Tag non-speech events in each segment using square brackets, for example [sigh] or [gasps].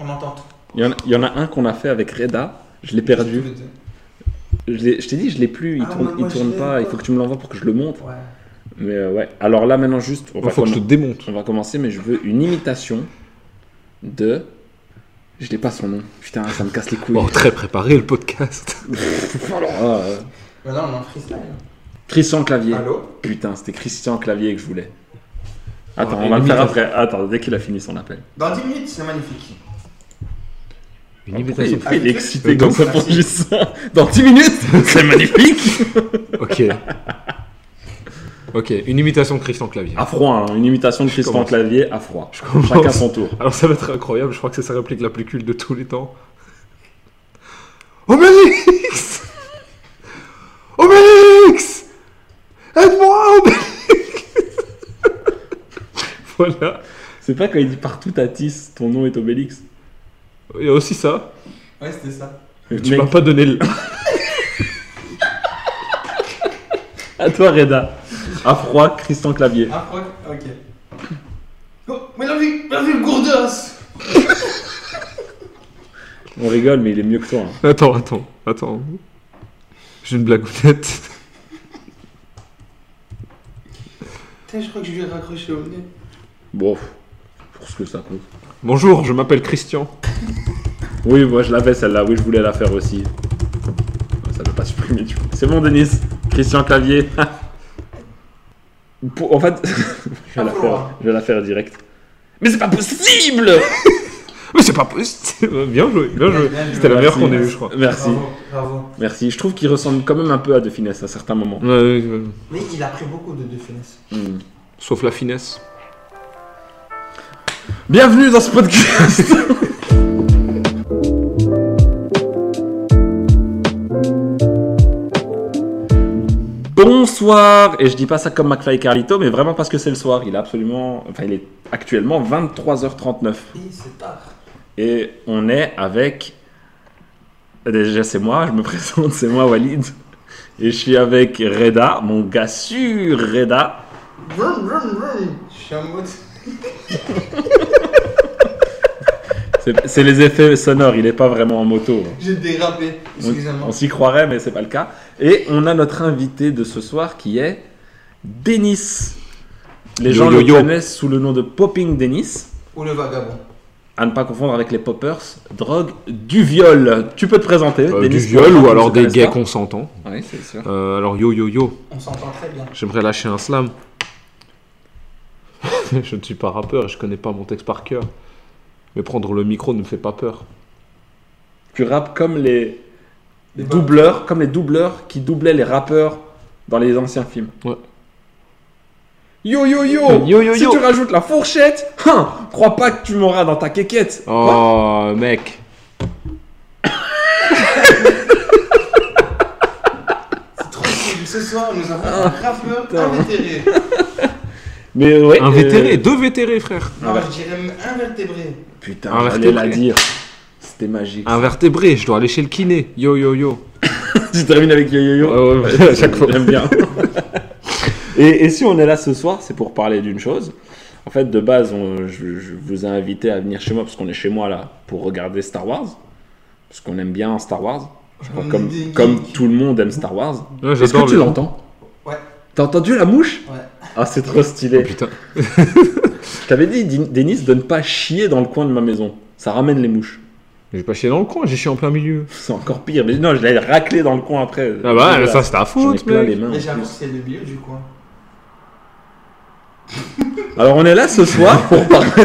On entend tout. Il y, en a, il y en a un qu'on a fait avec Reda. Je l'ai perdu. Je, l'ai- je t'ai dit, je l'ai plus. Il Ah, tourne, moi, il moi, je tourne l'ai, pas. Il faut que tu me l'envoies pour que je le montre. Ouais. Mais euh, ouais. Alors là, maintenant, juste. On Il va, faut que je te commen- démonte. on va commencer, mais je veux une imitation de. Je n'ai pas son nom. Putain, ça me casse les couilles. Oh, très préparé le podcast. [laughs] Alors, euh, Maintenant, on est en freestyle. Christian Clavier. Allô? Putain, c'était Christian Clavier que je voulais. Attends, on va le faire imitation. après. Attends, dès qu'il a fini son appel. Dans 10 minutes, c'est magnifique. Une imitation. il, il est excité comme ça pour juste ça. Dans 10 minutes [laughs] C'est magnifique Ok. Ok, une imitation de Christian Clavier. À froid, hein, une imitation de Christian. Clavier à froid. commence. Chacun son tour. Alors ça va être incroyable, je crois que c'est sa réplique la plus culte de tous les temps. Obélix Obélix Aide-moi, Obélix [laughs] Voilà. C'est pas quand il dit partout Tatis, ton nom est Obélix. Il y a aussi ça. Ouais, c'était ça. Tu Mec, m'as pas donné le... [laughs] À toi, Reda. À froid, Christian Clavier. Ah, ouais, ok. Oh, mais la vie, la vie, gourdasse On rigole, mais il est mieux que toi. hein. Attends, attends, attends. J'ai une blagounette. Putain, je crois que je vais raccrocher au nez. Bon, pour ce que ça coûte. Bonjour, je m'appelle Christian. Oui, moi je l'avais celle-là. Oui, je voulais la faire aussi. Ça ne veut pas supprimer du coup. C'est bon, Denis. Christian Clavier. [laughs] Pour- en fait, [laughs] je vais, la faire, je vais la faire direct. Mais c'est pas possible [laughs] Mais c'est pas possible Bien joué, bien joué. C'était la meilleure Merci. qu'on ait eue, je crois. Merci, Bravo, bravo. merci. Je trouve qu'il ressemble quand même un peu à De Finesse à certains moments. Ouais, ouais, ouais. Mais il a pris beaucoup de, de finesse. Hmm. Sauf la finesse. Bienvenue dans ce podcast [laughs] Bonsoir Et je dis pas ça comme McFly et Carlito, mais vraiment parce que c'est le soir. Il est absolument... Enfin, il est actuellement 23h39. Et on est avec... Déjà, c'est moi, je me [laughs] présente, c'est moi, Walid. Et je suis avec Reda, mon gars sûr, Reda. Vroom, vroom, vroom. Je suis en mode. [laughs] C'est les effets sonores, il est pas vraiment en moto. J'ai dérapé. On, Excusez-moi. on s'y croirait, mais c'est pas le cas. Et on a notre invité de ce soir qui est Denis. Les Yo, gens yo, le yo. connaissent sous le nom de Popping Denis. Ou le vagabond. À ne pas confondre avec les poppers, drogue du viol. Tu peux te présenter, Euh, Denis, du viol ou alors des gays consentants. Oui, c'est sûr. Euh, alors yo yo yo, On s'entend très bien. j'aimerais lâcher un slam. [laughs] je ne suis pas rappeur et je connais pas mon texte par cœur. Mais prendre le micro ne me fait pas peur. Tu rappes comme les Les doubleurs, comme les doubleurs qui doublaient les rappeurs dans les anciens films. Ouais. Yo yo yo, Yo, yo, Si yo. tu rajoutes la fourchette, hein, crois pas que tu m'auras dans ta quéquette. Quoi Oh mec. [laughs] C'est trop cool. Ce soir, nous avons un rappeur invétéré. [laughs] Mais ouais. Un euh, vétéré, deux vétérés frère. Non, ouais. je dirais même invertébré. Putain, Un j'allais la vertébré. dire. C'était magique. Un vertébré, je dois aller chez le kiné. Yo yo yo. [laughs] tu termines avec yo yo yo. Ouais, ouais, ouais, à chaque fois. J'aime bien. [laughs] et, et si on est là ce soir, c'est pour parler d'une chose. En fait, de base, on- je, je vous ai invité à venir chez moi parce qu'on est chez moi là pour regarder Star Wars. Parce qu'on aime bien Star Wars. Je crois comme, tout le monde aime Star Wars. Ouais, Est-ce que tu le- l'entends Ouais. T'as entendu la mouche Ouais. Ah, c'est trop stylé. Oh, putain. Je [laughs] t'avais dit, Di- Denis, de ne pas chier dans le coin de ma maison. Ça ramène les mouches. J'ai pas chié dans le coin, j'ai chié en plein milieu. C'est encore pire. Mais non, je l'ai raclé dans le coin après. Ah bah ça c'est ta j'en ai faute plein les mains. Mais c'est le milieu du coin. Alors on est là ce soir pour parler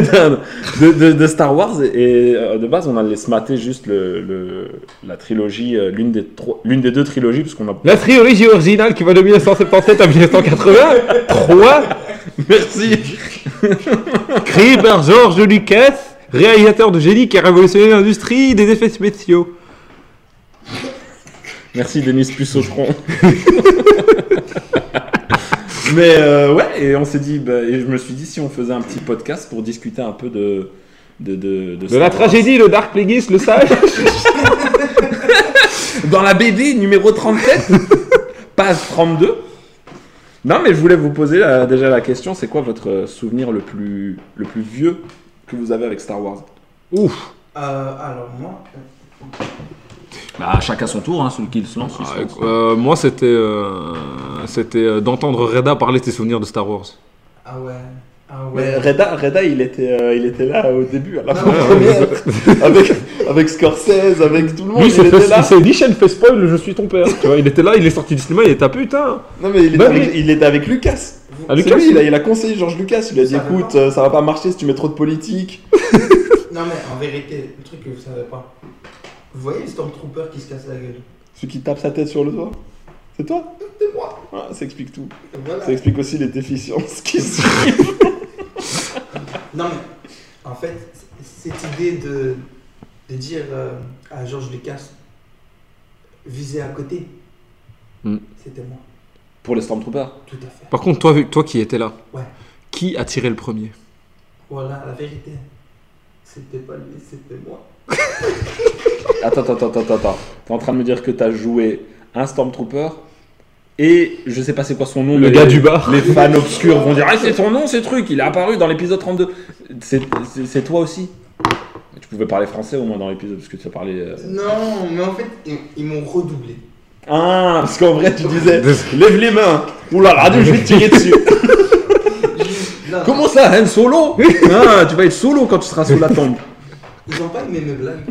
de, de- de Star Wars et euh, de base on allait se mater juste le, le- la trilogie, euh, l'une des, l'une des deux trilogies parce qu'on a... La trilogie originale qui va de 1977 à 1980. 3. Merci Créé par George Lucas, réalisateur de génie qui a révolutionné l'industrie des effets spéciaux. Merci Denis Pussotron [laughs] Mais euh, ouais, et on s'est dit, bah, et je me suis dit si on faisait un petit podcast pour discuter un peu de... De, de, De la tragédie, le Dark Plagueis, le sage. [laughs] Dans la BD numéro 37, page 32. Non, mais je voulais vous poser euh, déjà la question c'est quoi votre euh, souvenir le plus, le plus vieux que vous avez avec Star Wars? Ouf. Euh, alors moi, Bah, chacun son tour, hein, celui qui se lance. il se Ah, lance. euh, moi, c'était euh, c'était euh, d'entendre Reda parler de ses souvenirs de Star Wars. ah ouais, ah Mais ouais. Reda, Reda il, était, euh, il était là au début, à la fin mais- première, [laughs] avec, avec Scorsese, avec tout le monde. Lui, il c'est était là. c'est Nishan fait spoil, je suis ton père. tu vois, il était là, il est sorti du cinéma, il était ah putain. Non, mais il était, Bah avec, il était avec Lucas. Ah, Lucas, lui, il a, il a conseillé Georges Lucas. Il lui a dit écoute, euh, ça va pas marcher si tu mets trop de politique. Non mais en vérité, le truc que vous savez pas. Vous voyez le Stormtrooper qui se casse la gueule Celui qui tape sa tête sur le toit. C'est toi C'est moi. Ah, Ça explique tout. Voilà. Ça explique aussi les déficiences qui se [laughs] Non mais, en fait, cette idée de, de dire euh, à Georges Lucas, viser à côté, Hmm. c'était moi, Pour les Stormtroopers. tout à fait. Par contre, toi, toi qui étais là, Ouais. qui a tiré le premier? Voilà la vérité. C'était pas lui, c'était moi. [laughs] Attends, attends, attends, attends, attends. T'es en train de me dire que t'as joué un Stormtrooper et je sais pas c'est quoi son nom. Le mais gars les- du bar. Les fans obscurs vont dire Ah, c'est son nom, c'est truc, il est apparu dans l'épisode 32. C'est- toi aussi Tu pouvais parler français au moins dans l'épisode parce que tu as parlé. euh, Non, mais en fait, ils, ils m'ont redoublé. Ah, parce qu'en vrai tu [laughs] disais. Lève les mains Oula, là, je vais te tirer dessus [laughs] Comment ça, Han Solo? Ah, tu vas être solo quand tu seras sous la tombe. Ils ont pas aimé mes blagues.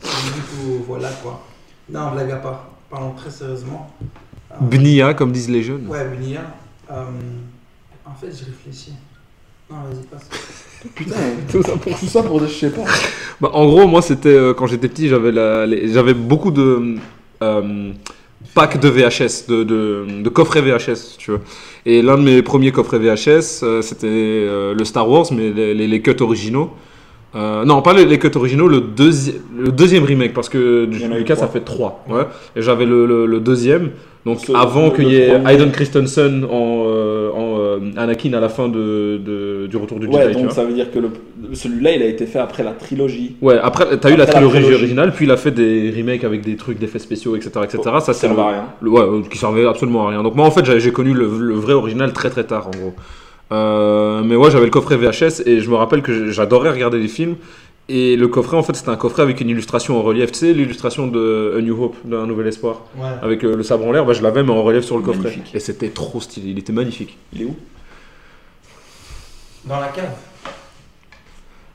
Du coup, voilà quoi. Non, blague à part. Parlons très sérieusement. Euh, Bnia, comme disent les jeunes. Ouais, Bunia. Euh, en fait, je réfléchis. Non, vas-y, passe. [laughs] Putain, Tout ça pour tout ça pour des je sais pas. Bah, en gros, moi, c'était euh, quand j'étais petit, j'avais la- les- j'avais beaucoup de euh, packs de VHS, de, de, de coffrets VHS, tu vois. Et l'un de mes premiers coffrets VHS, euh, c'était euh, le Star Wars, mais les, les- les cuts originaux. Euh, non, pas les, les cuts originaux, le, deuxi- le deuxième remake, parce que eu Lucas, ça fait trois. Ouais. Et j'avais le, le- le deuxième, donc Ce- avant qu'il y ait. Hayden Christensen en, en Anakin à la fin de, de- du retour du Ouais, Jedi. tu donc vois. ça veut dire que celui-là il a été fait après la trilogie. Ouais, après, t'as eu la trilogie originale, puis il a fait des remakes avec des trucs d'effets spéciaux, etc. etc. ça, c'est servait le, à rien. le- ouais, euh, qui servait absolument à rien. Donc, moi, en fait, j'ai j'ai connu le, le vrai original très très tard, en gros. Euh, mais ouais, j'avais le coffret VHS et je me rappelle que j'adorais regarder les films. Et le coffret, en fait, c'était un coffret avec une illustration en relief. Tu sais, l'illustration de A New Hope, d'un Nouvel Espoir, Ouais. avec euh, le sabre en l'air, bah, je l'avais, mais en relief sur le coffret. Magnifique. Et c'était trop stylé, il était magnifique. Il est où? Dans la cave.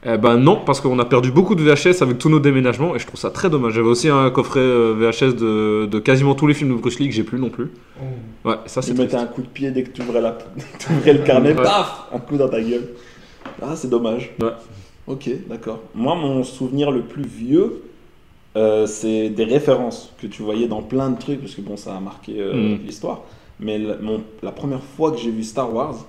Eh ben non, parce qu'on a perdu beaucoup de VHS avec tous nos déménagements et je trouve ça très dommage. J'avais aussi un coffret euh, VHS de, de quasiment tous les films de Bruce Lee que j'ai plus non plus. Oh. Ouais, ça c'est Tu mettais un coup de pied dès que tu ouvrais, la... [laughs] t'ouvrais le carnet, Ouais. paf Un coup dans ta gueule. Ah, c'est dommage. Ouais. Ok, d'accord. Moi, mon souvenir le plus vieux, euh, c'est des références que tu voyais dans plein de trucs, parce que bon, ça a marqué euh, Mm. l'histoire. Mais la, mon- la première fois que j'ai vu Star Wars,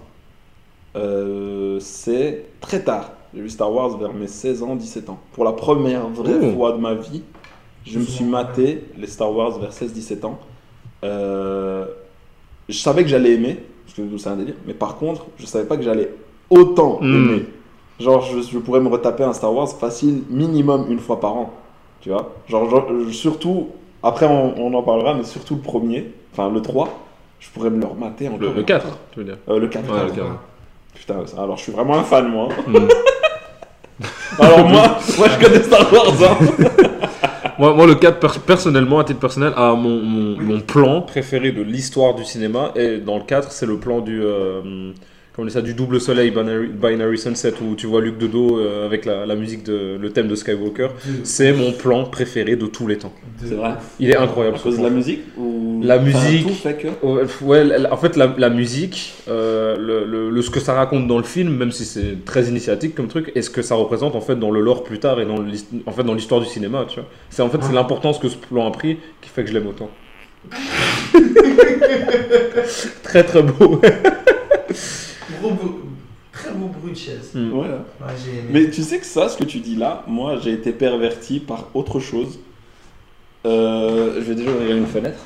euh, c'est très tard. J'ai vu Star Wars vers mes 16 ans, 17 ans. Pour la première vraie Oh. fois de ma vie, je me suis maté les Star Wars vers 16-17 ans. Je savais que j'allais aimer, parce que c'est un délire, mais par contre, je savais pas que j'allais autant Mm. aimer. Genre, je, je pourrais me retaper un Star Wars facile, minimum une fois par an. Tu vois Genre, genre, euh, surtout, après on, on en parlera, mais surtout le premier, enfin le 3, je pourrais me le remater encore. Le, le 4, tu veux dire. Euh, le 4. Ouais, le 4. Putain, alors je suis vraiment un fan, moi. Mm. [laughs] Alors moi, moi je connais Star Wars, hein. [laughs] moi, moi, le 4, per- personnellement, à titre personnel, a mon, mon, mon plan préféré de l'histoire du cinéma. Et dans le 4, c'est le plan du. euh, dit ça Du double soleil Binary, Binary Sunset où tu vois Luc de dos euh, avec la, la musique, de, le thème de Skywalker. C'est mon plan préféré de tous les temps. C'est vrai. Il est incroyable. À cause de la musique ou... La Enfin, musique. tout fait que... Ouais, en fait, la, la musique, euh, le, le- le- ce que ça raconte dans le film, même si c'est très initiatique comme truc, et ce que ça représente en fait dans le lore plus tard et dans en fait dans l'histoire du cinéma, tu vois. C'est en fait c'est l'importance que ce plan a pris qui fait que je l'aime autant. [laughs] très très beau. [laughs] Très beau bruit de chaise. Mm. Voilà. Ouais, j'ai aimé. Mais tu sais que ça, ce que tu dis là, moi j'ai été perverti par autre chose. Euh, je vais déjà ouvrir une fenêtre.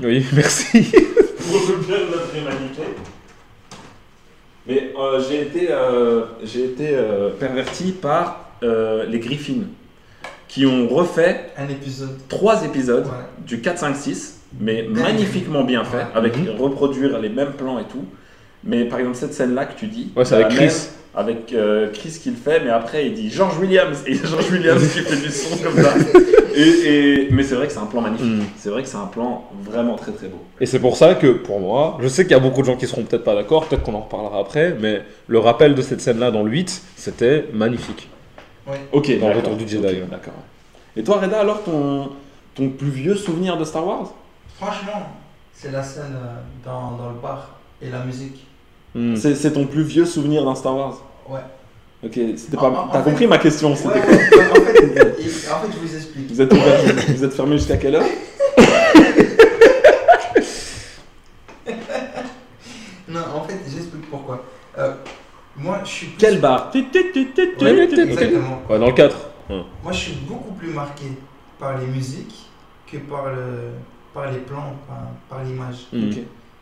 Oui, [laughs] merci. Pour le bien de notre humanité. Mais euh, j'ai été, euh, j'ai été euh, perverti par euh, les Griffins, qui ont refait Un épisode. trois épisodes Ouais. du 4, 5, 6, mais magnifiquement bien fait, Ouais. avec Mhm. reproduire les mêmes plans et tout. Mais par exemple, cette scène-là que tu dis, Ouais, c'est avec Chris. avec euh, Chris qui le fait, mais après il dit George Williams et [laughs] George Williams qui fait du son [laughs] comme ça. Et, et- mais c'est vrai que c'est un plan magnifique. Mm. C'est vrai que c'est un plan vraiment très très beau. Et c'est pour ça que, pour moi, je sais qu'il y a beaucoup de gens qui seront peut-être pas d'accord, peut-être qu'on en reparlera après, mais le rappel de cette scène-là dans le 8, c'était magnifique. Ok, Dans le. Retour du Jedi, Ok, ouais. D'accord. Et toi, Reda, alors ton, ton plus vieux souvenir de Star Wars? Franchement, c'est la scène euh, dans, dans le bar et la musique. Hmm. C'est ton plus vieux souvenir d'un Star Wars Ouais. Ok, pas. T'as fait- compris ma question Ouais, c'était ouais, quoi ouais, en, fait, en fait, je vous explique. Vous êtes ouvert, vous êtes fermé jusqu'à quelle heure [laughs] Non, en fait, j'explique pourquoi. Euh, moi, je suis. plus- Quel bar Ouais. Exactement. Ouais, dans le 4. Moi, je suis beaucoup plus marqué par les musiques que par, le, par les plans, par, par l'image. Hmm.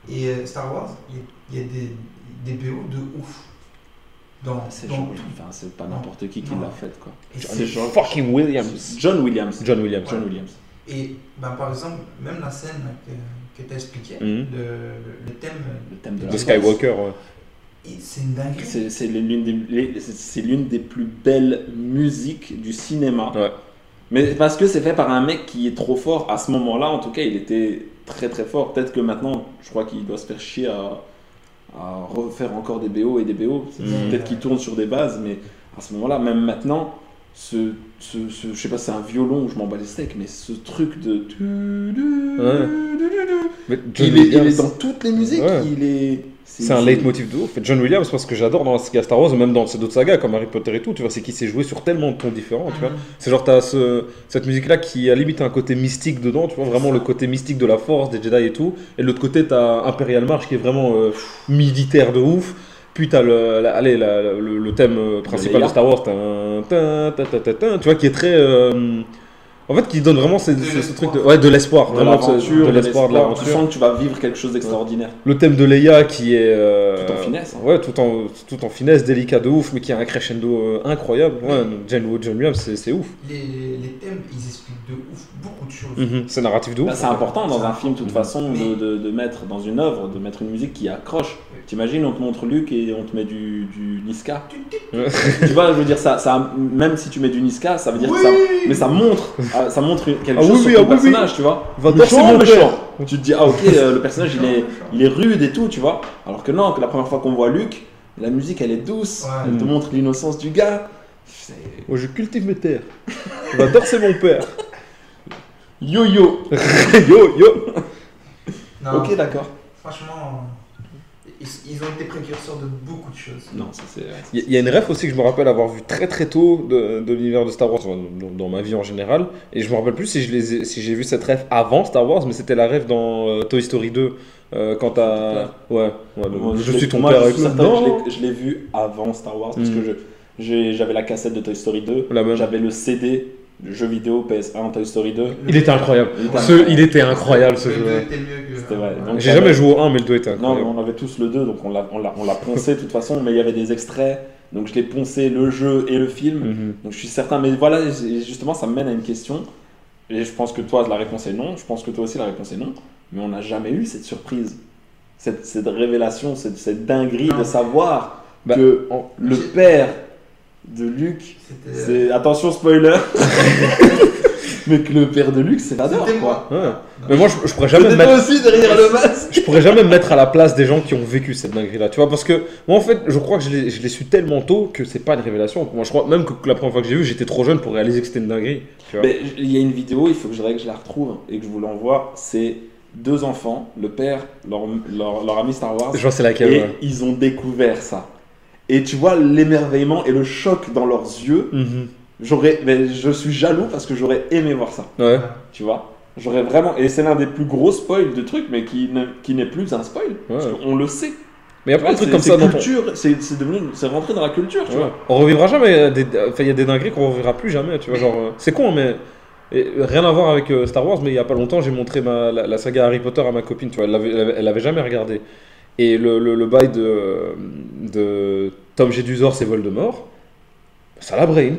Et euh, Star Wars, il y a- il y, a des, des BO de ouf. Dans, C'est dans tout. enfin, c'est pas n'importe qui qui Non. l'a fait quoi. Et C'est John- Fucking Williams. John Williams. John Williams. John Williams. Et ben, par exemple, même la scène que, que tu as expliqué, Mhm. le, le thème, Le thème de Skywalker, ouais. et c'est une dinguerie. C'est c'est l'une des, les- c'est- c'est l'une des plus belles musiques du cinéma. Ouais. Mais parce que c'est fait par un mec qui est trop fort. À ce moment-là, en tout cas, il était très très fort. Peut-être que maintenant, je crois qu'il doit se faire chier à, à refaire encore des BO et des BO. Mhm. Peut-être qu'il tourne sur des bases, mais à ce moment-là, même maintenant, ce, ce, ce- je sais pas c'est un violon je m'en bats les steaks, mais ce truc de. Ouais. Il est, il est dans toutes les musiques. Ouais. Il est. C'est un leitmotiv de ouf. Et John Williams, parce que j'adore dans la saga Star Wars, même dans ces d'autres sagas comme Harry Potter et tout, tu vois, c'est qu'il s'est joué sur tellement de tons différents, tu vois. Mhm. C'est genre, t'as ce, cette musique-là qui a limite un côté mystique dedans, tu vois, vraiment le côté mystique de la force, des Jedi et tout. Et de l'autre côté, t'as Imperial March qui est vraiment euh, militaire de ouf. Puis t'as le, la- allez, la- le, le thème euh, principal de Star Wars, tin, tu vois, qui est très. euh, en fait, qui donne vraiment ce, De ce- truc de, ouais, de l'espoir, de vraiment de, l'aventure, de l'espoir, de Tu l'aventure. sens que tu vas vivre quelque chose d'extraordinaire. Le thème de Leia qui est. euh, Tout en finesse, hein. Ouais, tout en, tout en finesse, délicat de ouf, mais qui a un crescendo euh, incroyable. Ouais, John, John Williams, c'est c'est ouf. Les, les thèmes, ils expliquent de ouf beaucoup de choses. Mhm. C'est narratif de ouf. Bah, c'est important dans un film, de toute façon, Mais- de, de, de mettre dans une œuvre, de mettre une musique qui accroche. Oui. T'imagines, on te montre Luke et on te met du, du Niska. [laughs] Tu vois, je veux dire, ça, ça, même si tu mets du Niska, ça veut dire Oui que ça. Mais ça montre, ah, ça montre quelque Ah chose oui, sur ton ah oui, oui. personnage, tu vois. Va Méchant, c'est mon méchant. père. Tu te dis, ah ok, euh, le personnage il est, il est rude et tout, tu vois. Alors que non, que la première fois qu'on voit Luke, la musique elle est douce, Ouais. elle te Mhm. montre l'innocence du gars. Moi, je cultive mes terres. Va c'est mon père. Yo-yo. [laughs] yo, yo. Non, Ok, d'accord. Franchement, ils, ils ont été précurseurs de beaucoup de choses. Non, ça c'est. Il y, il y a une ref aussi que je me rappelle avoir vu très très tôt de, de l'univers de Star Wars, dans, dans ma vie en général. Et je me rappelle plus si j'ai vu cette ref avant Star Wars, mais c'était la ref dans euh, Toy Story 2. euh, quand t'as. Ouais, ouais, le- Moi, je, suis ton moi, père je suis certain je l'ai- vu avant Star Wars parce Mm. que j'avais la cassette de Toy Story 2, La même. j'avais le CD, jeu vidéo PS1 Toy Story 2. Il était incroyable. Il était Ce- il était incroyable ce Le jeu. deux était mieux que. C'était vrai. Donc, J'ai jamais joué au 1, mais le 2 était Non, mais incroyable. on avait tous le 2, donc on l'a on l'a- on l'a poncé de toute façon, mais il y avait des extraits, donc je l'ai poncé le jeu et le film. Mhm. Donc je suis certain, mais voilà, justement, ça me mène à une question. Et je pense que toi, la réponse est non. Je pense que toi aussi, la réponse est non. Mais on n'a jamais eu cette surprise, cette, cette révélation, cette, cette dinguerie Non. de savoir Bah, que le père de Luke, C'était. c'est. Attention, spoiler [laughs] Mais que le père de Luke, c'est Vador, C'était quoi. Ouais. Mais moi, je, je pourrais jamais me mettre. aussi derrière le masque [laughs] je pourrais jamais me mettre à la place des gens qui ont vécu cette dinguerie-là, tu vois, parce que moi en fait, je crois que je l'ai je l'ai su tellement tôt que c'est pas une révélation. Moi, je crois même que la première fois que j'ai vu, j'étais trop jeune pour réaliser que c'était une dinguerie. Tu vois. Mais il y a une vidéo, il faut que je, que je la retrouve et que je vous l'envoie. C'est deux enfants, le père, leur, leur, leur ami Star Wars, Je vois c'est laquelle. et ouais. ils ont découvert ça. Et tu vois l'émerveillement et le choc dans leurs yeux. Mhm. J'aurais, mais je suis jaloux parce que j'aurais aimé voir ça. Ouais. Tu vois? J'aurais vraiment. Et c'est l'un des plus gros spoils de trucs, mais qui ne- qui n'est plus un spoil. Parce Ouais. qu'on le sait. Mais il y a plein de C'est- trucs comme ça dans ton- culture, c'est c'est devenu, c'est rentré dans la culture, tu Ouais. vois. On revivra jamais. euh, Enfin, il y a des dingueries qu'on revivra plus jamais. Tu vois, genre, euh, c'est con, mais et, euh, rien à voir avec euh, Star Wars. Mais il y a pas longtemps, j'ai montré ma, la, la saga Harry Potter à ma copine. Tu vois, elle l'avait, jamais regardé. Et le, le, le bail de, de Tom Jedusor, c'est Voldemort. Ça la brain.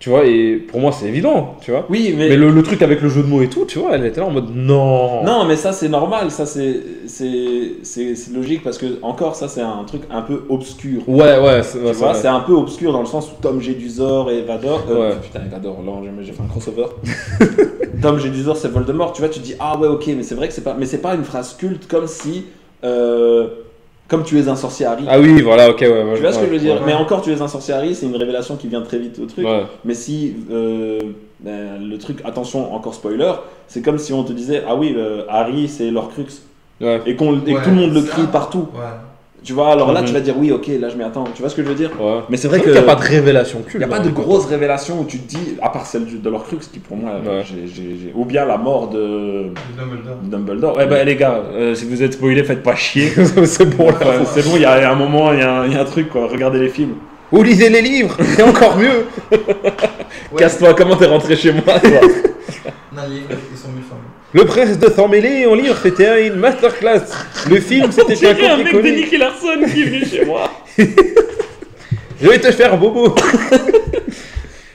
Tu vois, et pour moi, c'est évident, tu vois. Oui, Mais le, le truc avec le jeu de mots et tout, tu vois, elle était là en mode non. Non, mais ça c'est normal, ça c'est logique parce que encore ça c'est un truc un peu obscur. Ouais, ouais, c'est Tu vois, c'est un peu obscur dans le sens où Tom Jedusor et Vador. euh, Ouais. Putain, Vador, là j'ai fait un crossover. [laughs] Tom Jedusor c'est Voldemort. Tu vois, tu dis ah ouais ok, mais c'est vrai que c'est pas, mais c'est pas une phrase culte comme si euh, comme tu es un sorcier Harry. Ah oui, voilà, ok, ouais. ouais, tu vois ce que je veux dire ouais. Mais encore tu es un sorcier Harry, c'est une révélation qui vient très vite au truc. Ouais. Mais si euh, ben, le truc, attention, encore spoiler, c'est comme si on te disait ah oui, euh, Harry c'est l'Orcrux Ouais. et, qu'on, et que tout le monde le ça. crie partout. Ouais. Tu vois, alors là tu vas dire oui, ok, là je m'y attends. Tu vois ce que je veux dire ouais. Mais c'est vrai qu'il n'y a pas de révélation culte. il n'y a pas de grosse révélation où tu te dis, à part celle de l'Orcrux qui pour moi, Ouais. j'ai- j'ai- j'ai- ou bien la mort de Le Dumbledore. de Dumbledore. Ouais bah les gars, euh, si vous êtes spoilés, faites pas chier. [laughs] c'est bon là. Enfin, c'est bon, il y a un moment, il y, a un- il y a un truc quoi. Regardez les films. Ou lisez les livres, c'est encore mieux. Ouais. [laughs] Casse-toi, comment t'es rentré chez moi toi Non, les livres, ils sont. Le prince de mêlé en livre, c'était une masterclass. Le film, c'était un J'ai un mec de. Nicky Larson qui est venu chez moi. [laughs] Je vais te faire bobo. [laughs]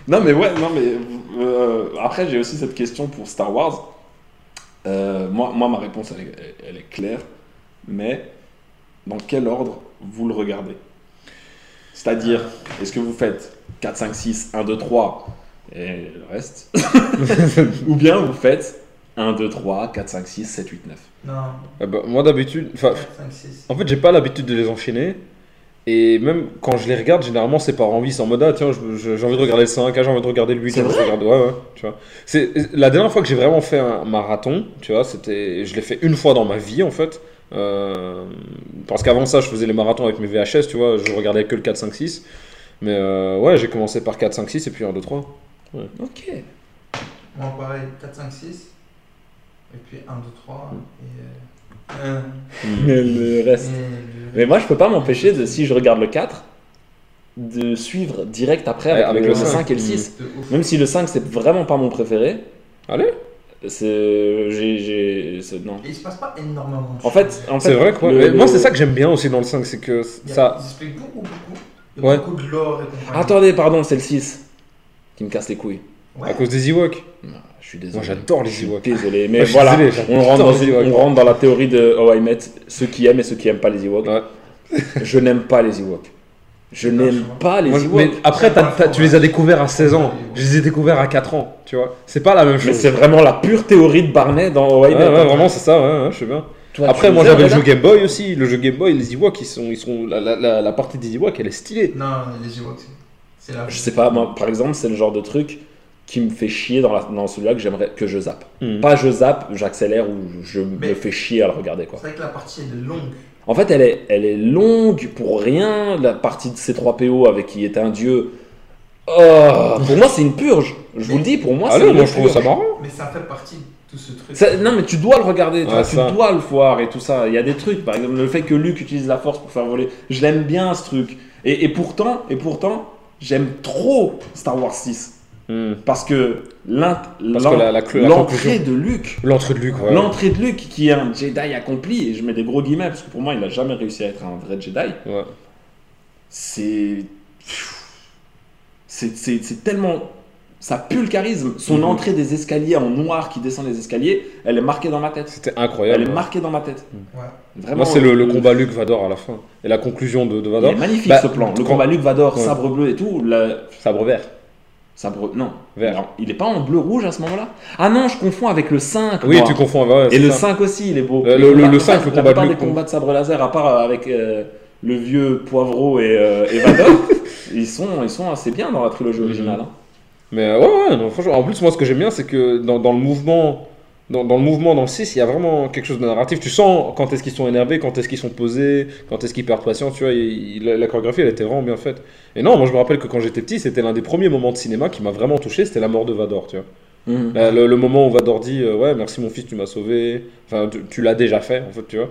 Non mais ouais, non mais euh, après j'ai aussi cette question pour Star Wars. Euh, moi, moi ma réponse elle est, elle est claire, mais dans quel ordre vous le regardez? C'est-à-dire, est-ce que vous faites 4, 5, 6, 1, 2, 3 et le reste? [laughs] Ou bien vous faites 1, 2, 3, 4, 5, 6, 7, 8, 9 Non, Ah bah, moi d'habitude, enfin, 4, 5, 6. en fait, j'ai pas l'habitude de les enchaîner. Et même quand je les regarde, généralement c'est par envie, c'est en mode ah tiens, j'ai envie de regarder le 5, ah, j'ai envie de regarder le 8, C'est j'ai envie de regarder. Ouais, ouais, tu vois. C'est la dernière fois que j'ai vraiment fait un marathon, tu vois, c'était. Je l'ai fait une fois dans ma vie en fait. Euh, parce qu'avant ça, je faisais les marathons avec mes VHS, tu vois, je regardais que le 4, 5, 6. Mais euh, ouais, j'ai commencé par 4, 5, 6 et puis 1, 2, 3. Ok. Moi, pareil, 4, 5, 6. Et puis 1, 2, 3. Et. Euh, le reste. et le- Mais moi, je peux pas m'empêcher de, si je regarde le 4, de suivre direct après avec, avec le, le 5 cinq. et le Mm. 6. de ouf. Même si le 5, c'est vraiment pas mon préféré. Allez C'est. J'ai. Non. Et il se passe pas énormément de En fait, en fait C'est vrai quoi. le- Mais Moi, le- c'est ça que j'aime bien aussi dans le 5, c'est que Il y a- ça. Ils expliquent beaucoup, beaucoup. Il y a Ouais. beaucoup de lore et compagnie. Attendez, pardon, c'est le 6 qui me casse les couilles. Ouais. À cause des Ewoks. Non, je suis désolé. Moi, j'adore les Ewoks. Désolé, mais Moi, je suis voilà, désolé, on, rentre dans les une- Ewoks. on rentre dans la théorie de Oh I Met, ceux qui aiment et ceux qui aiment pas les Ewoks. Ouais. Je n'aime pas les Ewoks. Je Non, n'aime vois. pas les Moi, je- Ewoks. mais après, t'as- t'as- tu les as découverts à 16 ans. Je les ai découverts à 4 ans, tu vois. C'est pas la même Mais chose. c'est vraiment la pure théorie de Barney dans Oh I Ouais, Met. ouais, vraiment, c'est ça, ouais, ouais, je sais bien. Toi, Après, tu moi j'avais le jeu. Game Boy aussi. Le jeu Game Boy, les Ewoks, ils sont, ils sont, la, la, la, la partie des Ewoks, elle est stylée. Non, les Ewoks, c'est- c'est la. Je sais pas, moi, par exemple, c'est le genre de truc qui me fait chier dans, la- dans celui-là que j'aimerais que je zappe. Hmm. Pas je zappe, j'accélère ou je Mais- me fais chier à le regarder quoi. C'est vrai que la partie elle est longue. En fait, elle est, elle est longue pour rien. La partie de C3PO avec qui est un dieu. Oh, pour moi, c'est une purge. Je vous le dis, pour moi, c'est Allez, une moi je trouve purge. ça marrant. Mais ça fait partie de tout ce truc. Ça- non, mais tu dois le regarder, tu, Ouais, vois, tu ça. dois le voir et tout ça. Il y a des trucs, par exemple, le fait que Luke utilise la force pour faire voler. Je l'aime bien ce truc. Et, et pourtant, et pourtant, j'aime trop Star Wars 6 Hmm. parce que l'entrée de Luke, L'entrée de Luke, ouais. l'entrée de Luke qui est un Jedi accompli, et je mets des gros guillemets parce que pour moi, il n'a jamais réussi à être un vrai Jedi. Ouais. c'est c'est tellement ça pue le charisme son Mhm. entrée des escaliers en noir qui descend les escaliers elle est marquée dans ma tête C'était elle incroyable. est marquée dans ma tête Ouais. vraiment Moi, c'est le, le euh, combat Luke Vador à la fin. Et la conclusion de, de il Vador. est magnifique Bah, ce plan le quand- combat Luke Vador Ouais. sabre bleu et tout le Sabre vert. Sabre non Vert. Non, il est pas en bleu rouge à ce moment là ah non je confonds avec le 5 Oui, moi. tu confonds. ouais, et le ça. 5 aussi il est beau Le- Les le- combats- le 5, le la combat plupart de des combats de sabre laser à part avec euh, le vieux poivreau et, euh, et Vador [laughs] ils sont ils sont assez bien dans la trilogie Mhm. originale hein. Mais euh, ouais, ouais, non, franchement, en plus, moi, ce que j'aime bien, c'est que dans, dans le mouvement, dans, dans le mouvement, dans le 6, il y a vraiment quelque chose de narratif. Tu sens quand est-ce qu'ils sont énervés, quand est-ce qu'ils sont posés, quand est-ce qu'ils perdent patience, tu vois. il- il- la, chorégraphie, elle était vraiment bien faite. Et non, moi, je me rappelle que quand j'étais petit, c'était l'un des premiers moments de cinéma qui m'a vraiment touché, c'était la mort de Vador, tu vois. Mhm. Euh, le, le moment où Vador dit euh, Ouais, merci mon fils, tu m'as sauvé. Enfin, tu, tu l'as déjà fait, en fait, tu vois.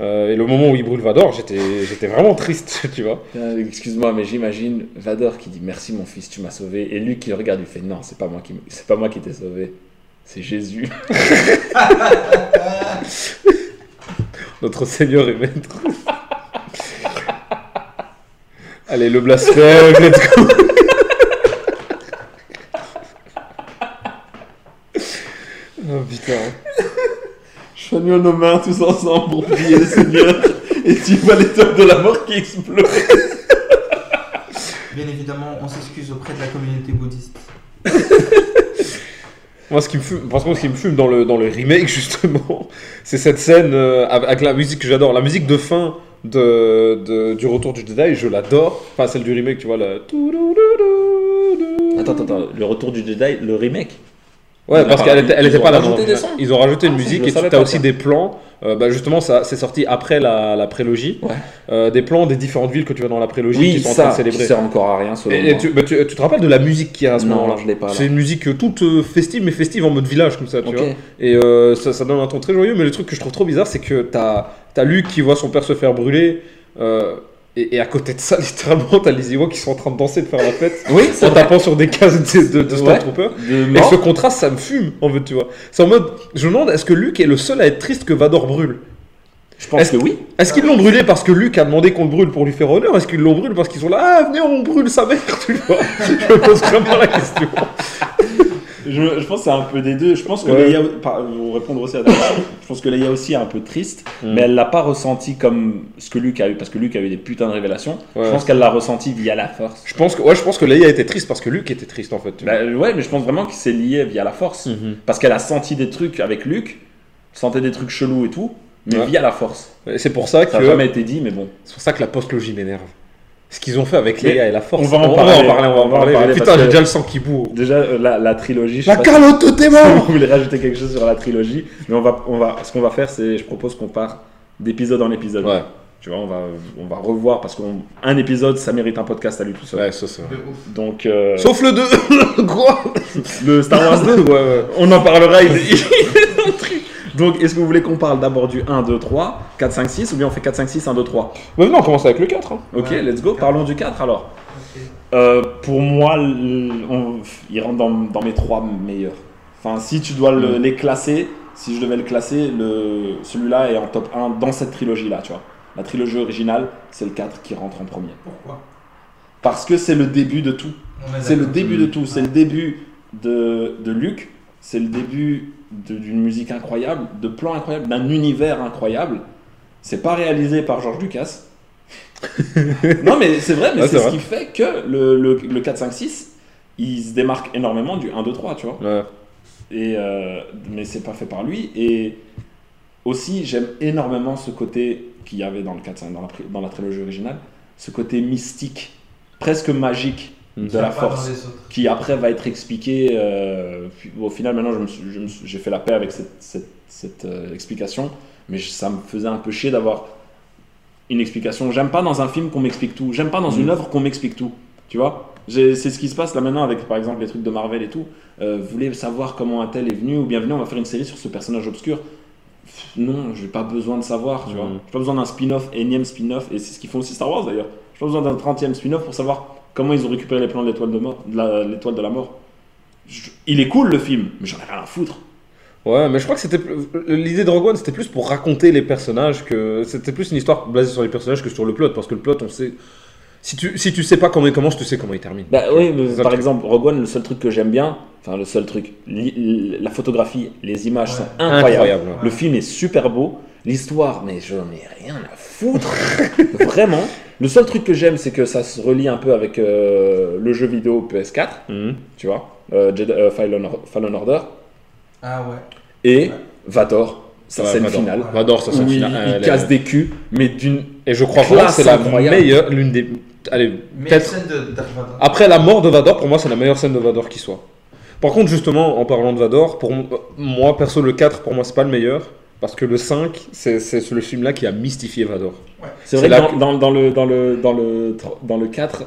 Euh, et le moment où il brûle Vador, j'étais j'étais vraiment triste, [laughs] tu vois. Euh, Excuse-moi, mais j'imagine Vador qui dit merci mon fils, tu m'as sauvé, et lui qui le regarde, il fait non, c'est pas moi qui, m- c'est pas moi qui t'ai sauvé, c'est Jésus. [laughs] Notre Seigneur et Maître. Allez, le blasphème, let's go. [laughs] oh putain. Je nos mains tous ensemble pour prier le Seigneur. Et tu vois l'étoile de la mort qui explose. Bien évidemment, on s'excuse auprès de la communauté bouddhiste. [laughs] Moi, ce qui me fume, franchement, ce qui me fume dans le, dans le remake, [laughs] justement, c'est cette scène euh, avec la musique que j'adore. La musique de fin de, de- du Retour du Jedi, je l'adore. Enfin, celle du remake, tu vois. La... Attends, attends, attends. Le retour du Jedi, le remake? Ouais, parce qu'elle pas- était, elle ils était ont pas là. Ils ont rajouté une Ah, musique et tu as aussi ça. des plans. euh, bah, justement, ça c'est sorti après la, la prélogie. Euh, des plans des différentes villes que tu vois dans la prélogie qui sont en train ça, de célébrer. qui sert encore à rien Et, tu, bah, tu, te rappelles de la musique qu'il y a à ce moment-là je l'ai pas. C'est une musique euh, toute festive, mais festive en mode village comme ça, tu vois. Et ça, ça donne un ton très joyeux, mais le truc que je trouve trop bizarre, c'est que t'as as Luke qui voit son père se faire brûler, euh, et, et à côté de ça, [laughs] littéralement, t'as les Ewoks qui sont en train de danser, de faire la fête, [laughs] Oui, en vrai. tapant sur des cases de, de, de Ouais. Stormtroopers. De Et ce contraste, ça me fume, en fait, tu vois. C'est en mode, je me demande, est-ce que Luke est le seul à être triste que Vador brûle? Je pense Est-ce que oui. Est-ce qu'ils l'ont brûlé parce que Luke a demandé qu'on le brûle pour lui faire honneur Est-ce qu'ils l'ont brûlé parce qu'ils sont là, ah, venez, on brûle sa mère, [laughs] tu vois? Je me pose vraiment la question. Je, je pense que c'est un peu des deux. Je pense que Ouais. Leia, par- pour répondre aussi à je pense que Leia aussi est un peu triste, Mm. mais elle l'a pas ressenti comme ce que Luke a eu, parce que Luke a eu des putains de révélations. Ouais. Je pense qu'elle l'a ressenti via la force. Je pense que, ouais, je pense que Leia était triste parce que Luke était triste, en fait. Bah, ouais, mais je pense vraiment que c'est lié via la force, Mhm. parce qu'elle a senti des trucs avec Luke, sentait des trucs chelous et tout, mais Ouais. via la force. C'est pour ça que, Ça n'a jamais été dit, mais bon. c'est pour ça que la postlogie m'énerve. Ce qu'ils ont fait avec Mais Leia et la force. on va en on parler, va en parler, on va en on va en parler. Putain, j'ai déjà le sang qui bourre. Déjà, euh, la, la trilogie, je La si- calotte, tout est si mort vous voulez rajouter quelque chose sur la trilogie, mais on va, on va, ce qu'on va faire, c'est, je propose qu'on part d'épisode en épisode. Ouais, Tu vois, on va, on va revoir parce qu'un épisode, ça mérite un podcast à lui tout seul. ouais, ça, ouf. Donc, euh, Sauf le 2 Quoi [laughs] le Star Wars 2, Ouais, ouais. on en parlera. Il, il [laughs] Donc, est-ce que vous voulez qu'on parle d'abord du 1, 2, 3, 4, 5, 6 ou bien on fait 4, 5, 6, 1, 2, 3 Bah, non, on commence avec le 4. hein. Ok, Ouais. let's go. Parlons du 4 alors. Ok. Euh, pour moi, on- il rentre dans, dans mes trois meilleurs. Enfin, si tu dois le- Mm. les classer, si je devais le classer, le, celui-là est en top 1 dans cette trilogie-là, tu vois. La trilogie originale, c'est le 4 qui rentre en premier. Pourquoi? Parce que c'est le début de tout. C'est le début de tout. C'est Ouais. le début de, de Luke. C'est le début d'une musique incroyable, de plans incroyables, d'un univers incroyable. C'est pas réalisé par George Lucas. [laughs] non, mais c'est vrai, mais c'est ce qui fait que le, le, le 4, 5, 6, il se démarque énormément du 1, 2, 3, tu vois. Ouais. Et, euh, mais c'est pas fait par lui. Et aussi, j'aime énormément ce côté qu'il y avait dans, le 4, 5, dans, la, pri- dans la trilogie originale, ce côté mystique, presque magique de Ça la force qui après va être expliqué. euh, au final, maintenant, j'ai fait la paix avec cette, cette- cette, euh, explication, mais je- ça me faisait un peu chier d'avoir une explication. J'aime pas dans un film qu'on m'explique tout. J'aime pas dans une Mm. œuvre qu'on m'explique tout. Tu vois? C'est ce qui se passe là maintenant avec, par exemple, les trucs de Marvel et tout. Euh, vous voulez savoir comment un tel est venu ou bienvenue, on va faire une série sur ce personnage obscur. Non, j'ai pas besoin de savoir, tu vois. Mm. J'ai pas besoin d'un spin-off, énième spin-off, et c'est ce qu'ils font aussi Star Wars d'ailleurs. J'ai pas besoin d'un 30e spin-off pour savoir comment ils ont récupéré les plans de l'étoile de, mort, de la- l'étoile de la mort? Je- Il est cool le film, mais j'en ai rien à foutre. Ouais, mais je crois que c'était l'idée de Rogue One, c'était plus pour raconter les personnages que c'était plus une histoire basée sur les personnages que sur le plot, parce que le plot, on sait. Si tu si tu sais pas comment il commence, tu sais comment il termine. Bah oui, mais par truc. exemple, Rogue One, le seul truc que j'aime bien, enfin le seul truc, li- la photographie, les images Ouais. sont incroyables. Ouais. Le film est super beau. L'histoire, mais je n'en ai rien à foutre. [laughs] Vraiment. Le seul truc que j'aime, c'est que ça se relie un peu avec euh, le jeu vidéo PS4, Mhm. tu vois, euh, Jedi- euh, Fallen, Or- Fallen Order, Ah ouais. et Ouais. Vador, sa Ouais, scène Vador. finale. Vador, ça c'est où il, final. il Elle casse des culs, mais d'une. Et je crois que c'est la meilleure, l'une des. Allez, peut-être. scène de. Après la mort de Vador, pour moi, c'est la meilleure scène de Vador qui soit. Par contre, justement, en parlant de Vador, pour moi, perso, le 4, pour moi, c'est pas le meilleur. Parce que le 5, c'est c'est le film-là qui a mystifié Vador. C'est C'est vrai que dans, dans- dans le, dans, le, dans, le, dans le 4, c'est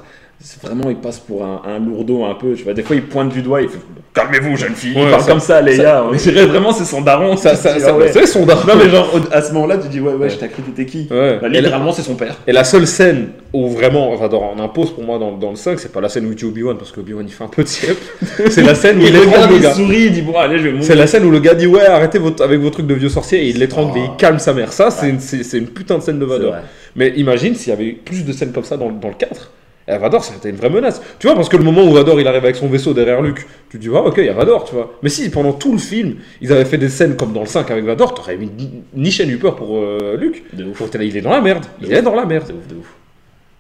vraiment, il passe pour un, un lourdeau un peu. Tu vois, des fois, il pointe du doigt, il fait Calmez-vous, jeune fille. il Ouais, parle ça- comme ça, Léa. On dirait vraiment, c'est son daron. Ça, ça, ça- ah ouais. C'est son daron. Non, mais genre, à ce moment-là, tu dis Ouais, ouais, Ouais. je t'ai cru, t'étais qui. Bah, Littéralement, c'est son père. Et la seule scène où vraiment Vador en impose pour moi dans, dans le 5, c'est pas la scène où il tue Obi-Wan parce que Obi-Wan il fait un peu de siep. [laughs] c'est la scène où il, Il étrangle le il gars. sourit, il dit Bon, allez, je vais. C'est la scène où le gars dit ouais arrêtez votre, avec vos trucs de vieux sorciers et il l'étrangle Oh. et il calme sa mère. Ça c'est une, c'est- c'est putain de scène de C'est Vador. Mais imagine s'il y avait plus de scènes comme ça dans le 4. Et Vador, c'était une vraie menace. Tu vois, parce que le moment où Vador il arrive avec son vaisseau derrière Luke, tu te dis, ah, ok, il y a Vador, tu vois. Mais si pendant tout le film, ils avaient fait des scènes comme dans le 5 avec Vador, t'aurais mis ni- chaîne eu peur pour euh, Luke. De ouf. Il est dans la merde. Il De est dans la merde. C'est ouf, de ouf.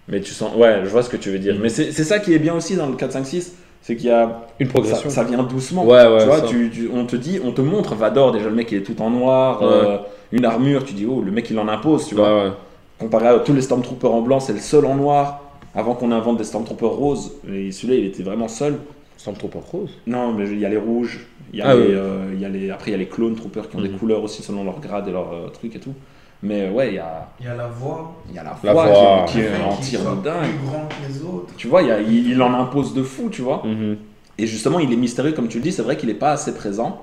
Mais tu sens, ouais, je vois ce que tu veux dire. Mhm. Mais c'est ça qui est bien aussi dans le 4, 5, 6, c'est qu'il y a. Une progression. ça vient doucement. Ouais, ouais, tu vois, ça. tu- tu- on te dit, on te montre Vador, déjà le mec il est tout en noir, Ouais. euh, une armure, tu dis, oh, le mec il en impose, tu vois. Comparé à tous les Stormtroopers en blanc, c'est le seul en noir. Avant qu'on invente des Stormtroopers roses, et celui-là il était vraiment seul. Stormtrooper rose. Non, mais il y a les rouges, il y a Ah, les, oui. euh, il y a les, après il y a les clone troopers qui ont des Mhm. couleurs aussi selon leur grade et leur euh, truc et tout. Mais euh, ouais, il y a, Il y a la voix. il y a la La voix, voix. qui, qui le fait en qu'il tire de dingue. plus grand que les autres. Tu vois, il, y a- il, il en impose de fou, tu vois. Mhm. Et justement, il est mystérieux, comme tu le dis, c'est vrai qu'il n'est pas assez présent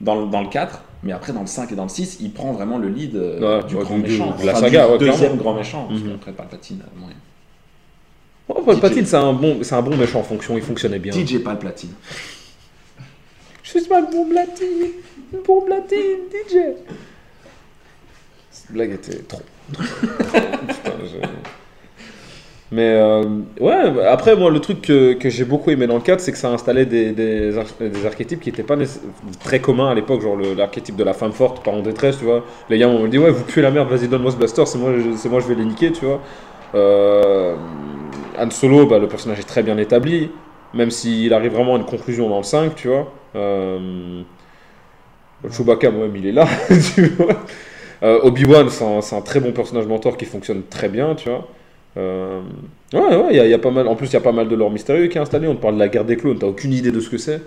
dans le, dans le 4, mais après dans le 5 et dans le 6, il prend vraiment le lead euh, Ouais, du ouais, grand du- méchant. de la Enfin, saga, du ouais, deuxième clairement. grand méchant. Parce Mhm. qu'après, Palpatine, euh, moyen. Oh, Palpatine, c'est un, bon, c'est un bon méchant en fonction, il fonctionnait bien. DJ Palpatine. Je suis pas le bon platine, le bon platine, DJ. Cette blague était trop. Putain, je- Mais euh, ouais, après, moi, le truc que, que j'ai beaucoup aimé dans le 4, c'est que ça installait des, des, ar- des archétypes qui n'étaient pas très communs à l'époque, genre le- l'archétype de la femme forte, pas en détresse, tu vois. Les gars, on me dit, ouais, vous puez la merde, vas-y, donne-moi ce blaster, c'est moi, je- c'est moi, je vais les niquer, tu vois. Euh, Han Solo, bah, le personnage est très bien établi, même s'il arrive vraiment à une conclusion dans le 5, tu vois. Euh, Chewbacca, moi-même, il est là, [laughs] tu vois. Euh, Obi-Wan, c'est un, très bon personnage mentor qui fonctionne très bien, tu vois. Euh, ouais, ouais, il y, a- il y a pas mal. En plus, il y a pas mal de lore mystérieux qui est installé. On te parle de la guerre des clones, t'as aucune idée de ce que c'est.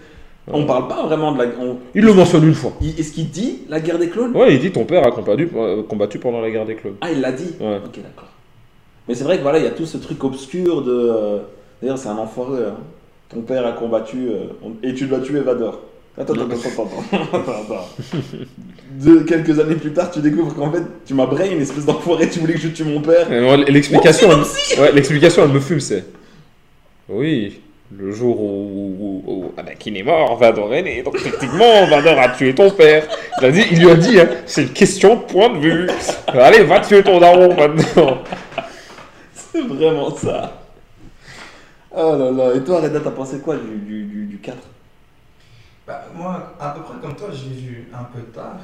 On parle pas vraiment de la. on- Il le mentionne une fois. Est-ce qu'il dit la guerre des clones? Ouais, il dit ton père a combattu, euh, combattu pendant la guerre des clones. Ah, il l'a dit? Ouais. Ok, d'accord. Mais c'est vrai que voilà, il y a tout ce truc obscur de. euh, D'ailleurs, c'est un enfoiré. hein. Ton père a combattu euh, et tu dois tuer Vador. Attends, [laughs] attends, attends, attends. De, quelques années plus tard, tu découvres qu'en fait, tu m'as brain, une espèce d'enfoiré, tu voulais que je tue mon père. Moi, L'explication, elle, ouais, l'explication, elle me fume, c'est. Oui, le jour où, où- où Anakin est mort, Vador est né. Donc techniquement, Vador a tué ton père. Il, a dit, il lui a dit, hein, c'est une question de point de vue. Allez, va tuer ton daron maintenant. C'est vraiment ça. Oh là là. Et toi, Reda, t'as pensé quoi du, du, du, du 4 Bah, moi, à peu près comme toi, je l'ai vu un peu tard.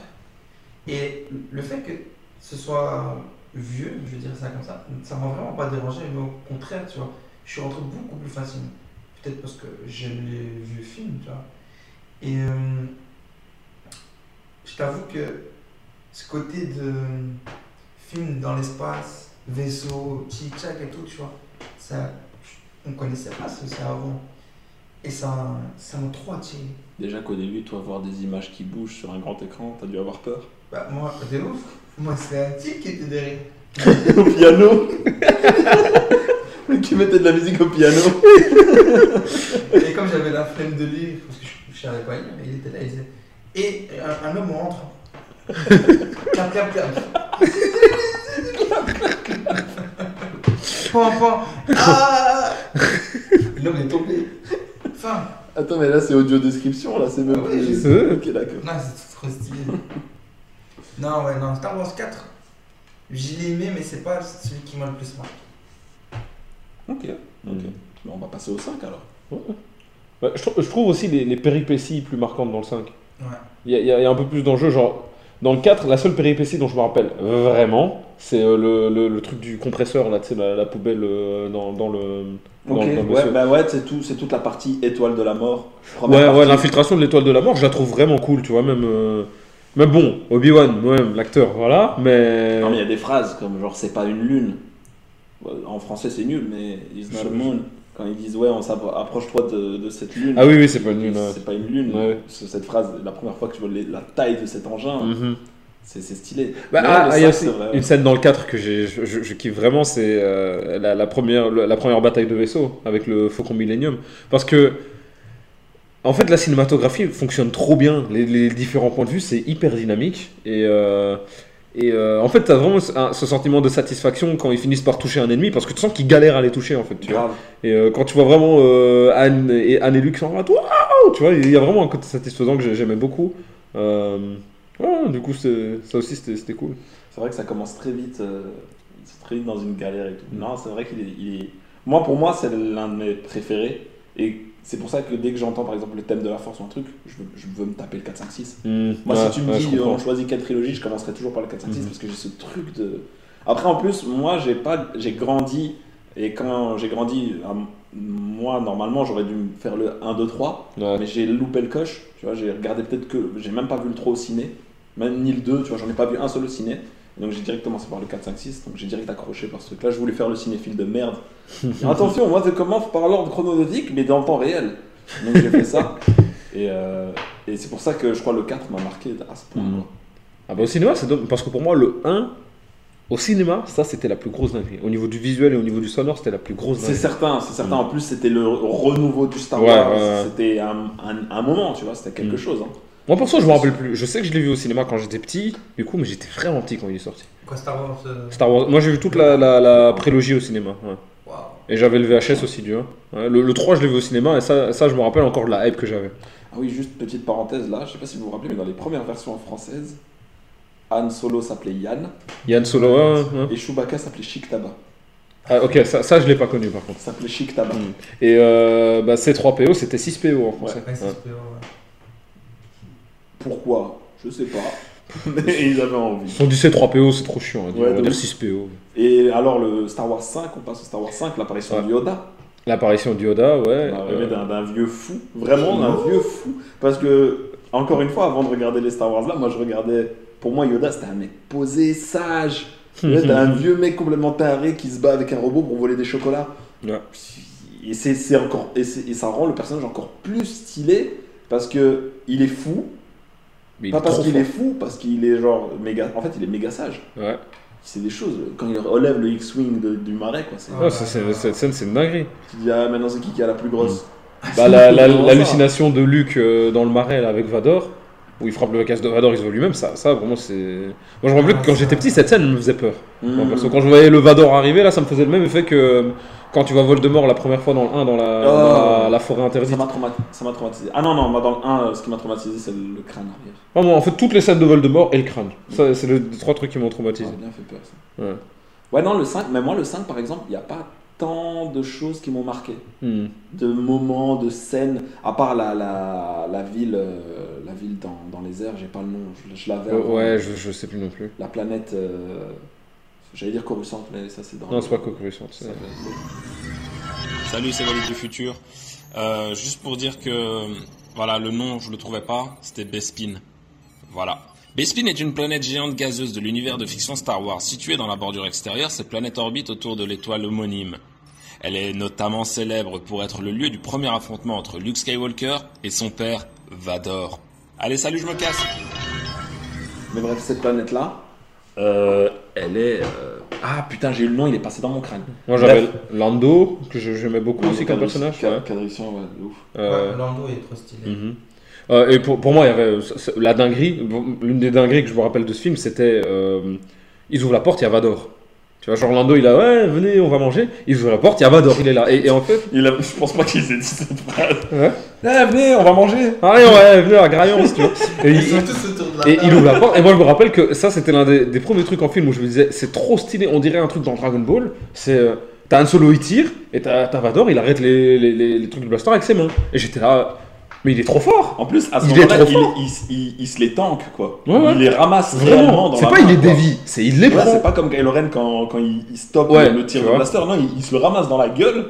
Et le fait que ce soit vieux, je vais dire ça comme ça, ça m'a vraiment pas dérangé, mais au contraire, tu vois, je suis rentré beaucoup plus facilement. Peut-être parce que j'aime les vieux films, tu vois. Et euh, je t'avoue que ce côté de film dans l'espace, vaisseau, tchic-tchac et tout, tu vois, ça, on connaissait pas ce ça avant. Et ça ça m'a trop attiré. Déjà qu'au début, toi, voir des images qui bougent sur un grand écran, t'as dû avoir peur. Bah, moi, de ouf. Moi, c'est un type qui était derrière. [laughs] au piano Qui mettait de la musique au piano Et comme j'avais la flemme de lire, parce que je, je savais pas lire, il était là, il disait. Et un, un homme rentre. Clap, clap, clap. Pan, pan. Ah L'homme est tombé. Enfin, Attends, mais là, c'est audio description, là, c'est même Ah ouais, plus- je sais. Ok, d'accord. non, c'est trop stylé. Non, ouais, non, Star Wars 4, je l'ai aimé, mais c'est pas celui qui m'a le plus marqué. Ok, ok. Bon, on va passer au 5 alors. Ouais, je, trou- je trouve aussi les, les péripéties plus marquantes dans le 5. Ouais. Il y, y y a un peu plus d'enjeux, genre. Dans le 4, la seule péripétie dont je me rappelle vraiment, c'est euh, le, le- le truc du compresseur, là, tu sais, la, la poubelle euh, dans, dans le. dans- le ouais, bah ouais, c'est tout, c'est toute la partie étoile de la mort. Ouais, ouais, l'infiltration de l'étoile de la mort, je la trouve vraiment cool, tu vois, même. euh, Même bon, Obi-Wan, moi-même, l'acteur, voilà, mais. Non, mais il y a des phrases comme genre c'est pas une lune. En français c'est nul, mais it's not a moon. Quand ils disent ouais, on approche-toi de, de cette lune. Ah oui, oui, c'est pas une lune, ouais. C'est pas une lune. Ouais. Cette phrase, la première fois que tu vois les- la taille de cet engin, Mhm. c'est c'est stylé. Bah, ah, ah, il y a aussi une scène dans le 4 que je, je- je kiffe vraiment, c'est euh, la, la première, la première bataille de vaisseau avec le Faucon Millennium. Parce que, en fait, la cinématographie fonctionne trop bien. Les, les différents points de vue, c'est hyper dynamique. Et, euh, et euh, en fait, tu as vraiment ce, sentiment de satisfaction quand ils finissent par toucher un ennemi parce que tu sens qu'ils galèrent à les toucher, en fait. Tu vois. Grave. Et euh, quand tu vois vraiment euh, Anne, et, Anne et Luc sont là, waouh Tu vois, il y a vraiment un côté satisfaisant que j'ai- j'aimais beaucoup. Ouais, du coup, ça aussi, c'était cool. C'est vrai que ça commence très vite, très vite dans une galère et tout. Mm. Non, c'est vrai qu'il est, Moi, pour moi, c'est l'un de mes préférés. Et c'est pour ça que dès que j'entends par exemple le thème de la force ou un truc, je veux, je veux me taper le 4, 5, 6. Moi, si tu me dis on choisit quelle trilogie, je commencerai toujours par le 4, 5, 6 Mhm. parce que j'ai ce truc de. Après, en plus, moi, j'ai pas, j'ai grandi et quand j'ai grandi, euh, moi, normalement, j'aurais dû faire le 1, 2, 3, Ouais. mais j'ai loupé le coche. Tu vois, j'ai regardé peut-être que, j'ai même pas vu le 3 au ciné, même ni le 2, tu vois, j'en ai pas vu un seul au ciné. Donc j'ai direct commencé par le 4, 5, 6, donc j'ai direct accroché par ce truc-là. Je voulais faire le cinéphile de merde. [laughs] Attention, moi, je commence par l'ordre chronologique, mais dans le temps réel. Donc j'ai fait ça. [laughs] Et, euh, et c'est pour ça que je crois le 4 m'a marqué à ce point. Ah bah au cinéma, c'est parce que pour moi, le 1, au cinéma, ça c'était la plus grosse dinguerie. Au niveau du visuel et au niveau du sonore, c'était la plus grosse C'est dinguerie. certain, c'est certain. En plus, c'était le renouveau du Star Wars. ouais, ouais. C'était un, un- un moment, tu vois, c'était quelque Mhm. chose. hein. Moi, pour ça, je me rappelle plus. Je sais que je l'ai vu au cinéma quand j'étais petit, du coup, mais j'étais vraiment petit quand il est sorti. Quoi, Star Wars euh, Star Wars. Moi, j'ai vu toute la, la, la prélogie au cinéma. ouais. Et j'avais le VHS aussi du 1. Ouais, le, le 3, je l'ai vu au cinéma, et ça, ça, je me rappelle encore de la hype que j'avais. Ah oui, juste petite parenthèse là, je sais pas si vous vous rappelez, mais dans les premières versions françaises, Han Solo s'appelait Yann Yann Solo, ouais, ouais. et Chewbacca s'appelait Chic Tabac. Ah, ok, ça, ça, je l'ai pas connu par contre. Ça s'appelait Chic Tabac. Mm. Et euh, bah, C3PO, c'était 6PO en français. Ouais, c'est Ouais. Pourquoi? Je sais pas. [laughs] mais ils avaient envie. Ils ont dit C3PO, c'est trop chiant. Ouais, va de dire ouf. 6PO. Et alors, le Star Wars 5, on passe au Star Wars 5, l'apparition Ouais. de Yoda. L'apparition de Yoda, ouais. On euh, d'un d'un vieux fou, vraiment d'un vieux fou. Parce que, encore une fois, avant de regarder les Star Wars là, moi je regardais. Pour moi, Yoda c'était un mec posé, sage. [laughs] T'as un vieux mec complètement taré qui se bat avec un robot pour voler des chocolats. Ouais. Et, c'est c'est encore, et, c'est- et ça rend le personnage encore plus stylé parce que il est fou. Mais pas parce qu'il est fou, parce qu'il est genre méga. En fait, il est méga sage. Ouais. C'est des choses. Quand il relève le X-Wing du marais, quoi. c'est- Ouais. Ouais, ça, c'est- cette scène, c'est une dinguerie. Tu te dis, ah, maintenant c'est qui qui a la plus grosse Bah, la- la- Comment ça L'hallucination de Luke euh, dans le marais là, avec Vador, où il frappe le casse de Vador, il se voit lui-même, ça, ça vraiment c'est. Moi je me rappelle que quand j'étais petit, cette scène me faisait peur. Moi, Mmh. perso, quand je voyais le Vador arriver, là ça me faisait le même effet que euh, quand tu vois Voldemort la première fois dans le 1 dans la, Oh. dans la, la forêt interdite. Ça m'a trauma- ça m'a traumatisé. Ah non, non, moi dans le 1, euh, ce qui m'a traumatisé, c'est le crâne arrière. Vraiment, en fait, toutes les scènes de Voldemort et le crâne. Ça, c'est les trois trucs qui m'ont Ça traumatisé. m'a bien fait peur, ça. Ouais. Ouais, non, le 5, mais moi, le 5, par exemple, il n'y a pas tant de choses qui m'ont marqué. Hmm. De moments, de scènes, à part la, la, la ville, euh, la ville dans, dans les airs, j'ai pas le nom, je, je l'avais. Euh, ouais, je, je sais plus non plus. La planète, euh, j'allais dire Coruscant, mais ça c'est dans. Non, c'est pas ça, le- Salut, c'est Walid du futur. Euh, juste pour dire que, voilà, le nom, je le trouvais pas, c'était Bespin. Voilà. Bespin est une planète géante gazeuse de l'univers de fiction Star Wars. Située dans la bordure extérieure, cette planète orbite autour de l'étoile homonyme. Elle est notamment célèbre pour être le lieu du premier affrontement entre Luke Skywalker et son père, Vador. Allez, salut, je me casse Mais bref, cette planète-là, euh, elle est. euh, Ah putain, j'ai eu le nom, il est passé dans mon crâne. Moi j'avais Lando, que je- j'aimais beaucoup aussi comme personnage. ouais. Ouais, de ouf. Euh, Ouais, Lando est trop stylé. Mhm. Euh, et pour, pour moi, il y avait euh, c- c- la dinguerie. bon, L'une des dingueries que je me rappelle de ce film, c'était euh, ils ouvrent la porte, il y a Vador. Tu vois, genre Lando, il a ouais, venez, on va manger. Ils ouvrent la porte, il y a Vador, il est là. Et, et en fait, Il a- Je pense pas qu'ils aient dit cette phrase. ouais. Eh, venez, on va manger allez, ouais, venez à Graillance, tu vois. Et, Ils il, sont tous autour et il ouvre la porte. Et moi, je me rappelle que ça, c'était l'un des, des premiers trucs en film où je me disais, c'est trop stylé. On dirait un truc dans Dragon Ball. C'est euh, t'as un solo, il tire, et t'as t'as Vador, il arrête les, les, les- les trucs de blaster avec ses mains. Et j'étais là, mais il est trop fort. En plus, à ce moment-là, il, il, il- il se les tank, quoi. Ouais, ouais. Il les ramasse réellement Vraiment. dans C'est la pas main, il les dévie, c'est il les Ouais, prend. c'est pas comme Kylo Ren quand, quand il, stoppe le tir de blaster. Non, il se le ramasse dans la gueule.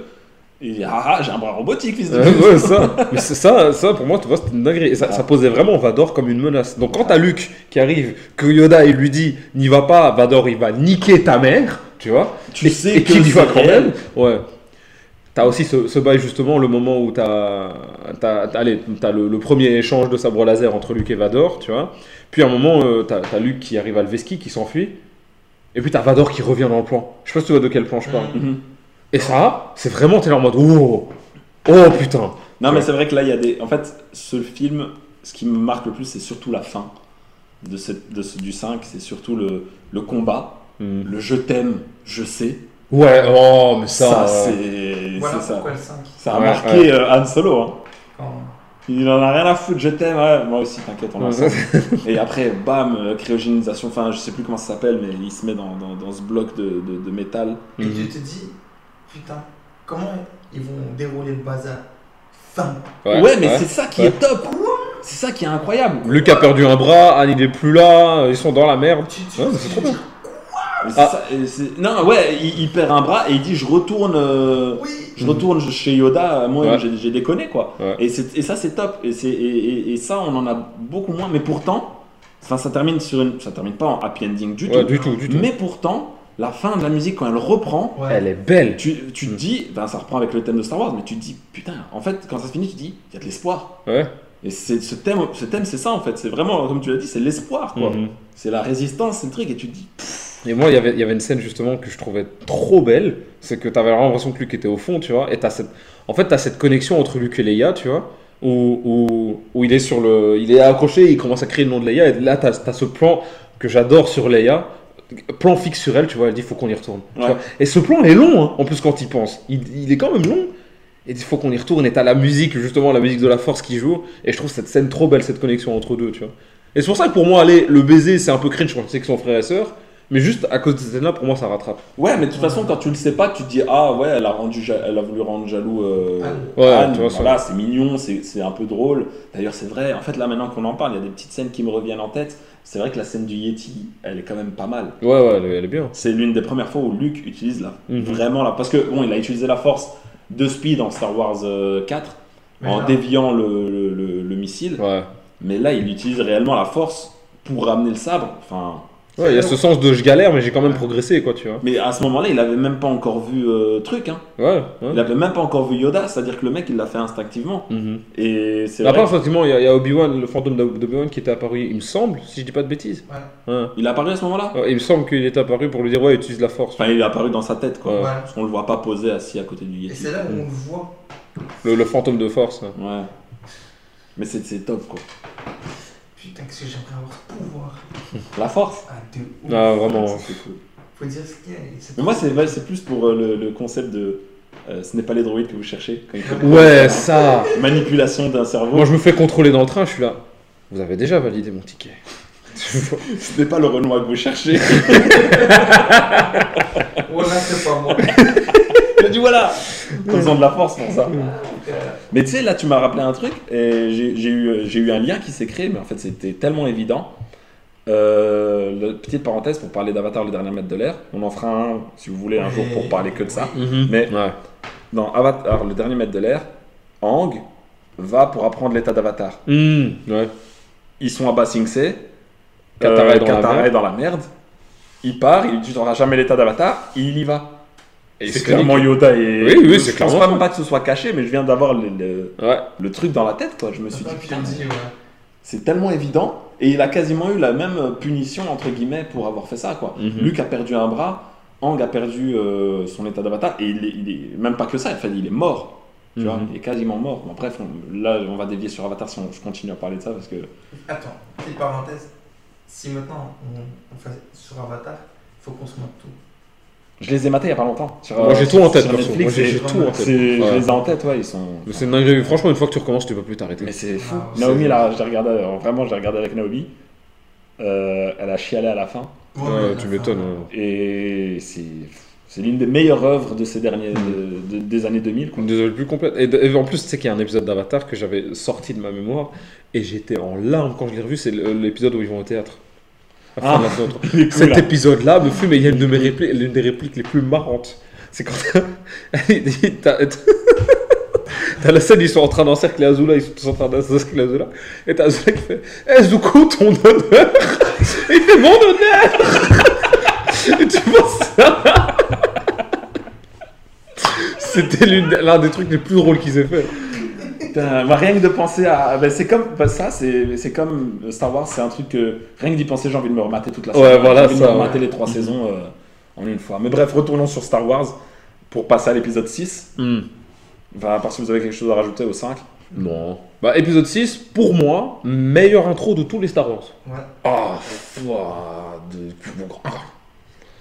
Il dit Ah, ah, j'ai un bras robotique, fils de Euh, ouais, ça. [laughs] Mais c'est ça, ça pour moi, tu vois, c'était une dinguerie. Et ça, ça posait vraiment Vador comme une menace. Donc quand t'as Luke qui arrive, que Yoda il lui dit n'y va pas, Vador il va niquer ta mère, tu vois. Tu et, sais et qu'il y va quand même. Ouais. T'as aussi ce, ce bail justement, le moment où t'as, t'as, t'as- allez, t'as le, le premier échange de sabre laser entre Luke et Vador, tu vois. Puis à un moment, euh, t'as, t'as Luke qui arrive à le Veski, qui s'enfuit. Et puis t'as Vador qui revient dans le plan. Je sais pas si tu vois de quel plan je parle. Mhm. Et ça, c'est vraiment, t'es là en mode, oh, oh putain. Non, mais c'est vrai que là, il y a des. En fait, ce film, ce qui me marque le plus, c'est surtout la fin de cette, de ce, du 5. C'est surtout le, le combat, Hmm. le je t'aime, je sais. Ouais, oh, mais Ça, ça. c'est Voilà c'est ça. pourquoi le 5. Ça a Ouais, marqué ouais. euh, Han Solo. Hein. Il en a rien à foutre, je t'aime. Ouais, moi aussi, t'inquiète, on. [laughs] Et après, bam, euh, cryogénisation. Enfin, je sais plus comment ça s'appelle, mais il se met dans, dans, dans ce bloc de, de, de métal. Et tu te dis, putain, comment ils vont dérouler le bazar? Fin. Ouais, mais c'est ça qui est top. C'est ça qui est incroyable. Luc a perdu un bras, Anne il est plus là, ils sont dans la merde. Tu- tu- Ouais, mais c'est trop bien. Ah. ça, Non, ouais, il, il perd un bras et il dit je retourne, euh, Oui. je retourne chez Yoda. Moi, Ouais. j'ai déconné quoi. Ouais. Et, ça c'est top. Et, c'est- et, et- et ça on en a beaucoup moins. Mais pourtant, enfin, ça termine sur une, ça termine pas en happy ending du Ouais, tout. du tout, du tout. Mais pourtant, la fin de la musique quand elle reprend, Ouais. Elle est belle. tu, tu te dis, ben, ça reprend avec le thème de Star Wars, mais tu te dis putain, en fait quand ça se finit, tu te dis il y a de l'espoir. Ouais. Et c'est ce thème, ce thème c'est ça en fait. C'est vraiment comme tu l'as dit, c'est l'espoir quoi. Mhm. C'est la résistance, c'est le truc. Et tu te dis Et moi, il y avait- il y avait une scène justement que je trouvais trop belle. C'est que tu avais vraiment l'impression que Luc était au fond, tu vois. Et t'as cette... en fait, tu as cette connexion entre Luc et Leia, tu vois. Où, où, où il est sur le. Il est accroché, il commence à crier le nom de Leia. Et là, tu as, ce plan que j'adore sur Leia. Plan fixe sur elle, tu vois. Elle dit faut qu'on y retourne. tu vois. Et ce plan, est long, hein, en plus, quand il pense. Il, il est quand même long. Et il dit faut qu'on y retourne. Et t'as la musique, justement, la musique de la force qui joue. Et je trouve cette scène trop belle, cette connexion entre deux, tu vois. Et c'est pour ça que pour moi, aller le baiser, c'est un peu cringe quand tu sais que son frère et sœur. Mais juste à cause de cette scène-là, pour moi, ça rattrape. Ouais, mais de toute façon, quand tu le sais pas, tu te dis ah ouais, elle a rendu, ja- elle a voulu rendre jaloux euh, Anne. Ouais, Anne. tu vois, ça. voilà, c'est mignon, c'est c'est un peu drôle. D'ailleurs, c'est vrai. En fait, là maintenant qu'on en parle, il y a des petites scènes qui me reviennent en tête. C'est vrai que la scène du Yeti, elle est quand même pas mal. Ouais, ouais, elle, est- elle est bien. C'est l'une des premières fois où Luke utilise la Mhm. vraiment là, parce que bon, il a utilisé la Force de Speed dans Star Wars euh, 4 Mais en là- déviant le, le- le- le missile. Ouais. Mais là, il utilise réellement la Force pour ramener le sabre. Enfin, Ouais, il y a ce sens de je galère, mais j'ai quand même progressé, quoi, tu vois. mais à ce moment-là, il avait même pas encore vu euh, truc. Hein. Ouais, ouais. Il avait même pas encore vu Yoda, c'est-à-dire que le mec, il l'a fait instinctivement. Mhm. Et c'est Après, effectivement, il y a, a Obi-Wan, le fantôme d'Obi-Wan qui était apparu, il me semble, si je dis pas de bêtises. Ouais. Ouais. Il est apparu à ce moment-là? Ouais, il me semble qu'il est apparu pour lui dire, ouais, utilise la force. Enfin, il est apparu dans sa tête, quoi. Parce qu'on le voit pas posé assis à côté du Et Yeti. c'est là où on le voit. Le, le fantôme de force. ouais. Ouais. Mais c'est c'est top, quoi. Putain, que j'aimerais avoir ce pouvoir. [laughs] La force Ah, de ouf. Ah, vraiment. C'est cool. Faut dire ce qu'il y a. c'est Mais moi, c'est c'est plus pour euh, le, le concept de. euh, ce n'est pas les droïdes que vous cherchez. Quand il Ouais, ça Manipulation d'un cerveau. Moi, je me fais contrôler dans le train, je suis là. Vous avez déjà validé mon ticket. [laughs] Ce n'est pas le Renoir que vous cherchez. [laughs] Ouais, là, c'est pas moi. Je dis voilà Ils ont de la force pour ça. Euh, Mais tu sais, là, tu m'as rappelé un truc, et j'ai eu, j'ai eu un lien qui s'est créé, mais en fait, c'était tellement évident. Euh, le- petite parenthèse pour parler d'Avatar, le dernier maître de l'air. On en fera un, si vous voulez, un jour pour parler que de ça. Mais Ouais. dans Avatar, le dernier maître de l'air, Ang va pour apprendre l'état d'Avatar. Ouais. Ils sont à Ba Sing Se. Katara est dans la Katara merde. est dans la merde. Il part, il dit Tu n'auras jamais l'état d'Avatar, il y va. C'est clairement Yoda et. Oui, oui, je c'est pense clairement pas ça. même pas que ce soit caché, mais je viens d'avoir le, le- Ouais. le truc dans la tête, quoi. Je me suis Pas dit, je putain, ouais. c'est tellement évident. Et il a quasiment eu la même punition, entre guillemets, pour avoir fait ça, quoi. Mhm. Luke a perdu un bras, Ang a perdu euh, son état d'avatar, et il est, il est- même pas que ça, enfin, il est mort. Tu vois, Mhm. il est quasiment mort. Bon, bref, on- là, on va dévier sur Avatar si on- je continue à parler de ça, parce que. Attends, petite parenthèse. Si maintenant on, on fait sur Avatar, faut qu'on se montre tout. Je les ai matés il y a pas longtemps. Sur, Moi, euh, j'ai tout en tête, sur perso. Netflix, Moi, j'ai tout en tête. c'est- Je les ai en tête, ouais, ils sont. Mais C'est une dinguerie. Franchement, une fois que tu recommences, tu peux plus t'arrêter. Mais c'est fou. Ah, Naomi, c'est- là, je l'ai regardé, euh, vraiment, je l'ai regardé avec Naomi. Euh, elle a chialé à la fin. Ouais, tu m'étonnes. Et c'est c'est l'une des meilleures œuvres de ces derniers de- de- des années 2000. Quoi. Plus complète. Et, en plus, tu sais qu'il y a un épisode d'Avatar que j'avais sorti de ma mémoire et j'étais en larmes quand je l'ai revu. C'est le- l'épisode où ils vont au théâtre. Ah. Cet là. épisode-là me fume, mais il y a une de mes répliques, l'une des répliques les plus marrantes. C'est quand [laughs] t'as- la scène, ils sont en train d'encercler Azula, ils sont tous en train d'encercler Azula, et t'as Azula qui fait Eh, Zuko, ton honneur Et [laughs] il fait mon honneur Et tu vois ça C'était l'un des trucs les plus drôles qu'ils aient fait. Putain, moi, rien que de penser à. ben, c'est comme ben, ça, c'est c'est comme Star Wars, c'est un truc que rien que d'y penser, j'ai envie de me remater toute la Ouais, voilà, J'ai envie de me remater ouais. les trois saisons euh, en une fois. Mais bref, retournons sur Star Wars pour passer à l'épisode 6. Enfin, à part si vous avez quelque chose à rajouter au 5. Non. Bah, épisode 6, pour moi, meilleure intro de tous les Star Wars. Ouais. Oh, de-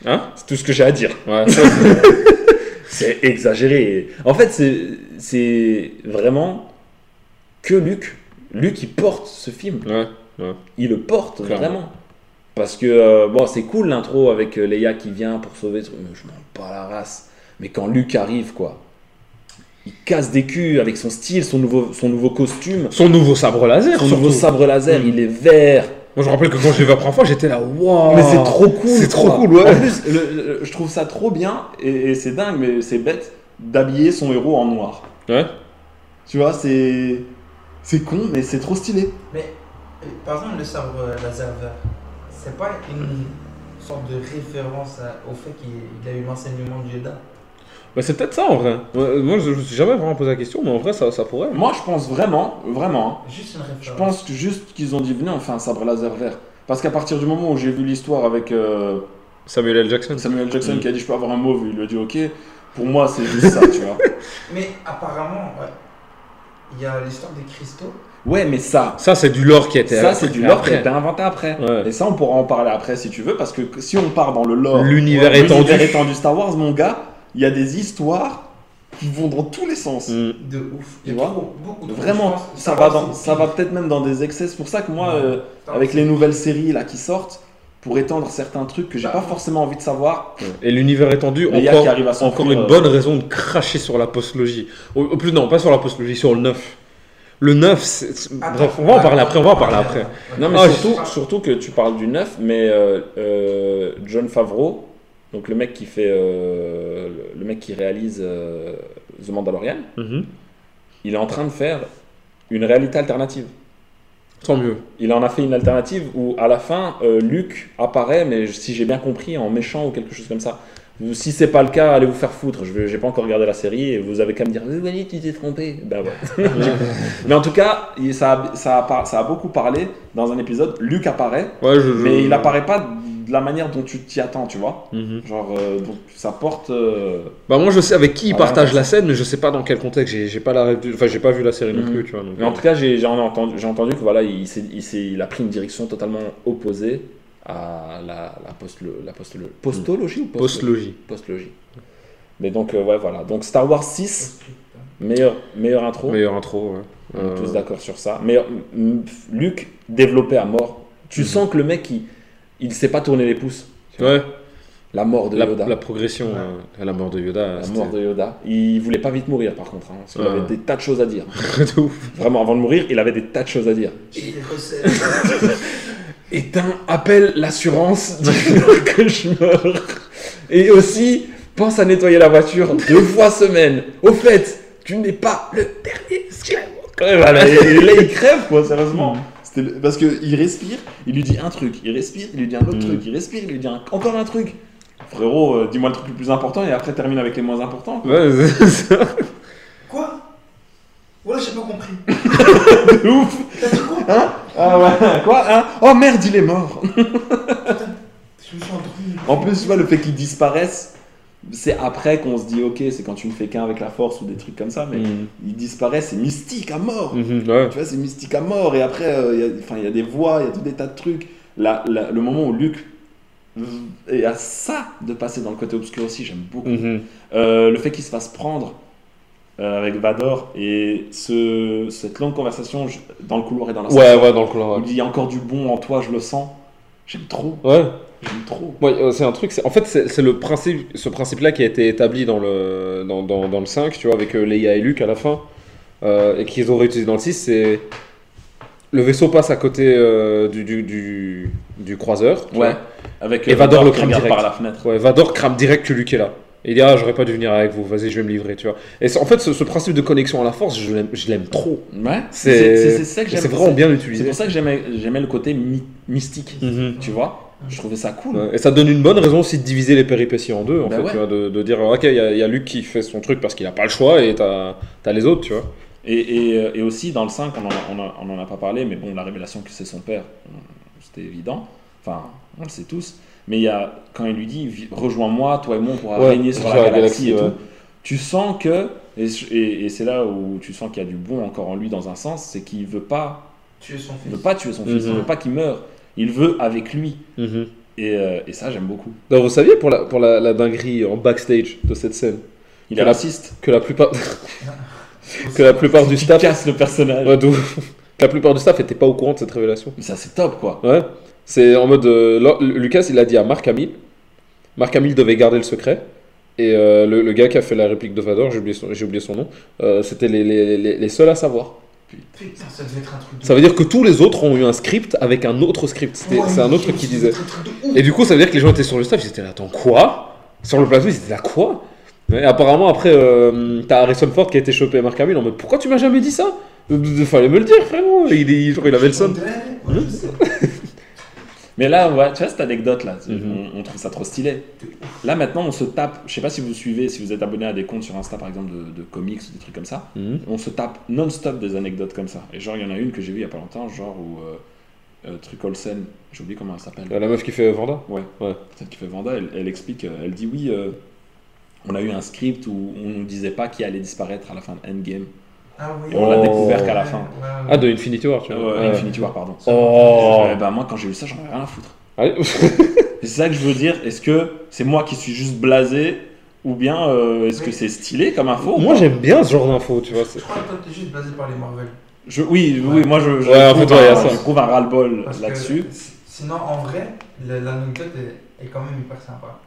Hein? C'est tout ce que j'ai à dire. Ouais, c'est- [laughs] C'est exagéré. En fait, c'est c'est vraiment que Luc. Luc, il porte ce film. ouais. Il le porte Clairement. vraiment. Parce que, euh, bon, c'est cool l'intro avec euh, Leia qui vient pour sauver. Je m'en bats la race. Mais quand Luc arrive, quoi. il casse des culs avec son style, son nouveau, son nouveau costume, Son nouveau sabre laser. son surtout. nouveau sabre laser, il est vert. Moi, je me rappelle que quand je l'ai vu la première fois, j'étais là, waouh. Mais c'est trop cool. C'est trop cool, ouais. En plus, le- le- je trouve ça trop bien et, et c'est dingue, mais c'est bête d'habiller son héros en noir. Ouais. Tu vois, c'est c'est con, mais c'est trop stylé. Mais euh, par exemple, le sabre euh, laser vert, c'est pas une sorte de référence à- au fait qu'il il a eu l'enseignement de Yoda Bah, c'est peut-être ça en vrai. Moi, je, je me suis jamais vraiment posé la question, mais en vrai, ça, ça pourrait. Moi, je pense vraiment, vraiment, hein, Juste une référence. je pense que juste qu'ils ont dit venez, on fait un sabre laser vert. Parce qu'à partir du moment où j'ai vu l'histoire avec euh, Samuel L. Jackson. Samuel Jackson Mm. qui a dit je peux avoir un mauve, il lui a dit ok. Pour moi, c'est juste ça, tu vois. [laughs] Mais apparemment, ouais, il y a l'histoire des cristaux. Ouais, mais ça, Ça, c'est du lore qui a été ça c'est du lore qui a été inventé après. Ouais. Et ça, on pourra en parler après si tu veux, parce que si on part dans le lore, L'univers Ouais, étendu. l'univers étendu Star Wars, mon gars, il y a des histoires qui vont dans tous les sens. Mm. De ouf. Tu vois beaucoup Vraiment, ça va, dans, ça va peut-être même dans des excès. C'est pour ça que moi, Ouais. euh, avec les nouvelles séries là qui sortent, pour étendre certains trucs que j'ai Bah, pas forcément envie de savoir, Et l'univers étendu, les encore, qui à encore une euh, bonne raison de cracher sur la postlogie. Au, au plus, non, pas sur la postlogie, sur le 9. Le 9, c'est- c'est- Attends, bref, on va en ouais, parler après, on va en parler après. Non, mais Ah, surtout, je- surtout que tu parles du 9, mais euh, euh, John Favreau, donc le mec qui fait, euh, le- mec qui réalise euh, The Mandalorian, Mhm. il est en train de faire une réalité alternative. Tant mieux. Il en a fait une alternative où à la fin, euh, Luke apparaît, mais si j'ai bien compris, en méchant ou quelque chose comme ça. Si c'est pas le cas, allez vous faire foutre. Je n'ai pas encore regardé la série et vous avez qu'à me dire Oui, Walid, tu t'es trompé. Ben ouais. [laughs] mais en tout cas, ça a, ça, a, par- ça a beaucoup parlé dans un épisode. Luke apparaît, Ouais, je, je- mais il apparaît pas de la manière dont tu t'y attends, tu vois. Mhm. Genre, euh, donc ça porte. euh, Bah moi je sais avec qui il partage la scène, mais je sais pas dans quel contexte. J'ai pas la enfin j'ai pas vu la série non Mhm. plus, tu vois. donc, Mais en tout cas, j'ai entendu, entendu que voilà, il, il, il a pris une direction totalement opposée à la, la, post, la post, postologie ou post- postlogie. postlogie. Mais donc, euh, ouais, voilà. Donc, Star Wars 6, meilleure, meilleure intro. Meilleure intro. Ouais. On est Euh, tous d'accord sur ça. Mais mm, Luc, développé à mort. Tu Mhm. sens que le mec, il, il sait pas tourner les pouces. Ouais. La mort de La, Yoda. la progression Ouais. euh, à la mort de Yoda. La mort de Yoda. Il voulait pas vite mourir, par contre. hein, parce qu'il Ouais. avait des tas de choses à dire. [laughs] de ouf. Vraiment, avant de mourir, il avait des tas de choses à dire. Éteins, [laughs] appelle l'assurance, [laughs] dis que je meurs. Et aussi, pense à nettoyer la voiture deux fois semaine. Au fait, tu n'es pas le dernier esclave. Ouais, voilà, et là, il crève, quoi, sérieusement. C'était le- Parce qu'il respire, il lui dit un truc, il respire, il lui dit un autre Mm. truc, il respire, il lui dit un- encore un truc. Frérot, euh, dis-moi le truc le plus important et après termine avec les moins importants. Ouais, c'est ça. Quoi? Ouais, j'ai pas compris. [laughs] De ouf T'as dit quoi? Hein? Ah ouais, quoi hein? Oh merde, il est mort Je me suis endormi. En plus, tu vois, le fait qu'ils disparaissent, c'est après qu'on se dit, ok, c'est quand tu ne fais qu'un avec la force ou des trucs comme ça, mais Mhm. ils disparaissent, c'est mystique à mort. Mhm, ouais. Tu vois, c'est mystique à mort. Et après, euh, il y a- il des voix, il y a tout des tas de trucs. La- la- le moment où Luc est à ça de passer dans le côté obscur aussi, j'aime beaucoup. Mhm. Euh, le fait qu'il se fasse prendre euh, avec Vador et ce, cette longue conversation je- dans le couloir et dans la Ouais, salle, ouais, dans le couloir. où il Ouais. dit il y a encore du bon en toi, je le sens. J'aime trop, Ouais. J'aime trop. Ouais, euh, c'est un truc, c'est- en fait, c'est c'est le principe, ce principe-là qui a été établi dans le, dans, dans, dans le 5, tu vois, avec euh, Leia et Luke à la fin, euh, et qu'ils ont réutilisé dans le 6, c'est. Le vaisseau passe à côté euh, du, du, du, du croiseur. tu Ouais. vois. Avec Et Vador Vador le crame direct. par la fenêtre. Ouais, Vador crame direct que Luke est là. Et il dit, ah, j'aurais pas dû venir avec vous, vas-y, je vais me livrer, tu vois. Et c'est- en fait, ce, ce principe de connexion à la force, je l'aime- trop. Ouais. C'est c'est- c'est ça que j'aime. C'est vraiment bien C'est utilisé. pour ça que j'aimais le côté my- mystique. Mhm. Tu vois Je trouvais ça cool. Ouais, Et ça donne une bonne raison aussi de diviser les péripéties en deux, en Bah fait, ouais. tu vois, de, de dire, ok, il y, a- il y a Luke qui fait son truc parce qu'il a pas le choix, et t'as as les autres, tu vois. Et, et, euh, et aussi, dans le 5, on en, a- on, a- on en a pas parlé, mais bon, la révélation que c'est son père, euh, c'était évident. Enfin, on le sait tous. Mais il y a, quand il lui dit, rejoins-moi, toi et moi, on pourra Ouais, régner sur la, la galaxie, galaxie, et ouais. tout. Tu sens que, et, et- et c'est là où tu sens qu'il y a du bon encore en lui dans un sens, c'est qu'il veut pas, Tu es son il veut fils. pas tuer son fils, Mhm. il veut pas qu'il meure. Il veut avec lui. Mhm. Et, euh, et ça, j'aime beaucoup. Donc, vous saviez pour la, pour la, la dinguerie en backstage de cette scène Il Que est raciste. que la plupart, [laughs] que la plupart du staff, casses le personnage. Ouais, que la plupart du staff était pas au courant de cette révélation. Mais ça, c'est top, quoi. Ouais, c'est en mode euh, Lucas, il a dit à Marc Hamill, Marc Hamill devait garder le secret, Et euh, le, le gars qui a fait la réplique de Vador, j'ai oublié son, j'ai oublié son nom, euh, c'était les, les, les, les seuls à savoir. Putain, ça devait être un truc de Ça veut dire que tous les autres ont eu un script avec un autre script. C'était- Ouais, c'est un mais autre qui ça disait. devait être un truc de ouf. Et du coup, ça veut dire que les gens étaient sur le staff, ils étaient là, attends, quoi? Sur le plateau, ils étaient là, quoi? Et apparemment, après, euh, t'as Harrison Ford qui a été chopé à Mark Hamill en mode, pourquoi tu m'as jamais dit ça? Il fallait me le dire, frérot. Il, est- genre, il avait le son. Ouais, je sais. Mais là, ouais, tu vois cette anecdote là, Mhm. on, on trouve ça trop stylé. Là maintenant, on se tape. Je sais pas si vous suivez, si vous êtes abonné à des comptes sur Insta par exemple de, de comics ou des trucs comme ça. Mhm. On se tape non-stop des anecdotes comme ça. Et genre, il y en a une que j'ai vue il y a pas longtemps, genre où euh, euh, Truc Olsen, j'ai oublié comment elle s'appelle. La meuf qui fait Vanda? Ouais. Ouais. Celle qui fait Vanda, elle, elle explique, euh, elle dit oui, euh, on a eu un script où on ne disait pas qui allait disparaître à la fin de Endgame. Ah oui. On l'a Oh. découvert qu'à la fin. Ouais, ouais, Ah, de Infinity War, tu Euh, vois. ouais, Ouais. Infinity War, pardon. Oh Euh, bah, moi, quand j'ai vu ça, j'en avais rien à foutre. Et [laughs] C'est ça que je veux dire. Est-ce que c'est moi qui suis juste blasé ou bien euh, est-ce que c'est stylé comme info Moi, j'aime bien ce genre d'infos, tu vois. c'est- Je crois que toi, t'es juste basé par les Marvel. Je, oui, oui, moi je, je Ouais, en trouve fait, ouais, y a un- ça. je trouve un ras-le-bol là-dessus. si- Sinon, en vrai, la- l'anecdote est, est quand même hyper sympa.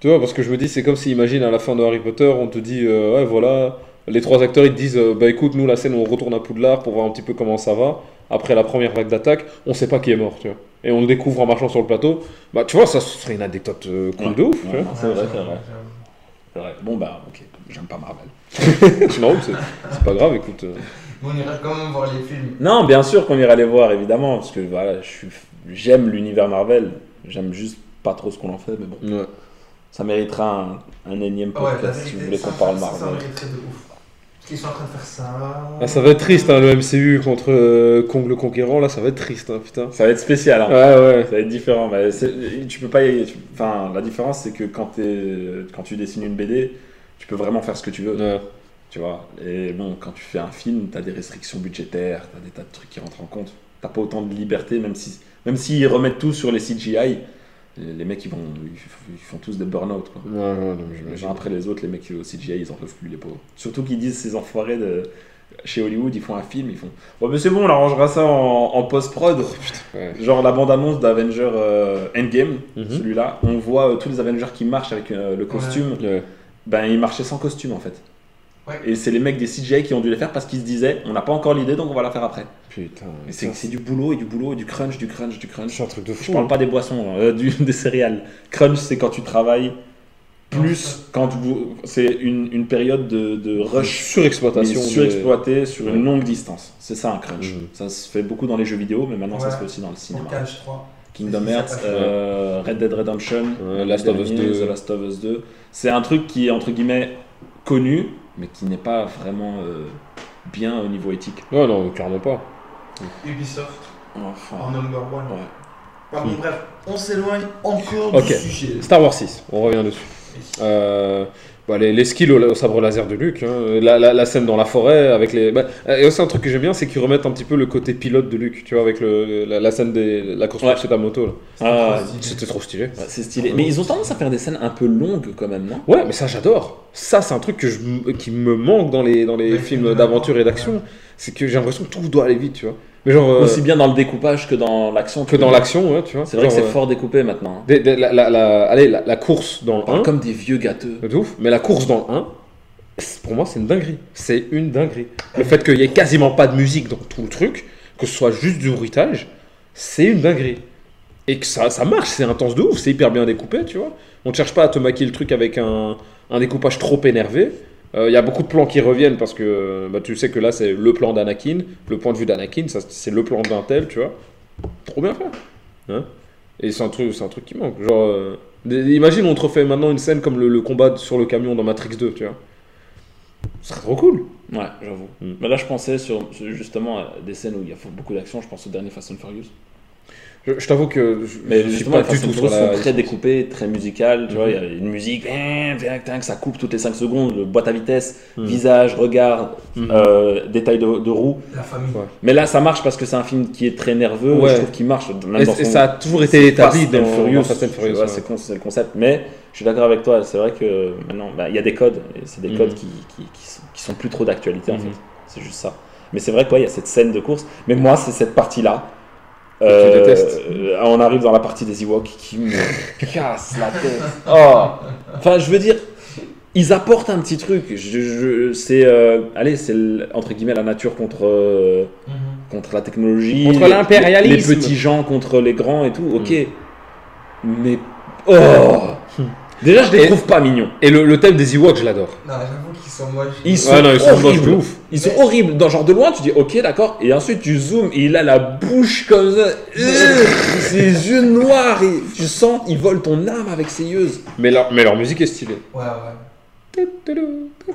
Tu vois, parce que je me dis, c'est comme si, imagine, à la fin de Harry Potter, on te dit, euh, ouais, voilà, les trois acteurs, ils te disent, euh, bah écoute, nous, la scène, on retourne à Poudlard pour voir un petit peu comment ça va. Après la première vague d'attaque, on sait pas qui est mort, tu vois. Et on le découvre en marchant sur le plateau. Bah, tu vois, ça serait une anecdote euh, cool Ouais. de ouf, tu Ouais. vois. C'est vrai, c'est vrai. Bon bah ok, j'aime pas Marvel. [laughs] non, c'est c'est pas grave, écoute. euh. Mais on ira quand même voir les films. Non, bien sûr qu'on ira les voir évidemment parce que voilà, je suis, j'aime l'univers Marvel. J'aime juste pas trop ce qu'on en fait, mais bon, Ouais. ça méritera un, un énième Ah ouais, podcast si vous voulez qu'on parle ça, ça, Marvel. mériterait de ouf. Qu'ils sont en train de faire ça. Ah, ça va être triste, hein, le MCU contre euh, Kong le Conquérant, là, ça va être triste, hein, putain. Ça va être spécial. Hein. Ouais, ouais. Ça va être différent. mais tu peux pas. y- tu- Enfin, la différence, c'est que quand, tu dessines une BD, tu peux vraiment faire ce que tu veux. Ouais. Tu vois. Et bon, quand tu fais un film, tu as des restrictions budgétaires, tu as des tas de trucs qui rentrent en compte. T'as pas autant de liberté, même si, même s'ils remettent tout sur les CGI. Les mecs, ils, vont, ils font tous des burn-out. quoi. Ouais, ouais, non, mais Les j'imagine. uns après les autres, les mecs au CGI, ils en peuvent plus, les pauvres. Surtout qu'ils disent, ces enfoirés de. Chez Hollywood, ils font un film, ils font. Oh, mais c'est bon, on arrangera ça en, en post-prod. Ouais. Genre la bande-annonce d'Avenger euh, Endgame, Mhm. celui-là, on voit euh, tous les Avengers qui marchent avec euh, le costume. Ben, ils marchaient sans costume en fait. Ouais. Et c'est les mecs des CGI qui ont dû les faire parce qu'ils se disaient, on n'a pas encore l'idée, donc on va la faire après. Putain. Et c'est c'est du boulot et du boulot et du crunch, du crunch, du crunch. C'est un truc de Je fou. parle hein. pas des boissons, euh, du, [laughs] des céréales. Crunch, c'est quand tu travailles plus quand vous. C'est une, une période de, de rush Surexploitation. surexploité sur une longue distance. C'est ça un crunch. Mhm. Ça se fait beaucoup dans les jeux vidéo, mais maintenant ça se fait aussi dans le cinéma. Cage 3. Kingdom Hearts, euh, Red Dead Redemption, Ouais, Last of Us dernier, 2. The Last of Us 2. C'est un truc qui est entre guillemets connu, mais qui n'est pas vraiment euh, bien au niveau éthique. Non, non, clairement pas. Ubisoft Enfin, en number one. ouais. Enfin, bon, bref, on s'éloigne encore du sujet. Star Wars 6, on revient dessus. Euh, bah, les, les skills au, au sabre laser de Luke, hein. la, la- la scène dans la forêt avec les. Bah, et aussi un truc que j'aime bien, c'est qu'ils remettent un petit peu le côté pilote de Luke, tu vois, avec le, la, la scène de la construction de la moto. là. Ah, C'était trop stylé. ouais, c'est stylé. Mais ils ont tendance à faire des scènes un peu longues quand même, non? Ouais, mais ça j'adore. Ça, c'est un truc que je, qui me manque dans les, dans les films d'aventure et d'action. C'est que j'ai l'impression que tout doit aller vite, tu vois. Mais genre. euh, Aussi bien dans le découpage que dans l'action. que dans l'action, ouais, tu vois. C'est vrai que c'est euh, fort découpé maintenant. des- des- la, la- la- allez, la, course dans le On parle 1, comme des vieux gâteux. de ouf, mais la course dans le 1, c'est- pour moi, c'est une dinguerie. C'est une dinguerie. Le fait qu'il y ait quasiment pas de musique dans tout le truc, que ce soit juste du bruitage, c'est une dinguerie. Et que ça, ça marche, c'est intense de ouf, c'est hyper bien découpé, tu vois. On ne cherche pas à te maquiller le truc avec un, un découpage trop énervé. Euh, Il y a beaucoup de plans qui reviennent parce que bah, tu sais que là, c'est le plan d'Anakin, le point de vue d'Anakin, c'est le plan d'un tel, tu vois. Trop bien fait. Hein Et c'est un, truc, un truc qui manque. Genre, euh, imagine, on te refait maintenant une scène comme le, le combat sur le camion dans Matrix 2, tu vois. Ce serait trop cool. Ouais, j'avoue. Mm. Mais là, je pensais sur justement à des scènes où il y a beaucoup d'action. Je pense au dernier Fast and Furious. Je, je t'avoue que je, Mais je suis pas du tout sur la. sont très découpés, très musicales. Tu Mhm. vois, il y a une musique, hein, tac, tac, ça coupe toutes les 5 secondes, le boîte à vitesse, Mhm. visage, regard, Mhm. euh, détails de, de roue. La famille. Ouais. Mais là, ça marche parce que c'est un film qui est très nerveux. Ouais. Je trouve qu'il marche. Même Et, dans et son- ça a toujours été établi dans, Furious. dans Furious. ouais. c'est le concept. Mais je suis d'accord avec toi. C'est vrai que maintenant, bah, il y a des codes. C'est des codes qui, qui, qui sont, qui sont plus trop d'actualité en fait. C'est juste ça. Mais c'est vrai qu'il y a cette scène de course. Mais moi, c'est cette partie-là Euh, détestes. euh, on arrive dans la partie des Ewoks qui me [laughs] casse la tête. Oh. Enfin, je veux dire, ils apportent un petit truc. Je, je- c'est, euh, allez, c'est entre guillemets la nature contre euh, Mhm. contre la technologie, Contre l'impérialisme. les petits gens contre les grands et tout. Ok, mais oh. Déjà, je les trouve pas mignons. Et le, le thème des Ewoks, je l'adore. Non, j'avoue qu'ils sont moches. Ils sont, Ouais, non, ils sont moches ouf. Ils sont horribles. Dans genre de loin, tu dis ok, d'accord. Et ensuite, tu zoomes et il a la bouche comme ça. Euh, ses yeux noirs. Et tu sens, il vole ton âme avec ses yeux. Mais leur, mais leur musique est stylée. Ouais, ouais.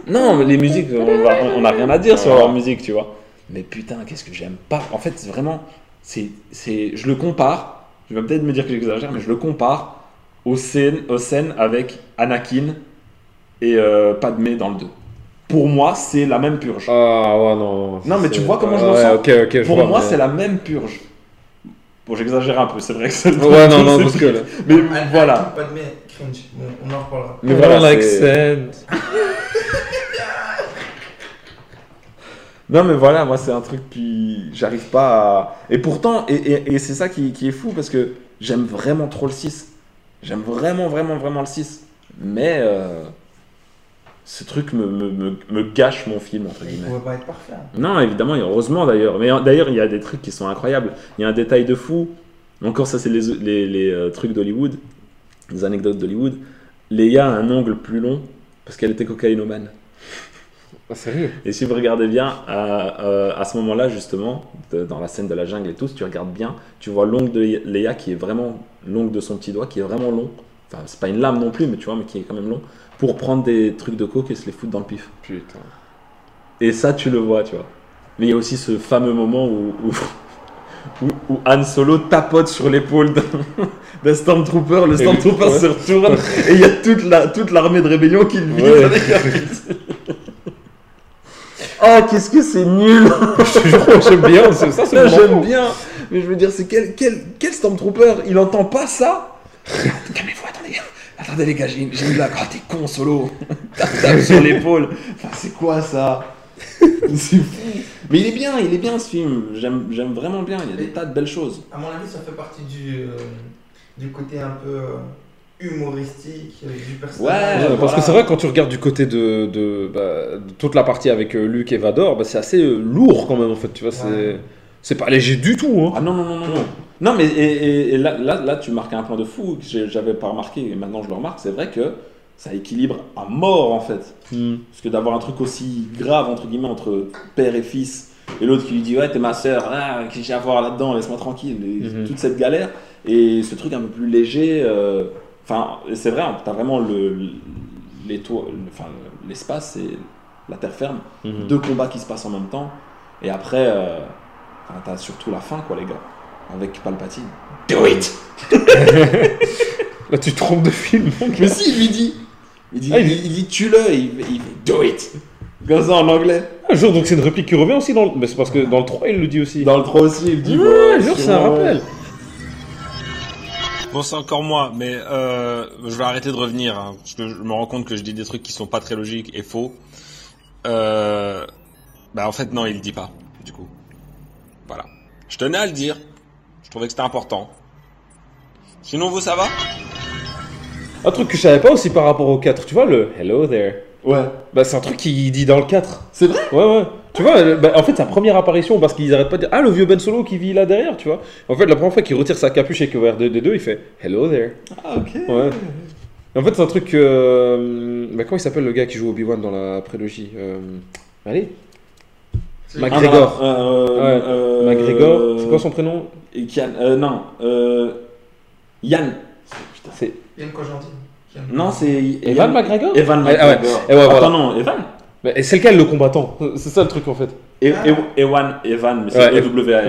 Non, mais les musiques, on n'a rien à dire sur leur musique, tu vois. Mais putain, qu'est-ce que j'aime pas. En fait, c'est vraiment, c'est, c'est, je le compare. Je vais peut-être me dire que j'exagère, mais je le compare aux scènes, aux scènes avec Anakin et euh, Padmé dans le 2. Pour moi, c'est la même purge. Ah ouais, non. Non, mais tu vois comment je me ouais, sens ok, ok, je Pour vois, moi, mais- c'est la même purge. Bon, j'exagère un peu, c'est vrai que c'est Ouais, non, non, c'est- parce que là. [laughs] Mais Ah, voilà. Pas de mais cringe. Bon, on en reparlera. Mais voilà, like c'est- sense. Non, mais voilà, moi, c'est un truc qui. J'arrive pas à. Et pourtant, et, et- et c'est ça qui, qui est fou parce que j'aime vraiment trop le 6. J'aime vraiment, vraiment, vraiment le 6. Mais. euh, Ce truc me, me, me, me gâche mon film, entre Il guillemets. pouvait pas être parfait. hein. Non, évidemment, et heureusement d'ailleurs. Mais d'ailleurs, il y a des trucs qui sont incroyables. Il y a un détail de fou. Encore, ça, c'est les, les, les, euh, trucs d'Hollywood, les anecdotes d'Hollywood. Léa a un ongle plus long parce qu'elle était cocaïnomane. Ah, sérieux? Et si vous regardez bien, à, euh, à ce moment-là, justement, de- dans la scène de la jungle et tout, si tu regardes bien, tu vois l'ongle de Léa qui est vraiment l'ongle de son petit doigt, qui est vraiment long. C'est pas une lame non plus, mais tu vois, mais qui est quand même long, pour prendre des trucs de coke et se les foutre dans le pif. Putain. Et ça, tu le vois, tu vois. Mais il y a aussi ce fameux moment où, où, [laughs] où- où Han Solo tapote sur l'épaule d'un [laughs] Stormtrooper, le Stormtrooper se retourne, et il y a toute la- toute l'armée de rébellion qui le vise Ouais. avec [laughs] Oh, qu'est-ce que c'est nul J'aime bien, c'est- ça c'est J'aime bien, mais je veux dire, c'est quel, quel, quel Stormtrooper Il entend pas ça? Calmez-vous, attendez, attendez les gars, j'ai une, j'ai une blague. Oh, t'es con, Solo Tape, sur l'épaule. Enfin, c'est quoi ça? C'est fou. Mais il est bien, il est bien ce film. J'aime j'aime vraiment bien, il y a des tas de belles choses. À mon avis, ça fait partie du, euh, du côté un peu euh, humoristique euh, du personnage. Ouais, parce voilà. que c'est vrai quand tu regardes du côté de, de, bah, de toute la partie avec euh, Luke et Vador, bah, c'est assez euh, lourd quand même en fait, tu vois, c'est Ouais. c'est pas léger du tout. Hein. Ah non, non, non, non, non. Non, mais et, là, là, là, tu marques un point de fou que j'avais pas remarqué, et maintenant je le remarque, c'est vrai que ça équilibre à mort en fait. Hmm. Parce que d'avoir un truc aussi grave, entre guillemets, entre père et fils, et l'autre qui lui dit Ouais, t'es ma soeur, ah, qu'est-ce que j'ai à voir là-dedans, laisse-moi tranquille, et Mhm. toute cette galère, et ce truc un peu plus léger, euh, enfin, c'est vrai, t'as vraiment le, l'espace et la terre ferme, Mhm. deux combats qui se passent en même temps, et après, euh, t'as surtout la fin, quoi, les gars, avec Palpatine. Do it [laughs] Là tu te trompes de film. mon gars. Mais si, il lui dit Il dit, Ah, il- il, il dit tue-le, et il, il fait Do it Comme ça en anglais. Un jour, donc c'est une réplique qui revient aussi dans le. Mais c'est parce que dans le 3 il le dit aussi. Dans le 3 aussi, il dit Ouais, jure, c'est un rappel. Bon, c'est encore moi, mais euh, je vais arrêter de revenir, hein, parce que je me rends compte que je dis des trucs qui sont pas très logiques et faux. Euh, bah en fait non, il le dit pas, du coup. Voilà. Je tenais à le dire. Je trouvais que c'était important. Sinon, vous, ça va? Un truc que je savais pas aussi par rapport au 4, tu vois, le Hello there. Ouais. Bah, c'est un truc qu'il dit dans le 4. C'est vrai? Ouais, ouais. Tu vois, bah, en fait, sa première apparition, parce qu'ils arrêtent pas de dire Ah, le vieux Ben Solo qui vit là derrière, tu vois. En fait, la première fois qu'il retire sa capuche et qu'il ouvre R2D2, il fait Hello there. Ah, ok. Ouais. En fait, c'est un truc. Euh... Bah, comment il s'appelle le gars qui joue Obi-Wan dans la prélogie euh... Allez, Ah, McGregor. non, euh, Ouais. euh, McGregor. C'est quoi son prénom? Et Kian- euh, non, euh, Yann. Putain. C'est. Yann Kojandi. Non, c'est Evan McGregor Evan Ah, ah ouais. McGregor. Et ouais, voilà. Attends, non, Evan Et c'est lequel le combattant? C'est ça le truc en fait. E- Ah. E- Ewan, Evan, mais c'est Ouais.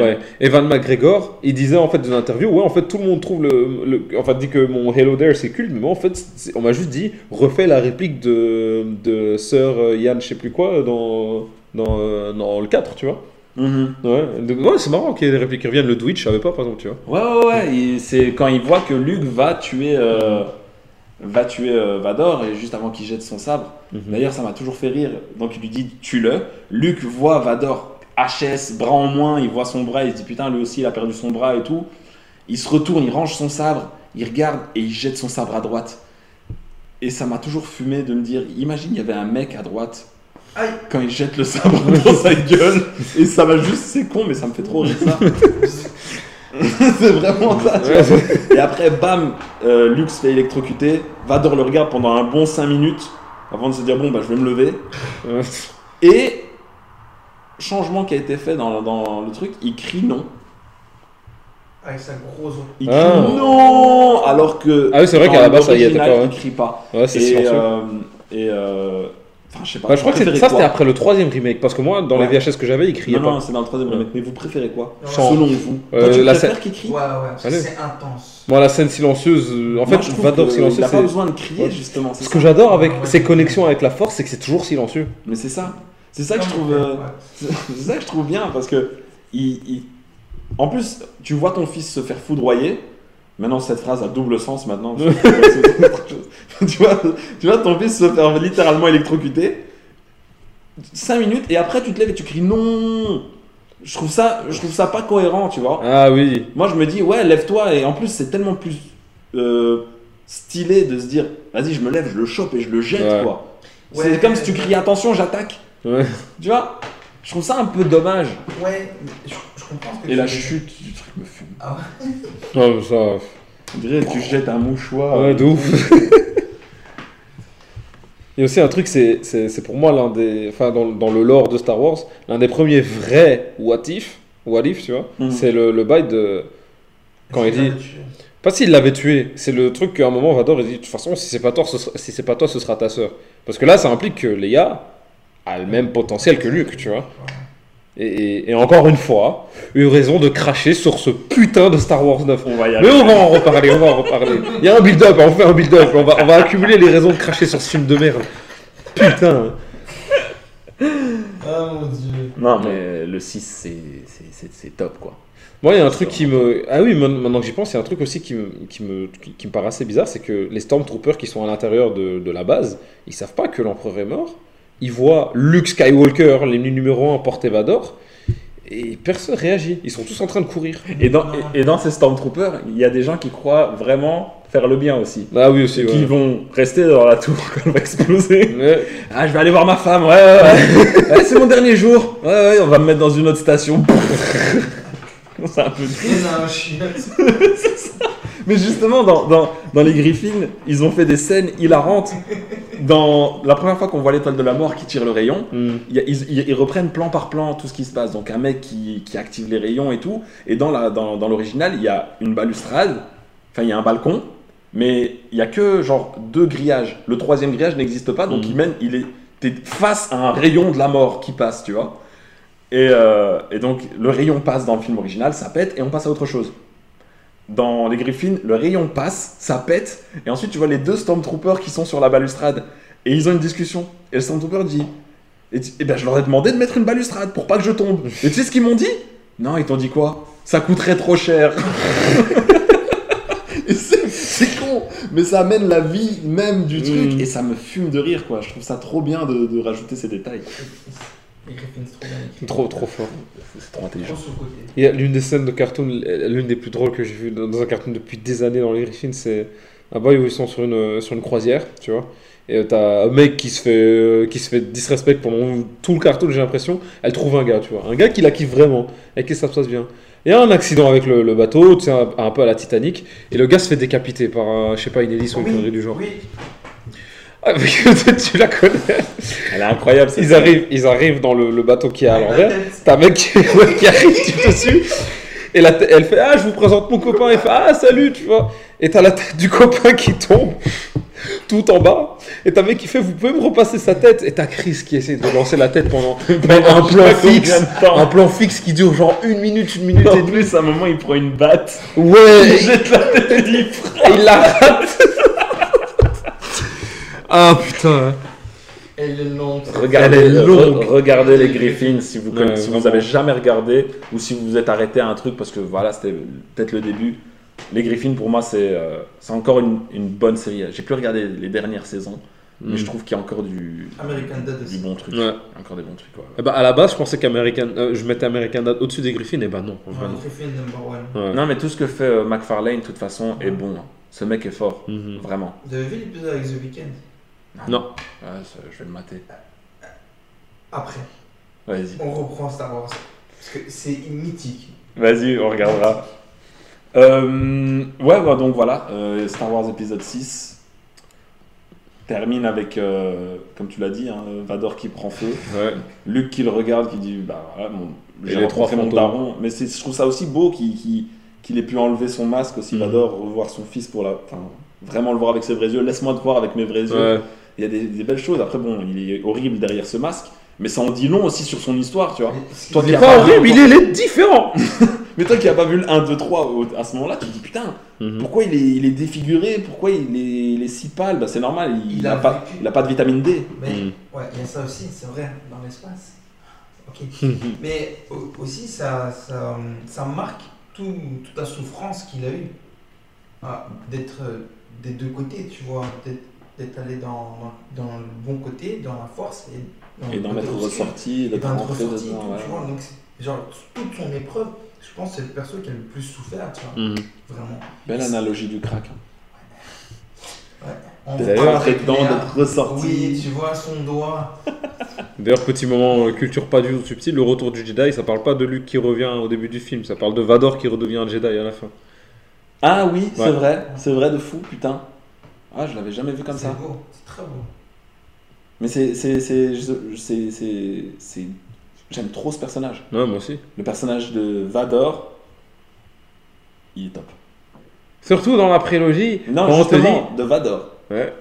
Ouais. Evan McGregor, il disait en fait dans une interview, ouais, en fait tout le monde trouve le, le enfin dit que mon Hello There c'est culte, mais moi en fait on m'a juste dit refais la réplique de de Sir Yann je sais plus quoi dans dans, euh, dans le 4, tu vois. Mhm. Ouais, c'est marrant qu'il y ait des répliques qui reviennent. Le Twitch, je savais pas par exemple, tu vois. Ouais, ouais, ouais. C'est quand il voit que Luke va tuer, euh, va tuer euh, Vador et juste avant qu'il jette son sabre. Mhm. D'ailleurs, ça m'a toujours fait rire. Donc il lui dit tue-le. Luke voit Vador HS, bras en moins, il voit son bras, il se dit putain, lui aussi il a perdu son bras et tout. Il se retourne, il range son sabre, il regarde et il jette son sabre à droite. Et ça m'a toujours fumé de me dire, imagine il y avait un mec à droite Aïe. quand il jette le sabre [laughs] dans sa gueule. Et ça va juste, c'est con, mais ça me fait trop rire ça. [laughs] c'est vraiment ça. tu vois. Et après, bam, euh, Lux fait électrocuter. Vador le regarde pendant un bon 5 minutes avant de se dire bon, bah je vais me lever. Et changement qui a été fait dans, dans le truc, il crie non. Avec sa grosse. Il Ah. crie non Alors que. Ah oui, c'est vrai dans qu'à la base, ça y était l'original, pas, ouais. Il crie pas. Ouais, c'est et, silencieux. euh, et euh, Enfin, je sais pas. Bah, je crois que ça c'était après le troisième remake parce que moi dans Ouais. les VHS que j'avais il criait Non, pas. non, c'est dans le troisième remake. Mais vous préférez quoi Non, Selon vous. Euh, Toi, tu la préfères scène- qu'il crie Ouais, ouais, c'est intense. Moi la scène silencieuse, euh, en Moi, fait silencieux Il a pas besoin de crier, justement. Ce ça. que j'adore avec Ouais, ses ouais. connexions avec la force c'est que c'est toujours silencieux. Mais c'est ça. C'est ça que je trouve. euh, ouais. [laughs] C'est ça que je trouve bien parce que il, il- en plus tu vois ton fils se faire foudroyer. Maintenant cette phrase a double sens maintenant. parce que [laughs] tu vois, tu vois ton fils se faire littéralement électrocuter. 5 minutes et après tu te lèves et tu cries non. Je trouve ça, je trouve ça pas cohérent, tu vois. Ah oui. Moi je me dis ouais lève-toi et en plus c'est tellement plus euh, stylé de se dire vas-y je me lève, je le chope et je le jette Ouais. quoi. Ouais, c'est comme si tu cries attention j'attaque. Ouais. Tu vois Je trouve ça un peu dommage. Ouais, je comprends ce que Et tu la chute du truc me fume. Ah ouais Ah, mais ça. On dirait que tu jettes un mouchoir. Ouais, de ouf. Il y a aussi un truc, c'est c'est- c'est pour moi l'un des. Enfin, dans, dans le lore de Star Wars, l'un des premiers vrais what if, what if, tu vois, Mhm. c'est le, le bail de. Quand il dit. Pas s'il l'avait tué, c'est le truc qu'à un moment Vador il dit de toute façon si c'est pas toi ce sera, si c'est pas toi ce sera ta sœur. Parce que là ça implique que Leia a le même potentiel que Luke, tu vois. Et, et- et encore une fois, eu raison de cracher sur ce putain de Star Wars 9. On va y Mais aller. on va en reparler, on va en reparler. Il y a un build-up, on fait un build-up, on va, on va accumuler les raisons de cracher sur ce film de merde. Putain. Ah mon dieu. Non, mais le 6, c'est- c'est- c'est c'est top quoi. Moi, il y a un truc qui me. Ah oui, maintenant que j'y pense, il y a un truc aussi qui me, qui me, qui me paraît assez bizarre c'est que les Stormtroopers qui sont à l'intérieur de, de la base, ils savent pas que l'empereur est mort. Ils voient Luke Skywalker, l'ennemi numéro 1, porter Vador, et personne réagit. Ils sont tous en train de courir. Et dans, et, et dans ces Stormtroopers, il y a des gens qui croient vraiment faire le bien aussi. Ah oui, aussi, ouais. qui vont rester dans la tour [laughs] quand elle va exploser. Ouais. Ah, je vais aller voir ma femme, ouais, ouais, ouais. [laughs] Ouais, c'est mon dernier jour. Ouais, ouais, on va me mettre dans une autre station. [laughs] c'est un peu Il a un chien. Mais justement, dans, dans, dans les Griffins, ils ont fait des scènes hilarantes. Dans la première fois qu'on voit l'étoile de la mort qui tire le rayon, y a- ils, reprennent plan par plan tout ce qui se passe. Donc un mec qui, qui active les rayons et tout. Et dans la- dans, dans l'original, il y a une balustrade, enfin il y a un balcon, mais il y a que genre deux grillages. Le troisième grillage n'existe pas, donc Mhm. il mène, il est t'es face à un rayon de la mort qui passe, tu vois. Et, euh, et donc le rayon passe dans le film original, ça pète et on passe à autre chose. Dans les Griffins, le rayon passe, ça pète, et ensuite tu vois les deux Stormtroopers qui sont sur la balustrade, et ils ont une discussion. Et le Stormtrooper dit et, tu- eh ben, je leur ai demandé de mettre une balustrade pour pas que je tombe. [laughs] Et tu sais ce qu'ils m'ont dit? Non, ils t'ont dit quoi? Ça coûterait trop cher. [laughs] Et c'est c'est con, mais ça amène la vie même du truc, Mm. et ça me fume de rire, quoi. Je trouve ça trop bien de, de rajouter ces détails. Les Griffins, c'est trop. Trop, trop fort. C'est trop intelligent. Il y a l'une des scènes de cartoon, l'une des plus drôles que j'ai vues dans un cartoon depuis des années dans les Griffins, c'est un boy où ils sont sur une, sur une croisière, tu vois. Et t'as un mec qui se fait, euh, qui se fait disrespect pendant tout le cartoon, j'ai l'impression. Elle trouve un gars, tu vois. Un gars qui la kiffe vraiment, avec qui ça se passe bien. Il y a un accident avec le, le bateau, tu sais, un, un peu à la Titanic, et le gars se fait décapiter par, un, je sais pas, une hélice ou une connerie du genre. Oui, [laughs] tu la connais. Elle est incroyable, cette Ils arrivent, ils arrivent dans le, le bateau qui est à l'envers. T'as un mec qui, [laughs] ouais, qui arrive tout dessus. Et la elle fait Ah, je vous présente mon copain. Il fait Ah, salut, tu vois. Et t'as la tête du copain qui tombe tout en bas. Et t'as un mec qui fait Vous pouvez me repasser sa tête. Et t'as Chris qui essaie de lancer la tête pendant, [laughs] pendant un plan fixe. Un plan fixe qui dure genre une minute, une minute et En plus, à un moment, il prend une batte. Ouais, Il et, jette la tête et il et il la rate. Ah putain. Elle est longue. Regardez, Elle est re- longue. regardez les Griffins si vous, Ouais, si vous vraiment. avez jamais regardé ou si vous vous êtes arrêté à un truc parce que voilà, c'était peut-être le début. Les Griffins, pour moi, c'est euh, c'est encore une, une bonne série. J'ai plus regardé les dernières saisons, mais Mm. je trouve qu'il y a encore du, American Dad du aussi. bon truc. Ouais. Encore des bons trucs. ouais. Eh ben, à la base, je pensais qu'American. euh, je mettais American Dad au-dessus des Griffins, et bah non. en vrai, Ouais, non. Griffin number one. Ouais. Non, mais tout ce que fait euh, McFarlane, de toute façon, est bon. hein. Ce mec est fort, Mhm. vraiment. Vous avez vu l'épisode avec The Weeknd? Non. Ouais, ça, je vais le mater. Après, Vas-y. on reprend Star Wars. Parce que c'est mythique. Vas-y, on regardera. Euh, ouais, bah, donc voilà, euh, Star Wars épisode 6 termine avec, euh, comme tu l'as dit, hein, Vador qui prend feu, Ouais. Luke qui le regarde, qui dit Bah voilà, Et j'ai les trois rencontré mon fantômes. daron. Mais c'est- je trouve ça aussi beau qu'il qu'il- qu'il ait pu enlever son masque aussi, Mhm. Vador, revoir son fils pour la. Enfin, vraiment le voir avec ses vrais yeux. Laisse-moi te voir avec mes vrais yeux. Ouais. Il y a des, des belles choses. Après, bon, il est horrible derrière ce masque, mais ça en dit long aussi sur son histoire, tu vois. Toi Il est as pas pas horrible, vu il est, il est différent. [laughs] Mais toi qui n'as pas vu le 1, 2, 3 au- à ce moment-là, tu te dis putain, Mhm. pourquoi il est, il est défiguré? Pourquoi il est, il est si pâle? Bah, C'est normal, il Il n'a a pas, il a pas de vitamine D. Mais, Mhm. ouais, il y a ça aussi, c'est vrai, dans l'espace. Ok. [laughs] Mais au- aussi, ça, ça, ça marque tout, toute la souffrance qu'il a eue Ah, d'être euh, des deux côtés, tu vois, d'être d'être allé dans, dans, dans le bon côté, dans la force, et dans, Et le d'en être ressorti, Et d'être d'en être rentré dedans. tout, ouais. tu vois. Donc, c'est- genre, toute son épreuve, je pense que c'est le perso qui a le plus souffert, tu vois, Mhm. vraiment. Belle analogie du crack. Avec dedans, Léa. d'être ressorti. Oui, tu vois son doigt. [laughs] D'ailleurs, petit moment euh, culture pas du tout subtil, le retour du Jedi, ça parle pas de Luke qui revient au début du film, ça parle de Vador qui redevient un Jedi à la fin. Ah oui, c'est Ouais. vrai, c'est vrai de fou, putain. Ah, je l'avais jamais vu comme C'est ça. beau, c'est très beau. Mais c'est. c'est- c'est- je- c'est- c'est- c'est- J'aime trop ce personnage. Ouais, moi aussi. Le personnage de Vador, il est top. Surtout dans la prélogie, Non, quand on te dit. de Vador. Ouais.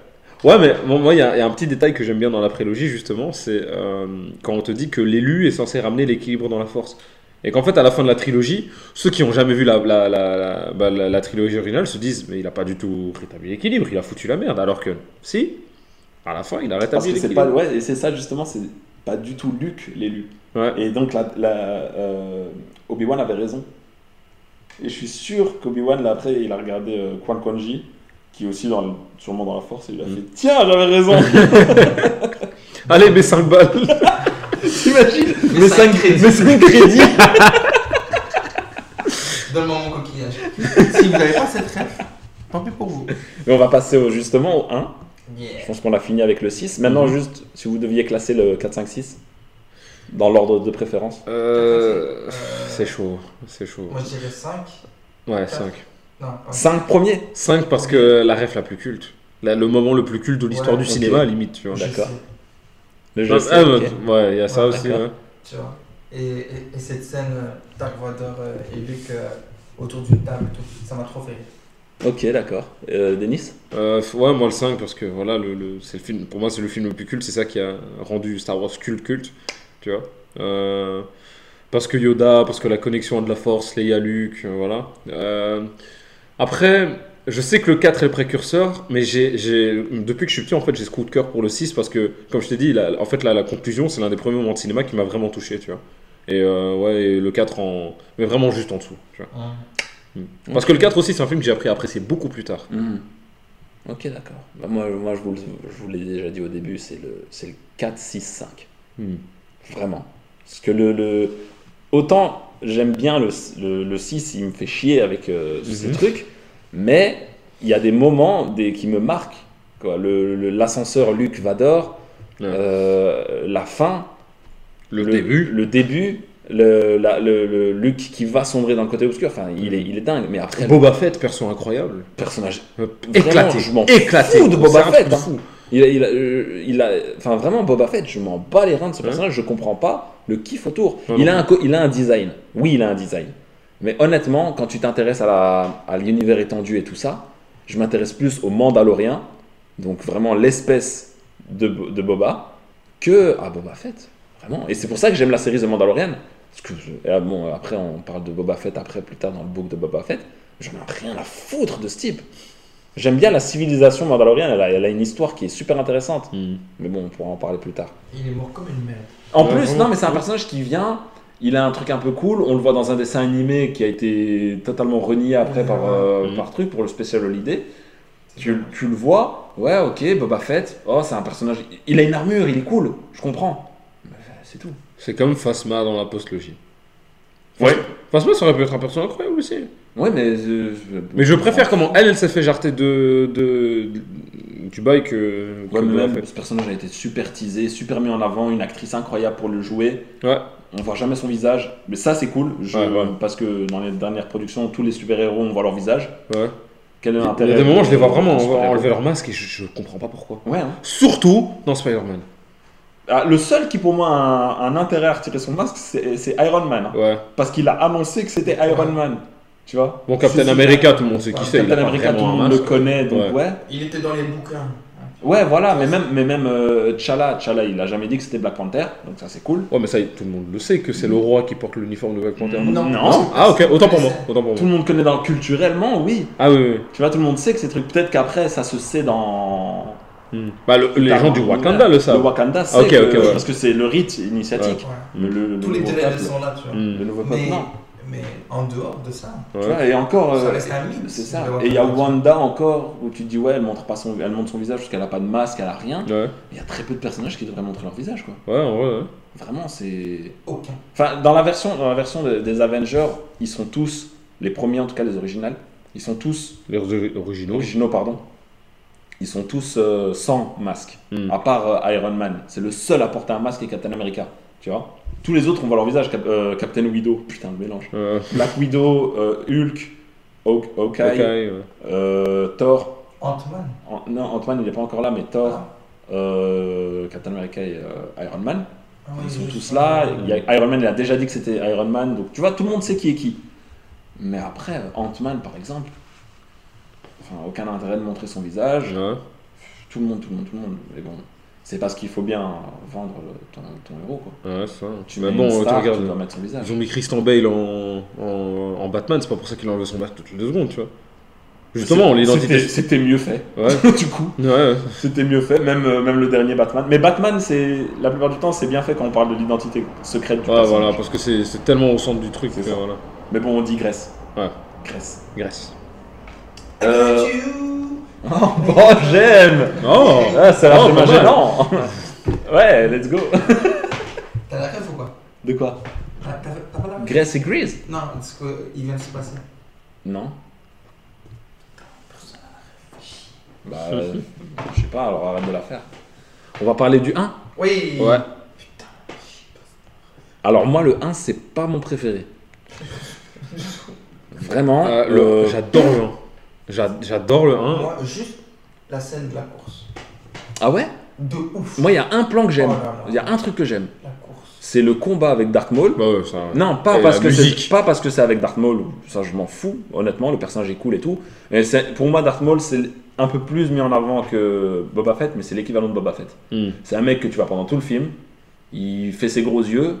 Ouais, mais bon, moi, il y, a il y a un petit détail que j'aime bien dans la prélogie, justement, c'est euh, quand on te dit que l'élu est censé ramener l'équilibre dans la force. Et qu'en fait, à la fin de la trilogie, ceux qui ont jamais vu la, la, la, la- bah, la- la trilogie originale se disent Mais il a pas du tout rétabli l'équilibre, il a foutu la merde. Alors que, si, à la fin, il a rétabli l'équilibre. Ouais, et c'est ça justement, c'est pas du tout Luke l'élu. Ouais. Et donc la, la, euh, Obi-Wan avait raison. Et je suis sûr qu'Obi-Wan, là, après, il a regardé euh, Quan Quan Ji, qui est aussi dans le- sûrement dans la force, et il a Mm. fait Tiens, j'avais raison [laughs] Allez, mes 5 balles [laughs] T'imagines Mes cinq crédits. Mes cinq crédits [laughs] Donne-moi mon coquillage. si vous n'avez pas cette rêve, tant pis pour vous. Mais on va passer au, justement au 1. Je pense qu'on a fini avec le 6. Maintenant, Mhm. juste, si vous deviez classer le 4, 5, 6, dans l'ordre de préférence. Euh, C'est chaud, c'est chaud. Moi je dirais 5. Ouais, 5. Non, pas 5 premiers 5 parce que la ref la plus culte. La- le moment le plus culte de l'histoire Ouais, du ok. cinéma, limite, tu vois. D'accord. Le jeu, ah. Ouais, il y a ça Ouais, aussi. d'accord. ouais. Tu vois. Et, et, et cette scène, euh, Dark Vador euh, et Luke euh, autour d'une table, et tout, ça m'a trop fait. rire. Ok, d'accord. Euh, Denis Euh, ouais, moi le 5 parce que voilà, le, le- c'est le film, pour moi c'est le film le plus culte, c'est ça qui a rendu Star Wars culte culte, tu vois. Euh, parce que Yoda, parce que la connexion de la Force, Leia Luke, voilà. Euh, après, je sais que le 4 est le précurseur, mais j'ai, j'ai- depuis que je suis petit, en fait, j'ai ce coup de cœur pour le 6 parce que, comme je t'ai dit, la- en fait, la, la conclusion, c'est l'un des premiers moments de cinéma qui m'a vraiment touché, tu vois. Et euh, ouais, et le 4 en. Mais vraiment juste en dessous, tu vois. Parce que le 4 aussi, c'est un film que j'ai appris à apprécier beaucoup plus tard. Hmm. Ok, d'accord. Bah, moi, moi je vous, je vous l'ai déjà dit au début, c'est le, c'est le 4, 6, 5. Hmm. Vraiment. Parce que le. le- Autant j'aime bien le, le, le 6, il me fait chier avec euh, ces Mhm. trucs, mais il y a des moments des, qui me marquent. L'ascenseur Luc Vador, Ouais. euh, la fin, Le, début. le début, le, la- le, le Luc qui va sombrer dans le côté obscur, enfin, il est, il est dingue. Mais après, Boba Fett, perso incroyable. personnage Euh, Vraiment, éclaté. je m'en éclaté. fous de Boba Fett, hein. fou. Il a, il a, euh, il a- enfin vraiment Boba Fett, je m'en bats les reins de ce Ouais. personnage, je comprends pas le kiff autour. Ouais, il, non a un, co- il a un design, oui il a un design. Mais honnêtement, quand tu t'intéresses à la- à l'univers étendu et tout ça, je m'intéresse plus au Mandalorien, donc vraiment l'espèce de, Bo- de Boba, que à Boba Fett. Vraiment. Et c'est pour ça que j'aime la série The Mandalorian. Parce que, je- et, ah, bon, après on parle de Boba Fett après plus tard dans le book de Boba Fett. J'en ai rien à foutre de ce type. J'aime bien la civilisation mandalorienne, elle a, elle a une histoire qui est super intéressante. Mais bon, on pourra en parler plus tard. Il est mort comme une merde. En Ouais, plus, vraiment. non, mais c'est un personnage qui vient, il a un truc un peu cool, on le voit dans un dessin animé qui a été totalement renié après par, euh, par truc pour le spécial Holiday. Tu, tu le vois, Ouais, ok, Boba Fett. Oh, c'est un personnage. Il a une armure, il est cool. Je comprends. Mais, C'est tout. C'est comme Phasma dans la post-logie. Ouais. Phasma, ça aurait pu être un personnage incroyable aussi. Ouais, mais. euh, Mais je préfère comment elle, elle s'est fait jarter de, de, du bail que, que Ouais, mais même, ce personnage a été super teasé, super mis en avant, une actrice incroyable pour le jouer. Ouais. On voit jamais son visage, mais ça c'est cool, je- Ouais, ouais. parce que dans les dernières productions, tous les super-héros, on voit leur visage. Ouais. Quel est Il y l'intérêt a des moments, je les vois vraiment enlever leur masque et je, je comprends pas pourquoi. Ouais, hein. Surtout dans Spider-Man. Ah, le seul qui pour moi a un, un intérêt à retirer son masque, c'est c'est Iron Man. hein. Ouais. Parce qu'il a annoncé que c'était Iron Man. Tu vois Bon, Captain C'est- America, tout le monde sait qui c'est. Captain America, tout le monde le connaît, donc Ouais. ouais. Il était dans les bouquins. Ouais, voilà, mais même, mais même euh, T'Challa, T'Challa, il a jamais dit que c'était Black Panther, donc ça c'est cool. Ouais, mais ça, tout le monde le sait que c'est le roi qui porte l'uniforme de Black Panther. Non. Non. Ah, ok, autant pour moi. Autant pour Tout moi. le monde connaît dans culturellement, oui. Ah, oui, oui. Tu vois, tout le monde sait que ces trucs. Peut-être qu'après, ça se sait dans. Hmm. Bah, le- les gens du Wakanda le Le savent. Wakanda sait Ah, ok, que- ok, ouais. parce que c'est le rite initiatique. Ouais. Le, le- le Tous les peuple. sont là, tu vois. Hmm. Le nouveau peuple, Mais, non. Mais en dehors de ça, Ouais. Tu vois, et encore, Ça euh, reste un mythe, c'est ça. Et il y a. Wanda encore où tu te dis ouais, elle montre pas son, elle montre son visage parce qu'elle a pas de masque, elle a rien. Ouais, Il y a très peu de personnages qui devraient montrer leur visage quoi. ouais, en vrai, ouais. Vraiment, c'est. aucun. Enfin, dans la version, dans la version des, des Avengers, ils sont tous les premiers en tout cas les originales. Ils sont tous Les ori- originaux. originaux, pardon. Ils sont tous euh, sans masque, Hmm. à part euh, Iron Man. C'est le seul à porter un masque et Captain America. Tu vois Tous les autres, on voit leur visage. Cap- euh, Captain Widow, putain le mélange. Euh, Black Widow, euh, Hulk, Hawk- ok, Hawkeye, ouais. euh, Thor. Ant-Man. An- non, Ant-Man il est pas encore là, mais Thor, Ah. euh, Captain America et euh, Iron Man. Ah oui, Ils sont tous là. Il y a, Iron Man il a déjà dit que c'était Iron Man. Donc tu vois, tout le monde sait qui est qui. Mais après, Ant-Man par exemple, enfin, aucun intérêt de montrer son visage. Ouais. Tout le monde, tout le monde, tout le monde. Mais bon, c'est parce qu'il faut bien vendre le- ton, ton héros quoi. Ouais, ça. Tu mais mets bon, une tu regardes. tu dois mettre son visage. Ils ont mis Christian Bale en, en, en Batman, c'est pas pour ça qu'il a enlevé son masque toutes les deux secondes, tu vois. Justement, l'identité. C'était mieux fait. Ouais, [laughs] du coup, ouais, ouais. c'était mieux fait. Même, euh, même le dernier Batman. Mais Batman, c'est la plupart du temps, c'est bien fait quand on parle de l'identité secrète du Ouais, personnage. voilà, parce que c'est c'est tellement au centre du truc. Que, voilà. Mais bon, on digresse. Ouais. Grèce. Grèce. Euh, [laughs] Oh, j'aime Oh Ah, c'est Oh, pas mal. gênant [laughs] Ouais, let's go [laughs] T'as la rêve ou quoi? De quoi? T'as t'as- t'as pas la rêve Grèce et Grease Non, ce qu'il vient de se passer. Non. Bah, euh, je sais pas, alors arrête de la faire. On va parler du 1 Oui. Ouais. Alors moi, le 1, c'est pas mon préféré. Vraiment, Euh, le- euh, J'adore le 1. J'a- J'adore le 1. Moi, juste la scène de la course. Ah ouais? De ouf. Moi, il y a un plan que j'aime. Oh. Il y a un truc que j'aime. La course. C'est le combat avec Dark Maul. Bah ouais, ça. Non, pas parce, que c'est, pas parce que c'est avec Darth Maul, ça je m'en fous, honnêtement, le personnage est cool et tout. Mais pour moi, Darth Maul, c'est un peu plus mis en avant que Boba Fett, mais c'est l'équivalent de Boba Fett. Hmm. C'est un mec que tu vois pendant tout le film, il fait ses gros yeux,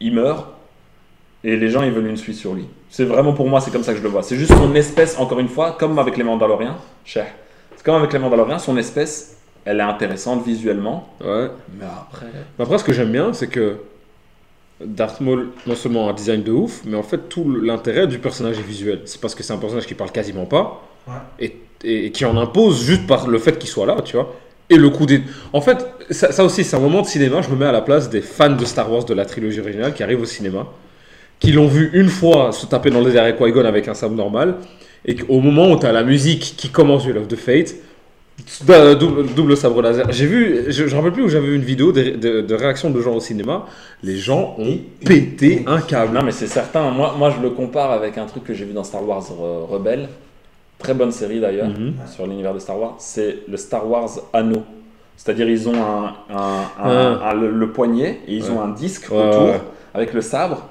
il meurt, et les gens ils veulent une suite sur lui. C'est vraiment pour moi, c'est comme ça que je le vois. C'est juste son espèce, encore une fois, comme avec les Mandaloriens, cher. C'est comme avec les Mandaloriens, son espèce, elle est intéressante visuellement, Ouais. mais après. Mais Après, ce que j'aime bien, c'est que Darth Maul, non seulement un design de ouf, mais en fait, tout l'intérêt du personnage est visuel. C'est parce que c'est un personnage qui parle quasiment pas Ouais. et, et- et qui en impose juste par le fait qu'il soit là, tu vois. Et le coup des. En fait, ça, ça aussi, c'est un moment de cinéma. Je me mets à la place des fans de Star Wars de la trilogie originale qui arrivent au cinéma, qui l'ont vu une fois se taper dans le désert avec Qui-Gon avec un sabre normal, et qu'au moment où tu as la musique qui commence Duel of the Fate, bah, double, double sabre laser. J'ai vu, je ne me rappelle plus où j'avais vu une vidéo de, de, de réaction de gens au cinéma. Les gens ont pété un câble. Non, mais c'est certain. Moi, moi, je le compare avec un truc que j'ai vu dans Star Wars Re- Rebelle. Très bonne série d'ailleurs, Mhm. sur l'univers de Star Wars. C'est le Star Wars Anneau. C'est-à-dire, ils ont un, un- un- Ah. un- le, le poignet et ils Ouais. ont un disque Ouais, autour ouais. avec le sabre.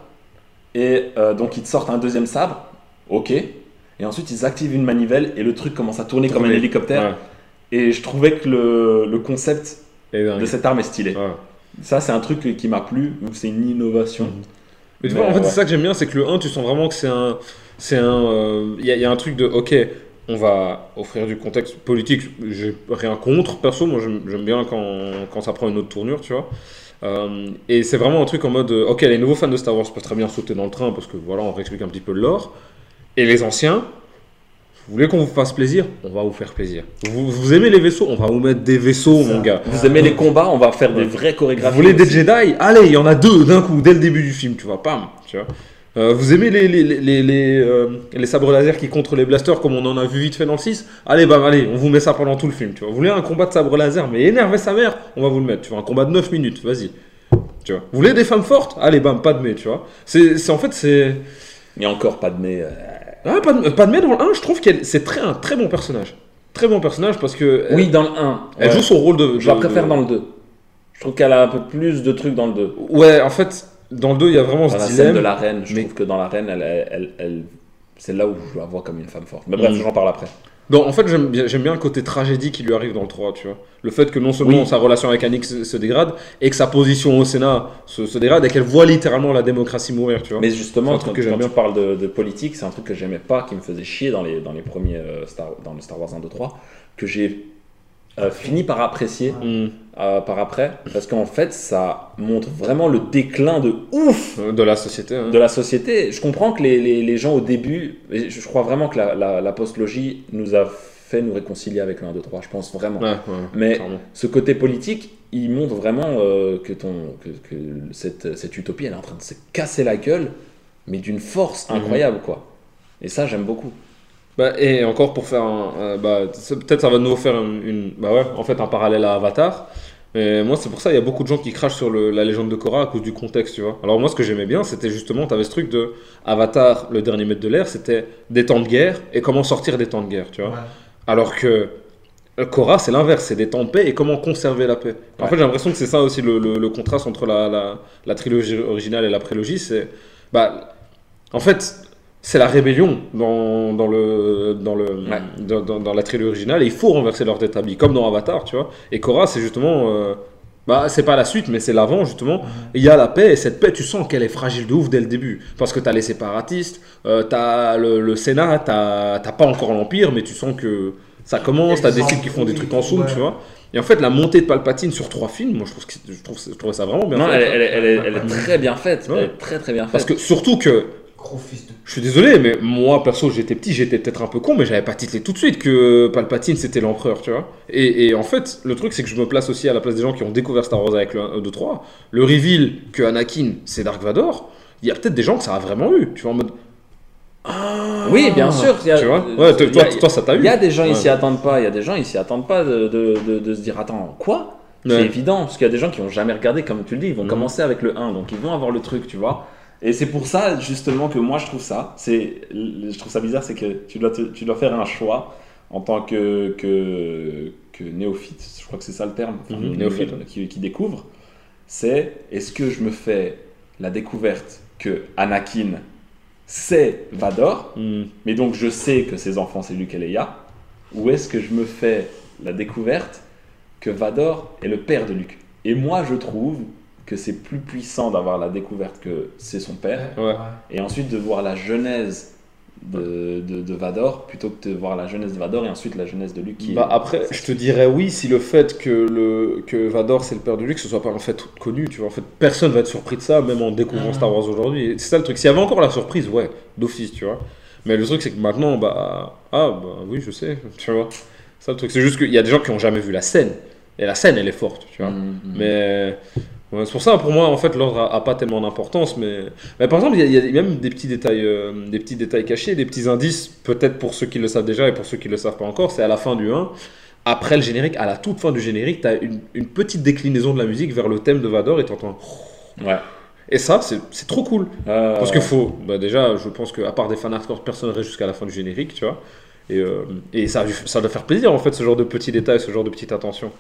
Et euh, donc, ils te sortent un deuxième sabre. Ok. Et ensuite, ils activent une manivelle et le truc commence à tourner comme un hélicoptère. Ouais. Et je trouvais que le, le concept Et dingue. de cette arme est stylé. Ouais. Ça, c'est un truc qui m'a plu. donc C'est une innovation. Mhm. Mais tu vois, en fait, ouais. c'est ça que j'aime bien, c'est que le 1, tu sens vraiment que c'est un. C'est un. euh, Il y, a- il y a un truc de. Ok, on va offrir du contexte politique, j'ai rien contre, perso, moi j'aime j'aime bien quand, quand ça prend une autre tournure, tu vois. Euh, et c'est vraiment un truc en mode. euh, Ok, les nouveaux fans de Star Wars peuvent très bien sauter dans le train parce que voilà, on réexplique un petit peu le lore. Et les anciens. Vous voulez qu'on vous fasse plaisir On va vous faire plaisir. Vous, vous aimez les vaisseaux On va vous mettre des vaisseaux, mon gars. Vous aimez les combats, on va faire des vraies Vous chorégraphies. voulez des. Jedi Allez, il y en a deux d'un coup, dès le début du film, tu vois, pam, tu vois. Euh, vous aimez les, les, les, les, euh, les sabres laser qui contre les blasters comme on en a vu vite fait dans le 6 Allez, bam, allez, on vous met ça pendant tout le film, tu vois. Vous voulez un combat de sabre laser, mais énervez sa mère, on va vous le mettre, tu vois. Un combat de 9 minutes, vas-y. Tu vois. Vous voulez des femmes fortes Allez, bam, Padmé, tu vois. C'est c'est- en fait, c'est. Il y a encore pas de euh, Ah, Padmé, Padmé, dans le 1, je trouve qu'elle c'est très, un très bon personnage. Très bon personnage parce que. elle- Oui, dans le 1. Elle ouais. joue son rôle de. Je la de- préfère de- dans le 2. Je trouve qu'elle a un peu plus de trucs dans le 2. Ouais, en fait, dans le 2, il y a vraiment Dans ce la scène dilemme. de la reine, je mais- trouve que dans la reine, elle, elle, elle- c'est là où je la vois comme une femme forte. Mais bref, Mm. j'en parle après. Non, en fait, j'aime bien, le côté tragédie qui lui arrive dans le 3, tu vois. Le fait que non seulement Oui. sa relation avec Annick se, se dégrade, et que sa position au Sénat se, se dégrade, et qu'elle voit littéralement la démocratie mourir, tu vois. Mais justement, un truc quand, que quand bien. tu parles de, de politique, c'est un truc que j'aimais pas, qui me faisait chier dans les, dans les premiers euh, Star, dans le Star Wars 1, 2, 3, que j'ai euh, fini par apprécier Mm. euh, par après, parce qu'en fait, ça montre vraiment le déclin de ouf De la société. hein. de la société. Je comprends que les, les, les gens au début, et je crois vraiment que la, la, la postlogie nous a fait nous réconcilier avec le 1, 2, 3, je pense vraiment. Ouais, ouais, Mais clairement. ce côté politique, il montre vraiment euh, que, ton, que, que cette, cette utopie, elle est en train de se casser la gueule, mais d'une force Mhm. incroyable, quoi. Et ça, j'aime beaucoup. Bah, et encore pour faire un. euh, bah, Peut-être ça va nous faire une, une- Bah ouais, en fait, un parallèle à Avatar. Mais moi, c'est pour ça, il y a beaucoup de gens qui crachent sur le- la légende de Korra à cause du contexte, tu vois. Alors, moi, ce que j'aimais bien, c'était justement, tu avais ce truc de Avatar, le dernier maître de l'air, c'était des temps de guerre et comment sortir des temps de guerre, tu vois. Ouais. Alors que euh, Korra, c'est l'inverse, c'est des temps de paix et comment conserver la paix. En Ouais. fait, j'ai l'impression que c'est ça aussi le, le- le contraste entre la, la- la trilogie originale et la prélogie. C'est, bah, en fait, c'est la rébellion dans, dans le, dans, le, Ouais. dans, dans- dans la trilogie originale et il faut renverser l'ordre établi, comme dans Avatar, tu vois. Et Korra, c'est justement. euh, bah, c'est pas la suite, mais c'est l'avant, justement. Il y a la paix, et cette paix, tu sens qu'elle est fragile de ouf dès le début. Parce que t'as les séparatistes, euh, t'as le, le Sénat, t'as t'as pas encore l'Empire, mais tu sens que ça commence, t'as des types qui font des trucs en soum, ouais. tu vois. Et en fait, la montée de Palpatine sur trois films, moi je trouve, que je trouve, je trouvais ça vraiment bien non, fait. elle, est- elle est [laughs] très bien faite. Ouais. Elle est très très bien faite. Parce que surtout que, Gros fils de. je suis désolé, mais moi perso, j'étais petit, j'étais peut-être un peu con, mais j'avais pas titré tout de suite que Palpatine c'était l'empereur, tu vois. Et, et en fait, le truc c'est que je me place aussi à la place des gens qui ont découvert Star Wars avec le 1, 2, 3. Le reveal que Anakin c'est Dark Vador, il y a peut-être des gens que ça a vraiment eu, tu vois, en mode. Ah Oui, bien sûr. il y a- Tu vois euh, Ouais, toi, il y a- toi, toi, ça t'a eu. Il y a des gens, ils Ouais. s'y attendent pas. Il y a des gens, ils s'y attendent pas de, de, de, de se dire Attends, quoi? C'est Ouais. évident, parce qu'il y a des gens qui ont jamais regardé, comme tu le dis, ils vont Mhm. commencer avec le 1, donc ils vont avoir le truc, tu vois. Et c'est pour ça, justement, que moi je trouve ça, c'est, je trouve ça bizarre, c'est que tu dois, te- tu dois faire un choix en tant que, que, que néophyte, je crois que c'est ça le terme, enfin, Mhm, néophyte, qui, qui découvre. C'est est-ce que je me fais la découverte que Anakin c'est Vador, Hmm. mais donc je sais que ses enfants c'est Luke et Leia, ou est-ce que je me fais la découverte que Vador est le père de Luke? Et moi je trouve que c'est plus puissant d'avoir la découverte que c'est son père, Ouais. et ensuite de voir la genèse de, de, de Vador, plutôt que de voir la genèse de Vador et ensuite la genèse de Luke qui Bah est- après, je te dirais oui si le fait que, le, que Vador c'est le père de Luke, ce soit pas un fait connu, tu vois. En fait, personne va être surpris de ça, même en découvrant. Star Wars aujourd'hui. C'est ça le truc. S'il y avait encore la surprise, ouais, d'office, tu vois. Mais le truc c'est que maintenant, bah, ah, bah oui, je sais, [laughs] tu vois. C'est ça le truc. C'est juste qu'il y a des gens qui ont jamais vu la scène. Et la scène, elle est forte, tu vois. Mhm. Mais ouais, c'est pour ça, pour moi, en fait, l'ordre a, a pas tellement d'importance. Mais... mais par exemple, il y, a- il y a même des petits détails, euh, des petits détails cachés, des petits indices, peut-être pour ceux qui le savent déjà et pour ceux qui le savent pas encore. C'est à la fin du 1. Après le générique, à la toute fin du générique, tu as une, une petite déclinaison de la musique vers le thème de Vador et t'entends. Ouais. Et ça, c'est c'est trop cool. Euh, Parce que faut. Bah déjà, je pense qu'à part des fans hardcore, personne reste jusqu'à la fin du générique, tu vois. Et, euh, et ça, ça doit faire plaisir, en fait, ce genre de petits détails, ce genre de petites attentions.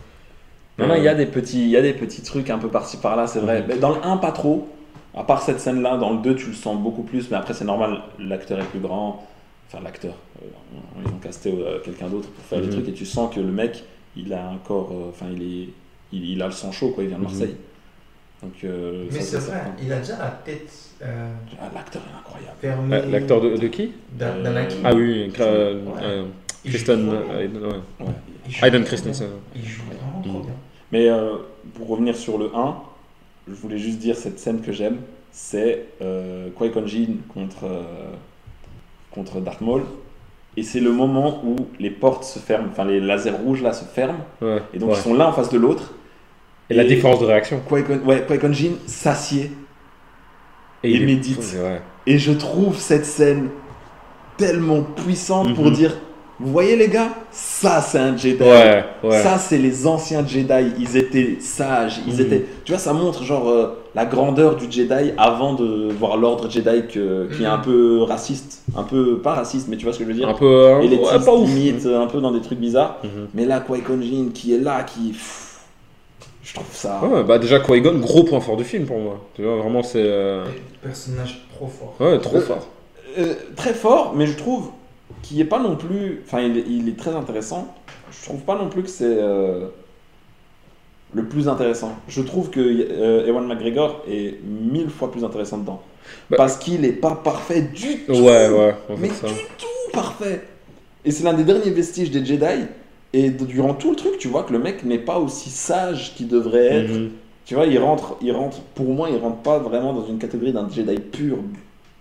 Non, non, il y a des petits, il y a des petits trucs un peu par-ci par-là, c'est vrai. Mhm. Mais dans le 1, pas trop. À part cette scène-là, dans le 2, tu le sens beaucoup plus, mais après, c'est normal, l'acteur est plus grand. Enfin, l'acteur, euh, ils ont casté euh, quelqu'un d'autre pour faire les Mhm. trucs, et tu sens que le mec, il a un corps, euh, enfin, il, est, il, il a le sang chaud, quoi, il vient de Mhm. Marseille. Donc, euh, Mais c'est vrai, certain. il a déjà la tête euh, Ah, L'acteur est incroyable. L'acteur de, de qui d'A- d'Anakin. Ah oui, Cra- euh, Ouais. euh, Il Kristen. euh, trop Christensen. Il joue vraiment trop Mm. bien. Mais euh, pour revenir sur le 1, je voulais juste dire cette scène que j'aime, c'est euh, Qui-Gon Jinn contre, euh, contre Darth Maul. et c'est le moment où les portes se ferment, enfin les lasers rouges là se ferment, Ouais. et donc Ouais. ils sont l'un en face de l'autre. Et la différence de réaction. Qui-Gon ouais, Qui-Gon Jinn s'assied, Et il est- médite. Et je trouve cette scène tellement puissante pour Mhm. dire, vous voyez les gars, ça c'est un Jedi. Ouais, ouais. Ça, c'est les anciens Jedi. Ils étaient sages. Ils Mhm. étaient. Tu vois, ça montre genre euh, la grandeur du Jedi avant de voir l'ordre Jedi que- qui est un Mhm. peu raciste, un peu pas raciste, mais tu vois ce que je veux dire? un peu. euh, Élitiste, ouais, pas ouf. limite, un peu dans des trucs bizarres. Mhm. Mais là, Qui-Gon Jinn qui est là, qui. pff, je trouve ça. Ouais, bah déjà Qui-Gon, gros point fort du film pour moi. Tu vois, vraiment c'est. euh, Personnage trop fort. Ouais, trop Euh, fort. Euh, très fort, mais je trouve qu'il est pas non plus. Enfin, il, est- il est très intéressant. Je trouve pas non plus que c'est euh, le plus intéressant. Je trouve que euh, Ewan McGregor est mille fois plus intéressant dedans. Bah- Parce qu'il est pas parfait du tout. Ouais, ouais, on Mais ça. du tout parfait. Et c'est l'un des derniers vestiges des Jedi. Et durant tout le truc, tu vois que le mec n'est pas aussi sage qu'il devrait être. Mhm. Tu vois, il rentre, il rentre, pour moi, il rentre pas vraiment dans une catégorie d'un Jedi pur,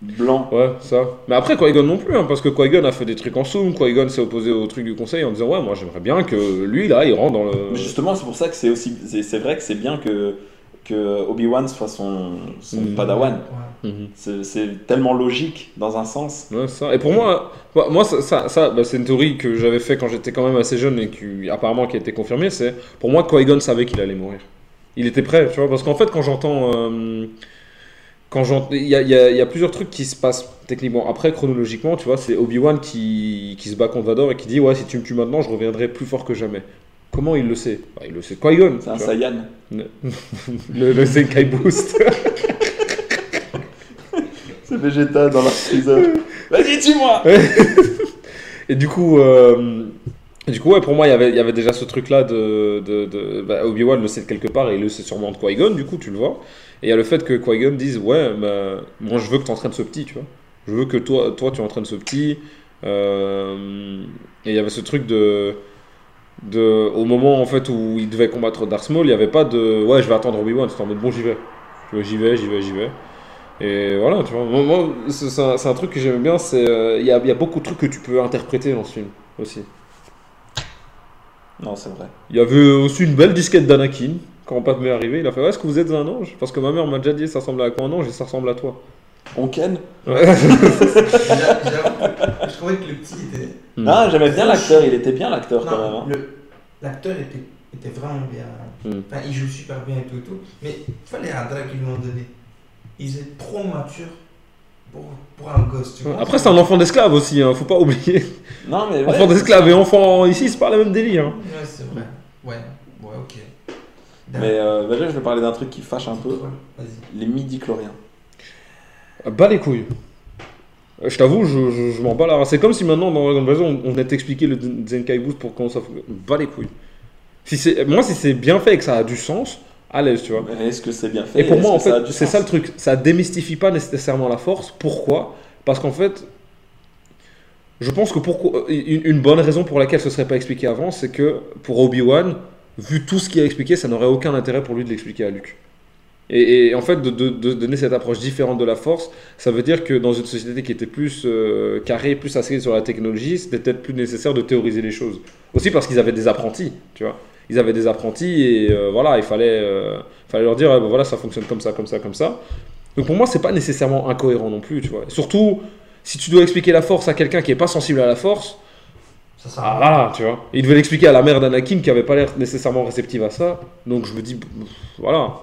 blanc. Ouais, ça. Mais après, Qui-Gon non plus, hein, parce que Qui-Gon a fait des trucs en zoom. Qui-Gon s'est opposé au truc du conseil en disant Ouais, moi j'aimerais bien que lui, là, il rentre dans le. Mais justement, c'est pour ça que c'est aussi, c'est c'est vrai que c'est bien que que Obi-Wan soit son, son Mhm. Padawan. Ouais. Mhm. C'est c'est tellement logique dans un sens. Ouais, ça. Et pour moi, moi, moi, ça, ça, ça, bah, c'est une théorie que j'avais fait quand j'étais quand même assez jeune et qui apparemment qui a été confirmée. C'est pour moi, Qui-Gon savait qu'il allait mourir. Il était prêt, tu vois, parce qu'en fait, quand j'entends, euh, quand il y a, y y plusieurs trucs qui se passent techniquement. Après, chronologiquement, tu vois, c'est Obi-Wan qui, qui se bat contre Vador et qui dit ouais, si tu me tues maintenant, je reviendrai plus fort que jamais. Comment il le sait? Bah, Il le sait Qui-Gon. C'est un. Saiyan. [laughs] Le, le Zenkai Boost. [laughs] C'est Vegeta dans leur. Vas-y, tue-moi [laughs] Et du coup, euh, du coup ouais, pour moi, il y avait- il y avait déjà ce truc-là de. de, de- bah, Obi-Wan le sait de quelque part et il le sait sûrement de Qui-Gon, du coup, tu le vois. Et il y a le fait que Qui-Gon dise Ouais, bah, moi je veux que tu entraînes ce petit, tu vois. Je veux que toi, toi tu entraînes ce petit. Euh, et il y avait ce truc de. De, au moment en fait où il devait combattre Darth Maul, il n'y avait pas de ouais je vais attendre Obi-Wan, c'était en mode bon j'y vais, j'y vais, j'y vais, j'y vais. Et voilà, tu vois, moi, c'est un, truc que j'aime bien, c'est euh, il y, a, il y a beaucoup de trucs que tu peux interpréter dans ce film aussi. Non, c'est vrai. Il y avait aussi une belle disquette d'Anakin quand Padmé est arrivé, il a fait ouais, est-ce que vous êtes un ange? Parce que ma mère m'a déjà dit ça ressemble à quoi un ange et ça ressemble à toi. On ken? Ouais. [laughs] J'a- [laughs] j'avoue que Je trouvais que le petit était. Hmm. Ah, j'aimais bien l'acteur, il était bien l'acteur quand même. Non, hein. le- l'acteur était, était vraiment bien. Hmm. Enfin, il joue super bien et tout, et tout. Mais il fallait un drag qu'ils lui ont donné. Ils étaient trop matures pour, pour un gosse. Tu vois. Après c'est un enfant d'esclave aussi, hein, faut pas oublier. Non, mais [laughs] ouais, enfant d'esclave et enfant ici, c'est pas la même délire. hein. Ouais, c'est vrai. Ouais, ouais, ok. Mais euh, déjà, je vais parler d'un truc qui fâche un peu les midi-chloriens. Bas les couilles. Euh, Je t'avoue, je, je, je m'en bats la race. C'est comme si maintenant dans Dragon Ball Z, on, on venait t'expliquer le Zenkai Boost pour comment ça fonctionne. Bas les couilles. Si c'est, moi, si c'est bien fait et que ça a du sens, à l'aise, tu vois. Mais Est-ce que c'est bien fait Et pour moi, en a fait, c'est ça le truc. Ça démystifie pas nécessairement la force. Pourquoi? Parce qu'en fait, je pense que pourquoi, une, une bonne raison pour laquelle ce serait pas expliqué avant, c'est que pour Obi-Wan, vu tout ce qui est expliqué, ça n'aurait aucun intérêt pour lui de l'expliquer à Luke. Et, en fait, de, donner cette approche différente de la force, ça veut dire que dans une société qui était plus euh, carrée, plus axée sur la technologie, c'était peut-être plus nécessaire de théoriser les choses. Aussi parce qu'ils avaient des apprentis, tu vois. Ils avaient des apprentis et euh, voilà, il fallait, euh, fallait leur dire, ouais, bah voilà, ça fonctionne comme ça, comme ça, comme ça. Donc pour moi, c'est pas nécessairement incohérent non plus, tu vois. Surtout, si tu dois expliquer la force à quelqu'un qui est pas sensible à la force, Ça, ça ah tu vois. Il devait l'expliquer à la mère d'Anakin qui avait pas l'air nécessairement réceptive à ça. Donc je me dis, voilà.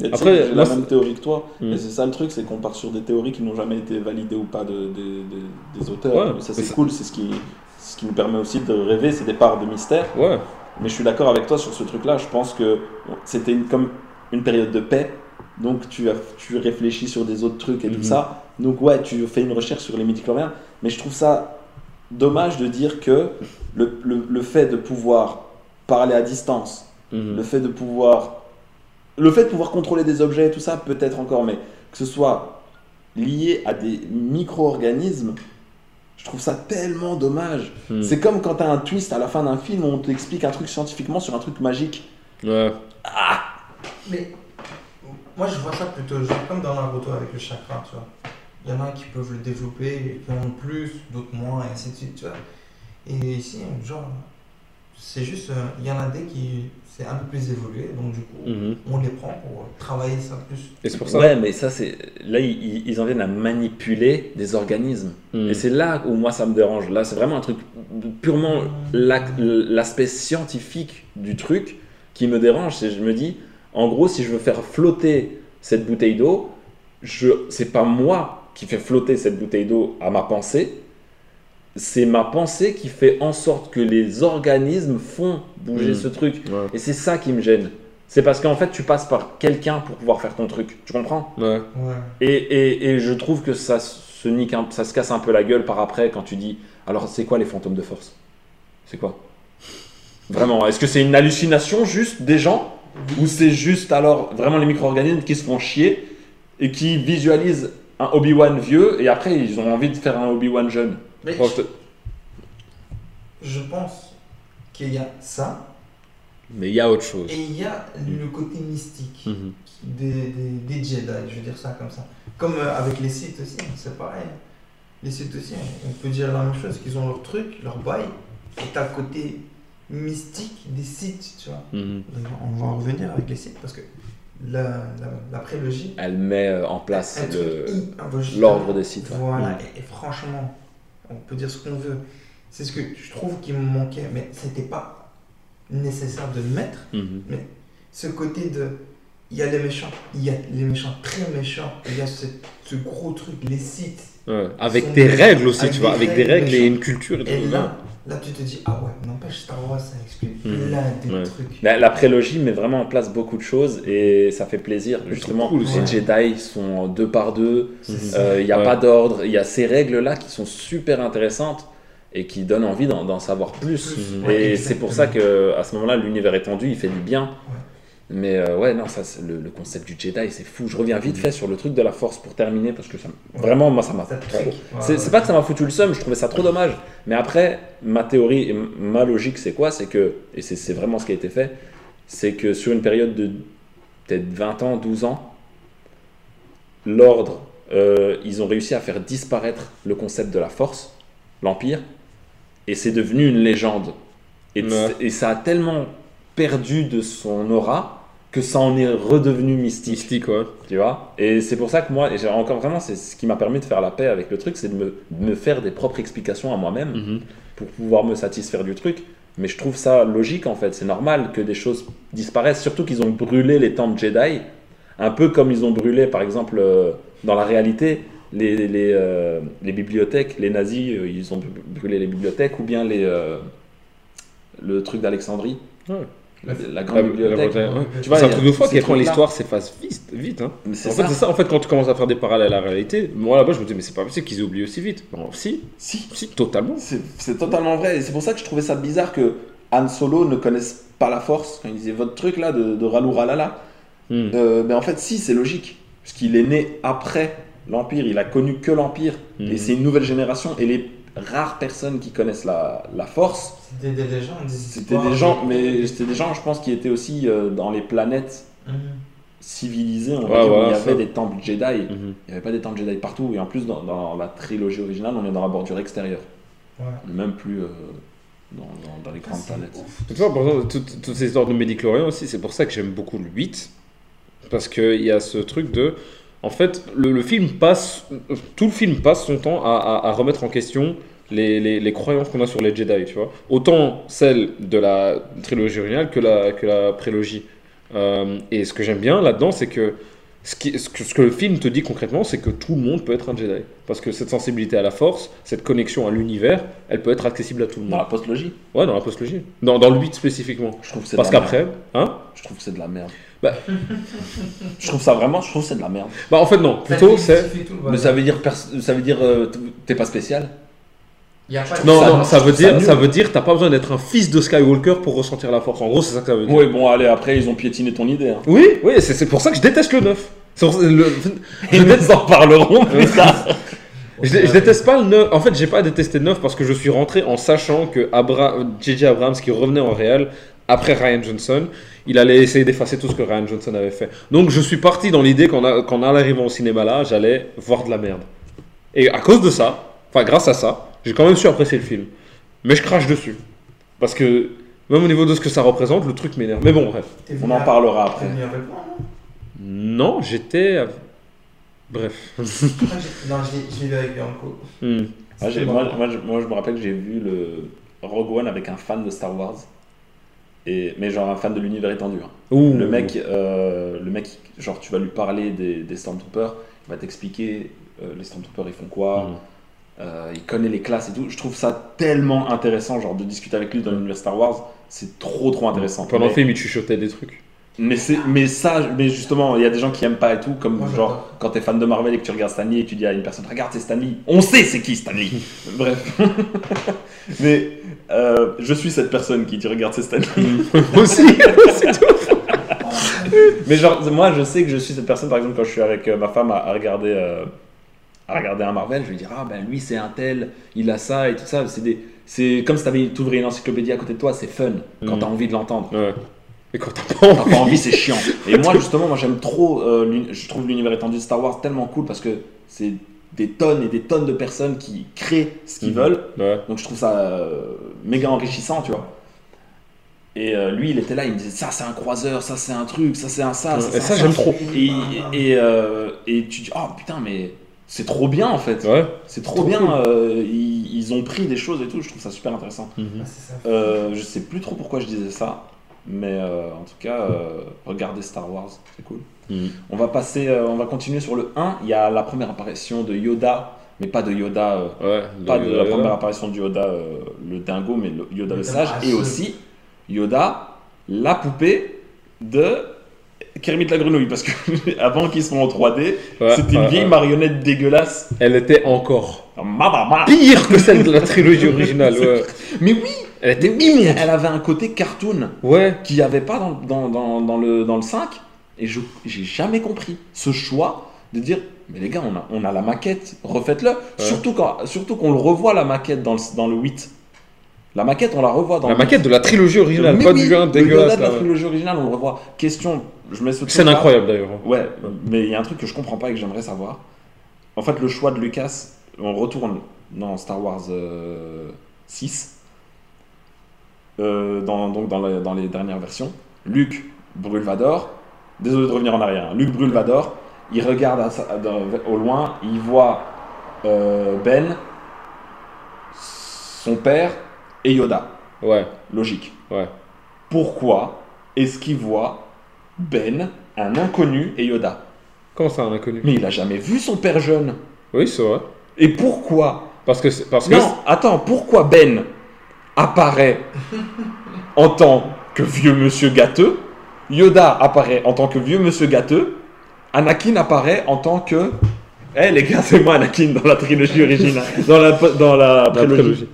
Tu Après, j'ai la même théorie que toi. Et c'est ça le truc, c'est qu'on part sur des théories qui n'ont jamais été validées ou pas de, de- de- des auteurs. Ouais, Mais ça c'est cool, c'est ce qui, ce qui nous permet aussi de rêver, c'est des parts de mystère. Ouais. Mais je suis d'accord avec toi sur ce truc-là. Je pense que c'était une- comme une période de paix. Donc tu, as, tu réfléchis sur des autres trucs et Mhm. tout ça. Donc ouais, tu fais une recherche sur les midi-chloriens. Mais je trouve ça dommage de dire que le, le- le fait de pouvoir parler à distance, Mhm. le fait de pouvoir le fait de pouvoir contrôler des objets tout ça peut-être encore mais que ce soit lié à des micro-organismes je trouve ça tellement dommage Mhm. c'est comme quand t'as un twist à la fin d'un film où on t'explique un truc scientifiquement sur un truc magique Ouais. Mais moi je vois ça plutôt genre comme dans Naruto avec le chakra, tu vois. Il y en a qui peuvent le développer, qui en ont plus, d'autres moins, et ainsi de suite, tu vois. Et ici, genre, c'est juste, euh, il y en a des qui, c'est un peu plus évolué, donc du coup, Mhm. on les prend pour travailler ça plus. Et c'est pour ça. Ouais, mais ça, c'est. Là, ils, ils en viennent à manipuler des organismes. Mhm. Et c'est là où moi ça me dérange. Là, c'est vraiment un truc purement l'aspect scientifique du truc qui me dérange. C'est je me dis, en gros, si je veux faire flotter cette bouteille d'eau, je c'est pas moi qui fais flotter cette bouteille d'eau à ma pensée. C'est ma pensée qui fait en sorte que les organismes font bouger Mhm. ce truc. Ouais. Et c'est ça qui me gêne. C'est parce qu'en fait, tu passes par quelqu'un pour pouvoir faire ton truc. Tu comprends? Ouais. Ouais. et, et, et je trouve que ça se nique un- ça se casse un peu la gueule par après quand tu dis alors c'est quoi les fantômes de force? C'est quoi? Vraiment, est-ce que c'est une hallucination juste des gens? Ou c'est juste alors vraiment les micro-organismes qui se font chier et qui visualisent un Obi-Wan vieux et après ils ont envie de faire un Obi-Wan jeune Mais je te- je pense qu'il y a ça, Mais il y a autre chose. et il y a le côté mystique Mhm. des, des, des Jedi, je veux dire ça comme ça. Comme euh, avec les sites aussi, c'est pareil. Les sites aussi, on peut dire la même chose, qu'ils ont leur truc, leur bail, et t'as le côté mystique des sites, tu vois. Mhm. On va en revenir avec les sites parce que la, la, la prélogie, Elle met euh, en place l'ordre des sites. ouais. Voilà, Mm. et, et franchement, on peut dire ce qu'on veut. C'est ce que je trouve qui me manquait, mais c'était pas nécessaire de le mettre. Mhm. Ce côté de. Il y a les méchants, il y a les méchants très méchants, il y a ce, ce gros truc, les sites. Ouais. Avec des des- règles aussi, avec tu vois, des avec des règles règles et une culture et tout. Et là, là, tu te dis, ah ouais, n'empêche, Star Wars, ça explique Mhm. plein de Ouais. trucs. La, la prélogie met vraiment en place beaucoup de choses et ça fait plaisir. Justement, cool les. Jedi sont deux par deux. Euh, Il n'y a Ouais. pas d'ordre, il y a ces règles-là qui sont super intéressantes et qui donnent envie d'en savoir plus. Plus, ouais, et c'est pour ça que à ce moment-là, l'univers étendu, il fait du bien. Mais euh, ouais, non, ça, le, le concept du Jedi, c'est fou. Je reviens vite fait sur le truc de la Force pour terminer parce que ça, vraiment, moi, ça m'a. C'est pas que ça m'a foutu le seum, je trouvais ça trop dommage. Mais après, ma théorie et ma logique, c'est quoi? C'est que, et c'est c'est vraiment ce qui a été fait, c'est que sur une période de peut-être 20 ans, 12 ans, l'ordre, euh, ils ont réussi à faire disparaître le concept de la force, l'Empire, et c'est devenu une légende. Et, Ouais. et ça a tellement perdu de son aura que ça en est redevenu mystique Mystique, ouais. tu vois? Et c'est pour ça que moi et j'ai encore vraiment c'est ce qui m'a permis de faire la paix avec le truc c'est de me, de me faire des propres explications à moi-même Mhm. pour pouvoir me satisfaire du truc mais je trouve ça logique en fait c'est normal que des choses disparaissent surtout qu'ils ont brûlé les temples Jedi un peu comme ils ont brûlé par exemple euh, dans la réalité les, les, euh, les bibliothèques les nazis euh, ils ont brûlé les bibliothèques ou bien les euh, le truc d'Alexandrie Ouais. La, La- grande la- bibliothèque la- ouais. Tu vois, c'est un truc de foi qui quand trucs-là. l'histoire s'efface vite. vite hein. En fait, c'est ça. En fait, quand tu commences à faire des parallèles à la réalité, moi là-bas, je me dis, mais c'est pas possible qu'ils oublient aussi vite. Bon, si, si si, totalement. C'est totalement vrai. Et c'est pour ça que je trouvais ça bizarre que Han Solo ne connaisse pas la force. Quand il disait votre truc là de, de Ralou Ralala. Hmm. Euh, mais en fait, si, c'est logique. Parce qu'il est né après l'Empire. Il a connu que l'Empire. Mhm. Et c'est une nouvelle génération. Et les rares personnes qui connaissent la, la force, C'était des légendes, des c'était des gens, mais c'était des gens, je pense, qui étaient aussi euh, dans les planètes Mhm. civilisées. On va Ouais, dire, où il y ça. avait des temples Jedi. Mhm. Il n'y avait pas des temples Jedi partout. Et en plus, dans, dans la trilogie originale, on est dans la bordure extérieure. Ouais. Même plus euh, dans, dans- dans les grandes planètes. Tu vois, par exemple, toutes, toutes ces histoires de Médiclorien aussi, c'est pour ça que j'aime beaucoup le 8. Parce qu'il y a ce truc de. En fait, le, le film passe. Tout le film passe son temps à, à- à remettre en question les, les- les croyances qu'on a sur les Jedi, tu vois. Autant celles de la trilogie originale que la, que la prélogie. Euh, et ce que j'aime bien là-dedans, c'est que ce, qui- ce que ce que le film te dit concrètement, c'est que tout le monde peut être un Jedi. Parce que cette sensibilité à la force, cette connexion à l'univers, elle peut être accessible à tout le Dans monde. la postlogie, Ouais, dans la postlogie. Dans, dans le 8 spécifiquement. je trouve que c'est Parce qu'après, hein? Je trouve que c'est de la merde. Bah. [laughs] je trouve ça vraiment, je trouve que c'est de la merde. Bah en fait non, plutôt c'est... Mais ça veut dire, pers- ça veut dire, euh, t'es pas spécial? Il y a pas de- Non, ça- non, ça veut dire, ça veut dire, t'as pas besoin d'être un fils de Skywalker pour ressentir la force. En gros, c'est ça que ça veut dire. Oui, bon, allez, après, ils ont piétiné ton idée. Hein. Oui, oui, c'est c'est pour ça que je déteste le 9. C'est pour- le- [laughs] Ils nous en parleront plus tard. je, dé- je déteste pas le 9. En fait, j'ai pas détesté le 9 parce que je suis rentré en sachant que Abra- J.J. Abrams, qui revenait en réel après Ryan Johnson, il allait essayer d'effacer tout ce que Ryan Johnson avait fait. Donc je suis parti dans l'idée qu'en a- qu'en arrivant au cinéma là, j'allais voir de la merde. Et à cause de ça, enfin grâce à ça, j'ai quand même su apprécier le film. Mais je crache dessus. Parce que même au niveau de ce que ça représente, le truc m'énerve. Mais bon, bref. On en parlera T'es après. venu avec moi, non Non, j'étais. à- Bref. J'ai- Non, je l'ai- vu avec Bianco. Hmm. Ah, moi, moi, je, moi, je me rappelle que j'ai vu le Rogue One avec un fan de Star Wars. Et, mais genre un fan de l'univers étendu. hein. Ouh. Le mec, euh, le mec, genre tu vas lui parler des, des Stormtroopers, il va t'expliquer euh, les Stormtroopers ils font quoi, Mm. euh, il connaît les classes et tout. Je trouve ça tellement intéressant, genre de discuter avec lui dans l'univers Star Wars, c'est trop trop intéressant. Pendant mais, le film, il chuchotait des trucs. mais, c'est- mais ça, mais justement, il y a des gens qui aiment pas et tout, comme Moi, genre quand t'es fan de Marvel et que tu regardes Stanley et tu dis à une personne regarde c'est Stanley, on sait c'est qui Stanley. [laughs] Bref, [laughs] mais euh, je suis cette personne qui dit regarde c'est Stanley. Moi [laughs] aussi. [laughs] c'est tout. [laughs] Mais genre, moi, je sais que je suis cette personne, par exemple, quand je suis avec euh, ma femme à, à regarder, euh, à regarder un Marvel, je vais dire, ah ben lui, c'est un tel, il a ça et tout ça. C'est des, c'est comme si t'avais t'ouvrais une encyclopédie à côté de toi, c'est fun quand Mm. t'as envie de l'entendre. Ouais. Et quand t'as pas T'as envie. pas envie, c'est chiant. Et moi, justement, moi, j'aime trop, euh, je trouve l'univers étendu de Star Wars tellement cool parce que c'est des tonnes et des tonnes de personnes qui créent ce qu'ils Mhm. veulent. Ouais. Donc je trouve ça euh, méga enrichissant, tu vois. Et euh, lui, il était là, il me disait ça c'est un croiseur, ça c'est un truc, ça c'est un ça. C'est et un ça, j'aime trop. Et, et, euh, et tu dis oh putain mais c'est trop bien en fait. Ouais. C'est trop, Trop bien. cool. euh, ils, ils ont pris des choses et tout. Je trouve ça super intéressant. Ah, ça. Euh, je sais plus trop pourquoi je disais ça, mais euh, en tout cas, euh, regardez Star Wars, c'est cool. Mhm. On va passer, euh, on va continuer sur le 1. Il y a la première apparition de Yoda, mais pas de Yoda. euh, Ouais. pas de la le- première apparition de Yoda, euh, le dingo, mais le Yoda le sage, et aussi Yoda, la poupée de Kermit la grenouille, parce que [laughs] avant qu'ils soient en 3D, Ouais, c'était une ouais, vieille ouais. marionnette dégueulasse. Elle était encore ma. pire que celle de la trilogie originale. Ouais. [laughs] Mais oui, Elle était immonde. elle avait un côté cartoon Ouais. qu'il n'y avait pas dans, dans, dans, dans le, dans le 5, et je j'ai jamais compris ce choix de dire mais les gars, on a, on a la maquette, refaites-le. Surtout quand- surtout qu'on le revoit la maquette dans le, dans le 8. La maquette, on la revoit dans La le maquette de la trilogie originale, Mais pas oui, du 1 le dégueulasse. De la trilogie originale, on le revoit. Question, je mets ce truc-là. incroyable d'ailleurs. Ouais, mais il y a un truc que je comprends pas et que j'aimerais savoir. En fait, le choix de Lucas, on retourne dans Star Wars euh, 6, euh, dans, donc dans, la- dans les dernières versions. Luke brûle Vador. Désolé de revenir en arrière. hein. Luke brûle Vador. Il regarde à au loin, il voit euh, Ben, son père et Yoda. Ouais. Logique. Ouais. Pourquoi est-ce qu'il voit Ben, un inconnu et Yoda? Comment ça, un inconnu? Mais il a jamais vu son père jeune. Oui, c'est vrai. Et pourquoi? Parce que, parce que Non, attends, pourquoi Ben apparaît en tant que vieux monsieur gâteux Yoda apparaît en tant que vieux monsieur gâteux Anakin apparaît en tant que... Eh les gars, [laughs] c'est moi Anakin dans la trilogie originale. [laughs] Dans la, dans la la prélogie.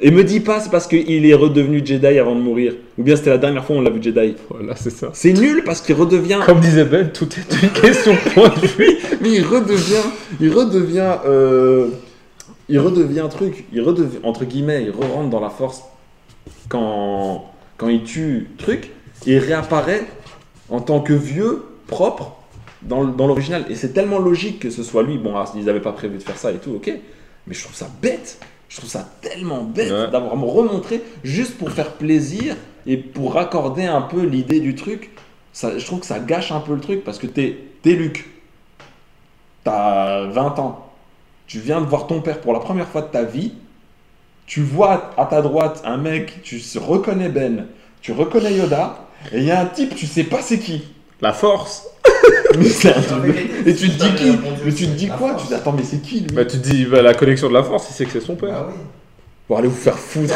Et me dis pas c'est parce qu'il est redevenu Jedi avant de mourir. Ou bien c'était la dernière fois où on l'a vu Jedi. Voilà, c'est ça. C'est nul parce qu'il redevient... Comme disait Ben, tout est une question de point de vue. [laughs] Mais il redevient, il redevient, euh, il redevient un truc, il redevient, entre guillemets, il re-rentre dans la force quand, quand il tue truc, il réapparaît en tant que vieux, propre, dans, l'original. Et c'est tellement logique que ce soit lui. Bon, alors, ils n'avaient pas prévu de faire ça et tout, ok. Mais je trouve ça bête. Je trouve ça tellement bête Ouais. d'avoir me remontré juste pour faire plaisir et pour raccorder un peu l'idée du truc. Ça, je trouve que ça gâche un peu le truc parce que t'es, t'es Luc. T'as 20 ans. Tu viens de voir ton père pour la première fois de ta vie. Tu vois à ta droite un mec, tu reconnais Ben, tu reconnais Yoda, et il y a un type, tu sais pas c'est qui. La force. [laughs] Mais c'est un truc de- Avec- Et tu te dis qui Mais tu te dis quoi. Tu dis attends mais c'est qui lui Bah, tu te dis, bah, la connexion de la force, il sait que c'est son père. Bah oui. Bon allez vous faire foutre.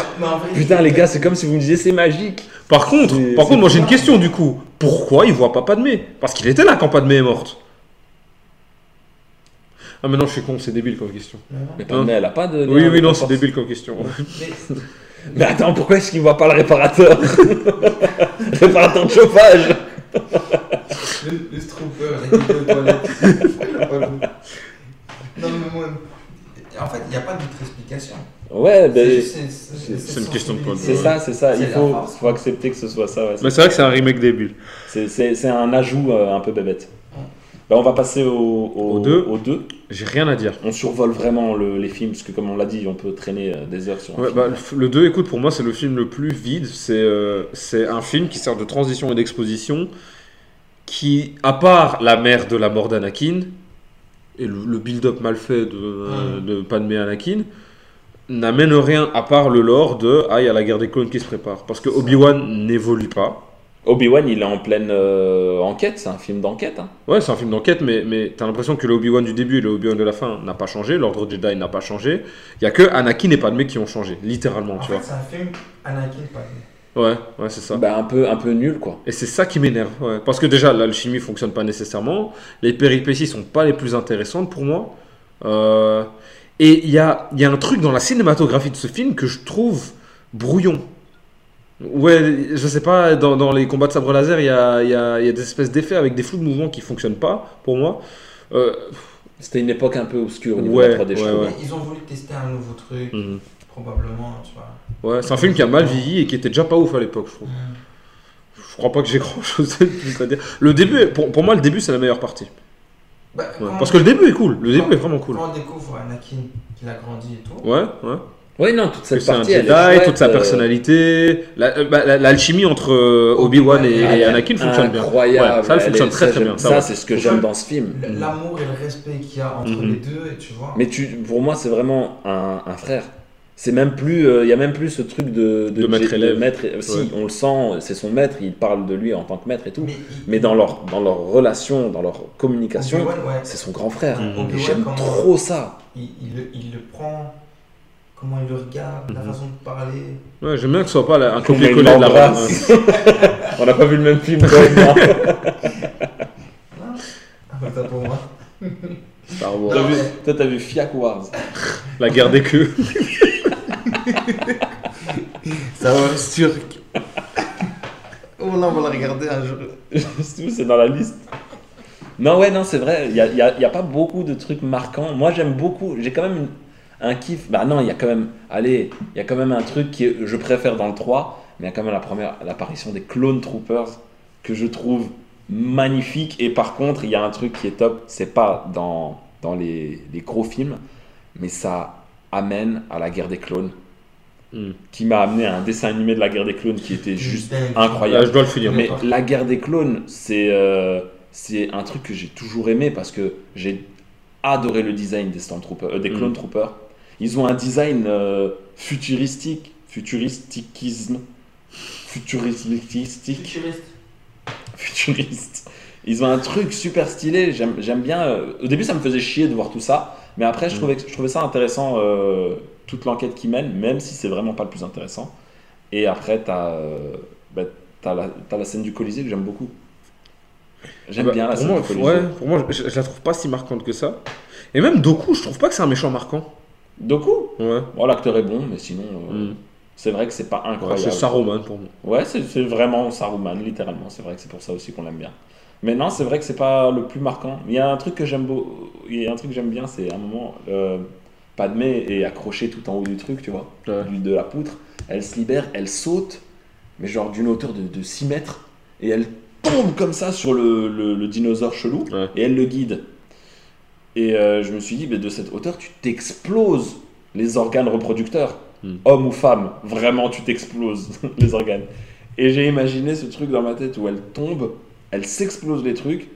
Putain les gars, c'est comme si vous me disiez c'est magique. Par contre, C'est- par c'est contre, moi j'ai une question du coup. Pourquoi il voit pas Padmé? Parce qu'il était là quand Padmé est morte. Ah mais non, je suis con, c'est débile comme question. Mais Padmé, elle a pas de. Oui, lien oui, avec non, la c'est force. débile comme question. Mais- [laughs] Mais attends, pourquoi est-ce qu'il voit pas le réparateur [laughs] Réparateur de chauffage Le, le strooper, aux toilettes. [laughs] non, mais moi. En fait, il n'y a pas d'autre explication. Ouais, C'est ben, juste- c'est- une question de point de c'est vue. ça, c'est ça. C'est Il la faut, faut accepter que ce soit ça. ouais. Mais c'est vrai que c'est un remake débile. C'est- C'est c'est un ajout euh, un peu bébête. Bah, on va passer au, au, Au deux. au deux. J'ai rien à dire. On survole vraiment le- les films, parce que comme on l'a dit, on peut traîner euh, des heures sur un Ouais, film. bah, le- le 2, écoute, pour moi, c'est le film le plus vide. C'est euh, c'est un film qui sert de transition et d'exposition qui, à part la mère de la mort d'Anakin et le, le build-up mal fait de, euh, de Padmé Anakin, n'amène rien à part le lore de Ah, il y a la guerre des clones qui se prépare. Parce que Obi-Wan n'évolue pas. Obi-Wan, il est en pleine euh, enquête, c'est un film d'enquête. hein. Ouais, c'est un film d'enquête, mais, mais t'as l'impression que le Obi-Wan du début et le Obi-Wan de la fin n'a pas changé, l'ordre Jedi n'a pas changé. Il y a que Anakin et Padmé qui ont changé, littéralement, En tu fait, vois. c'est un film Anakin Padmé. Ouais, ouais, c'est ça. Bah, un, peu, un peu nul, quoi. Et c'est ça qui m'énerve. ouais. Parce que déjà, l'alchimie fonctionne pas nécessairement. Les péripéties sont pas les plus intéressantes pour moi. Euh, et il y a, il y a un truc dans la cinématographie de ce film que je trouve brouillon. Ouais, je sais pas, dans, dans les combats de sabre laser, il y a, il y a- il y a des espèces d'effets avec des flous de mouvement qui fonctionnent pas pour moi. Euh, C'était une époque un peu obscure au niveau Ouais, de la 3D, je ouais, ouais. Mais Ils ont voulu tester un nouveau truc, mhm. probablement, tu vois. Ouais, c'est un film qui a mal vieilli et qui était déjà pas ouf à l'époque, je trouve. Je crois pas que j'ai [laughs] grand chose de plus à dire. Le début, pour, pour moi, le début, c'est la meilleure partie. Bah, Parce que le début est cool. Le début est vraiment cool. Quand on découvre Anakin, qu'il a grandi et tout, Ouais, ouais. Oui, non, toute cette C'est un partie. elle Jedi, toute sa euh, personnalité. La- euh, bah, la- L'alchimie entre euh, Obi-Wan et, Anakin fonctionne bien. Incroyable. Ouais, ça, elle elle fonctionne est- très ça, très bien. Ça, c'est ce que j'aime dans ce film. l'amour et le respect qu'il y a entre Mhm. les deux, et tu vois. Mais tu, pour moi, c'est vraiment un, un frère. C'est même plus, euh, il y a même plus ce truc de, De maître de Si, on le sent, c'est son maître, il parle de lui en tant que maître et tout. Mais, dans leur, dans leur relation, dans leur communication, c'est son grand frère. Mhm. J'aime trop ça. il, il le, il le prend, comment il le regarde, la Mhm. façon de parler. Ouais, j'aime bien que ce soit pas la- un copier-coller de la l'embrasse. ouais. [laughs] On n'a pas vu le même film, toi et moi. [laughs] Ah, bah, pour moi. Star Wars. T'as vu- Toi, t'as vu Fiac Wars. La guerre des queues. [laughs] Ça va, sûr. oh là, on va la regarder un jour. C'est dans la liste. Non, ouais, non, c'est vrai. Il n'y a, y a- y a pas beaucoup de trucs marquants. Moi, j'aime beaucoup. J'ai quand même une- un kiff. Bah non, il y a quand même. Allez, il y a quand même un truc que je préfère dans le 3. Mais il y a quand même la première, l'apparition des Clone Troopers que je trouve magnifique. Et par contre, il y a un truc qui est top. C'est pas dans, dans les, les gros films, mais ça amène à la guerre des clones. Hmm. Qui m'a amené à un dessin animé de la guerre des clones qui était juste incroyable. Ah, je dois le finir. Mais la guerre des clones, c'est euh, c'est un truc que j'ai toujours aimé parce que j'ai adoré le design des Stormtroopers, euh, des Mm. clone troopers. Ils ont un design euh, futuristique, futuristiquisme, futuristique, Futuriste. futuriste. Ils ont un truc super stylé. J'aime j'aime bien. euh, au début, ça me faisait chier de voir tout ça, mais après, je Mm. trouvais, que- je trouvais ça intéressant euh, toute l'enquête qu'ils mènent, même si c'est vraiment pas le plus intéressant. Et après, t'as euh, bah, t'as la, t'as la scène du Colisée que j'aime beaucoup. J'aime Bah, bien la pour scène moi, du Colisée. ouais, pour moi, je, je la trouve pas si marquante que ça. Et même Doku, je trouve pas que c'est un méchant marquant. Doku, Ouais. bon, l'acteur est bon, mais sinon, euh, Mm. c'est vrai que c'est pas Ouais, incroyable. c'est Saruman pour moi. Ouais, c'est vraiment Saruman, littéralement. C'est vrai que c'est pour ça aussi qu'on l'aime bien. Mais non, c'est vrai que c'est pas le plus marquant. Il y a un truc que j'aime beau... Il y a un truc que j'aime bien, c'est à un moment, euh, Padmé est accrochée tout en haut du truc, tu vois, Ouais. de la poutre. Elle se libère, elle saute, mais genre d'une hauteur de, de 6 mètres, et elle tombe comme ça sur le, le- le dinosaure chelou, Ouais. et elle le guide. Et euh, je me suis dit, mais de cette hauteur, tu t'exploses les organes reproducteurs, Hmm. homme ou femme, vraiment tu t'exploses [laughs] les organes. Et j'ai imaginé ce truc dans ma tête où elle tombe, elle s'explose les trucs,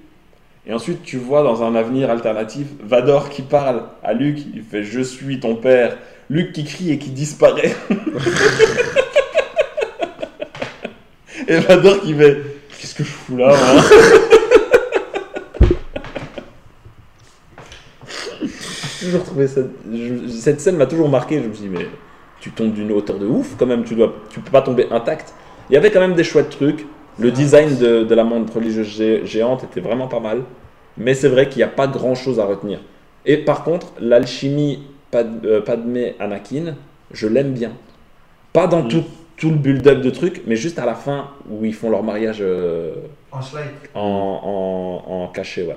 et ensuite tu vois dans un avenir alternatif Vador qui parle à Luke, il fait Je suis ton père. Luke qui crie et qui disparaît. [laughs] et Vador qui fait Qu'est-ce que je fous là moi J'ai toujours trouvé cette, je- cette scène m'a toujours marqué. Je me suis dit, mais tu tombes d'une hauteur de ouf quand même, tu dois, tu peux pas tomber intact. Il y avait quand même des chouettes trucs. Le design de, de la montre religieuse gé- géante était vraiment pas mal. Mais c'est vrai qu'il n'y a pas grand chose à retenir. Et par contre, l'alchimie Pad, euh, Padmé Anakin, je l'aime bien. Pas dans Mm. tout, tout le build-up de trucs, mais juste à la fin où ils font leur mariage euh, En schleich. en, en, en cachet, ouais.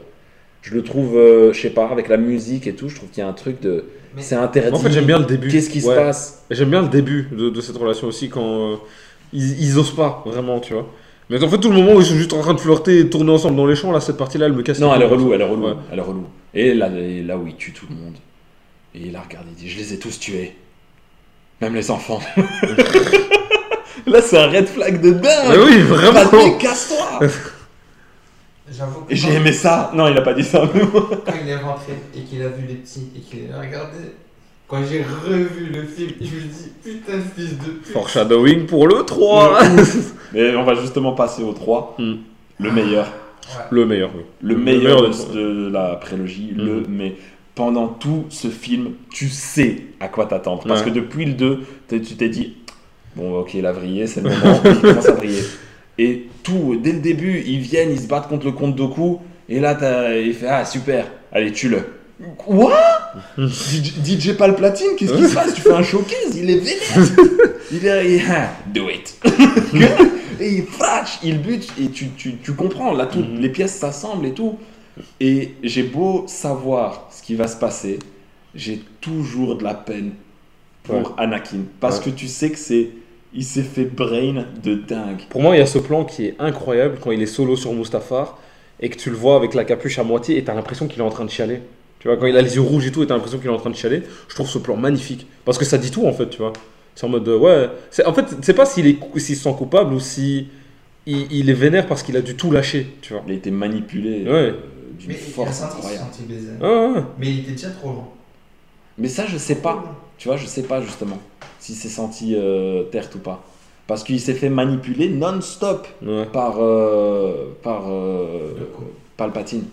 Je le trouve, euh, je sais pas, avec la musique et tout, je trouve qu'il y a un truc de. Mais- C'est interdit. En fait, j'aime bien le début. Qu'est-ce qui se passe? Et J'aime bien le début de, de cette relation aussi quand euh, ils, ils osent pas vraiment, tu vois. Mais en fait, tout le moment où ils sont juste en train de flirter et tourner ensemble dans les champs, là, cette partie-là, elle me casse. Non, elle est relou, elle est relou, Ouais. elle est relou. Et là, et là où il tue tout le monde. Et il la regarde, il dit Je les ai tous tués. Même les enfants. [laughs] là, c'est un red flag de dingue. Mais oui, vraiment. Casse-toi. [laughs] J'avoue que Et j'ai aimé ça. Non, il a pas dit ça. mais quand il est rentré et qu'il a vu les petits et qu'il a regardé, quand j'ai revu le film, je me dis putain fils de pute. Foreshadowing pour le 3. [laughs] Mais on va justement passer au 3. Hmm. Le meilleur. Ouais. Le meilleur, oui. Le Le meilleur meilleur de, la prélogie. Mhm. Le, mais pendant tout ce film, tu sais à quoi t'attendre. Parce Ouais. que depuis le 2, t'es- tu t'es dit Bon, ok, il a vrillé, c'est le moment. il commence à vriller. [laughs] Et tout, dès le début, ils viennent, ils se battent contre le comte Doku. Et là, il fait Ah, super, allez, tue-le. Quoi? [laughs] DJ, DJ Palplatine, qu'est-ce qui se passe? Tu fais un showcase, il est vénère. [laughs] Il est. il- ah, do it. [laughs] et il flash, il bute, et tu, tu, tu comprends, là, toutes Mhm. les pièces s'assemblent et tout. Et j'ai beau savoir ce qui va se passer, j'ai toujours de la peine pour Ouais. Anakin. Parce Ouais. que tu sais que c'est. Il s'est fait brain de dingue. Pour moi, il y a ce plan qui est incroyable quand il est solo sur Mustafar et que tu le vois avec la capuche à moitié et t'as l'impression qu'il est en train de chialer. Tu vois, quand il a les yeux rouges et tout et t'as l'impression qu'il est en train de chialer, je trouve ce plan magnifique. Parce que ça dit tout en fait, tu vois. C'est en mode, euh, ouais. c'est- En fait, c'est pas s'il est cou- s'il se sent coupable ou si il, il est vénère parce qu'il a dû tout lâcher, tu vois. Il a été manipulé Ouais. euh, d'une Mais il a force senti qu'il se incroyable. sentait baisé. Ouais, ouais, ouais. Mais il était déjà trop loin. Mais ça, je sais pas. Tu vois, je sais pas justement s'il s'est senti euh, terre ou pas. Parce qu'il s'est fait manipuler non-stop Ouais. par, euh, par euh, Palpatine.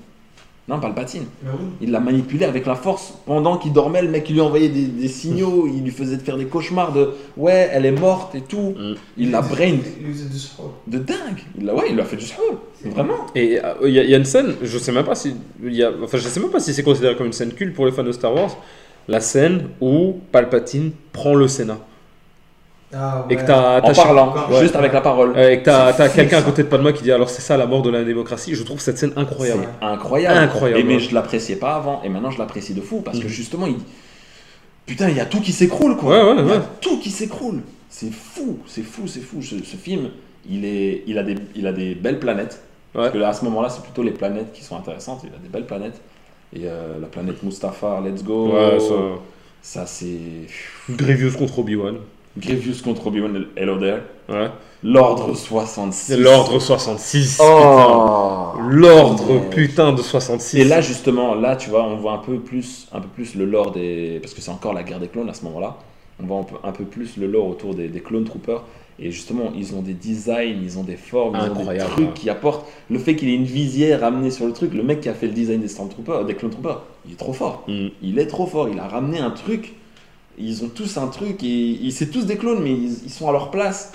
Non, Palpatine. Mais oui. Il l'a manipulé avec la force. Pendant qu'il dormait, le mec il lui envoyait des, des [laughs] signaux, il lui faisait faire des cauchemars de ouais, elle est morte et tout. Mm. Il l'a brain Il faisait du sport. de dingue. Il l'a, ouais, il lui a fait du sport. Vraiment. Et euh, il y, a- y a une scène, je sais même pas si, il y a, enfin je sais même pas si c'est considéré comme une scène culte pour les fans de Star Wars, la scène où Palpatine prend le Sénat Ah, et ouais. que t'as, En parlant, Ouais. juste avec la parole. et que t'as, quelqu'un à côté de Padma qui dit alors c'est ça la mort de la démocratie. Je trouve cette scène incroyable. C'est incroyable. Incroyable, Et mais je l'appréciais pas avant, et maintenant je l'apprécie de fou parce que Mhm. justement, il putain, il y a tout qui s'écroule quoi. Ouais, ouais, Il y a tout qui s'écroule. C'est fou, c'est fou, c'est fou. Ce, ce film, il est, il a des, il a des belles planètes. Parce que là, à ce moment-là, c'est plutôt les planètes qui sont intéressantes. Il a des belles planètes. Et euh, la planète Mustafar, Let's Go. Ouais, ça. Ça, c'est Grievous contre Obi-Wan. Grievous contre Obi-Wan Hello there. Ouais. L'ordre 66. L'ordre 66. Oh. L'ordre putain de 66. Et là justement, là tu vois, on voit un peu plus, un peu plus le lore des, parce que c'est encore la guerre des clones à ce moment-là. On voit un peu, plus le lore autour des, des clone troopers. Et justement, ils ont des designs, ils ont des formes, ils ont des trucs qui apportent. Le fait qu'il ait une visière amenée sur le truc, le mec qui a fait le design des Stormtroopers, des clone troopers, il est trop fort. Mm. Il est trop fort. Il a ramené un truc. Ils ont tous un truc et ils- c'est tous des clones, mais ils, ils sont à leur place.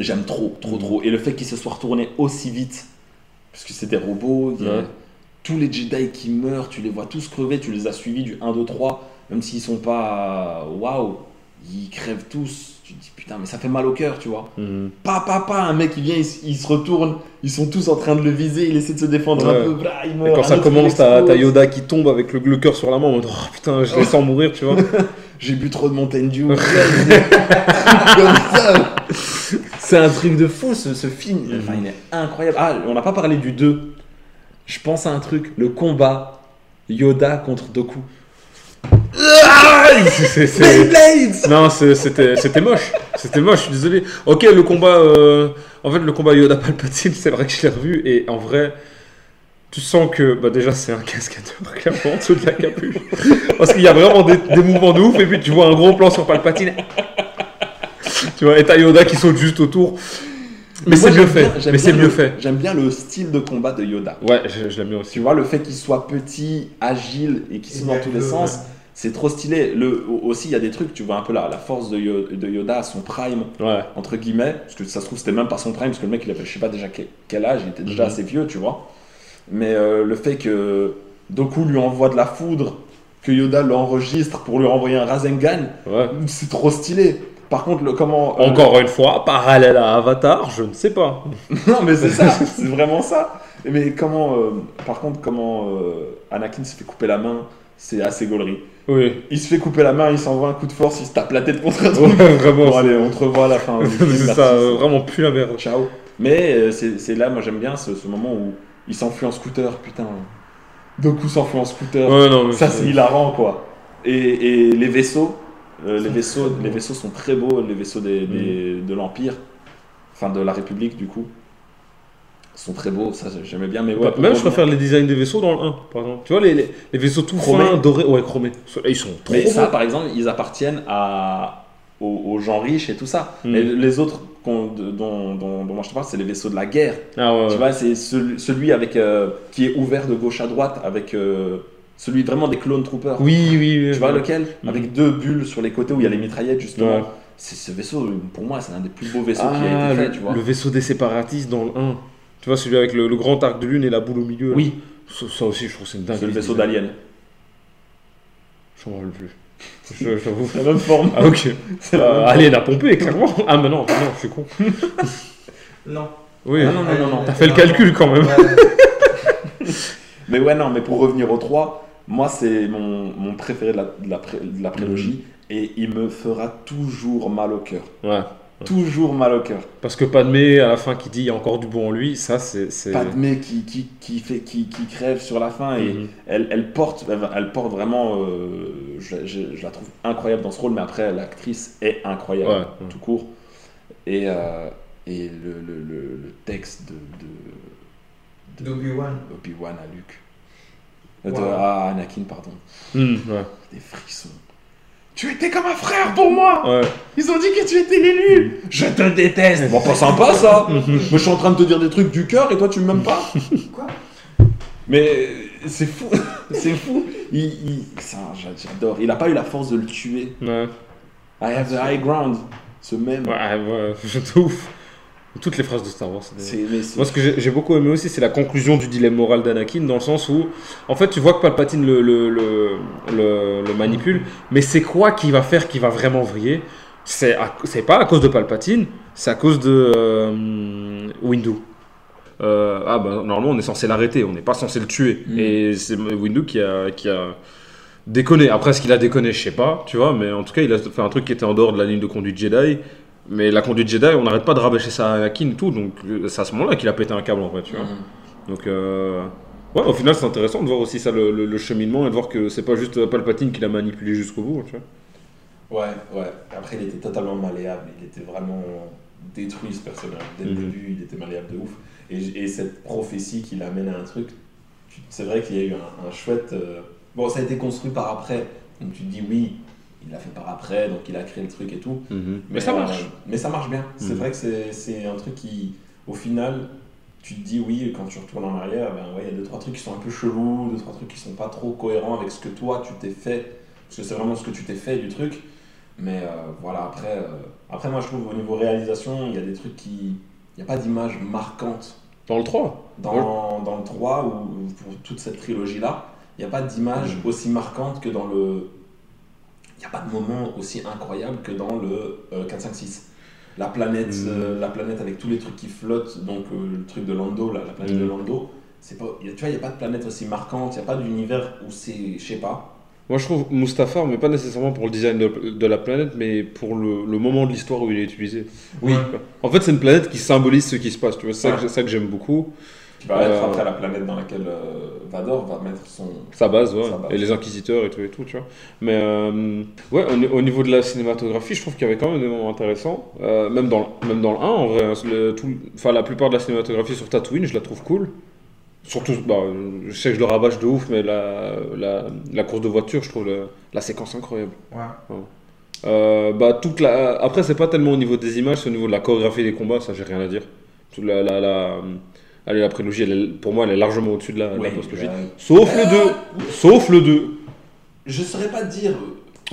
J'aime trop, trop, trop. Et le fait qu'ils se soient retournés aussi vite, parce que c'est des robots, tous les Jedi qui meurent, tu les vois tous crever, tu les as suivis du 1, 2, 3, même s'ils sont pas waouh, ils crèvent tous. Tu te dis putain, mais ça fait mal au cœur, tu vois. Mhm. Pas, pas, pas, un mec il vient, il, se retourne, ils sont tous en train de le viser, il essaie de se défendre Ouais. un peu, blah, il Et quand ça commence, t'as. Yoda qui tombe avec le, le cœur sur la main en mode oh putain, je les sens mourir, tu vois. [laughs] J'ai bu trop de Mountain Dew. Comme [laughs] ça. C'est un truc de fou ce, ce film. Enfin, il est incroyable. Ah, on n'a pas parlé du 2. Je pense à un truc. Le combat Yoda contre Doku. Beyblades Non, c'était c'était moche. C'était moche, je suis désolé. Ok, le combat. euh, En fait, le combat Yoda Palpatine, c'est vrai que je l'ai revu. Et en vrai, tu sens que. Bah, déjà, c'est un cascadeur, clairement, en dessous de la capuche. Parce qu'il y a vraiment des, des mouvements de ouf. Et puis, tu vois un gros plan sur Palpatine. Tu vois, et t'as Yoda qui saute juste autour. Mais c'est mieux j'aime fait. bien- j'aime Mais c'est bien mieux le- fait. J'aime bien le style de combat de Yoda. Ouais, je, je l'aime bien aussi. Tu vois, le fait qu'il soit petit, agile et qu'il soit dans tous les sens, c'est trop stylé. Le, aussi, il y a des trucs, tu vois un peu la, la force de, Yo- de Yoda à son prime. Ouais. entre guillemets, parce que ça se trouve c'était même pas son prime, parce que le mec il avait je sais pas déjà quel, quel âge, il était déjà Mhm. assez vieux, tu vois. Mais euh, le fait que Doku lui envoie de la foudre, que Yoda l'enregistre pour lui renvoyer un Rasengan, Ouais. c'est trop stylé. Par contre, le comment. euh, Encore une fois, parallèle à Avatar, je ne sais pas. [laughs] non, mais c'est ça, c'est vraiment ça. Mais comment. euh, par contre, comment euh, Anakin se fait couper la main, c'est assez gaulerie. Oui. Il se fait couper la main, il s'envoie un coup de force, il se tape la tête contre un truc. Ouais, [laughs] vraiment. Bon, allez, on te revoit à la fin. [laughs] du film, c'est ça, vraiment plus la merde. Ciao. Mais c'est c'est là, moi j'aime bien ce, ce moment où il s'enfuit en scooter, putain. Doku s'enfuit en scooter. Ouais, non, mais Ça c'est hilarant quoi. Et, et les vaisseaux, euh, les vaisseaux, les vaisseaux sont très beaux, les vaisseaux des, des- de l'Empire, enfin de la République du coup, sont très beaux. Ça j'aimais bien, mais ouais. Bah, même je préfère les designs des vaisseaux dans le 1, par exemple. Tu vois, les, les, les vaisseaux tout Chromés. fins, dorés, ouais, chromés. Ils sont trop Mais ça, beaux. par exemple, ils appartiennent à, aux, aux gens riches et tout ça. Mm. Mais les autres dont, dont- dont moi je te parle, c'est les vaisseaux de la guerre. Ah ouais, Tu ouais. vois, c'est celui, celui avec, euh, qui est ouvert de gauche à droite, avec euh, celui vraiment des clone troopers. Oui, oui, oui. Tu vois lequel Mhm. Avec deux bulles sur les côtés où il y a les mitraillettes, justement. Ouais. C'est ce vaisseau, pour moi, c'est l'un des plus beaux vaisseaux qui a Ah, été le, fait, tu vois. le vaisseau des séparatistes dans le 1. Tu vois, celui avec le, le grand arc de lune et la boule au milieu. là. Oui, Ça, ça aussi, je trouve c'est une dingue. c'est le vaisseau d'Alien. Je m'en rappelle plus. [laughs] T'avoue. La même forme. Ah, ok. la Euh, même allez, la pompée, clairement. Ah, mais non, non, je suis con. Non. Oui, Ah, non, non, non, non. T'as fait le calcul quand même. Ouais. [laughs] Mais ouais, non, mais pour revenir au 3, moi, c'est mon, mon préféré de la, de la, pré- de la prélogie. Et il me fera toujours mal au cœur. Ouais. Toujours mal au cœur. Parce que Padmé, à la fin, qui dit il y a encore du bon en lui, ça, c'est. Padmé qui, qui, qui, fait, qui, qui crève sur la fin et Mhm. elle, elle, porte, elle, elle porte vraiment. euh, je, je- je la trouve incroyable dans ce rôle, mais après, l'actrice est incroyable, Ouais, ouais. tout court. Et, euh, et le, le, le, le texte de, de, de D'Obi-Wan. Obi-Wan à Luke. De, Wow. à Anakin, pardon. Ouais. Des frissons. Tu étais comme un frère pour moi Ouais. Ils ont dit que tu étais l'élu Je te déteste Bon, pas sympa ça [laughs] Moi, je suis en train de te dire des trucs du cœur et toi, tu m'aimes pas [laughs] Quoi? Mais c'est fou [laughs] C'est fou il, il- ça, j'a- J'adore. Il a pas eu la force de le tuer. Ouais. I have the high ground. Ce même. Ouais, ouais, c'est ouf. Toutes les phrases de Star Wars, des- Moi, ce que j'ai beaucoup aimé aussi, c'est la conclusion du dilemme moral d'Anakin, dans le sens où, en fait, tu vois que Palpatine le, le, le, le- le manipule, mais c'est quoi qui va faire qui va vraiment vriller? C'est à- c'est pas à cause de Palpatine, c'est à cause de euh, Windu. Euh, ah bah normalement on est censé l'arrêter, on n'est pas censé le tuer. Mm. Et c'est Windu qui a, qui a déconné. Après ce qu'il a déconné, je sais pas, tu vois, mais en tout cas il a fait un truc qui était en dehors de la ligne de conduite Jedi. Mais la conduite Jedi, on n'arrête pas de rabâcher ça à Anakin et tout, donc euh, c'est à ce moment-là qu'il a pété un câble en vrai, tu vois. Mhm. Donc, euh, ouais, au final, c'est intéressant de voir aussi ça, le, le- le cheminement, et de voir que c'est pas juste Palpatine qui l'a manipulé jusqu'au bout, tu vois. Ouais, ouais. Après, il était totalement malléable. Il était vraiment détruit, ce personnage. Dès le Mhm. début, il était malléable de ouf. Et, et cette prophétie qui l'amène à un truc, c'est vrai qu'il y a eu un, un chouette. euh, Bon, ça a été construit par après. Donc tu te dis oui, il l'a fait par après, donc il a créé le truc et tout. Mais, ça euh, marche. mais ça marche bien. C'est Mhm. vrai que c'est- c'est un truc qui, au final, tu te dis oui, quand tu retournes en arrière, ben ouais, il y a deux, trois trucs qui sont un peu chelous, deux, trois trucs qui sont pas trop cohérents avec ce que toi tu t'es fait. Parce que c'est vraiment ce que tu t'es fait du truc. Mais euh, voilà, après, euh, après, moi je trouve au niveau réalisation, il y a des trucs qui. Il n'y a pas d'image marquante Dans le 3 dans, dans le 3 ou pour toute cette trilogie-là. Il n'y a pas d'image aussi marquante que dans le. N'y a pas de moment aussi incroyable que dans le euh, 4, 5, 6. La planète, Mm. euh, la planète avec tous les trucs qui flottent, donc euh, le truc de Lando, là, la planète Mm. de Lando, c'est pas, y a- tu vois, il n'y a pas de planète aussi marquante, il n'y a pas d'univers où c'est, je sais pas. Moi, je trouve Mustafar, mais pas nécessairement pour le design de, de la planète, mais pour le, le moment de l'histoire où il est utilisé. Oui. En fait, c'est une planète qui symbolise ce qui se passe, tu vois. C'est ça que j'aime beaucoup. Qui va être après la planète dans laquelle euh, Vador va mettre son. Sa base, ouais. Sa base. Et les inquisiteurs et tout, et tout, tu vois. Mais euh, ouais, au, au niveau de la cinématographie, je trouve qu'il y avait quand même des moments intéressants. Euh, même, dans, le- même dans le 1, en vrai. hein, le- tout- Enfin, la plupart de la cinématographie sur Tatooine, je la trouve cool. Surtout, bah, je sais que je le rabâche de ouf, mais la, la, la course de voiture, je trouve la, la séquence incroyable. Ouais. Euh, bah, toute la... Après, c'est pas tellement au niveau des images, c'est au niveau de la chorégraphie des combats, ça j'ai rien à dire. Toute la, la, la... Allez, la prélogie, elle est- pour moi, elle est largement au-dessus de la, de la Oui, postlogie. euh, Sauf le 2 Sauf le 2 je saurais pas te dire,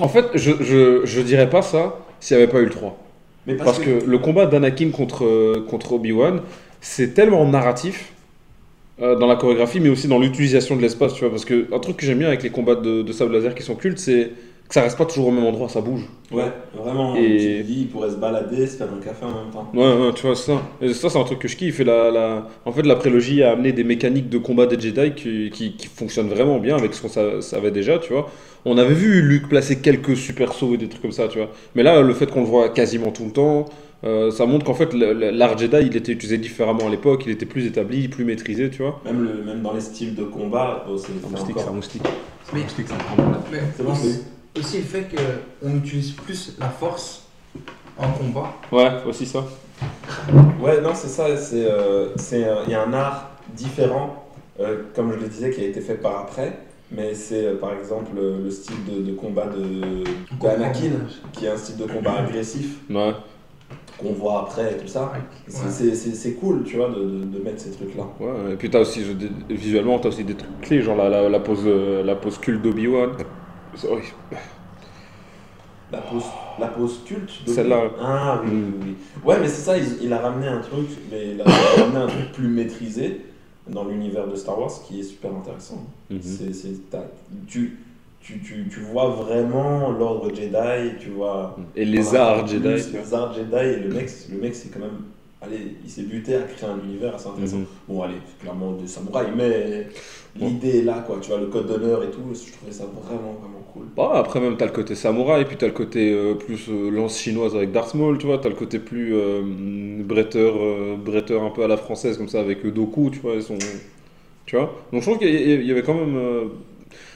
En fait, je, je, je dirais pas ça s'il n'y avait pas eu le 3. mais parce, Parce que le combat d'Anakin contre, contre Obi-Wan, c'est tellement narratif euh, dans la chorégraphie, mais aussi dans l'utilisation de l'espace, tu vois. Parce que un truc que j'aime bien avec les combats de, de sable laser qui sont cultes, c'est que ça reste pas toujours au même endroit, ça bouge. Ouais, vraiment, Et- tu te dis, il pourrait se balader, se faire un café en même temps. Ouais, ouais, tu vois, c'est ça. Et ça, c'est un truc que je kiffe. Et la, la... En fait, la prélogie a amené des mécaniques de combat des Jedi qui, qui, qui fonctionnent vraiment bien avec ce qu'on sa- savait déjà, tu vois. On avait vu Luke placer quelques super sauts et des trucs comme ça, tu vois. Mais là, le fait qu'on le voit quasiment tout le temps, Euh, ça montre qu'en fait, l'art Jedi, il était utilisé différemment à l'époque, il était plus établi, plus maîtrisé, tu vois. Même, le, même dans les styles de combat, bon, c'est Un c'est moustique, c'est un moustique. Mais- Un moustique, c'est malade. Mais C'est bon, aussi, le fait qu'on utilise plus la force en combat. Ouais, aussi ça. Ouais, non, c'est ça. C'est, euh, c'est, euh, il y a un art différent, euh, comme je le disais, qui a été fait par après. Mais c'est euh, par exemple le, le style de, de combat de, de Anakin, qui est un style de combat agressif Ouais. qu'on voit après et tout ça. C'est, Ouais. c'est- cool, tu vois, de, de- de mettre ces trucs-là. Ouais, et puis t'as aussi, je- visuellement, t'as aussi des trucs clés, genre la, la, la pose, la pose culte d'Obi-Wan. Sorry. La pose, la pose culte. de- Celle-là. Ah oui, Mm. oui, oui. Ouais, mais c'est ça, il, il a ramené un truc, mais il a [coughs] ramené un truc plus maîtrisé dans l'univers de Star Wars, qui est super intéressant. T'as- tu, tu, tu, tu vois vraiment l'ordre Jedi, tu vois. Et les arts Jedi. Les arts Jedi, et le mec, le mec c'est quand même. Allez, il s'est buté à créer un univers assez intéressant. Mhm. Bon, allez, clairement des samouraïs, mais l'idée est là, quoi. Tu vois, le code d'honneur et tout, je trouvais ça vraiment, vraiment cool. Bah, après même t'as le côté samouraï, puis t'as le côté euh, plus euh, lance chinoise avec Darth Maul, tu vois, t'as le côté plus euh, bretteur, euh, bretteur un peu à la française comme ça avec euh, Doku, tu vois, ils sont... Tu vois Donc je trouve qu'il y, il y avait quand même... euh,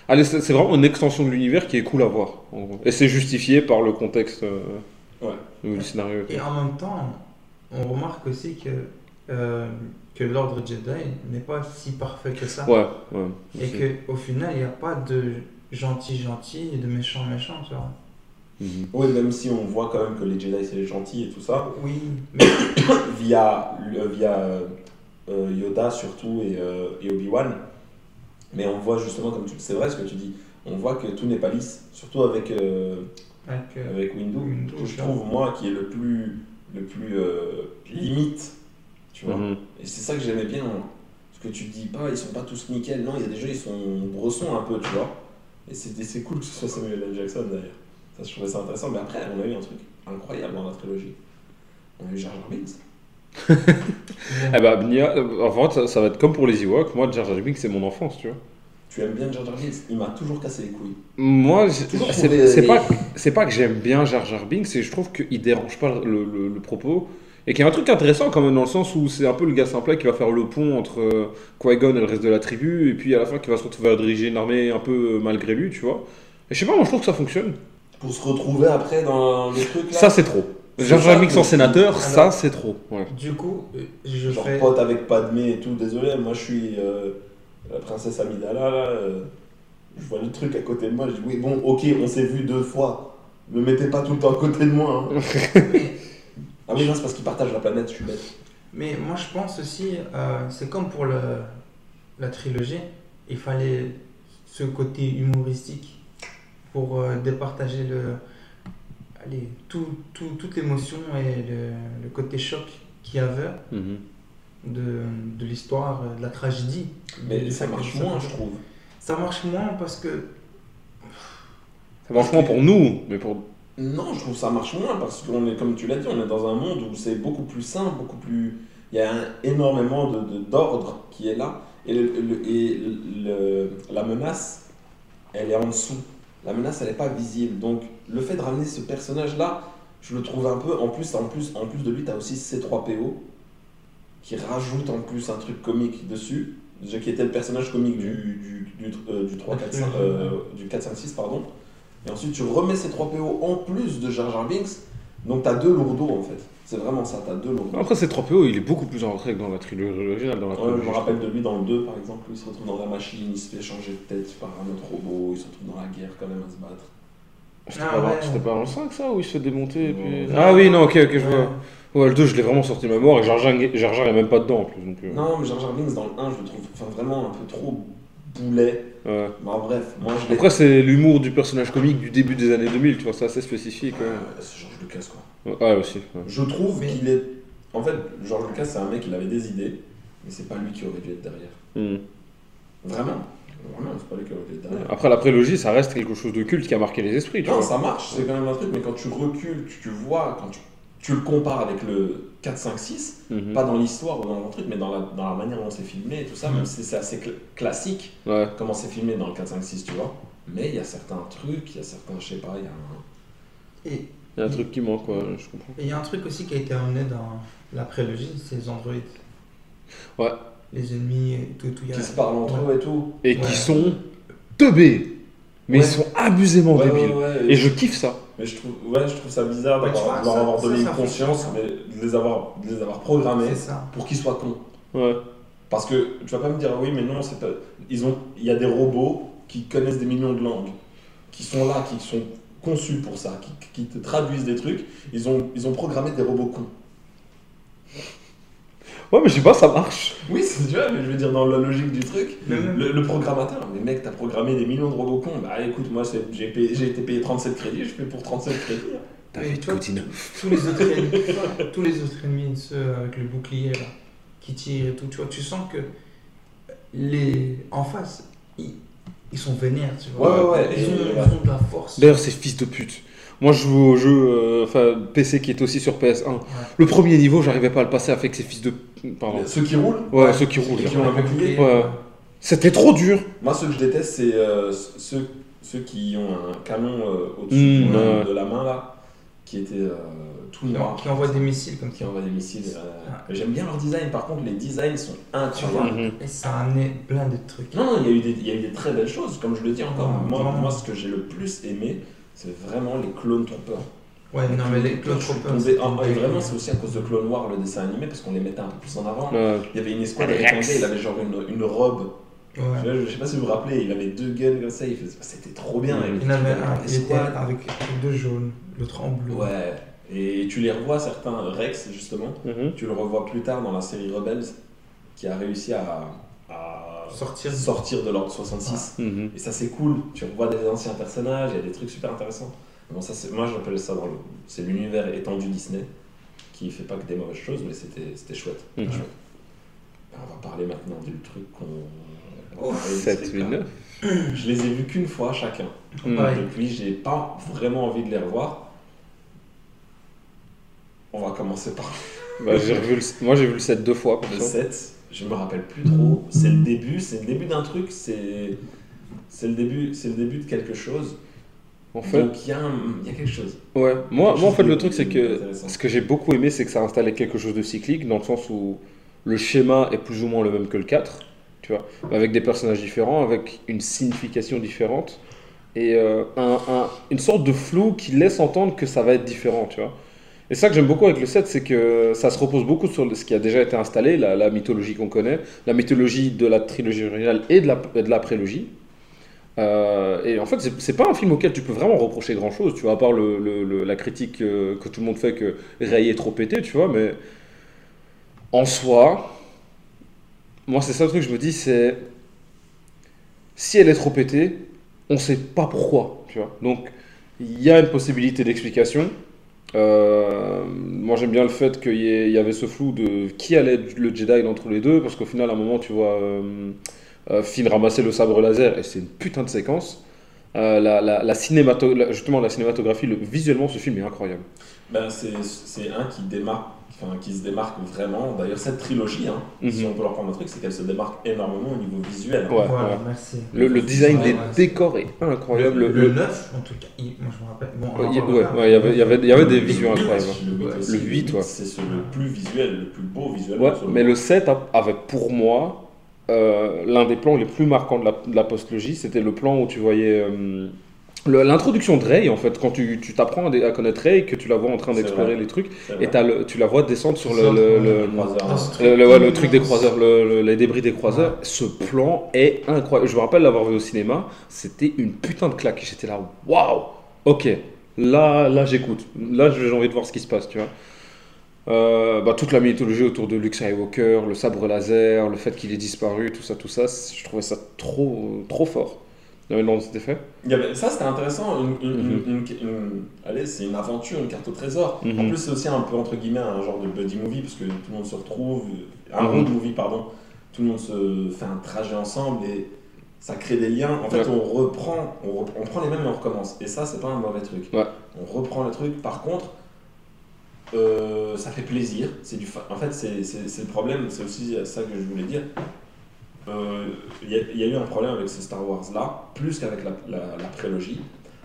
Allez, c'est c'est vraiment une extension de l'univers qui est cool à voir. en gros. Et c'est justifié par le contexte euh, Ouais. du scénario. Et en même temps, on remarque aussi que, euh, que l'ordre Jedi n'est pas si parfait que ça. Ouais, ouais. Et qu'au final, il n'y a pas de gentil gentil et de méchant méchant, tu vois. Mhm. Oui, même si on voit quand même que les Jedi c'est les gentils et tout ça, Oui, mais [coughs] via, le- via euh, Yoda surtout et, euh, et Obi-Wan. Mais on voit justement, comme tu c'est vrai ce que tu dis, on voit que tout n'est pas lisse, surtout avec, euh, avec, euh, avec Windu, Windu, que je ça. trouve moi qui est le plus, le plus euh, limite, tu vois. Mhm. Et c'est ça que j'aimais bien, moi. Parce que tu te dis pas, ils sont pas tous nickel, non, il y a des jeux, ils sont bressons un peu, tu vois. Et c'est cool que ce soit Samuel L. Jackson d'ailleurs. Ça, je trouvais ça intéressant. Mais après, on a eu un truc incroyable dans la trilogie. On a eu Jar Jar Binks. [laughs] Eh Nia, euh, en fait, ça, va être comme pour les Ewoks. Moi, Jar Jar Binks, c'est mon enfance, tu vois. Tu aimes bien Jar Jar Binks? Il m'a toujours cassé les couilles. Moi, c'est c'est pas, pas que j'aime bien Jar Jar Binks, c'est je trouve qu'il dérange pas le, le- le propos. Et qu'il y a un truc intéressant quand même dans le sens où c'est un peu le gars simplet qui va faire le pont entre euh, Qui-Gon et le reste de la tribu, et puis à la fin qui va se retrouver à diriger une armée un peu euh, malgré lui, tu vois. Et je sais pas, moi je trouve que ça fonctionne. Pour se retrouver après dans le truc là. Ça c'est trop. Jar Jar ça Binks que- en sénateur, Alors- ça c'est trop. Ouais. du coup, euh, je Genre fais. pote avec Padmé et tout. Désolé, moi je suis euh, la princesse Amidala là. euh, je vois le truc à côté de moi. Je dis oui, bon, ok, on s'est vu deux fois. Ne mettez pas tout le temps à côté de moi. hein. [laughs] Ah oui, non, c'est parce qu'ils partagent la planète, je suis bête. mais moi, je pense aussi, euh, c'est comme pour le, la trilogie, il fallait ce côté humoristique pour euh, départager le, allez, tout, tout, toute l'émotion et le, le côté choc qu'il y avait Mhm. de, de l'histoire, de la tragédie. Mais ça marche ça- moins, je trouve. Ça marche moins parce que C'est vachement pour nous, mais pour. Non, je trouve que ça marche moins parce qu'on est, comme tu l'as dit, on est dans un monde où c'est beaucoup plus simple, beaucoup plus. Il y a un- énormément de, de- d'ordre qui est là et, le, le- et le- la menace, elle est en dessous. La menace, elle n'est pas visible. Donc, le fait de ramener ce personnage-là, je le trouve un peu. En plus, en plus, en plus de lui, tu as aussi C3PO qui rajoute en plus un truc comique dessus. Qui était le personnage comique du, du, du, euh, du 3, 4, 5, euh, du 4, 5, 6, pardon. Et ensuite, tu remets ces 3 PO en plus de Jar Jar Binks. Donc, tu as deux lourdeaux en fait. C'est vraiment ça, tu as deux lourdeaux. Après, c'est 3PO, il est beaucoup plus en retrait que dans la trilogie originale. Dans la Ouais, trilogie, je me rappelle de lui dans le 2 par exemple, où il se retrouve dans la machine, il se fait changer de tête par un autre robot, il se retrouve dans la guerre quand même à se battre. C'était Ah pas, dans- ouais. c'était pas dans le 5 ça où il se fait démonter et puis... Ah oui, non, ok, ok, je Ouais. vois. Ouais, le 2, je l'ai vraiment sorti de ma mémoire et Jar Jar, Jar Jar est même pas dedans en plus. Donc, euh, Non, mais Jar Jar Binks dans le 1, je le trouve enfin, vraiment un peu trop boulet. ouais. Mais en bref, moi je l'ai. Après, c'est l'humour du personnage comique du début des années 2000, tu vois, c'est assez spécifique. Ouais, Euh, c'est George Lucas quoi. ouais aussi. ouais. Je trouve Mais- qu'il est. En fait, George Lucas c'est un mec, il avait des idées, mais c'est pas lui qui aurait dû être derrière. Hmm. Vraiment? Vraiment, c'est pas lui qui aurait dû être derrière. Après, la prélogie, ça reste quelque chose de culte qui a marqué les esprits, tu Non, vois. ça marche, c'est quand même un truc, mais quand tu recules, tu, tu vois, quand tu, tu le compares avec le 4, 5, 6, Mhm. pas dans l'histoire ou dans le truc, mais dans la, dans la manière dont c'est filmé et tout ça, même si c'est assez cl- classique, Ouais. comment c'est filmé dans le 4, 5, 6, tu vois. Mais il y a certains trucs, il y a certains, je sais pas, il y a un... Et Il y a un truc qui manque, quoi, je comprends. Et il y a un truc aussi qui a été amené dans la prélogie, c'est les androïdes. Ouais. Les ennemis et tout, tout. il y a- Qui se parlent entre eux et tout. Et Ouais. qui sont teubés. Mais Ouais. ils sont abusément Ouais, débiles. ouais, ouais, Et je kiffe ça. Mais je trouve, ouais, je trouve ça bizarre d'avoir leur avoir donné une conscience, ça. mais de les avoir, de les avoir programmés pour qu'ils soient cons. Ouais. Parce que tu vas pas me dire, oui, mais non, c'est pas. Ils ont, il y a des robots qui connaissent des millions de langues, qui sont là, qui sont conçus pour ça, qui, qui te traduisent des trucs. Ils ont, ils ont programmé des robots cons. Ouais, mais je sais pas, ça marche. Oui, c'est tu vois, mais je veux dire, dans la logique du truc, même- le, le programmateur, mais mec, t'as programmé des millions de robots cons. Bah écoute, moi, c'est- j'ai payé- j'ai été payé 37 crédits, je fais pour 37 crédits. Et toi, tous les autres ennemis, tous les autres ennemis, ceux avec le bouclier là, qui tirent et tout, tu vois, tu sens que les en face, ils, ils sont vénères, tu vois. Ouais, ouais, ouais, Ils, et- ont, ils ont de la force. D'ailleurs, ces fils de pute. Moi, je joue au jeu euh, enfin, PC qui est aussi sur PS1. Le premier niveau, j'arrivais pas à le passer avec ces fils de. Pardon. Ceux qui roulent? Ouais, ceux qui roulent. Ceux qui ont. Ouais. C'était trop dur. Moi, ce que je déteste, c'est euh, ceux, ceux qui ont un canon euh, au-dessus Mmh, de, la main, là, qui était euh, tout Qui, noir. qui envoient des missiles comme Qui ça. envoient des missiles. euh, Ouais. J'aime bien leur design, par contre, les designs sont incroyables. Mhm. et ça a amené plein de trucs. Non, non, il y, a eu des, il y a eu des très belles choses, comme je le dis encore. Ouais, moi, moi, ce que j'ai le plus aimé, c'est vraiment les clones troopers. Ouais, non, mais les Clone Je suis Troopers. ah, et vraiment, c'est aussi à cause de Clone Wars, le dessin animé, parce qu'on les mettait un peu plus en avant. Ouais. Il y avait une escouade Rex. avec gars, il avait genre une, une robe. Ouais. Je, je sais pas si vous vous rappelez, il avait deux guns comme ça, il faisait- c'était trop bien. Il en avait un, il était l'escouade. avec deux jaunes, l'autre en bleu. Ouais, et tu les revois certains, Rex justement, Mhm. tu le revois plus tard dans la série Rebels, qui a réussi à, à Sortir. sortir de l'ordre 66. Mhm. Et ça c'est cool, tu revois des anciens personnages, il y a des trucs super intéressants. Bon, ça, c'est- moi j'appelle ça dans le, c'est l'univers étendu Disney, qui fait pas que des mauvaises choses, mais c'était, c'était chouette. Mhm. chouette. Ben, on va parler maintenant du truc qu'on... on Oh, va parler du 7, truc, 8, là. 9. Je les ai vus qu'une fois chacun. Pareil. Depuis, j'ai pas vraiment envie de les revoir. On va commencer par Bah, j'ai revu le- Moi, j'ai vu le 7 deux fois. le perso. 7. Je me rappelle plus trop. C'est le début, c'est le début d'un truc, c'est c'est le début, c'est le début de quelque chose. En fait, Donc il y, a y quelque chose. ouais. Moi, moi, en fait, le truc, c'est que ce que j'ai beaucoup aimé, c'est que ça installait quelque chose de cyclique, dans le sens où le schéma est plus ou moins le même que le 4, tu vois, avec des personnages différents, avec une signification différente, et euh, un- un- une sorte de flou qui laisse entendre que ça va être différent, tu vois. Et ça que j'aime beaucoup avec le 7, c'est que ça se repose beaucoup sur ce qui a déjà été installé, la, mythologie qu'on connaît, la mythologie de la trilogie originale et de la, prélogie. Euh, et en fait, c'est- pas un film auquel tu peux vraiment reprocher grand chose, tu vois, à part la critique euh, que tout le monde fait que Ray est trop pété, tu vois, mais en soi, moi, c'est ça le truc que je me dis, c'est si elle est trop pétée, on sait pas pourquoi, tu vois. Donc, il y a une possibilité d'explication. Euh, moi, j'aime bien le fait qu'il y, avait ce flou de qui allait être le Jedi entre les deux, parce qu'au final, à un moment, tu vois euh, euh, Finn ramasser le sabre laser, et c'est une putain de séquence. La, la, justement, la cinématographie, le- visuellement, ce film est incroyable. Ben, c'est un qui démarque, enfin, qui se démarque vraiment. D'ailleurs, cette trilogie, hein, si Mhm. on peut leur prendre un truc, c'est qu'elle se démarque énormément au niveau visuel. hein. Ouais, Voilà, ouais. merci. Le, le design des ouais. décors est incroyable. Le, Le- le le- 9, en tout cas, il- moi je me rappelle. Bon, il y- parlera. ouais, ouais, il y avait- y avait- y avait des Le visuels incroyables. Le huit Ouais. aussi, Le huit, ouais. C'est ce- le plus visuel, le plus beau visuel. Ouais, mais le 7 a- avait pour moi euh, l'un des plans les plus marquants de la, de la postlogie. C'était le plan où tu voyais euh, l'introduction de Rey, en fait, quand tu tu t'apprends à, connaître Rey, que tu la vois en train d'explorer les trucs, et vrai. t'as le- tu la vois descendre sur le, ouais, truc des croiseurs, le- le- les débris des croiseurs. Ce plan est incroyable. Je me rappelle l'avoir vu au cinéma. C'était une putain de claque. Et J'étais là, waouh, ok, là, là j'écoute. Là, j'ai envie de voir ce qui se passe, tu vois. Euh, bah, toute la mythologie autour de Luke Skywalker, le sabre laser, le fait qu'il ait disparu, tout ça, tout ça, je trouvais ça trop, trop fort. Non, c'était fait. Il y avait- ça, c'était intéressant. Une, une- Mhm. une- allez, c'est une aventure, une carte au trésor. Mhm. En plus, c'est aussi un peu entre guillemets un genre de buddy movie parce que tout le monde se retrouve, un Mhm. road movie, pardon. Tout le monde se fait un trajet ensemble et ça crée des liens. En fait, Ouais. on reprend, on, on prend les mêmes et on recommence. Et ça, c'est pas un mauvais truc. Ouais. On reprend le truc. Par contre, euh, ça fait plaisir. C'est du, fa- en fait, c'est le problème. C'est aussi ça que je voulais dire. Euh, Il y, a- il y a eu un problème avec ce Star Wars là, plus qu'avec la, la, la prélogie.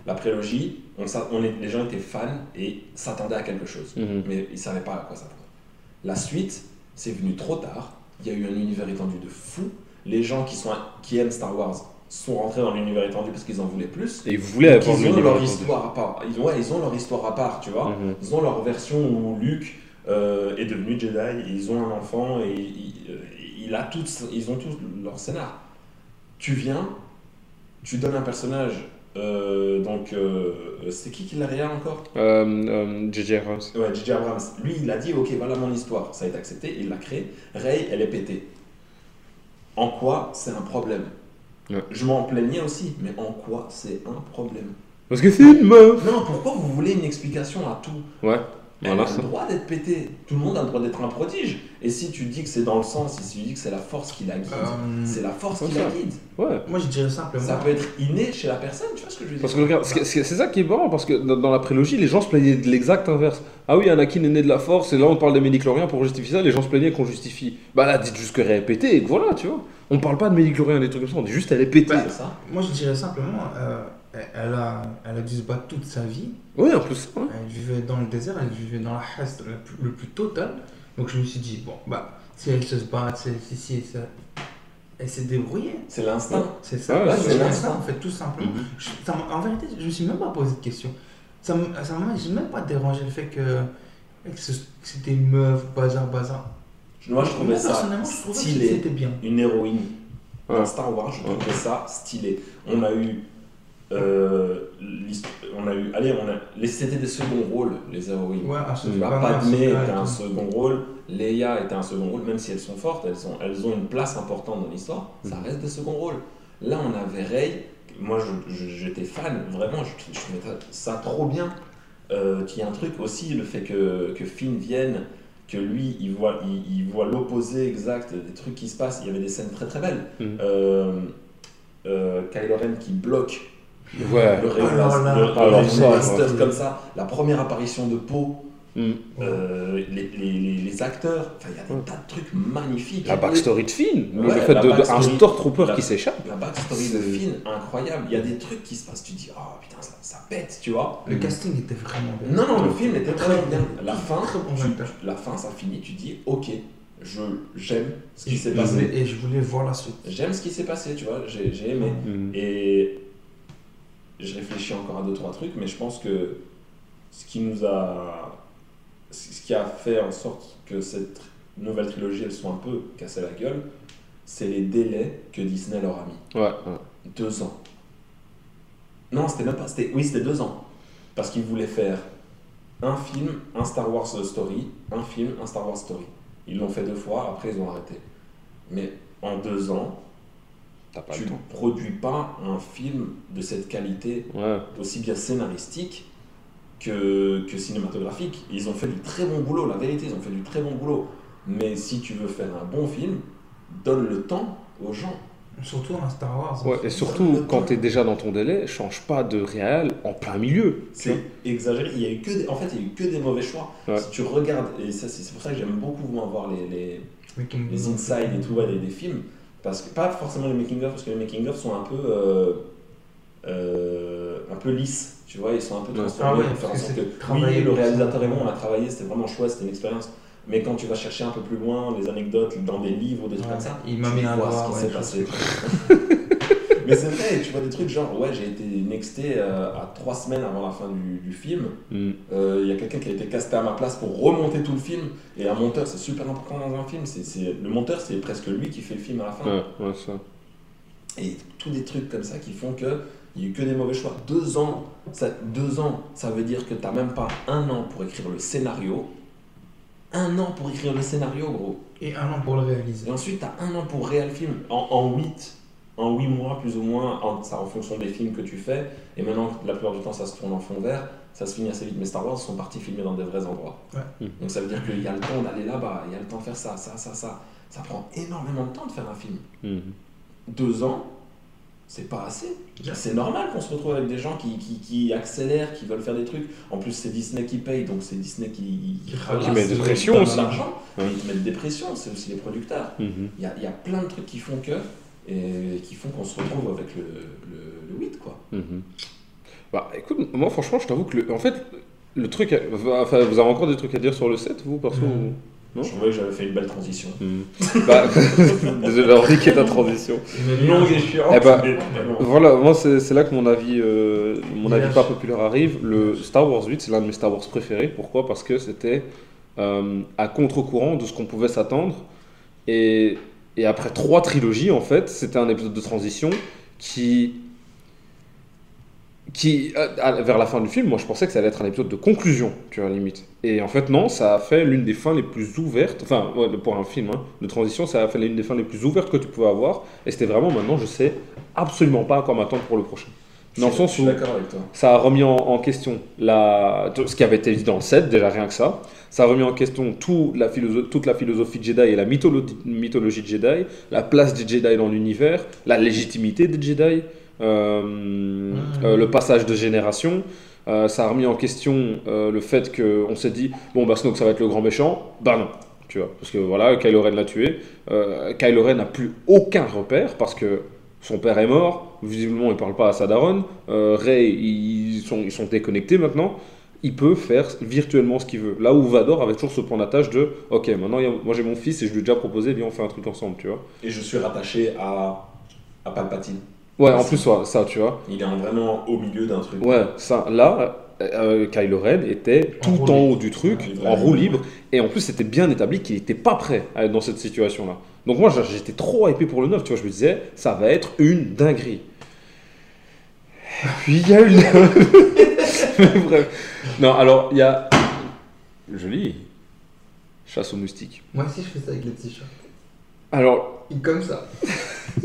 La prélogie, on, on est, les gens étaient fans et s'attendaient à quelque chose. Mhm. Mais ils ne savaient pas à quoi s'attendre. La suite, c'est venu trop tard. Il y a eu un univers étendu de fou. Les gens qui, sont, qui aiment Star Wars sont rentrés dans l'univers étendu parce qu'ils en voulaient plus. Et ils voulaient avoir ils ont leur étendu. histoire à part. Ils ont, ouais, ils ont leur histoire à part, tu vois. Mhm. Ils ont leur version où Luke euh, est devenu Jedi, et ils ont un enfant et il, euh, il a tout, ils ont tous leur scénar. Tu viens, tu donnes un personnage, euh, donc euh, c'est qui qui l'a réel encore? Euh, euh, J.J. Abrams. Ouais, J.J. Abrams. Lui, il a dit ok, voilà mon histoire, ça a été accepté, il l'a créé. Rey, elle est pétée. En quoi c'est un problème? Ouais. Je m'en plaignais aussi, mais en quoi c'est un problème? Parce que c'est une meuf Non, pourquoi vous voulez une explication à tout? Ouais, Elle voilà a ça. le droit d'être pétée. Tout le monde a le droit d'être un prodige. Et si tu dis que c'est dans le sens, si tu dis que c'est la force qui la guide, Euh, c'est la force qui ça. la guide. Ouais. Moi, je dirais simplement. Ça peut être inné chez la personne, tu vois ce que je veux dire? Parce que regarde, c'est ça qui est marrant, parce que dans, dans la prélogie, les gens se plaignaient de l'exact inverse. Ah oui, Anakin est né de la force, et là on parle des médicloriens pour justifier ça, les gens se plaignaient qu'on justifie. Bah là, dites juste qu'elle est pétée, et que voilà, tu vois. On parle pas de médicloriens, des trucs comme ça, on dit juste elle est pétée. Bah, C'est ça. Moi, je dirais simplement, euh, elle, a, elle a dû se battre toute sa vie. oui, en plus, ouais. Elle vivait dans le désert, elle vivait dans la haste le plus, le plus total. Donc, je me suis dit, bon, bah, si elle se bat, si, si, si, ça- elle s'est débrouillée. C'est l'instinct. C'est ça, Ouais, c'est l'instinct. en fait, tout simplement. Mhm. Je- ça m'a- en vérité, je me suis même pas posé de question. Ça m'a même pas dérangé le fait que, c'était une meuf, bazar, bazar. Moi, je trouvais Moi, ça personnellement, je trouvais que stylé. c'était bien. Une héroïne. Ouais. Dans Star Wars, je trouvais ça stylé. On a eu. Euh, on a eu. Allez, on a. les- C'était des seconds rôles, les héroïnes. Ouais, à ce Tu Tu vois, pas Padmé était un tout. second rôle, Leia était un second rôle, même si elles sont fortes, elles ont, elles ont une place importante dans l'histoire, ça Mhm. reste des seconds rôles. Là, on avait Rey, moi je- je- j'étais fan, vraiment, je, je trouvais ça trop bien. Euh, qu'il y a un truc aussi, le fait que, que Finn vienne, que lui, il voit, il, il voit l'opposé exact des trucs qui se passent. Il y avait des scènes très très belles. Mhm. Euh, euh, Kylo Ren qui bloque Ouais. le Alors là- le- Alors le ça, Blaster ouais. comme ça, la première apparition de Poe. Mm. Euh, les, les, acteurs, il y a des Ouais. tas de trucs magnifiques. La backstory de Finn, le fait de, un backstory. Stormtrooper La- qui s'échappe. La backstory de Finn, incroyable. Il y a des trucs qui se passent, tu dis, oh putain, ça, ça pète, tu vois. Le casting était vraiment bien. Non, non, le film était Très vraiment bien. bien. La fin, Très bon tu- la fin, ça finit, tu dis, ok, je j'aime ce qui s'est passé. Et je voulais voir la suite. J'aime ce qui s'est passé, tu vois, j'ai j'ai aimé. Mm. Et je réfléchis encore à deux, trois trucs, mais je pense que ce qui nous a. Ce qui a fait en sorte que cette nouvelle trilogie, elle soit un peu cassée la gueule, c'est les délais que Disney leur a mis. Ouais, ouais. Deux ans. Non, c'était même pas. C'était, oui, c'était deux ans. Parce qu'ils voulaient faire un film, un Star Wars Story, un film, un Star Wars Story. Ils l'ont fait deux fois, après ils ont arrêté. Mais en deux ans, pas tu ne produis pas un film de cette qualité, Ouais. aussi bien scénaristique que, que cinématographique. Ils ont fait du très bon boulot, la vérité, ils ont fait du très bon boulot. Mais si tu veux faire un bon film, donne le temps aux gens. Surtout un Star Wars. Ouais, et surtout, quand t'es déjà dans ton délai, change pas de réel en plein milieu. tu. C'est exagéré. Il y a eu que des, en fait, il y a eu que des mauvais choix. Ouais. Si tu regardes, et c'est pour ça que j'aime beaucoup moi, voir les, les, les of. insides et tout, ouais, des, des films. Parce que, pas forcément les making-of, parce que les making-of sont un peu, euh, euh, un peu lisses. Tu vois, ils sont un peu transformés Ah ouais, faire en parce que sorte que, oui, le réalisateur et moi, on a travaillé, c'était vraiment chouette, c'était une expérience. Mais quand tu vas chercher un peu plus loin, les anecdotes dans des livres ou des trucs Ouais, comme ça, il tu vois ce qui s'est passé. [laughs] Mais c'est vrai, tu vois des trucs genre, ouais, j'ai été nexté euh, à trois semaines avant la fin du, du film. Mm. Euh, Il y a quelqu'un qui a été casté à ma place pour remonter tout le film. Et un monteur, c'est super important dans un film. C'est, c'est- le monteur, c'est presque lui qui fait le film à la fin. Ouais, ouais, ça. Et tous des trucs comme ça qui font que il n'y a eu que des mauvais choix. Deux ans, ça, deux ans, ça veut dire que tu n'as même pas un an pour écrire le scénario. Un an pour écrire le scénario, gros. Et un an pour le réaliser. Et ensuite, tu as un an pour réel le film. En, en 8, en huit mois, plus ou moins, en, ça en fonction des films que tu fais. Et maintenant, la plupart du temps, ça se tourne en fond vert. Ça se finit assez vite. Mais Star Wars sont partis filmer dans des vrais endroits. Ouais. Mm. Donc ça veut dire qu'il y a le temps d'aller là-bas, il y a le temps de faire ça, ça, ça, ça. Ça prend énormément de temps de faire un film. Mm. Deux ans, c'est pas assez. C'est normal qu'on se retrouve avec des gens qui, qui, qui accélèrent, qui veulent faire des trucs. En plus, c'est Disney qui paye, donc c'est Disney qui, Qui met des pressions aussi. l'argent. Ouais. Mais ils te mettent des pressions, c'est aussi les producteurs. Mhm. Il y a, il y a plein de trucs qui font que, et qui font qu'on se retrouve avec le, le, le 8, quoi. Mhm. Bah écoute, moi franchement, je t'avoue que le- en fait, le truc. Enfin, vous avez encore des trucs à dire sur le 7, vous, perso ou- Non Je trouvais que j'avais fait une belle transition. Hmm. Bah, [laughs] désolé d'avoir niqué ta transition. Longue et chiante. Eh tellement. Voilà, moi c'est c'est là que mon avis, euh, mon avis pas populaire arrive. Le Star Wars 8, c'est l'un de mes Star Wars préférés. Pourquoi? Parce que c'était euh, à contre-courant de ce qu'on pouvait s'attendre. Et, et après trois trilogies, en fait, c'était un épisode de transition qui. euh, vers la fin du film, moi je pensais que ça allait être un épisode de conclusion, tu vois, limite. Et en fait, non, ça a fait l'une des fins les plus ouvertes, enfin, pour un film hein, de transition, ça a fait l'une des fins les plus ouvertes que tu pouvais avoir. Et c'était vraiment maintenant, je sais absolument pas à quoi m'attendre pour le prochain. Dans le sens où d'accord avec toi. ça a remis en, en question la, ce qui avait été dit dans le 7, déjà rien que ça. Ça a remis en question tout la philosoph- toute la philosophie Jedi et la mytholo- mythologie de Jedi, la place des Jedi dans l'univers, la légitimité des Jedi, euh, euh, le passage de génération. Euh, ça a remis en question euh, le fait qu'on s'est dit, bon, bah Snoke ça va être le grand méchant. Bah non, tu vois. Parce que voilà, Kylo Ren l'a tué. Euh, Kylo Ren n'a plus aucun repère parce que son père est mort. Visiblement, il parle pas à sa daronne. Euh, Rey, ils sont, ils sont déconnectés maintenant. Il peut faire virtuellement ce qu'il veut. Là où Vador avait toujours ce point d'attache de Ok, maintenant il y a- moi j'ai mon fils et je lui ai déjà proposé, viens on fait un truc ensemble, tu vois. Et je suis rattaché à, à Palpatine. Ouais, en plus, ouais, ça, tu vois. Il est vraiment au milieu d'un truc. Ouais, ça, là, euh, Kylo Ren était En tout roue en libre. haut du truc, Ouais, en roue libre, et en plus c'était bien établi qu'il n'était pas prêt à être dans cette situation-là. Donc moi j'étais trop hypé pour le 9, tu vois, je me disais, ça va être une dinguerie. Et puis il y a une... [laughs] Bref. Non, alors il y a... Joli. Chasse aux moustiques. Moi aussi, je fais ça avec les t-shirts. Alors, comme ça. [laughs]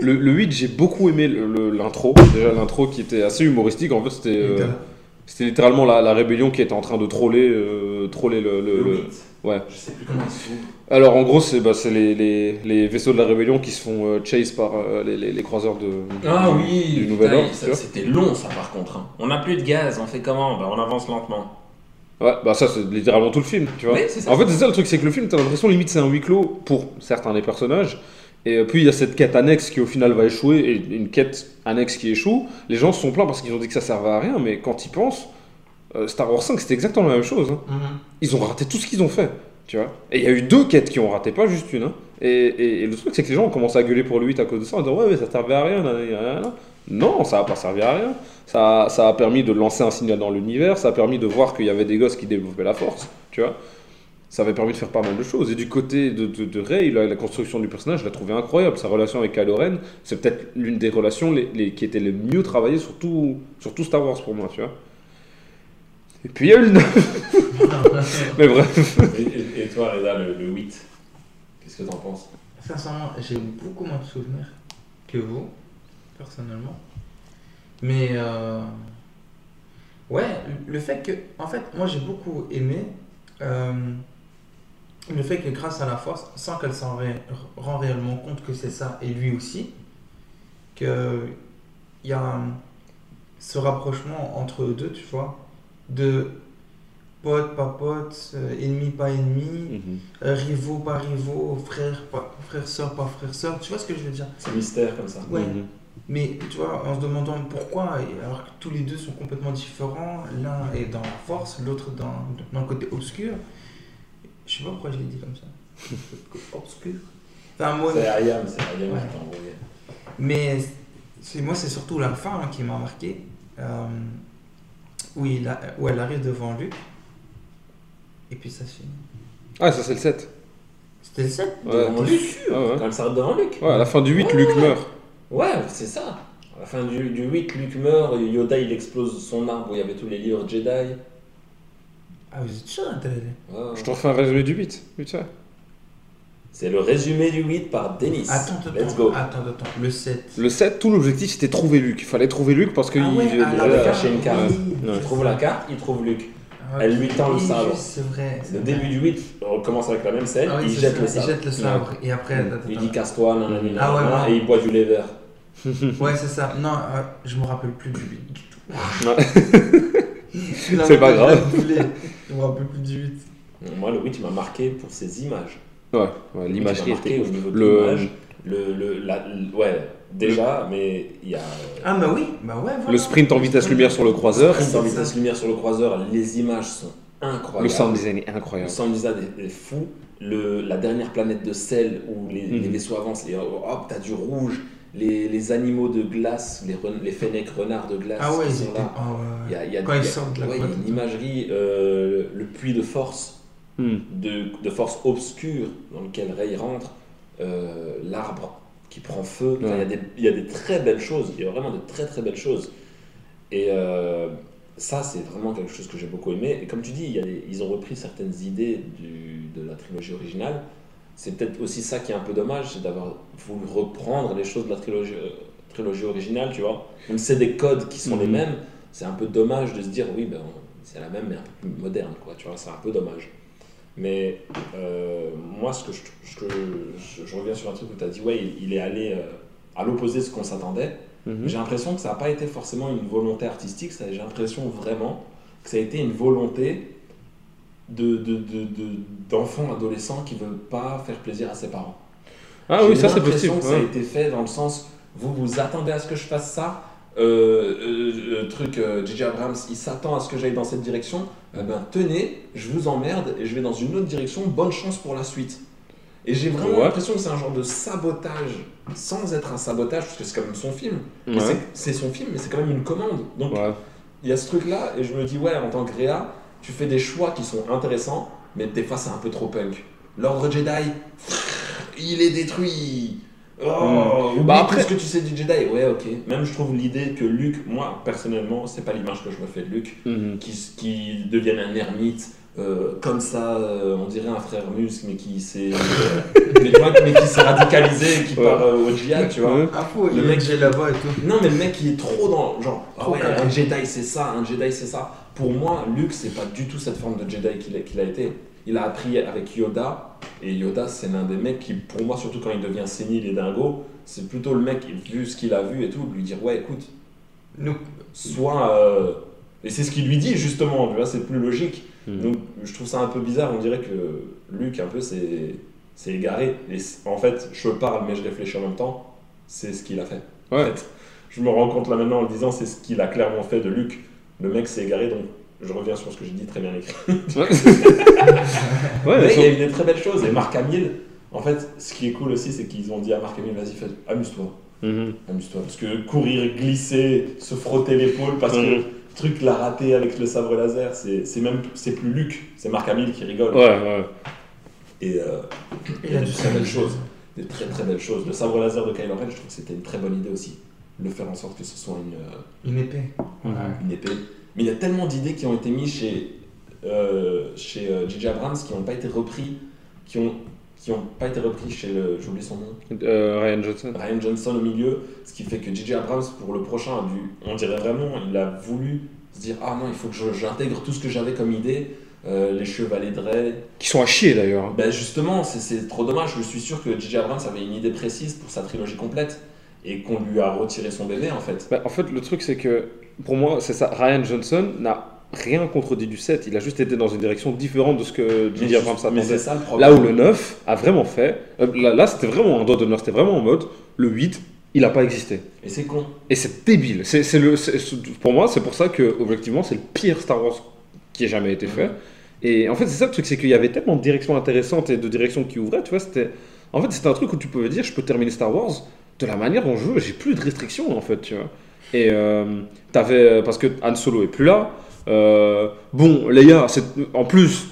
le, le 8, j'ai beaucoup aimé l'intro. Déjà l'intro qui était assez humoristique, en fait c'était... euh, C'était littéralement la, la rébellion qui était en train de troller, euh, troller le, le- Le le- 8. Ouais. Je sais plus comment il s'ouvre. Alors en gros, c'est bah, les, les, les vaisseaux de la rébellion qui se font euh, chase par euh, les, croiseurs de. Ah du- oui, du Nouvel Ordre, c'était long ça par contre. hein. On n'a plus de gaz, on fait comment? Bah, On avance lentement. Ouais, bah ça c'est littéralement tout le film, tu vois. Oui, c'est ça. en fait, c'est ça le truc, c'est que le film, t'as l'impression limite c'est un huis clos pour certains des personnages. Et euh, puis il y a cette quête annexe qui au final va échouer et une quête annexe qui échoue. Les gens se sont plaints parce qu'ils ont dit que ça servait à rien, mais quand ils pensent, euh, Star Wars 5 c'était exactement la même chose. hein. Mhm. ils ont raté tout ce qu'ils ont fait. Tu vois Et il y a eu deux quêtes qui ont raté, pas juste une. hein. Et, et- et le truc, c'est que les gens ont commencé à gueuler pour le 8 à cause de ça, en disant Ouais, mais ça servait à rien. Non, ça n'a pas servi à rien. Ça, ça a permis de lancer un signal dans l'univers, ça a permis de voir qu'il y avait des gosses qui développaient la force. Tu vois ça avait permis de faire pas mal de choses. Et du côté de, de, de Rey, la, la construction du personnage, je l'ai trouvé incroyable. Sa relation avec Kylo Ren, c'est peut-être l'une des relations les, les- qui était les mieux travaillées sur tout, sur tout Star Wars pour moi, tu vois. Et puis il y a eu le 9. [laughs] Mais bref. Et, et- et toi, Reda, le, le 8, qu'est-ce que t'en penses? Sincèrement, j'ai beaucoup moins de souvenirs que vous, personnellement. Mais euh, ouais, le fait que, en fait, moi j'ai beaucoup aimé euh, le fait que grâce à la force, sans qu'elle s'en ré- rend réellement compte que c'est ça, et lui aussi, que il y a un- ce rapprochement entre eux deux, tu vois, de pote pas pote, euh, ennemi pas ennemi, euh, rivaux pas rivaux, frères pas frères sœurs pas frères sœurs, tu vois ce que je veux dire? C'est mystère comme ça. Ouais. Mhm. Mais tu vois, en se demandant pourquoi, alors que tous les deux sont complètement différents, l'un est dans la force, l'autre dans, dans le côté obscur. Je sais pas pourquoi je l'ai dit comme ça. [laughs] obscur. Enfin, moi, C'est Ayam, c'est Ayam Ouais. qui t'a envoyé. mais c'est moi, c'est surtout la fin hein, qui m'a marqué. Euh, où, il a- où elle arrive devant Luc. Et puis ça se finit. Ah, ça c'est le 7. C'était le 7 Ouais. Devant Luc Ah ouais. Quand elle s'arrête devant Luc Ouais, à la fin du 8, Luke meurt. Ouais, c'est ça. À la fin du, du 8, Luke meurt, Yoda il explose son arbre où il y avait tous les livres Jedi. Ouais, Ah, vous êtes sûr, ouais. Je te refais un résumé du 8. vite fait. C'est le résumé du 8 par Denis. Attends, attends, Let's go. attends, attends. Le 7. Le 7, tout l'objectif c'était trouver Luke. Il fallait trouver Luke parce que. Ah ouais, il- ah, caché une carte. oui, Ouais. Il trouve la carte, il trouve Luke. Ah, Elle lui tend le sabre. C'est vrai. Le vrai. début du 8, on commence avec la même scène, Ah oui, il jette le Il sabre. jette le sabre. Et après, attends, Il dit casse-toi, Ah ouais, nanana, ouais. et il boit du lait vert. [laughs] Ouais, c'est ça. Non, euh, je me rappelle plus du 8 du tout. [laughs] C'est pas grave. Je me rappelle plus du 8. Moi, le 8 il m'a marqué pour ses images. Ouais, ouais, Le 8, il l'imagerie était. au niveau de Le, l'image. Le, le, la- le- ouais, déjà, mais il y a. Ah, bah oui, bah ouais, voilà. Le sprint en vitesse lumière sur le croiseur. Sprint en vitesse lumière sur le croiseur, les images sont incroyables. Le sound design est Le incroyable. sound design est, est fou. Le, la dernière planète de sel où les, les Mhm. vaisseaux avancent, et hop, t'as du rouge. Les, les animaux de glace, les, ren- les fennecs renards de glace Ah ouais, qui ils sont là. Ouais, Il y a, il y a- Quand y ils a- sortent de la ouais, y a boîte. une imagerie, euh, le puits de force, Hmm. de, de force obscure dans lequel Rey rentre, euh, l'arbre qui prend feu. Il, y a des, il y a des très belles choses, il y a vraiment de très très belles choses. Et euh, ça, c'est vraiment quelque chose que j'ai beaucoup aimé. Et comme tu dis, il y a des- ils ont repris certaines idées du- de la trilogie originale. C'est peut-être aussi ça qui est un peu dommage, c'est d'avoir voulu reprendre les choses de la trilogie, euh, trilogie originale, tu vois. Même si c'est des codes qui sont les Mhm. mêmes, c'est un peu dommage de se dire, oui, ben, c'est la même, mais un peu plus moderne, quoi, tu vois, c'est un peu dommage. Mais euh, moi, ce que je, reviens sur un truc où tu as dit, ouais, il, il est allé euh, à l'opposé de ce qu'on s'attendait. Mhm. J'ai l'impression que ça n'a pas été forcément une volonté artistique, j'ai l'impression vraiment que ça a été une volonté de, de, de, de- d'enfants adolescents qui ne veulent pas faire plaisir à ses parents. Ah oui, ça c'est possible. que ça a été fait dans le sens, vous vous attendez à ce que je fasse ça? Euh, euh, truc, J.J. Abrams, il s'attend à ce que j'aille dans cette direction? Eh ben, tenez, je vous emmerde et je vais dans une autre direction. Bonne chance pour la suite. Et j'ai vraiment Ouais. l'impression que c'est un genre de sabotage, sans être un sabotage, parce que c'est quand même son film. Ouais. c'est- son film, mais c'est quand même une commande. Donc Ouais. il y a ce truc-là, et je me dis, ouais, en tant que Réa, tu fais des choix qui sont intéressants, mais des fois c'est un peu trop punk. L'ordre Jedi, il est détruit. Oh, Bah tout après- ce que tu sais du Jedi. Ouais, ok. Même je trouve l'idée que Luke, moi personnellement, c'est pas l'image que je me fais de Luke, Mhm. qui, qui devienne un ermite. euh, comme ça, euh, on dirait un frère mais qui s'est euh, mais qui s'est radicalisé, qui Ouais. part euh, au djihad, tu vois. Ah, fou, Le mec- j'ai là-bas et tout. Non, mais le mec, il est trop dans. Genre, ah ouais, un Jedi c'est ça, un Jedi c'est ça. Pour moi, Luke, c'est pas du tout cette forme de Jedi qu'il a, qu'il a été. Il a appris avec Yoda, et Yoda, c'est l'un des mecs qui, pour moi, surtout quand il devient sénile et dingo, c'est plutôt le mec, vu ce qu'il a vu et tout, de lui dire Ouais, écoute, Nous, soit. euh, Et c'est ce qu'il lui dit, justement, tu vois, c'est plus logique. Mhm. Donc, je trouve ça un peu bizarre, on dirait que Luke, un peu, c'est. C'est égaré. Et en fait, je parle, mais je réfléchis en même temps. C'est ce qu'il a fait. Ouais. En fait, je me rends compte là maintenant en le disant, c'est ce qu'il a clairement fait de Luke. Le mec s'est égaré, donc je reviens sur ce que j'ai dit, très bien écrit. Ouais, [laughs] Mais mais il y a eu des très belles choses. Et Marc Hamill, en fait, ce qui est cool aussi, c'est qu'ils ont dit à Marc Hamill, vas-y, amuse-toi. Mhm. Amuse-toi. Parce que courir, glisser, se frotter l'épaule, parce que Mhm. le truc l'a raté avec le sabre laser, c'est c'est même c'est plus Luke, c'est Marc Hamill qui rigole. Ouais, ouais. Et euh, il y a de très belles choses. Des très très belles choses. Le sabre laser de Kylo Ren, je trouve que c'était une très bonne idée aussi. De faire en sorte que ce soit une, euh, une épée. Mhm. une épée. Mais il y a tellement d'idées qui ont été mises chez euh, chez euh, J.J. Abrams qui n'ont pas été repris, qui ont qui ont pas été repris chez le j'ai oublié son nom Euh, Ryan Johnson. Ryan Johnson au milieu, ce qui fait que J.J. Abrams pour le prochain a dû, on dirait vraiment, il a voulu se dire ah non il faut que j'intègre tout ce que j'avais comme idée, euh, les chevaliers de Rey. Qui sont à chier d'ailleurs. Ben justement c'est- c'est trop dommage. Je suis sûr que J.J. Abrams avait une idée précise pour sa trilogie complète et qu'on lui a retiré son bébé en fait. Bah, en fait, le truc, c'est que pour moi, c'est ça. Ryan Johnson n'a rien contredit du 7. Il a juste été dans une direction différente de ce que J.J. Abrams juste- mais c'est attendait. ça le problème. Là où le 9 a vraiment fait. euh, Là, là, c'était vraiment un doigt d'honneur. C'était vraiment en mode le 8, il n'a pas existé. Et c'est con. Et c'est débile. C'est, le, pour moi, c'est pour ça que, objectivement, c'est le pire Star Wars qui ait jamais été fait. Et en fait, c'est ça le truc, c'est qu'il y avait tellement de directions intéressantes et de directions qui ouvraient, tu vois. C'était, en fait, c'était un truc où tu pouvais dire, je peux terminer Star Wars de la manière dont je veux. J'ai plus de restrictions, en fait, tu vois. Et euh, t'avais, parce que Han Solo est plus là. Euh, bon, Leia, c'est, en plus,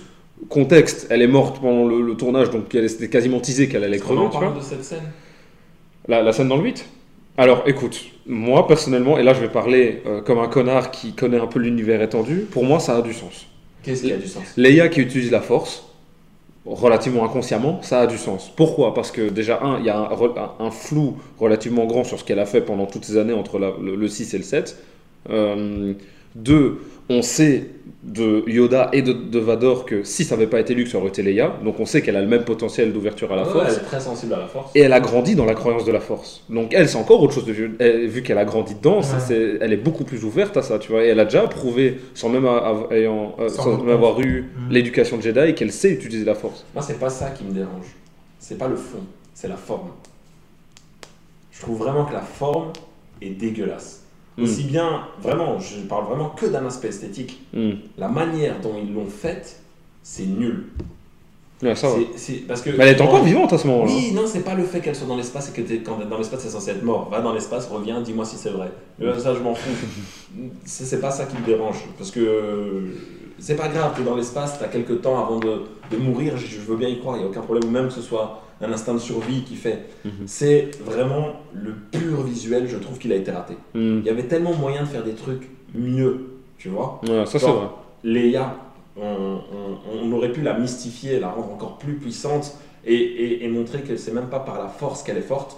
contexte, elle est morte pendant le, le tournage, donc elle- c'était quasiment teasé qu'elle allait crever, tu vois. de cette scène La, la scène dans le 8 Alors écoute, moi personnellement, et là je vais parler euh, comme un connard qui connaît un peu l'univers étendu, pour moi ça a du sens. Qu'est-ce qui a du sens? Leia qui utilise la force, relativement inconsciemment, ça a du sens. Pourquoi? Parce que déjà, un, il y a un, flou relativement grand sur ce qu'elle a fait pendant toutes ces années entre le, le 6 et le 7. Euh, deux, on sait de Yoda et de, de Vador que si ça n'avait pas été Luke, ça aurait été Leia. Donc on sait qu'elle a le même potentiel d'ouverture à la Ouais, force. Elle est très sensible à la force. Et elle a grandi dans la croyance de la force. Donc elle, c'est encore autre chose de vieux. Elle- vu qu'elle a grandi dedans, ça, c'est- elle est beaucoup plus ouverte à ça, tu vois. Et elle a déjà prouvé, sans même, ayant, euh, Sans sans rendre même avoir eu Mhm. l'éducation de Jedi, qu'elle sait utiliser la force. Moi, c'est pas ça qui me dérange. C'est pas le fond, c'est la forme. je trouve vraiment que la forme est dégueulasse. Mm. Aussi bien, vraiment, je parle vraiment que d'un aspect esthétique. Hmm. La manière dont ils l'ont faite, c'est nul. Ouais, ça parce que Mais elle est encore vivante à ce moment-là. Oui, non, c'est pas le fait qu'elle soit dans l'espace et que t'es- quand t'es dans l'espace, c'est censé être mort. Va dans l'espace, reviens, dis-moi si c'est vrai. Euh, ça, je m'en fous. C'est pas ça qui me dérange. Parce que c'est pas grave, t'es dans l'espace, t'as quelques temps avant de, de mourir, je, je veux bien y croire, il n'y a aucun problème. Ou même que ce soit un instinct de survie qui fait. Mhm. C'est vraiment le pur visuel, je trouve qu'il a été raté. Hmm. Il y avait tellement moyen de faire des trucs mieux, tu vois. Ouais, ça c'est vrai. Leia, on, on- on aurait pu la mystifier, la rendre encore plus puissante et, et- et montrer que c'est même pas par la force qu'elle est forte.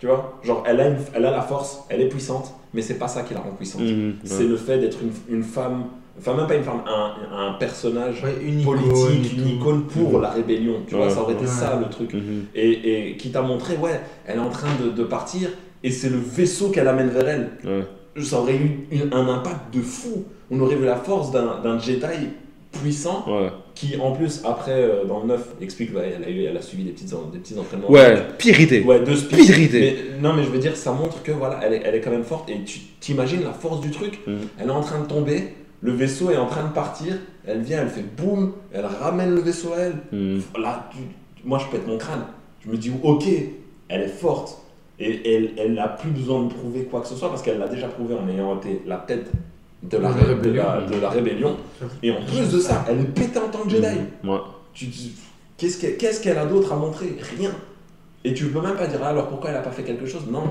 Tu vois Genre, elle a, une- elle a la force, elle est puissante, mais c'est pas ça qui la rend puissante. Ouais. C'est le fait d'être une, une femme, enfin, même pas une femme, un, un personnage Ouais, une politique, une icône pour la rébellion. Tu vois, ça aurait été ça le truc. Mhm. Et, et qui t'a montré, ouais, elle est en train de, de partir et c'est le vaisseau qu'elle amène vers elle Ouais. ça aurait eu une- un impact de fou. On aurait vu la force d'un d'un Jedi puissant Ouais. qui, en plus, après, euh, dans le 9, explique ouais, elle, a eu, elle a suivi des, petites, des petits entraînements. Ouais, pire idée. Ouais, de. Pire idée. Mais, non, mais je veux dire, ça montre que voilà, elle est, elle est quand même forte et tu t'imagines la force du truc. Mhm. Elle est en train de tomber, le vaisseau est en train de partir, elle vient, elle fait boum, elle ramène le vaisseau à elle. Hmm. Là, tu- moi, je pète mon crâne. Je me dis, ok, elle est forte. Et elle, elle n'a plus besoin de prouver quoi que ce soit parce qu'elle l'a déjà prouvé en ayant été la tête de la, De la ré- de rébellion. la- de la rébellion. Et en plus de ça, elle est pétée en tant que Jedi. Ouais. Tu dis, qu'est-ce qu'elle qu'est-ce qu'elle a d'autre à montrer? Rien. Et tu peux même pas dire, ah, alors pourquoi elle a pas fait quelque chose? Non.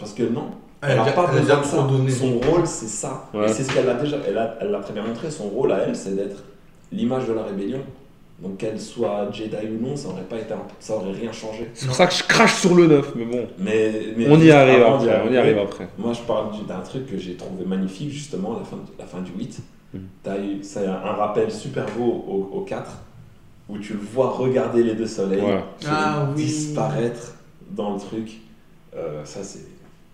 Parce que non. Elle n'a a- pas a besoin de ça. donné. Son rôle, c'est ça. Ouais. Et c'est ce qu'elle a déjà. Elle a- elle l'a très bien montré. Son rôle à elle, c'est d'être l'image de la rébellion. Donc qu'elle soit Jedi ou non, ça aurait pas été, un- ça aurait rien changé. C'est pour ça que je crache sur le 9, mais bon. Mais, mais On y arrive après. On y arrive après. Moi, je parle du- d'un truc que j'ai trouvé magnifique, justement, la fin, la fin du 8. Mhm. T'as eu, c'est un rappel super beau au, au 4, où tu le vois regarder les deux soleils, Ouais. Ah oui. disparaître dans le truc. Euh, ça, c'est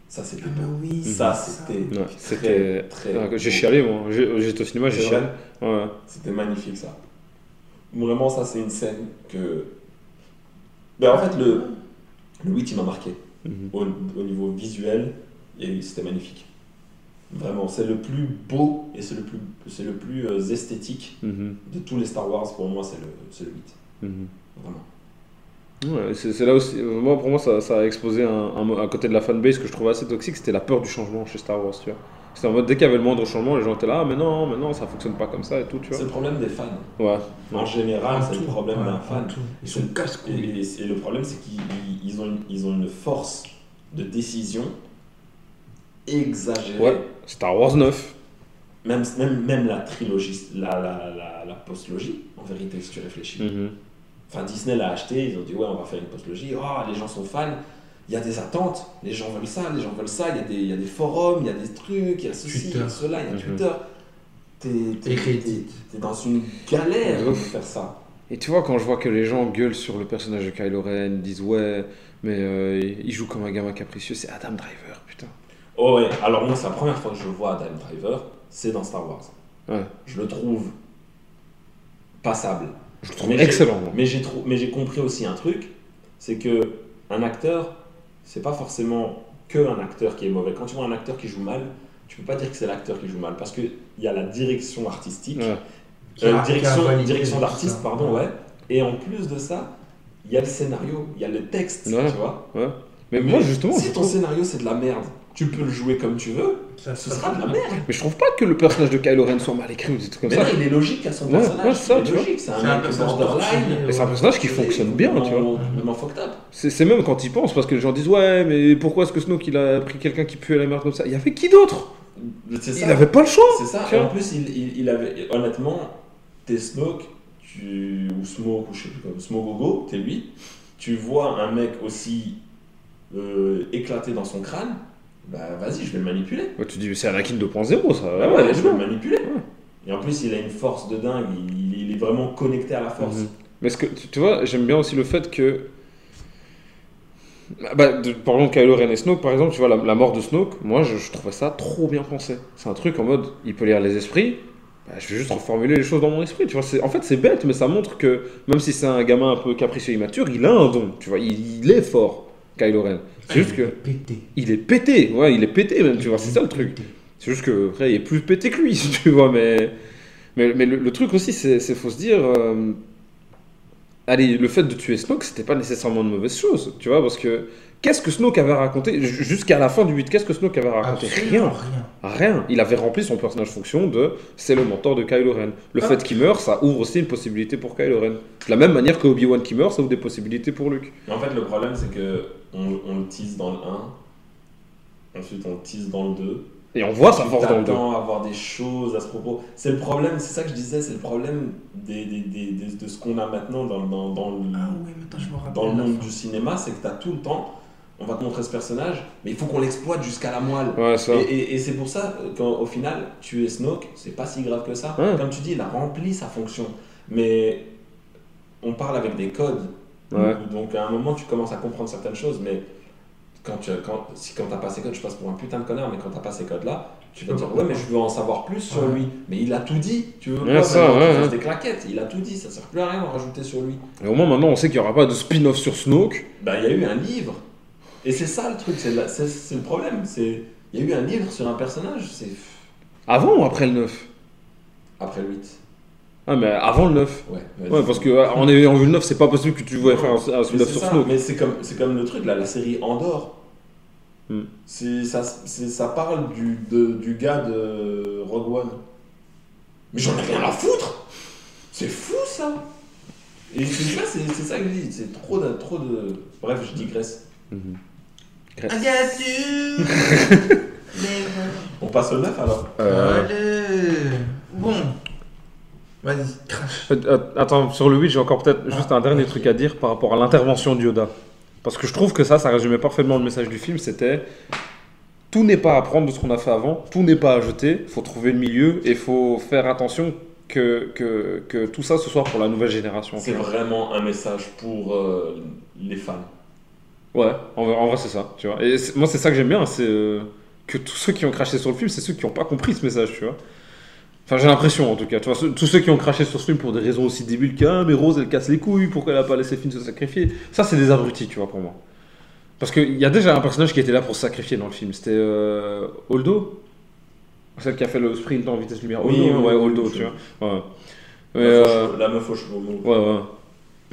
ça c'est Ah oui, Ça, c'était Ouais, très, c'était- très Ah, J'ai chialé, moi. J'ai- J'étais au cinéma, j'ai chialé. Ouais. C'était magnifique, ça. Vraiment, ça, c'est une scène que... Ben, en fait, le, le 8, il m'a marqué. Mhm. au, au niveau visuel et c'était magnifique. Vraiment, c'est le plus beau et c'est le plus, c'est le plus euh, esthétique Mhm. de tous les Star Wars. Pour moi, c'est le, c'est le 8. Mhm. Vraiment. Ouais, c'est c'est là aussi, euh, moi pour moi ça, ça a exposé un, un, un côté de la fanbase que je trouvais assez toxique, c'était la peur du changement chez Star Wars, tu vois. C'était en mode dès qu'il y avait le moindre changement, les gens étaient là, ah mais non, mais non, ça fonctionne pas comme ça et tout, tu C'est vois. le problème des fans. Ouais. En général, c'est le Tout. problème Ouais, d'un fan. tout. Ils C'est- sont Et, casse-couilles. et- et le problème, c'est qu'ils ils- ils ont, une, ils ont une force de décision exagérée. Ouais. Star Wars 9. Même, même, même la trilogie, la, la, la, la postlogie, en vérité, si tu réfléchis. Mhm. Enfin, Disney l'a acheté, ils ont dit ouais, on va faire une postlogie. Oh, les gens sont fans, il y a des attentes, les gens veulent ça, les gens veulent ça, il y a des, il y a des forums, il y a des trucs, il y a ceci, il y a Twitter. cela, il y a. Twitter. T'es, dans une galère de faire ça. Et tu vois, quand je vois que les gens gueulent sur le personnage de Kylo Ren, disent ouais, mais euh, il joue comme un gamin capricieux, c'est Adam Driver, putain. Oh ouais, alors moi, c'est la première fois que je vois Adam Driver, c'est dans Star Wars. Ouais. Je le trouve passable. Je le trouve Mais excellent. Mais j'ai trou- mais j'ai compris aussi un truc, c'est que un acteur, c'est pas forcément que un acteur qui est mauvais. Quand tu vois un acteur qui joue mal, tu peux pas dire que c'est l'acteur qui joue mal parce que il y a la direction artistique, Ouais. Euh, direction, direction d'artiste, pardon, ouais. Et en plus de ça, il y a le scénario, il y a le texte, Ouais. tu vois. Ouais. Mais, moi justement, si ton trouve- scénario c'est de la merde, tu peux le jouer comme tu veux, Ça ce sera de la merde. mais je trouve pas que le personnage de Kylo Ren soit mal écrit ou des trucs comme Mais ça. non, il est logique à son Ouais, personnage. ouais, ça, il est logique, c'est un personnage borderline. c'est un personnage qui fonctionne bien, tu vois. fucked up. C'est c'est même quand ils pensent, parce que les gens disent ouais, mais pourquoi est-ce que Snoke il a pris quelqu'un qui pue à la merde comme ça? Il y avait qui d'autre? Il ça. avait pas le choix C'est ça. Et en plus, il, il, il avait, honnêtement, t'es Snoke, tu, ou Smoke, ou je sais plus comment, Smogogo, t'es lui. Tu vois un mec aussi euh, éclaté dans son crâne, bah vas-y, je vais le manipuler. Ouais, Tu dis, c'est Anakin 2.0 ça. Ah Ouais, je vais le manipuler. Et en plus, il a une force de dingue, il, il est vraiment connecté à la force. Mhm. Mais ce que tu, vois, j'aime bien aussi le fait que. Bah, de- parlons de Kylo Ren et Snoke, par exemple, tu vois, la, la mort de Snoke, moi je, je trouvais ça trop bien pensé. C'est un truc en mode, il peut lire les esprits, bah, je vais juste reformuler les choses dans mon esprit, tu vois. En fait, c'est bête, mais ça montre que même si c'est un gamin un peu capricieux immature, il a un don, tu vois, il, il est fort. Kylo Ren. C'est juste que Pété. il est pété, ouais, il est pété même, tu vois, c'est ça le truc. C'est juste que après, il est plus pété que lui, [laughs] tu vois, mais, mais, mais le, le truc aussi, c'est faut se dire. euh, allez, le fait de tuer Snoke, c'était pas nécessairement une mauvaise chose, tu vois, parce que qu'est-ce que Snoke avait raconté ju- jusqu'à la fin du 8 Qu'est-ce que Snoke avait raconté? Absolument Rien. rien. Rien. Il avait rempli son personnage fonction de c'est le mentor de Kylo Ren. Le Ah. fait qu'il meurt, ça ouvre aussi une possibilité pour Kylo Ren. De la même manière que Obi-Wan qui meurt, ça ouvre des possibilités pour Luke. Mais en fait, le problème, c'est que on, on le tease dans le 1, ensuite on le tease dans le 2. Et on voit sa force dans le 2. t'attends à avoir des choses à ce propos. C'est le problème, c'est ça que je disais, c'est le problème des, des- des- des- de ce qu'on a maintenant dans, dans, dans le, Ah oui, attends, je me rappelle. dans le monde fin. du cinéma, c'est que tu as tout le temps, on va te montrer ce personnage, mais il faut qu'on l'exploite jusqu'à la moelle. Ouais, ça. Et, et- et c'est pour ça qu'au final, tuer Snoke, c'est pas si grave que ça. Ouais. Comme tu dis, il a rempli sa fonction. Mais on parle avec des codes. Ouais. Donc à un moment, tu commences à comprendre certaines choses. Mais quand tu quand, si, quand t'as pas ces codes, je passe pour un putain de connard, mais quand t'as pas ces codes-là, tu vas peux dire pas ouais, mais je veux en savoir plus sur Ouais. lui. Mais il a tout dit. Tu veux quoi ça, ouais, des claquettes Il a tout dit. Ça sert plus à rien d'en rajouter sur lui. Et au moins maintenant, on sait qu'il n'y aura pas de spin-off sur Snoke. Bah, il y a eu un livre. Et c'est ça le truc, c'est le problème. C'est il y a eu un livre sur un personnage. C'est Avant ou après le 9 après le 8. Ah, mais avant le 9. Ouais. Ouais, parce que euh, en ayant vu le 9, c'est pas possible que tu voulais faire un, un Mais spin-off c'est sur ça, Snoke. Mais c'est comme, c'est comme le truc, là, la série Andorre. Hmm. C'est, ça, c'est- ça parle du, de- du gars de Rogue One. Mais j'en ai rien à foutre C'est fou ça Et c'est ça, c'est, ça que je dis, c'est trop de, trop de... Bref, je digresse. I got you. Never. On passe au 9 alors Euh, Allez. Bon. Vas-y, crache. Euh, euh, Attends, sur le 8, j'ai encore peut-être juste un dernier truc à dire par rapport à l'intervention de Yoda. Parce que je trouve que ça, ça résumait parfaitement le message du film. C'était tout n'est pas à prendre de ce qu'on a fait avant, tout n'est pas à jeter. Il faut trouver le milieu et il faut faire attention que, que, que tout ça ce soit pour la nouvelle génération. C'est vraiment un message pour euh, les fans. Ouais, en vrai, en vrai, c'est ça. Tu vois. Et moi, c'est ça que j'aime bien, c'est euh, que tous ceux qui ont craché sur le film, c'est ceux qui n'ont pas compris ce message, tu vois. Enfin, j'ai l'impression en tout cas. Tu vois, ceux- tous ceux qui ont craché sur ce film pour des raisons aussi débiles qu'un, mais Rose, elle casse les couilles, pourquoi elle a pas laissé Finn se sacrifier? Ça, c'est des abrutis, tu vois, pour moi. Parce qu'il y a déjà un personnage qui était là pour se sacrifier dans le film. C'était euh, Holdo? Celle qui a fait le sprint en vitesse lumière. Oui, Holdo, oui, ouais, Holdo, oui, tu vois. Ouais. Mais, La, euh, fauche- la meuf aux cheveux mauves. ouais, ouais.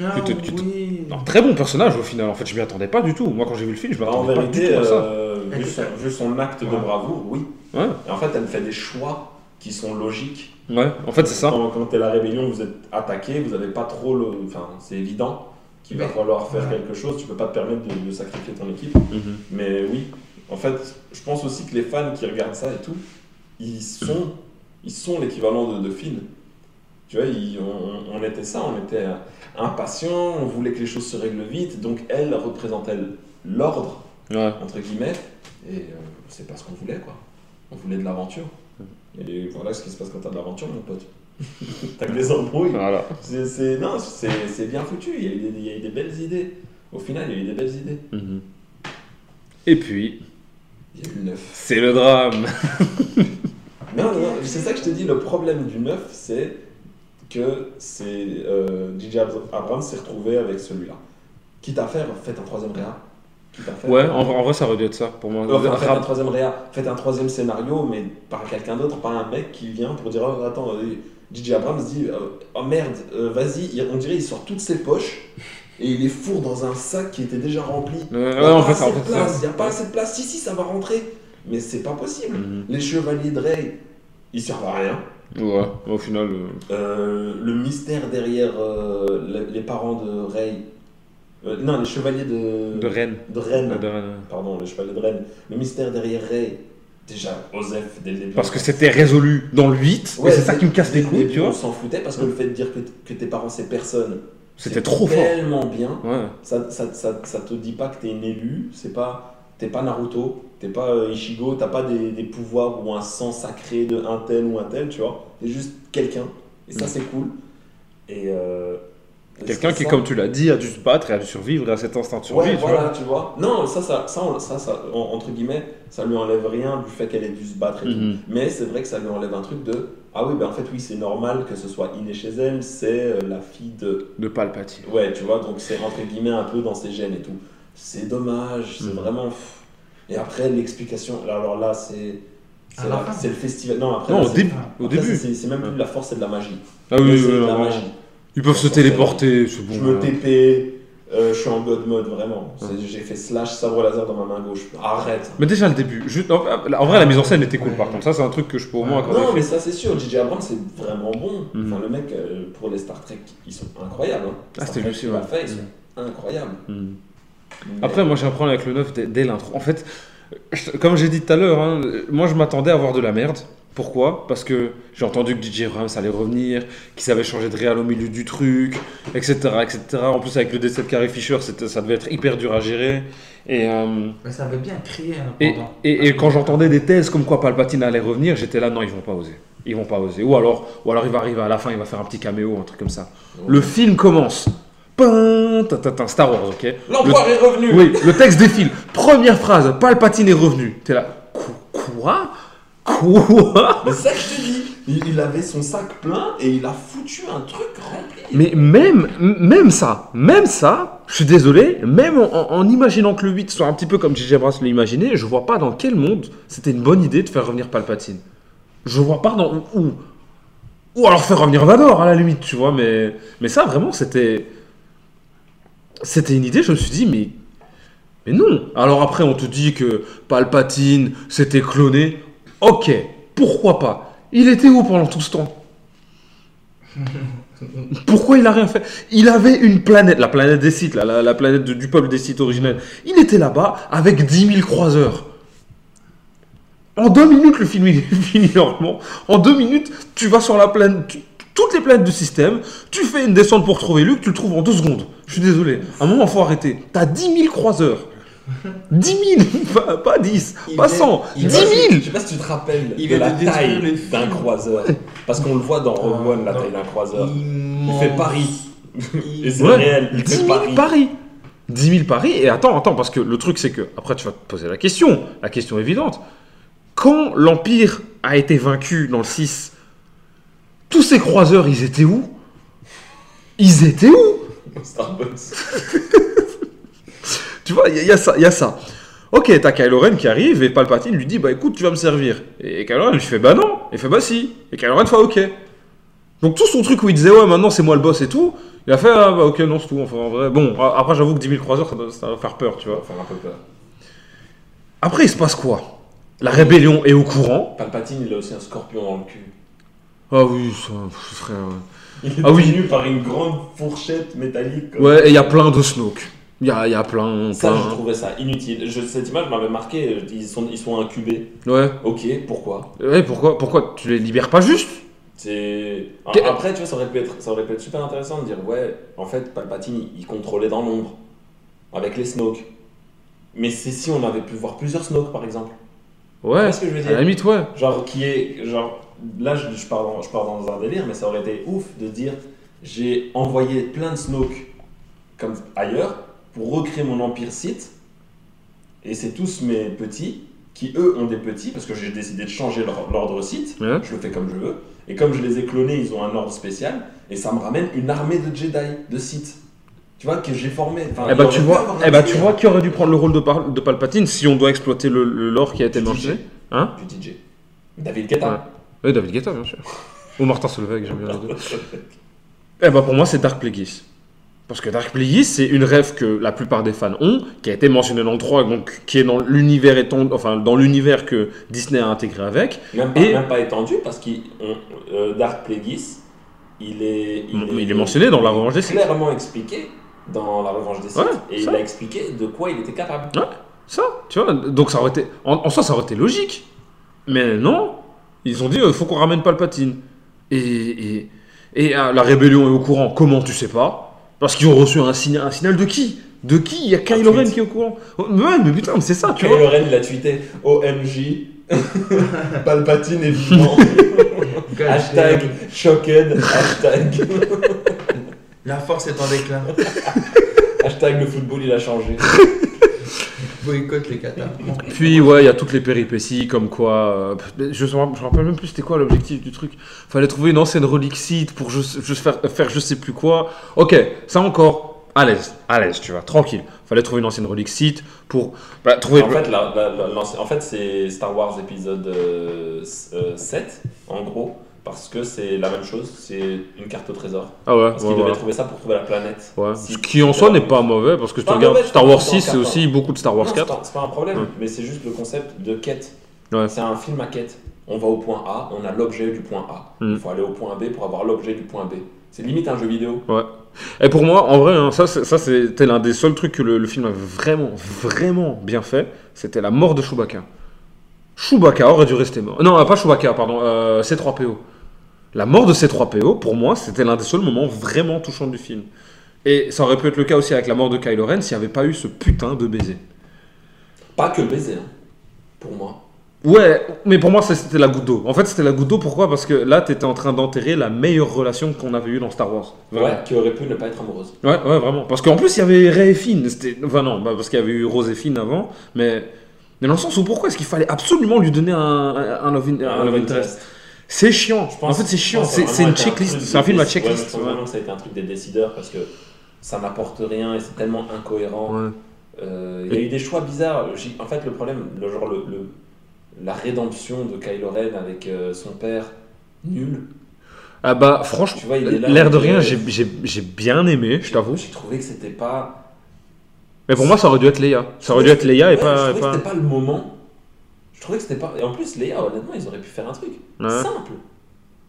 Ah, Tu te- tu te- oui. Non, très bon personnage au final. En fait, je m'y attendais pas du tout. Moi, quand j'ai vu le film, je Bah, en m'attendais pas du vérité, tout à ça. euh, vu, son, vu son acte de bravoure, oui. Ouais. Et en fait, elle fait des choix qui sont logiques. Ouais, en fait, c'est ça. Quand, quand t'es la rébellion, vous êtes attaqué, vous n'avez pas trop le. Enfin, c'est évident qu'il va falloir faire Ouais. quelque chose. Tu peux pas te permettre de, de sacrifier ton équipe. Mhm. Mais oui, en fait, je pense aussi que les fans qui regardent ça et tout, ils sont, ils sont l'équivalent de, de Finn. Tu vois, ils- on, on était ça, on était impatients, on voulait que les choses se règlent vite. Donc elle représentait l'ordre Ouais. entre guillemets, et euh, c'est pas ce qu'on voulait, quoi. On voulait de l'aventure. Et voilà ce qui se passe quand t'as de l'aventure, mon pote. [laughs] t'as que des embrouilles. Voilà. C'est, c'est- non, c'est, c'est bien foutu, il y, a eu des, il y a eu des belles idées. Au final, il y a eu des belles idées. Mhm. Et puis, Il y a eu le 9. c'est le drame. Non, [laughs] non, non, c'est ça que je te dis, le problème du 9, c'est que c'est euh, DJ Abrams s'est retrouvé avec celui-là. Quitte à faire, faites un troisième réa. Ouais, en, vrai- en vrai, ça aurait dû être ça pour moi. Enfin, faites un troisième réa, faites un troisième scénario, mais par quelqu'un d'autre, pas un mec qui vient pour dire oh, attends, euh, DJ Abrams dit euh, oh merde, euh, vas-y, on dirait il sort toutes ses poches et il les fourre dans un sac qui était déjà rempli. Ouais, Il n'y ouais, a, en pas fait, assez en fait, a pas assez de place. Si, si, ça va rentrer, mais c'est pas possible. Mhm. Les chevaliers de Rey, ils servent à rien. Ouais, au final. euh, Euh, le mystère derrière euh, le- les parents de Rey, euh, non, les chevaliers de, De Rennes. de Rennes. De Rennes. pardon, les chevaliers de Rennes, le mystère derrière Rey, déjà, Osef dès le début. Parce que c'était résolu dans le 8, Ouais, et c'est ça qui me casse les le couilles, tu On vois. s'en foutait parce que le fait de dire que, que tes parents c'est personne, C'était trop fort. tellement bien. Ouais. Ça, ça, ça, ça te dit pas que t'es une élue, c'est pas. T'es pas Naruto, t'es pas euh, Ichigo, t'as pas des, des pouvoirs ou un sang sacré de un tel ou un tel, tu vois. T'es juste quelqu'un. Et ça, Mm. c'est cool. Et. euh, Quelqu'un qui, ça- comme tu l'as dit, a dû se battre et a dû survivre à cet instinct de survie, Ouais, tu voilà, vois. tu vois. Non, ça, ça, ça, on- ça, ça, en- entre guillemets, ça lui enlève rien du fait qu'elle ait dû se battre et tout. Mhm. Mais c'est vrai que ça lui enlève un truc de Ah oui, ben en fait, oui, c'est normal que ce soit inné chez elle, c'est euh, la fille de. De Palpatine. Ouais, tu vois, donc c'est entre guillemets un peu dans ses gènes et tout. c'est dommage, c'est Mhm. vraiment. pff. Et après, l'explication. Alors là, c'est. C'est le festival. Non, après, Non, là, au c'est- début. Au après, début. c'est- même plus la force, c'est de la magie. Ah oui, C'est oui, de oui, la magie. Ils peuvent se téléporter, c'est bon. Je me voilà. TP, euh, je suis en god mode vraiment. C'est- J'ai fait slash sabre laser dans ma main gauche. Arrête. Mais déjà le début, juste, en, en vrai la mise en scène était cool par contre, ça c'est un truc que je peux au moins accorder. Non, mais ça c'est sûr, J.J. Abrams c'est vraiment bon. Mhm. Enfin, le mec, euh, pour les Star Trek, ils sont incroyables. hein. Ah, Star c'était Trek lui aussi, qu'il a ouais. fait, ils sont incroyables. Hmm. Mais- Après, moi j'ai un problème avec le 9 dès, dès l'intro. En fait, je- comme j'ai dit tout à l'heure, hein, moi je m'attendais à voir de la merde. Pourquoi? Parce que j'ai entendu que DJ Abrams allait revenir, qu'ils avaient changé de réal au milieu du truc, etc. etc. En plus, avec le décès de Carrie Fisher, ça devait être hyper dur à gérer. Et, euh, Mais ça avait bien crié hein, et, et- et quand j'entendais des thèses comme quoi Palpatine allait revenir, j'étais là, non, ils vont pas oser. Ils vont pas oser. Ou alors, ou alors il va arriver à la fin, il va faire un petit caméo, un truc comme ça. Le film commence. Pin, ta, ta, ta, Star Wars, ok? L'empereur est revenu Oui, le texte défile. Première phrase, Palpatine est revenu. T'es là, Qu- quoi? Quoi Mais ça que je te dis, il, il avait son sac plein et il a foutu un truc rempli. Mais même, même ça, même ça, je suis désolé, même en, en imaginant que le 8 soit un petit peu comme J.J. Abrams l'a imaginé, je vois pas dans quel monde c'était une bonne idée de faire revenir Palpatine. Je vois pas dans où. Ou alors faire revenir Vador à la limite, tu vois, mais, mais ça vraiment c'était. C'était une idée, je me suis dit, mais. Mais non Alors après, on te dit que Palpatine s'était cloné. Ok, pourquoi pas? Il était où pendant tout ce temps? [laughs] Pourquoi il a rien fait? Il avait une planète, la planète des Sith, là, la, la planète de- du peuple des Sith originel. Il était là-bas avec 10 000 croiseurs. En deux minutes, le film il est [laughs] fini normalement. En deux minutes, tu vas sur la planète, tu- toutes les planètes du système, tu fais une descente pour trouver Luke, tu le trouves en deux secondes. Je suis désolé. À un moment, faut arrêter. T'as 10 000 croiseurs. 10 000, [laughs] pas, pas 10, Il pas vient- 100, il 10 vient- 000 Je sais pas si tu te rappelles Il de la taille d'un croiseur. Parce qu'on le voit dans Rogue One, la taille d'un croiseur. Il Immense. fait Paris. Et c'est Ouais, réel, il 10 fait 000 Paris. paris. 10 000 paris. Et attends, attends, parce que le truc, c'est que, après, tu vas te poser la question, la question évidente. Quand l'Empire a été vaincu dans le 6, tous ces croiseurs, ils étaient où? Ils étaient où? [laughs] Starbucks. [laughs] Tu vois, il y, a- il y a ça, il y a ça. Ok, t'as Kylo Ren qui arrive et Palpatine lui dit Bah écoute, tu vas me servir. Et Kylo Ren lui fait Bah non. Il fait Bah si. Et Kylo Ren fait Ok. Donc tout son truc où il disait Ouais, maintenant c'est moi le boss et tout, il a fait Ah bah ok, non, c'est tout. Enfin, en vrai. Bon, a- après, j'avoue que 10 000 croiseurs, ça doit, ça doit faire peur, tu vois. Faire un peu peur. Après, il se passe quoi? La rébellion est au courant. Palpatine, il a aussi un scorpion dans le cul. Ah oui, ça, frère. Il est Ah oui. par une grande fourchette métallique. comme- Ouais, et il y a plein de Snoke. Il y a, y a plein, Ça, plein. je trouvais ça inutile. Je, cette image m'avait marqué. Ils sont, ils sont incubés. Ouais. Ok, pourquoi? Ouais, pourquoi, pourquoi tu les libères pas juste? C'est. Après, tu vois, ça aurait, pu être, ça aurait pu être super intéressant de dire ouais, en fait, Palpatine, il, contrôlait dans l'ombre. Avec les Snoke. Mais c'est si on avait pu voir plusieurs Snoke, par exemple. Ouais. ce que je veux À la dire limite, ouais. Genre, qui est. Genre, là, je, je, pars dans, je pars dans un délire, mais ça aurait été ouf de dire j'ai envoyé plein de Snoke comme ailleurs pour recréer mon empire Sith. Et c'est tous mes petits qui, eux, ont des petits, parce que j'ai décidé de changer l'ordre. Ouais. Je le fais comme je veux. Et comme je les ai clonés, ils ont un ordre spécial. Et ça me ramène une armée de Jedi, de Sith. Tu vois, que j'ai formé. Enfin, Eh bah, tu vois, eh bah, tu vois qui aurait dû prendre le rôle de, de Palpatine si on doit exploiter le, le lore qui a été DJ. Hein? Du DJ. David Guetta. Ouais. Oui, David Guetta, bien sûr. Ou Martin Solveig, j'aime bien les deux. [laughs] Eh bah, pour moi, c'est Dark Plagueis. Parce que Dark Plagueis, c'est une rêve que la plupart des fans ont, qui a été mentionnée dans le 3, donc qui est dans l'univers étend- enfin, dans l'univers que Disney a intégré avec. Même pas, Et- même pas étendu parce que Dark Plagueis, il est, Il est mentionné dans La Revanche des Sith. clairement expliqué dans La Revanche des Sith. Ouais, et ça. il a expliqué de quoi il était capable. Ça, tu vois, donc ça aurait été. En, en soi, ça aurait été logique. Mais non, ils ont dit il faut qu'on ramène Palpatine. Et, et, et euh, la rébellion est au courant. Comment tu sais pas Parce qu'ils ont reçu un, signal un signal de qui? De qui? Il y a Kylo. Ren qui est au courant. Oh, mais ouais, mais putain, mais c'est ça, tu vois. Kylo Ren, il a tweeté OMG. [laughs] Palpatine est vivant. [laughs] hashtag shocked. Hashtag. La force est en déclin. [laughs] hashtag le football il a changé. Boycott les katas. Puis ouais, il y a toutes les péripéties comme quoi. euh, je me je me rappelle même plus c'était quoi l'objectif du truc. Fallait trouver une ancienne relique Sith pour juste, juste faire, faire je sais plus quoi. Ok, ça encore. à l'aise, à l'aise, tu vois, tranquille. Fallait trouver une ancienne relique site pour bah, trouver. En fait, la- la- la- l'ancien- en fait, c'est Star Wars épisode euh, s- euh, 7, en gros, parce que c'est la même chose, c'est une carte au trésor. ah ouais, Parce ouais, qu'ils devaient ouais. trouver ça pour trouver la planète. Ouais. Si- Ce qui en soi n'est pas mauvais parce que si tu regardes mauvais, Star Wars pense, 6, c'est aussi beaucoup de Star Wars Non, c'est 4. pas, c'est pas un problème, Ouais. mais c'est juste le concept de quête. Ouais. C'est un film à quête. On va au point A, on a l'objet du point A. Mm. Il faut aller au point B pour avoir l'objet du point B. C'est limite un jeu vidéo. Et pour moi, en vrai, hein, ça, ça c'était l'un des seuls trucs que le, le film avait vraiment, vraiment bien fait. C'était la mort de Chewbacca. Chewbacca aurait dû rester mort. Non, pas Chewbacca, pardon, euh, C3PO. La mort de C3PO, pour moi, c'était l'un des seuls moments vraiment touchants du film. Et ça aurait pu être le cas aussi avec la mort de Kylo Ren s'il n'y avait pas eu ce putain de baiser. Pas que le baiser, hein, pour moi. Ouais, mais pour moi, c'était la goutte d'eau. En fait, c'était la goutte d'eau, pourquoi? Parce que là, t'étais en train d'enterrer la meilleure relation qu'on avait eue dans Star Wars. Ouais, qui aurait pu ne pas être amoureuse. Ouais, ouais, vraiment. Parce qu'en plus, il y avait Ray et Finn. C'était... Enfin, non, bah, parce qu'il y avait eu Rose et Finn avant. Mais, mais dans le sens où pourquoi est-ce qu'il fallait absolument lui donner un, un love interest C'est chiant. Je pense- en fait, c'est chiant. C'est, une checklist. C'est un film à checklist. Ouais, vraiment ça a été un truc des décideurs parce que ça n'apporte rien et c'est tellement incohérent. Ouais. Euh, Il y a eu des choix bizarres. En fait, le problème, le genre le, le- la rédemption de Kylo Ren avec euh, son père, nul. Ah bah, franchement, l'air de rien, j'ai, j'ai, bien aimé, je t'avoue. J'ai trouvé que c'était pas. Mais pour moi, ça aurait dû être Leia. Ça aurait dû être Leia et Ouais, pas. Je et trouvais pas... que c'était pas le moment. Je trouvais que c'était pas. Et en plus, Léa, honnêtement, ils auraient pu faire un truc Ouais. simple.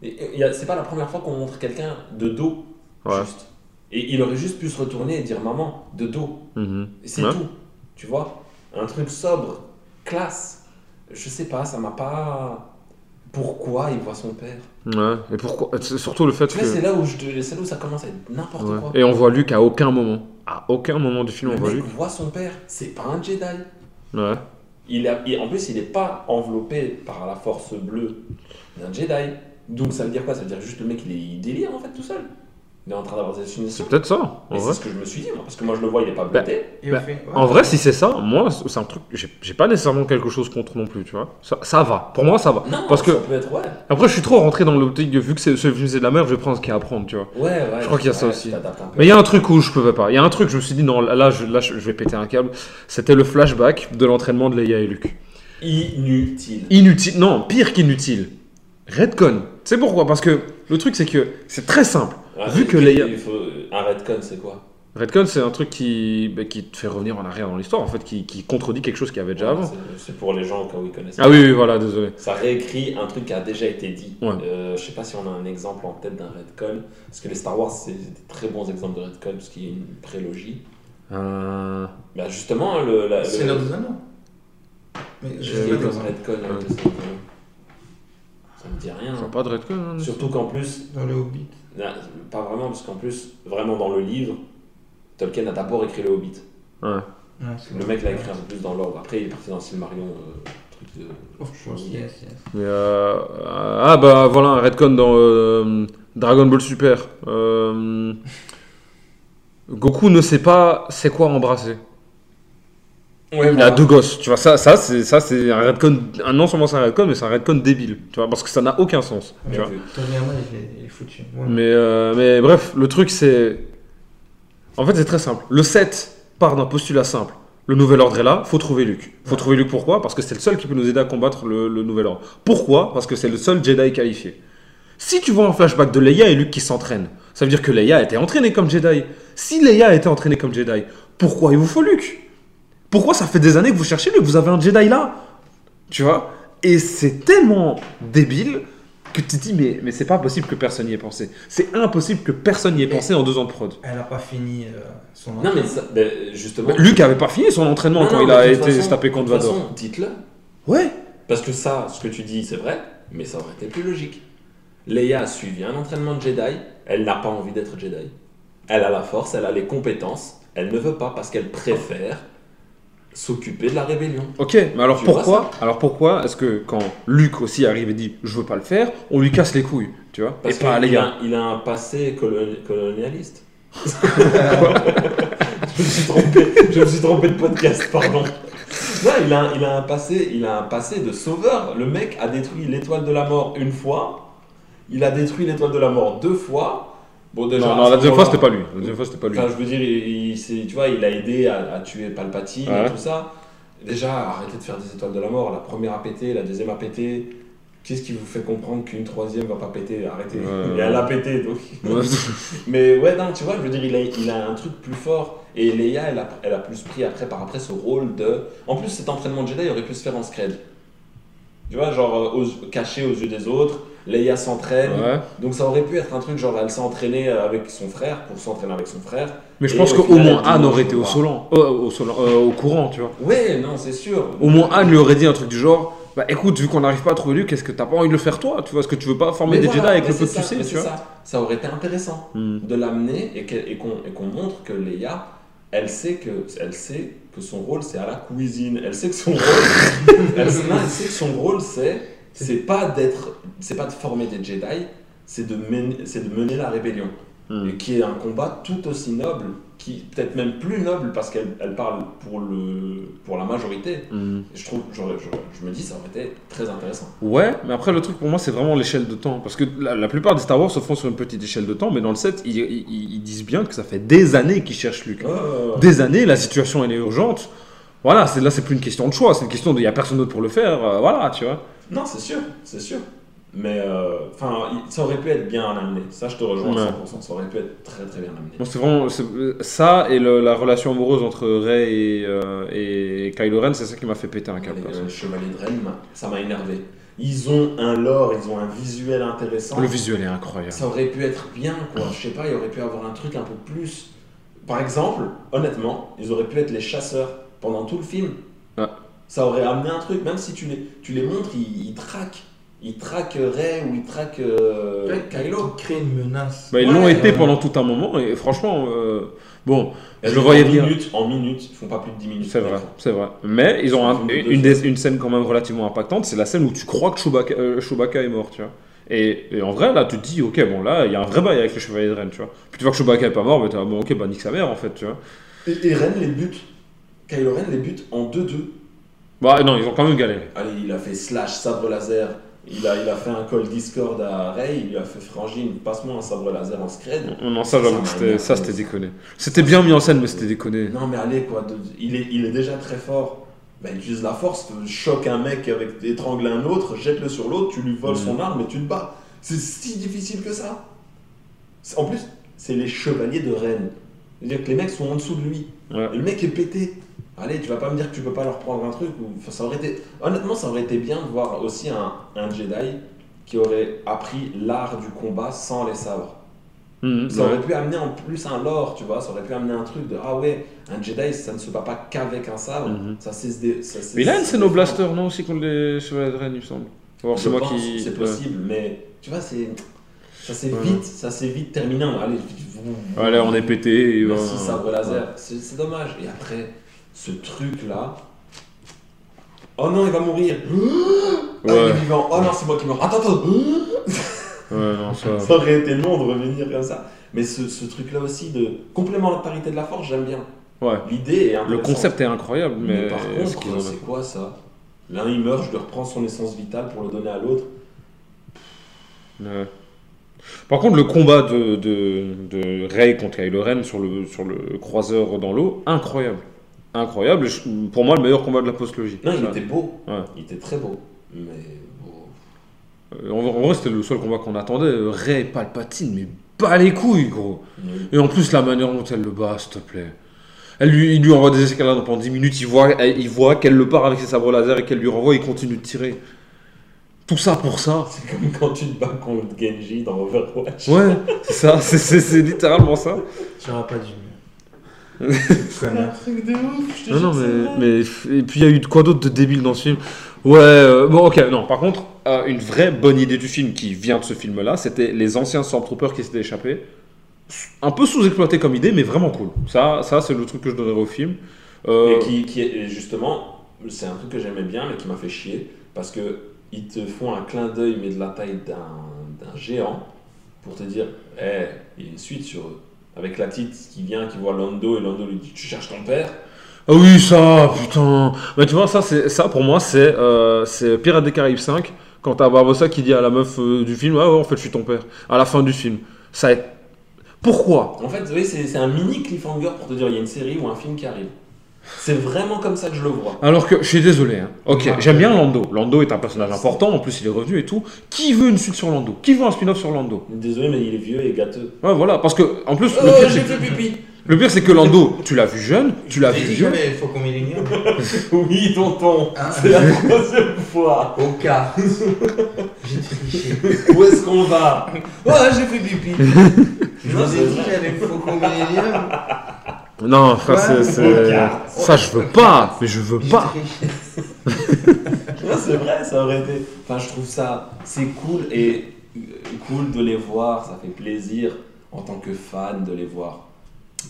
Et, et, c'est pas la première fois qu'on montre quelqu'un de dos, Ouais. juste. Et il aurait juste pu se retourner et dire maman, de dos. Mhm. Et c'est Ouais. tout. Tu vois Un truc sobre, classe. Je sais pas, ça m'a pas. Pourquoi il voit son père? Ouais. Et pourquoi c'est Surtout le fait Tu que. vois, c'est là, où je te- c'est là où ça commence à être n'importe Ouais. quoi. Et on voit Luke à aucun moment. À aucun moment du film, Le on voit Luke. voit son père, c'est pas un Jedi. Ouais. Il en plus, il n'est pas enveloppé par la force bleue d'un Jedi. Donc ça veut dire quoi? Ça veut dire juste le mec, est, il délire en fait tout seul. Il est en train d'avoir des hallucinations. C'est peut-être ça, en Et vrai. c'est ce que je me suis dit, moi, parce que moi je le vois, il est pas bleuté. Et Bah, fait- ouais. En vrai, si c'est ça, moi, c'est un truc. J'ai j'ai pas nécessairement quelque chose contre non plus, tu vois. Ça, ça va. Pour moi, ça va. non, parce que- ça peut être ouais. Après, je suis trop rentré dans l'optique de vu que c'est ce film c'est de la merde, je vais prendre ce qu'il y a à prendre, tu vois. Ouais, ouais. Je crois qu'il y a ça ouais, aussi. tu t'adaptes un peu. Mais il y a un truc où je pouvais pas. Il y a un truc, je me suis dit, non, là, je, là, je je vais péter un câble. C'était le flashback de l'entraînement de Leia et Luke. Inutile. Inutile. Non, pire qu'inutile. Redcon. Sais pourquoi? Parce que le truc, c'est que c'est très simple. Ouais, Vu que il faut... Un redcon, c'est quoi Redcon, c'est un truc qui, bah, qui te fait revenir en arrière dans l'histoire, en fait, qui, qui contredit quelque chose qu'il y avait déjà Ouais, avant. c'est- pour les gens au cas où ils connaissent. Ah oui, oui, voilà, désolé. Ça réécrit un truc qui a déjà été dit. Ouais. Euh, je sais pas si on a un exemple en tête d'un redcon. Parce que les Star Wars, c'est des très bons exemples de redcon, parce qu'il y a une prélogie. Euh... Bah justement, le, la, C'est le, l'heure des anneaux. Mais je pas comme dans, redcon Ouais. Anneaux. Ça me dit rien. Ça hein. pas de Redcon, hein, Surtout qu'en plus, dans le Hobbit. Pas vraiment, parce qu'en plus, vraiment dans le livre, Tolkien a d'abord écrit le Hobbit. Ouais. Le mec l'a écrit un peu plus dans l'ordre. Après, il est parti dans Silmarion, euh, truc de. Yes, yes. Mais, euh, Ah bah voilà, un Redcon dans euh, Dragon Ball Super. Euh, Goku ne sait pas c'est quoi embrasser. Ouais, Il a deux gosses, tu vois, ça, ça c'est ça, c'est un Redcon, un non seulement c'est un Redcon, mais c'est un Redcon débile, tu vois, parce que ça n'a aucun sens, tu Mais vois. Toriyama, il est, il est foutu. Mais, euh, mais bref, le truc c'est... En fait c'est très simple. Le 7 part d'un postulat simple. Le nouvel ordre est là, faut trouver Luke. Faut Ouais. trouver Luke pourquoi? Parce que c'est le seul qui peut nous aider à combattre le, le nouvel ordre. Pourquoi? Parce que c'est le seul Jedi qualifié. Si tu vois un flashback de Leia et Luke qui s'entraînent, ça veut dire que Leia a été entraînée comme Jedi. Si Leia a été entraînée comme Jedi, pourquoi il vous faut Luke? Pourquoi ça fait des années que vous cherchez Luke Vous avez un Jedi là Tu vois? Et c'est tellement débile que tu te dis, mais, mais c'est pas possible que personne n'y ait pensé. C'est impossible que personne n'y ait Mais- pensé en deux ans de prod. Elle a pas fini euh, son Non, mais ça, ben, justement. Luke avait pas fini son entraînement Non, quand non, il a été façon- tapé contre de toute Vador. façon, Dites-le. Ouais. Parce que ça, ce que tu dis, c'est vrai, mais ça aurait été plus logique. Leia a suivi un entraînement de Jedi, elle n'a pas envie d'être Jedi. Elle a la force, elle a les compétences, elle ne veut pas parce qu'elle préfère s'occuper de la rébellion. Ok, mais alors Tu pourquoi Alors pourquoi est-ce que quand Luke aussi arrive et dit je veux pas le faire, on lui casse les couilles, tu vois Parce Et pas les gars. a, il a un passé coloni- colonialiste. [laughs] je me suis trompé, je me suis trompé de podcast, pardon. Non, il a, il a un passé, il a un passé de sauveur. Le mec a détruit l'étoile de la mort une fois. Il a détruit l'étoile de la mort deux fois. Bon, déjà, Non, la deuxième fois, c'était pas lui. La deuxième fois, c'était pas lui. Enfin, je veux dire, il, il- tu vois, il a aidé à, à tuer Palpatine Ouais. et tout ça. Déjà, arrêtez de faire des étoiles de la mort. La première a pété, la deuxième a pété. Qu'est-ce qui vous fait comprendre qu'une troisième va pas péter? Arrêtez. Ouais. Et elle a pété, donc. Ouais. [laughs] Mais ouais, non, tu vois, je veux dire, il a, il a un truc plus fort. Et Leia, elle a, elle a plus pris après, par après ce rôle de. En plus, cet entraînement de Jedi aurait pu se faire en scred. Tu vois, genre aux- caché aux yeux des autres. Leia s'entraîne. Ouais. Donc ça aurait pu être un truc genre elle s'est entraînée avec son frère pour s'entraîner avec son frère. Mais je pense au qu'au moins Anne aurait été au, pas. solan, euh, au, solan- euh, au courant, tu vois. Ouais, non, c'est sûr. Au moins Anne lui aurait dit un truc du genre Bah écoute, vu qu'on n'arrive pas à trouver lui, qu'est-ce que t'as pas envie de le faire toi? Tu vois, est-ce que tu veux pas former Mais des voilà, Jedi avec le peu c'est que tu ça, sais, tu vois? ça. Ça aurait été intéressant Hmm. de l'amener et qu'on montre que Leia, elle sait que elle sait que son rôle c'est à la cuisine. Elle sait que son rôle, [laughs] elle, sait- non, elle sait que son rôle c'est c'est pas d'être, c'est pas de former des Jedi, c'est de mener, c'est de mener la rébellion. Hmm. et qui est un combat tout aussi noble, qui peut-être même plus noble parce qu'elle elle parle pour, le, pour la majorité. Hmm. Et Je, trouve, je me dis ça aurait été très intéressant. Ouais, mais après le truc pour moi c'est vraiment l'échelle de temps. Parce que la, la plupart des Star Wars se font sur une petite échelle de temps, mais dans le set ils, ils- ils disent bien que ça fait des années qu'ils cherchent Luke. Oh. Des années, la situation elle est urgente. Voilà, c'est là c'est plus une question de choix, c'est une question de il y a personne d'autre pour le faire. euh, voilà, tu vois. Non, c'est sûr, c'est sûr. Mais euh, enfin, ça aurait pu être bien amené. Ça, je te rejoins Ouais. à 100%. Ça aurait pu être très très bien amené. Moi, c'est vraiment ça et le- la relation amoureuse entre Rey et, euh, et Kylo Ren, c'est ça qui m'a fait péter un câble. Perso. euh, Chevaliers de Rennes, ça m'a énervé. Ils ont un lore, ils ont un visuel intéressant. Le visuel est incroyable. Ça aurait pu être bien, quoi. Je sais pas, il aurait pu avoir un truc un peu plus. Par exemple, honnêtement, ils auraient pu être les chasseurs pendant tout le film. Ah. Ça aurait amené un truc, même si tu les, tu les montres, ils, ils traquent. Ils traquent Rey ou ils traquent euh, Ouais, Kylo. qui crée une menace. Bah, ils Ouais, l'ont été pendant tout un moment et franchement, euh, bon, Et je le en voyais bien. minutes, En minutes, ils font pas plus de 10 minutes. C'est vrai, c'est vrai. Mais ils ont un- une, des- une scène quand même relativement impactante, c'est la scène où tu crois que Chewbacca, euh, Chewbacca est mort, tu vois. Et, et en vrai, là, tu te dis, ok, bon, là, il y a un vrai bail avec les Chevaliers de Rennes, tu vois. Puis tu vois que Chewbacca est pas mort, mais t'es bon, ok, bah nique sa mère, en fait, tu vois. Et, et Ren les bute. Kylo Ren les bute en 2-2. Bah non, ils ont quand même galéré. Allez, il a fait slash sabre laser. Il a, il a fait un call Discord à Rey. Il lui a fait frangine, passe-moi un sabre laser en scred. Non, ça, Ça c'était, déconné. C'était bien mis en scène, mais c'était déconné. Non, mais allez, quoi. de- il, est, il est déjà très fort. Bah, utilise la force, choque un mec avec étrangle un autre, jette-le sur l'autre, tu lui voles son arme et tu te bats. C'est si difficile que ça. En plus, c'est les chevaliers de Rennes. C'est-à-dire que les mecs sont en dessous de lui. Ouais. Et le mec est pété. Allez, tu vas pas me dire que tu peux pas leur prendre un truc. Ou... enfin, ça aurait été... Honnêtement, ça aurait été bien de voir aussi un, un Jedi qui aurait appris l'art du combat sans les sabres. Mhm, Ça ouais. aurait pu amener en plus un lore, tu vois. Ça aurait pu amener un truc de ah ouais, un Jedi ça ne se bat pas qu'avec un sabre. Mhm. Ça ça Mais il a se une scène au défendre. blaster, non, aussi, contre les Chevaliers de Rennes, il me semble. C'est moi qui. C'est ouais. possible, mais tu vois, c'est. Ça s'est Ouais. vite, ça s'est vite terminé. Allez, vous- Allez, on est pété. et, Merci sabre laser. C'est c'est dommage. Et après, ce truc là. Oh non, il va mourir. [gasps] Ah, il est vivant. Oh non, c'est moi qui meurs. Attends, attends. [laughs] Ouais, non, ça. Ça aurait été long de revenir comme ça. Mais ce, ce truc là aussi de complémentarité de la force, j'aime bien. Ouais. L'idée est Le concept est incroyable, mais. Mais par contre, c'est quoi ça? L'un il meurt, je lui reprends son essence vitale pour le donner à l'autre. Ouais. Par contre, le combat de, de, de Rey contre Kylo Ren sur le, sur le croiseur dans l'eau, incroyable. Incroyable. Je- Pour moi, le meilleur combat de la post-logie. Non, il Ça. était beau. Ouais. Il était très beau. Mais bon. Euh, En, en vrai, c'était le seul combat qu'on attendait. Euh, Rey Palpatine, mais pas les couilles, gros. Et en plus, la manière dont elle le bat, s'il te plaît. Elle lui, il lui envoie des escalades pendant 10 minutes, il voit, elle- il voit qu'elle le part avec ses sabres laser et qu'elle lui renvoie, il continue de tirer. Tout ça pour ça. C'est comme quand tu te bats contre Genji dans Overwatch. Ouais, c'est ça, c'est- c'est c'est littéralement ça. Tu n'auras pas dû [laughs] mieux. Connard. truc de ouf, je te Non, non, c'est mais. Et puis il y a eu quoi d'autre de débile dans ce film? Ouais, euh, bon, ok, non, par contre, euh, une vraie bonne idée du film qui vient de ce film-là, c'était les anciens Stormtroopers qui s'étaient échappés. Un peu sous-exploité comme idée, mais vraiment cool. Ça, ça c'est le truc que je donnerais au film. Euh, Et qui, qui est, et justement, c'est un truc que j'aimais bien, mais qui m'a fait chier, parce que ils te font un clin d'œil, mais de la taille d'un d'un géant, pour te dire, hé, il y a une suite sur eux. Avec la petite qui vient, qui voit Lando, et Lando lui dit, tu cherches ton père? Ah oui, ça, putain. Mais tu vois, ça, c'est, ça pour moi, c'est, euh, Pirates des Caraïbes 5, quand t'as Barbossa qui dit à la meuf euh, du film, ah ouais, en fait, je suis ton père, à la fin du film. Ça, est- Pourquoi? En fait, oui, c'est un mini cliffhanger pour te dire il y a une série ou un film qui arrive. C'est vraiment comme ça que je le vois. Alors que je suis désolé. hein. Ok, Ouais. j'aime bien Lando. Lando est un personnage important. En plus, il est revenu et tout. Qui veut une suite sur Lando? Qui veut un spin-off sur Lando? Désolé, mais il est vieux et gâteux. Ouais, voilà. Parce que en plus, Oh, le pire, j'ai c'est fait pipi le pire, c'est que Lando, tu l'as vu jeune, tu l'as J'ai vu dit vieux. jamais Faucon Millennium. [laughs] Oui, tonton, Hein? C'est la troisième fois. Au cas. J'ai triché. Où est-ce qu'on va? Oh, j'ai fait pipi. [laughs] Je vous ai dit j'avais Faucon Millennium. Non, frère, c'est- ça, je veux pas. Mais je veux pas. [laughs] c'est vrai, ça aurait été. Enfin, je trouve ça, c'est cool et cool de les voir, ça fait plaisir en tant que fan de les voir.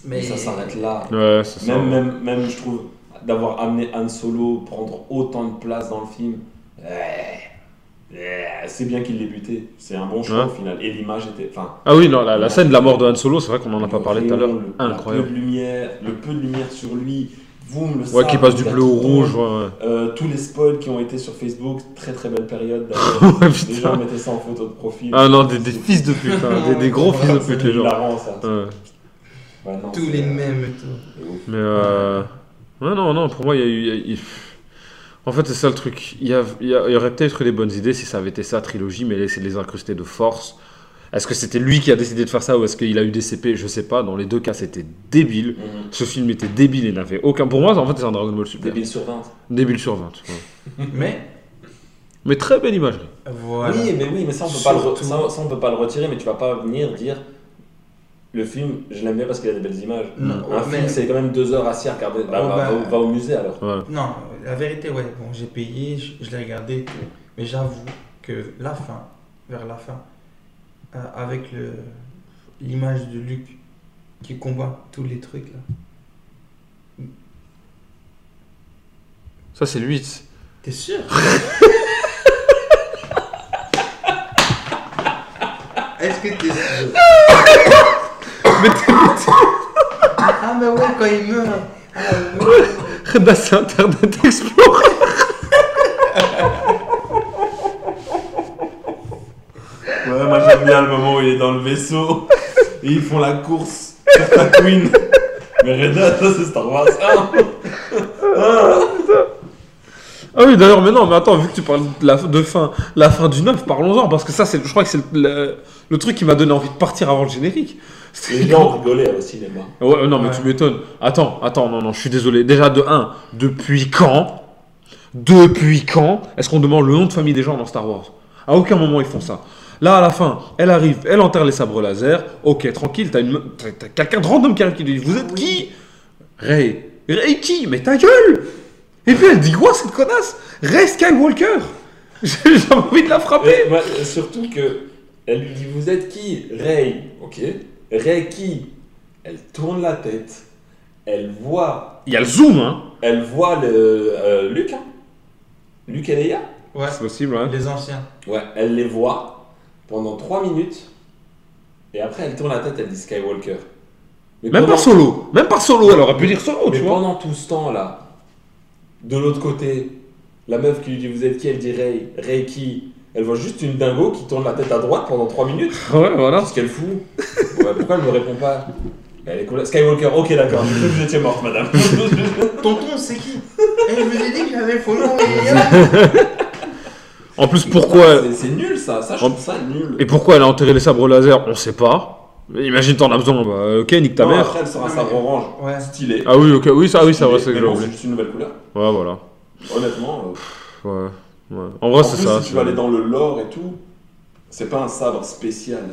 Mais Mais ça s'arrête là. Ouais, c'est ça. Même, même, même, je trouve, d'avoir amené Han Solo prendre autant de place dans le film, ouais, c'est bien qu'il l'ait buté. C'est un bon choix Ouais. au final. Et l'image était. Enfin, Ah oui, non, la, la scène de la mort de Han Solo, c'est vrai qu'on en a pas parlé tout à l'heure. le- Incroyable. Le peu de lumière, le peu de lumière sur lui, boum, le Ouais, qui passe du bleu au rouge. Ouais, ouais. Euh, tous les spoils qui ont été sur Facebook, très très belle période. [laughs] d'ailleurs. Ouais, les gens mettaient ça en photo de profil. Ah non, des, des fils de pute, hein, des, des gros [laughs] fils de pute, les gens. ça. Non, tous les mêmes et tout. c'est ouf. Mais euh... ouais, non, non, pour moi, il y a eu. y a- En fait, c'est ça le truc. Il y, a- il y a- il y aurait peut-être eu des bonnes idées si ça avait été ça, trilogie, mais laisser les incruster de force. Est-ce que c'était lui qui a décidé de faire ça ou est-ce qu'il a eu des CP Je sais pas. Dans les deux cas, c'était débile. Mhm. Ce film était débile et n'avait aucun. Pour moi, en fait, c'est un Dragon Ball Super. Débile sur 20. Débile sur 20. ouais. [laughs] Mais Mais très belle imagerie. voilà. Oui, mais oui, mais ça on peut pas le re- Surtout- ça, ça, on peut pas le retirer, mais tu vas pas venir dire le film, je l'aime bien parce qu'il a des belles images. Non, Un mais- film, c'est quand même deux heures assis à regarder. Bah, Oh, va, bah. va- va au musée alors. Ouais. Non, la vérité, ouais. Bon, j'ai payé, je, je l'ai regardé et tout. Mais j'avoue que la fin, vers la fin, euh, avec le l'image de Luc qui combat tous les trucs là. Ça, c'est 8. T'es sûr? [laughs] Est-ce que t'es sûr? Ah, mais ouais, quand il meurt. Ah, ouais. Bah, c'est Internet Explorer. Ouais, moi j'aime bien le moment où il est dans le vaisseau et ils font la course sur Tatooine. Mais Reda, ça c'est Star Wars 1. Ah oui, d'ailleurs, mais non, mais attends, vu que tu parles de, la, de fin, la fin du 9, parlons-en, parce que ça, c'est, je crois que c'est le, le- le truc qui m'a donné envie de partir avant le générique. Les gens rigolaient au cinéma. Ouais, non, mais Ouais. tu m'étonnes. Attends, attends, non, non, je suis désolé. Déjà, de 1, depuis quand Depuis quand est-ce qu'on demande le nom de famille des gens dans Star Wars? À aucun moment ils font ça. Là, à la fin, elle arrive, elle enterre les sabres laser. Ok, tranquille, t'as, une, t'as, t'as quelqu'un de random qui arrive qui dit Vous êtes qui? Ray. Ray qui? Mais ta gueule Et puis elle dit quoi cette connasse? Ray Skywalker [laughs] J'ai envie de la frapper euh, surtout que elle lui dit Vous êtes qui? Ray. Ok. Qui Elle tourne la tête. Elle voit. Il y a le zoom, hein Elle voit le, euh, Luc. Hein Luc et Leia. Ouais, C'est possible, hein les anciens. Ouais, elle les voit pendant 3 minutes. Et après, elle tourne la tête, elle dit Skywalker. Mais Même pendant- pas solo Même pas solo, elle aurait pu dire solo, Mais tu vois pendant tout ce temps-là, de l'autre côté, la meuf qui lui dit Vous êtes qui? Elle dit. Ray qui Elle voit juste une dingo qui tourne la tête à droite pendant 3 minutes. [laughs] Ouais, voilà. Qu'est-ce qu'elle fout Ouais, Pourquoi elle me répond pas Elle est complète- Skywalker, ok d'accord, je crois que vous étiez morte madame. [laughs] Tonton, c'est qui Je vous ai dit que j'avais faux nom. mais- En plus, pourquoi C'est- C'est nul ça, ça je trouve ça nul. Et pourquoi elle a enterré les sabres laser On sait pas. Imagine t'en as besoin, bah, ok, nique ta Non, mère. Après elle sera un sabre orange, Ouais. stylé. Ah oui, ok, oui, ça, oui, ça va, c'est que c'est juste une nouvelle couleur. Ouais, voilà. Honnêtement, euh, Ouais, ouais. En vrai, c'est ça. si tu vas aller dans le lore et tout, c'est pas un sabre spécial.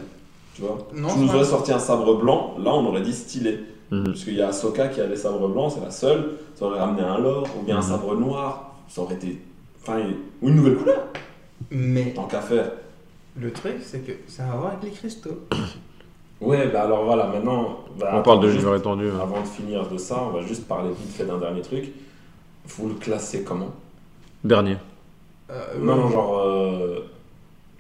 Tu vois Non, Tu nous aurais sorti un sabre blanc, là on aurait dit stylé. Mhm. Puisqu'il y a Ahsoka qui a des sabres blancs, c'est la seule. Ça aurait ramené un lore, ou bien un Mhm. sabre noir. Ça aurait été. Enfin, ou une nouvelle couleur, Mais tant qu'à faire. le truc, c'est que ça a à voir avec les cristaux. [coughs] Ouais, bah alors voilà, maintenant. bah, On parle de l'univers étendu. hein. Avant de finir de ça, on va juste parler vite fait d'un dernier truc. Vous le classez comment? Dernier. Euh, Non, ouais. non, genre. euh,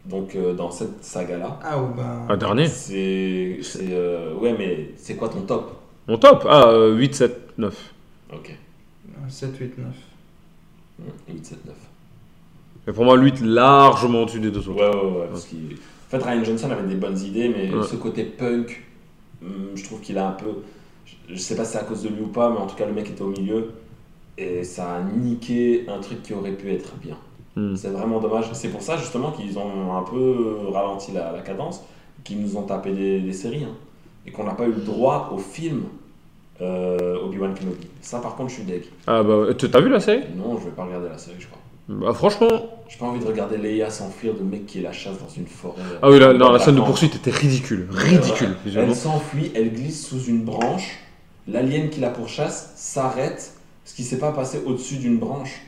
donc, euh, dans cette saga-là, Ah, ou ben. Ah, dernier c'est. c'est, euh, ouais, mais c'est quoi ton top? Mon top? Ah, euh, 8, 7, 9. Ok. 7, 8, 9. 8, 7, 9. Mais pour moi, 8 largement au-dessus des deux autres. Ouais, ouais, ouais. Parce qu'il- En fait, Ryan Johnson avait des bonnes idées, mais Ouais. ce côté punk, hum, je trouve qu'il a un peu. Je, je sais pas si c'est à cause de lui ou pas, mais en tout cas, le mec était au milieu. Et ça a niqué un truc qui aurait pu être bien. Hmm. C'est vraiment dommage. C'est pour ça, justement, qu'ils ont un peu ralenti la, la cadence, qu'ils nous ont tapé des, des séries. hein. et qu'on n'a pas eu le droit au film euh, Obi-Wan Kenobi. Ça, par contre, je suis deg. Ah bah, t- t'as vu la série? Non, je vais pas regarder la série, je crois. Bah franchement, J'ai pas envie de regarder Leia s'enfuir de mec qui est la chasse dans une forêt. ah oui, la, non, la scène de poursuite était ridicule, ridicule. Elle visuellement. s'enfuit, elle glisse sous une branche. L'alien qui la pourchasse s'arrête. Ce qui s'est pas passé au-dessus d'une branche.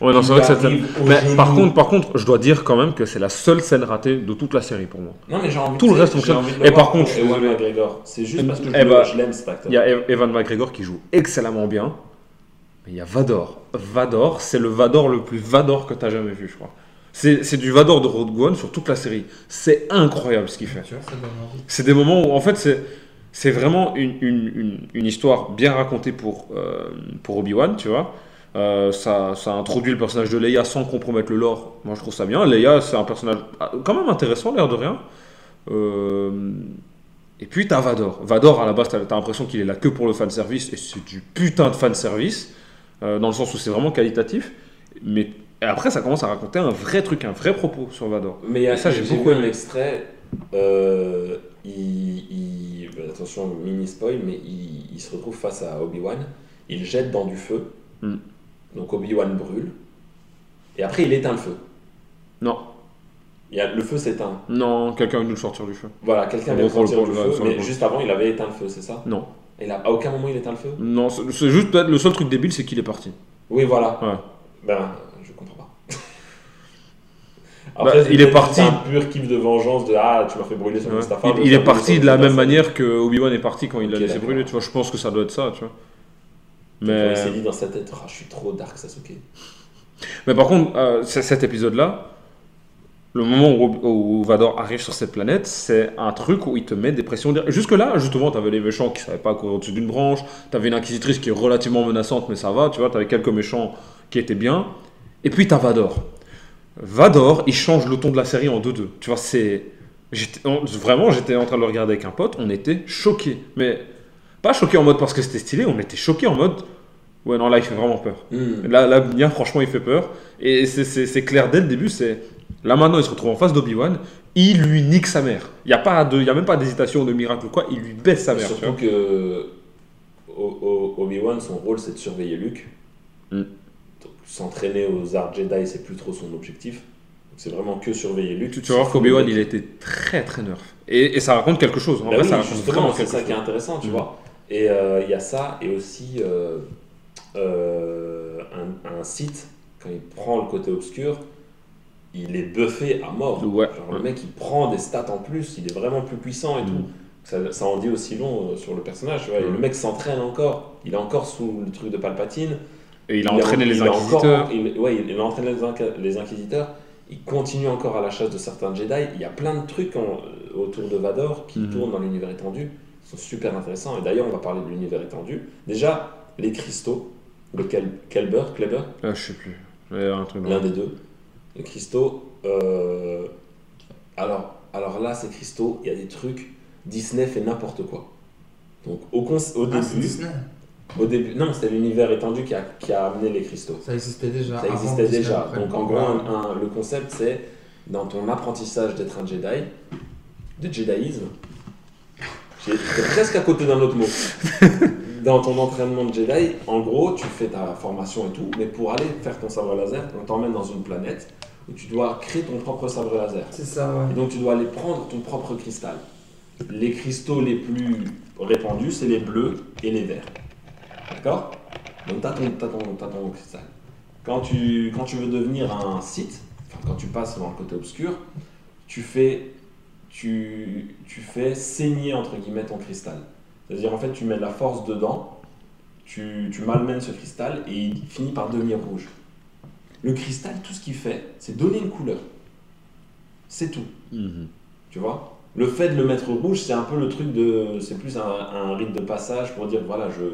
Ouais, non, c'est vrai que cette scène. Mais genou. par contre, par contre, je dois dire quand même que c'est la seule scène ratée de toute la série pour moi. Non, mais j'ai envie Tout de- le reste fonctionne. Et par contre, je désolé. McGregor. C'est juste parce que je, Eh bah, je l'aime cet acteur. Il y a Ev- Evan McGregor qui joue excellemment bien. Mais il y a Vador. Vador, c'est le Vador le plus Vador que t'as jamais vu, je crois. C'est c'est du Vador de Rogue One sur toute la série. C'est incroyable ce qu'il fait. Tu. C'est des moments où, en fait, c'est c'est vraiment une, une, une, une histoire bien racontée pour, euh, pour Obi-Wan, tu vois. Euh, ça, ça introduit le personnage de Leia sans compromettre le lore. Moi, je trouve ça bien. Leia, c'est un personnage ah, quand même intéressant, l'air de rien. Euh, et puis, t'as Vador. Vador, à la base, t'as l'impression qu'il est là que pour le fanservice, et c'est du putain de fanservice, euh, dans le sens où c'est vraiment qualitatif. Mais et après, ça commence à raconter un vrai truc, un vrai propos sur Vador. Mais a, Ça, j'ai beaucoup aimé. extrait. euh, il, il- bah, attention, mini spoil, mais il, il se retrouve face à Obi-Wan. Il jette dans du feu. Hmm. Donc Obi-Wan brûle. Et après, il éteint le feu. Non, Il y a, le feu s'éteint. non, quelqu'un veut nous sortir du feu. Voilà, quelqu'un On vient de reprend le sortir du feu, mais juste avant, il avait éteint le feu, c'est ça? Non. Et à aucun moment, il éteint le feu? Non, c'est juste peut-être le seul truc débile, c'est qu'il est parti. Oui, voilà. Ouais. Ben, je comprends pas. [laughs] Bah, c'est il est parti- un pur kiff de vengeance de Ah, tu m'as fait brûler sur Ouais. Mustapha. Il, est parti de la même manière que Obi-Wan est parti quand il l'a Ok, laissé brûler, tu vois. Je pense que ça doit être ça, tu vois. Mais, Il s'est dit dans sa tête, Ah, je suis trop dark Sasuke. mais par contre, euh, cet épisode-là, le moment où, où Vador arrive sur cette planète, c'est un truc où il te met des pressions. Jusque-là, justement, t'avais les méchants qui savaient pas courir au-dessus d'une branche, t'avais une inquisitrice qui est relativement menaçante, mais ça va, tu vois, t'avais quelques méchants qui étaient bien. Et puis t'as Vador. Vador, il change le ton de la série en 2-2. Tu vois, c'est. Vraiment, j'étais en train de le regarder avec un pote, on était choqués. Mais pas choqués en mode parce que c'était stylé, on était choqués en mode. Ouais, non, là, il fait vraiment peur. Hmm. Là, là bien, franchement, il fait peur. Et c'est- clair dès le début, c'est. Là, maintenant, il se retrouve en face d'Obi-Wan, il lui nique sa mère. Il n'y a, pas de- il y a même pas d'hésitation, de miracle ou quoi, il lui baisse sa mère. Surtout que Obi-Wan, son rôle, c'est de surveiller Luke. Mm. Donc, S'entraîner aux arts Jedi, c'est plus trop son objectif. C'est vraiment que surveiller Luke. Tu, tu vas voir qu'Obi-Wan, il était très très nerf. Et, et ça raconte quelque chose. En Bah vrai, oui, ça raconte justement, vraiment c'est ça qui est intéressant, tu Mm. vois. Et euh, il y a ça, et aussi euh, euh, un, un site, quand il prend le côté obscur, il est buffé à mort. Ouais. Genre, le mec, il prend des stats en plus, il est vraiment plus puissant et tout. Mm. Ça, ça en dit aussi long sur le personnage. Et Mm. le mec s'entraîne encore, il est encore sous le truc de Palpatine. Et il a entraîné en- les inquisiteurs. il, ouais, il, il a entraîné les, inquisiteurs. Il continue encore à la chasse de certains Jedi. Il y a plein de trucs en- autour de Vador qui Mhm. tournent dans l'univers étendu, sont super intéressants. Et d'ailleurs, on va parler de l'univers étendu. Déjà, les cristaux, le Kel- Kelber, Kleber, Ah, je sais plus. L'un des deux. Les cristaux. euh, alors, alors là, ces cristaux, il y a des trucs. Disney fait n'importe quoi. Donc, au, cons- au Ah, c'est début, Disney. au début, non, c'était l'univers étendu qui a, qui a amené les cristaux. Ça existait déjà. Ça existait Disney déjà. Donc en gros, pouvoir. un- un- le concept c'est dans ton apprentissage d'être un Jedi, de Jediisme, j'étais presque à côté d'un autre mot. [laughs] Dans ton entraînement de Jedi, en gros, tu fais ta formation et tout, mais pour aller faire ton sabre laser, on t'emmène dans une planète où tu dois créer ton propre sabre laser. C'est ça, Et ouais. donc tu dois aller prendre ton propre cristal. Les cristaux les plus répandus, c'est les bleus et les verts. D'accord? Donc tu as ton, t'as ton, t'as ton cristal. Quand tu, quand tu veux devenir un site, quand tu passes dans le côté obscur, tu fais, tu, tu fais saigner entre guillemets ton cristal. C'est-à-dire en fait tu mets de la force dedans, tu, tu malmènes ce cristal et il finit par devenir rouge. Le cristal, tout ce qu'il fait, c'est donner une couleur. C'est tout. Mhm. Tu vois? Le fait de le mettre rouge, c'est un peu le truc de. C'est plus un, un rite de passage pour dire voilà, je,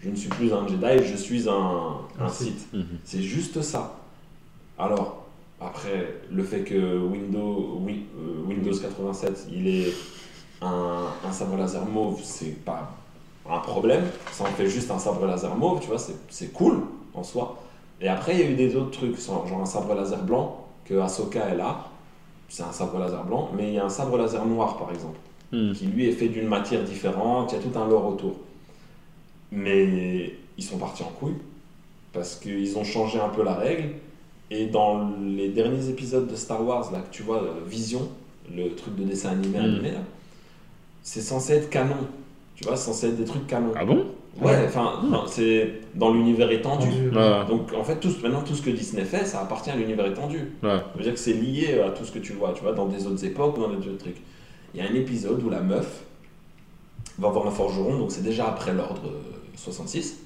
je ne suis plus un Jedi, je suis un, un Un Sith. Mhm. C'est juste ça. Alors, après, le fait que Windows, Wi- euh, Windows 87, il est un, un sabre laser mauve, c'est pas un problème. Ça en fait juste un sabre laser mauve, tu vois, c'est- cool en soi. Et après, il y a eu des autres trucs, genre un sabre laser blanc que Ahsoka elle a. C'est un sabre laser blanc, mais il y a un sabre laser noir par exemple, Hmm. qui lui est fait d'une matière différente, il y a tout un lore autour. Mais ils sont partis en couille parce qu'ils ont changé un peu la règle. Et dans les derniers épisodes de Star Wars, là, que tu vois, euh, Vision, le truc de dessin animé Mm. animé, c'est censé être canon. Tu vois, c'est censé être des trucs canon. Ah bon? Ouais, enfin, non, c'est dans l'univers étendu. Ouais. Donc en fait, tout, maintenant, tout ce que Disney fait, ça appartient à l'univers étendu. Ouais. Ça veut dire que c'est lié à tout ce que tu vois, tu vois, dans des autres époques ou dans des autres trucs. Il y a un épisode où la meuf va voir un forgeron, donc c'est déjà après l'ordre euh, 66,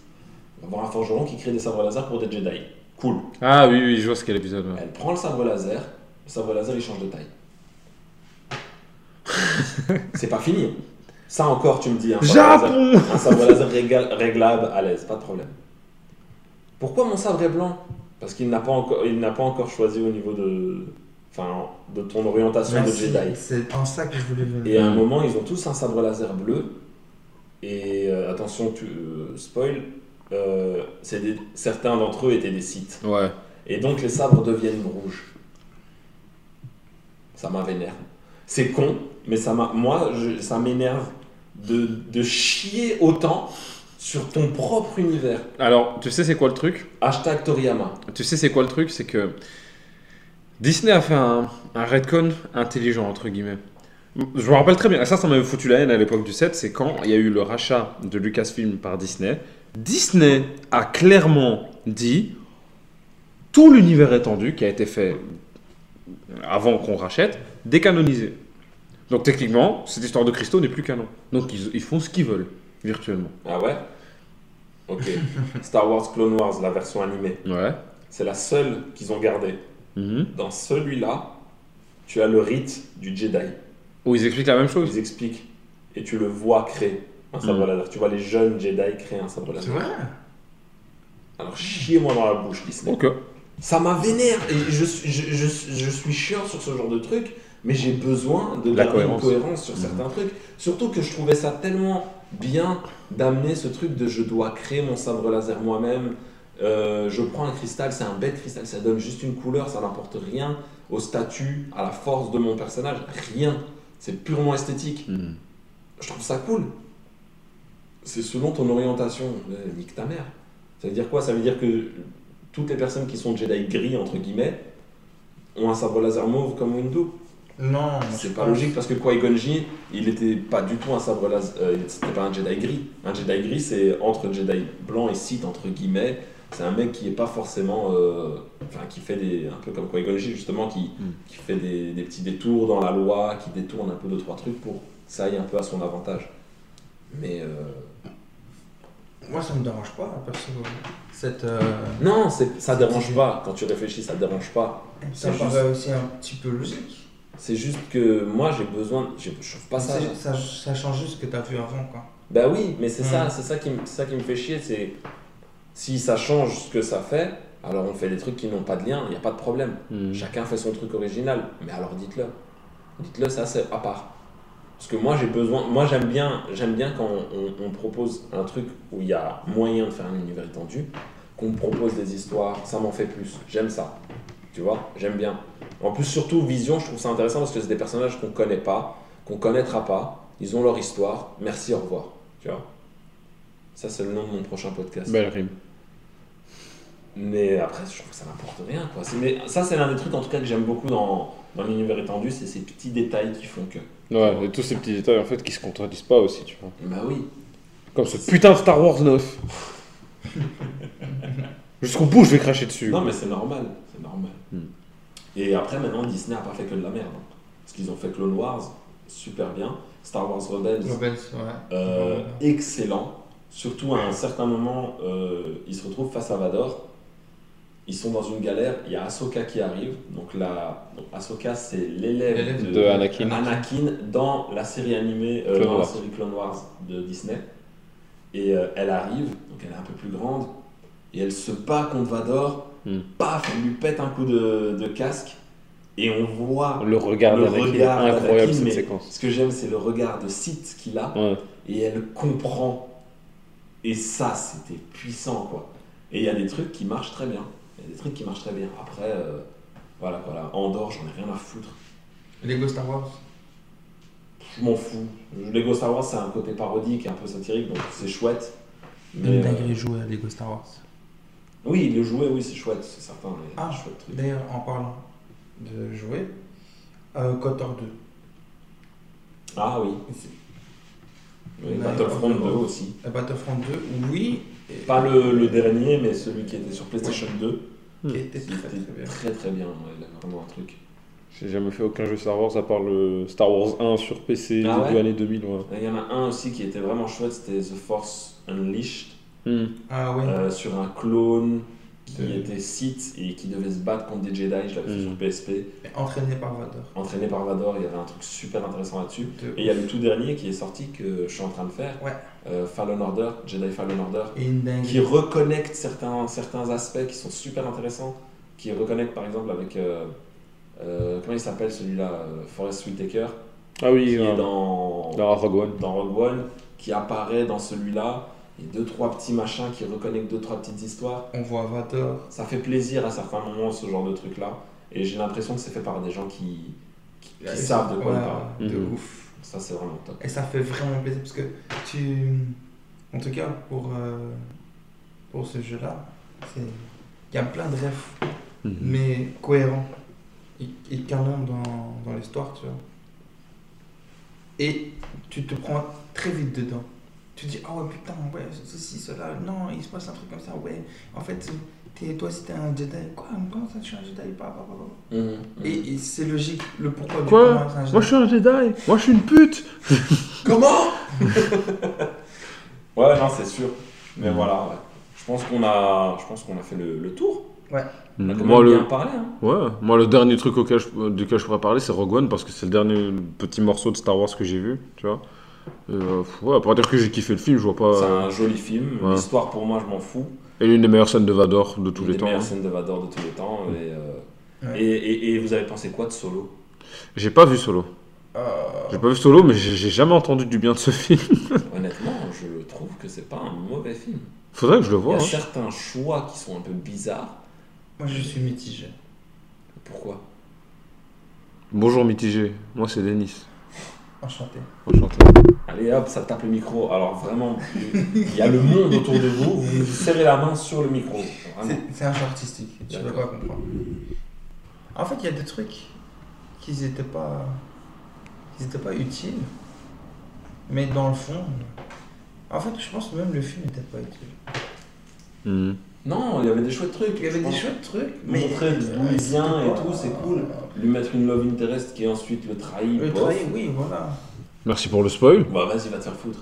va voir un forgeron qui crée des sabres laser pour des Jedi. Cool. Ah oui, oui, je vois ce qu'est l'épisode. ouais. Elle prend le sabre laser, le sabre laser il change de taille. [laughs] c'est pas fini. Ça encore, tu me dis, un sabre laser, Japon un sabre laser régal- réglable à l'aise, pas de problème. Pourquoi mon sabre est blanc? Parce qu'il n'a pas encore, il n'a pas encore choisi au niveau de, enfin, de ton orientation de Merci, Jedi. C'est en ça que je voulais venir. Et à un moment, ils ont tous un sabre laser bleu. Et euh, attention, tu euh, spoil. Euh, des- certains d'entre eux étaient des Sith. Ouais. Et donc les sabres deviennent rouges. Ça m'a vénère. C'est con, mais ça m'a, moi, je- ça m'énerve de, de chier autant sur ton propre univers. Alors, tu sais c'est quoi le truc? Hashtag Toriyama. Tu sais c'est quoi le truc? C'est que Disney a fait un, un retcon intelligent, entre guillemets. Je me rappelle très bien, ça, ça m'avait foutu la haine à l'époque du 7, c'est quand il y a eu le rachat de Lucasfilm par Disney. Disney a clairement dit tout l'univers étendu qui a été fait avant qu'on rachète, décanonisé. Donc techniquement, cette histoire de cristaux n'est plus canon. Donc ils, ils font ce qu'ils veulent, virtuellement. Ah ouais? Ok. Star Wars Clone Wars, la version animée. Ouais. C'est la seule qu'ils ont gardée. Mhm. Dans celui-là, tu as le rite du Jedi. Où ils expliquent la même chose. Ils expliquent. Et tu le vois créer un sabre Mm. laser. Tu vois les jeunes Jedi créer un sabre C'est laser. vrai Alors chiez-moi dans la bouche, Disney. Ok. Ça m'a vénère. Et je, suis- je, je- je suis chiant sur ce genre de truc, mais j'ai besoin de La garder cohérence. une cohérence sur Mhm. certains trucs. Surtout que je trouvais ça tellement bien d'amener ce truc de je dois créer mon sabre laser moi-même. Euh, je prends un cristal, c'est un bête cristal, ça donne juste une couleur, ça n'apporte rien au statut, à la force de mon personnage, rien. C'est purement esthétique. Mhm. Je trouve ça cool. C'est selon ton orientation. Nique ta mère. Ça veut dire quoi? Ça veut dire que toutes les personnes qui sont Jedi gris, entre guillemets, ont un sabre laser mauve comme Windu. Non, C'est pas pense- logique parce que Qui-Gon Jinn, il était pas du tout un sabre laser. euh, C'était pas un Jedi gris. Un Jedi gris, c'est entre Jedi blanc et Sith, entre guillemets. C'est un mec qui est pas forcément. euh, Enfin, qui fait des. Un peu comme Qui-Gon Jinn, justement, qui, Mm. qui fait des, des petits détours dans la loi, qui détourne un peu deux, trois trucs pour que ça aille un peu à son avantage. Mais. euh, Moi, ça me dérange pas, perso. Cette. euh, Non, c'est- ça dérange pas. Quand tu réfléchis, ça dérange pas. Ça paraît aussi un petit peu logique. C'est juste que moi, j'ai besoin. Je trouve pas ça. Ça, ça change juste ce que tu as vu avant, quoi. Bah oui, mais c'est Mm. ça, c'est ça qui, ça qui me fait chier. C'est si ça change ce que ça fait, alors on fait des trucs qui n'ont pas de lien. Il n'y a pas de problème. Mhm. Chacun fait son truc original. Mais alors dites-le. Dites-le, ça c'est à part. Parce que moi j'ai besoin, moi j'aime bien, j'aime bien quand on, on propose un truc où il y a moyen de faire un univers étendu, qu'on propose des histoires, ça m'en fait plus. J'aime ça. Tu vois, j'aime bien. En plus surtout Vision, je trouve ça intéressant parce que c'est des personnages qu'on connaît pas, qu'on connaîtra pas. Ils ont leur histoire. Merci, au revoir. Tu vois? Ça c'est le nom de mon prochain podcast. Belle rime. Mais après, je trouve que ça n'apporte rien. Quoi. Mais ça, c'est l'un des trucs en tout cas que j'aime beaucoup dans, dans l'univers étendu, c'est ces petits détails qui font que. Ouais, et tous ces petits détails en fait qui se contredisent pas aussi, tu vois. Bah oui. Comme ce putain de Star Wars 9. [laughs] Jusqu'au bout, je vais cracher dessus. Non, mais c'est normal. C'est normal. Hmm. Et après, maintenant, Disney n'a pas fait que de la merde. hein. Parce qu'ils ont fait Clone Wars, super bien. Star Wars Rebels, Rebels, ouais. euh, excellent. Surtout à un certain moment, euh, ils se retrouvent face à Vador. Ils sont dans une galère. Il y a Ahsoka qui arrive. Donc, la... donc Ahsoka, c'est l'élève de Anakin. Anakin dans la série animée, euh, Clone dans la Wars. série Clone Wars de Disney. Et euh, elle arrive, donc elle est un peu plus grande, et elle se bat contre Vador. Hmm. Paf, elle lui pète un coup de, de casque. et on voit Le regard le regard incroyable cette séquence. Ce que j'aime, c'est le regard de Sith qu'il a Ouais. et elle comprend. Et ça, c'était puissant, quoi. Et il y a des trucs qui marchent très bien. Il y a des trucs qui marchent très bien. Après, euh, voilà, voilà. Andorre, j'en ai rien à foutre. Lego Star Wars. Je m'en fous. Lego Star Wars, c'est un côté parodique et un peu satirique, donc c'est chouette. Mais, euh, dinguerie jouer à Lego Star Wars. oui, le jouet, oui, c'est chouette, c'est certain. mais Ah, chouette truc. D'ailleurs, en parlant de jouer, euh, Kotor 2. Ah oui. C'est- Oui, Battlefront ouais, 2 ouais. aussi. Euh, Battlefront 2, oui. Et- Pas le, le dernier, mais celui qui était sur PlayStation 2. Qui était Qui très très était bien. très très bien. ouais, il a vraiment un truc. J'ai jamais fait aucun jeu Star Wars à part le Star Wars 1 sur PC Ah début ouais année 2000. Ouais. Il y en a un aussi qui était vraiment chouette, c'était The Force Unleashed. Hmm. Ah ouais. euh, sur un clone qui De- était Sith et qui devait se battre contre des Jedi. Je l'avais fait Mm. sur PSP. Entraîné par Vador. Entraîné par Vador, il y avait un truc super intéressant là-dessus. De- Et il y a le tout dernier qui est sorti que je suis en train de faire. Ouais. Euh, Fallen Order, Jedi Fallen Order. Qui reconnecte certains, certains aspects qui sont super intéressants. Qui reconnecte par exemple avec. euh, euh, comment il s'appelle celui-là euh, Forest Whitaker. Ah oui, Qui euh, est dans, dans Rogue One. dans Rogue One. Qui apparaît dans celui-là. Et deux, trois petits machins qui reconnectent deux, trois petites histoires. On voit Vador. Ça fait plaisir à certains moments, ce genre de truc-là. Et j'ai l'impression que c'est fait par des gens qui, qui, qui savent de quoi Ouais, ils parlent. De Mhm. ouf. Ça, c'est vraiment top. Et ça fait vraiment plaisir parce que tu. En tout cas, pour, euh, pour ce jeu-là, il y a plein de rêves, Mhm. mais cohérents et, et canon dans, dans l'histoire, tu vois. Et tu te prends très vite dedans. Tu dis, ah ouais, putain, ouais, ceci, cela, non, il se passe un truc comme ça, ouais. En fait, t'es- toi, si t'es un Jedi, quoi, comment ça, tu es un Jedi, pas, pas, pas, pas. Mhm, mhm. Et, et c'est logique, le pourquoi du Quoi comment c'est un Jedi. Moi je suis un Jedi, moi je suis une pute [laughs] Comment [laughs] Ouais, non, c'est sûr. Mais Mhm. voilà, ouais. Je pense qu'on a, je pense qu'on a fait le, le tour. On a quand même Moi bien le, parlé. Hein. ouais, moi le dernier truc auquel je, duquel je pourrais parler c'est Rogue One parce que c'est le dernier petit morceau de Star Wars que j'ai vu, tu vois. Euh, ouais, pour dire que j'ai kiffé le film, je vois pas. C'est un joli film. ouais. L'histoire, pour moi, je m'en fous. Et l'une des meilleures scènes de Vador de tous Une les des temps. meilleures hein. scènes de Vador de tous les temps. Et, euh, Ouais. et, et, et vous avez pensé quoi de Solo? J'ai pas vu Solo. Euh, J'ai pas vu Solo, mais j'ai jamais entendu du bien de ce film. [laughs] Honnêtement, je trouve que c'est pas un mauvais film. Faudrait que je le Il y a hein. certains choix qui sont un peu bizarres. moi, je suis mitigé. Pourquoi? Bonjour mitigé, moi c'est Denis. Enchanté. Enchanté. Allez hop, ça tape le micro. Alors vraiment, il y a le monde autour de vous. Vous vous serrez la main sur le micro. C'est- un choix artistique, tu peux D'accord. pas comprendre. En fait, il y a des trucs qui n'étaient pas, qui étaient pas utiles, mais dans le fond, en fait, je pense que même le film n'était pas utile. Mhm. Non, il y avait des chouettes trucs. Il y avait des chouettes trucs, Mais mais montrer d'où il c'était vient et tout, c'est cool. Lui mettre une love interest qui ensuite le trahit. Le bof. trahi, oui, voilà. Merci pour le spoil. Bah vas-y, va te faire foutre.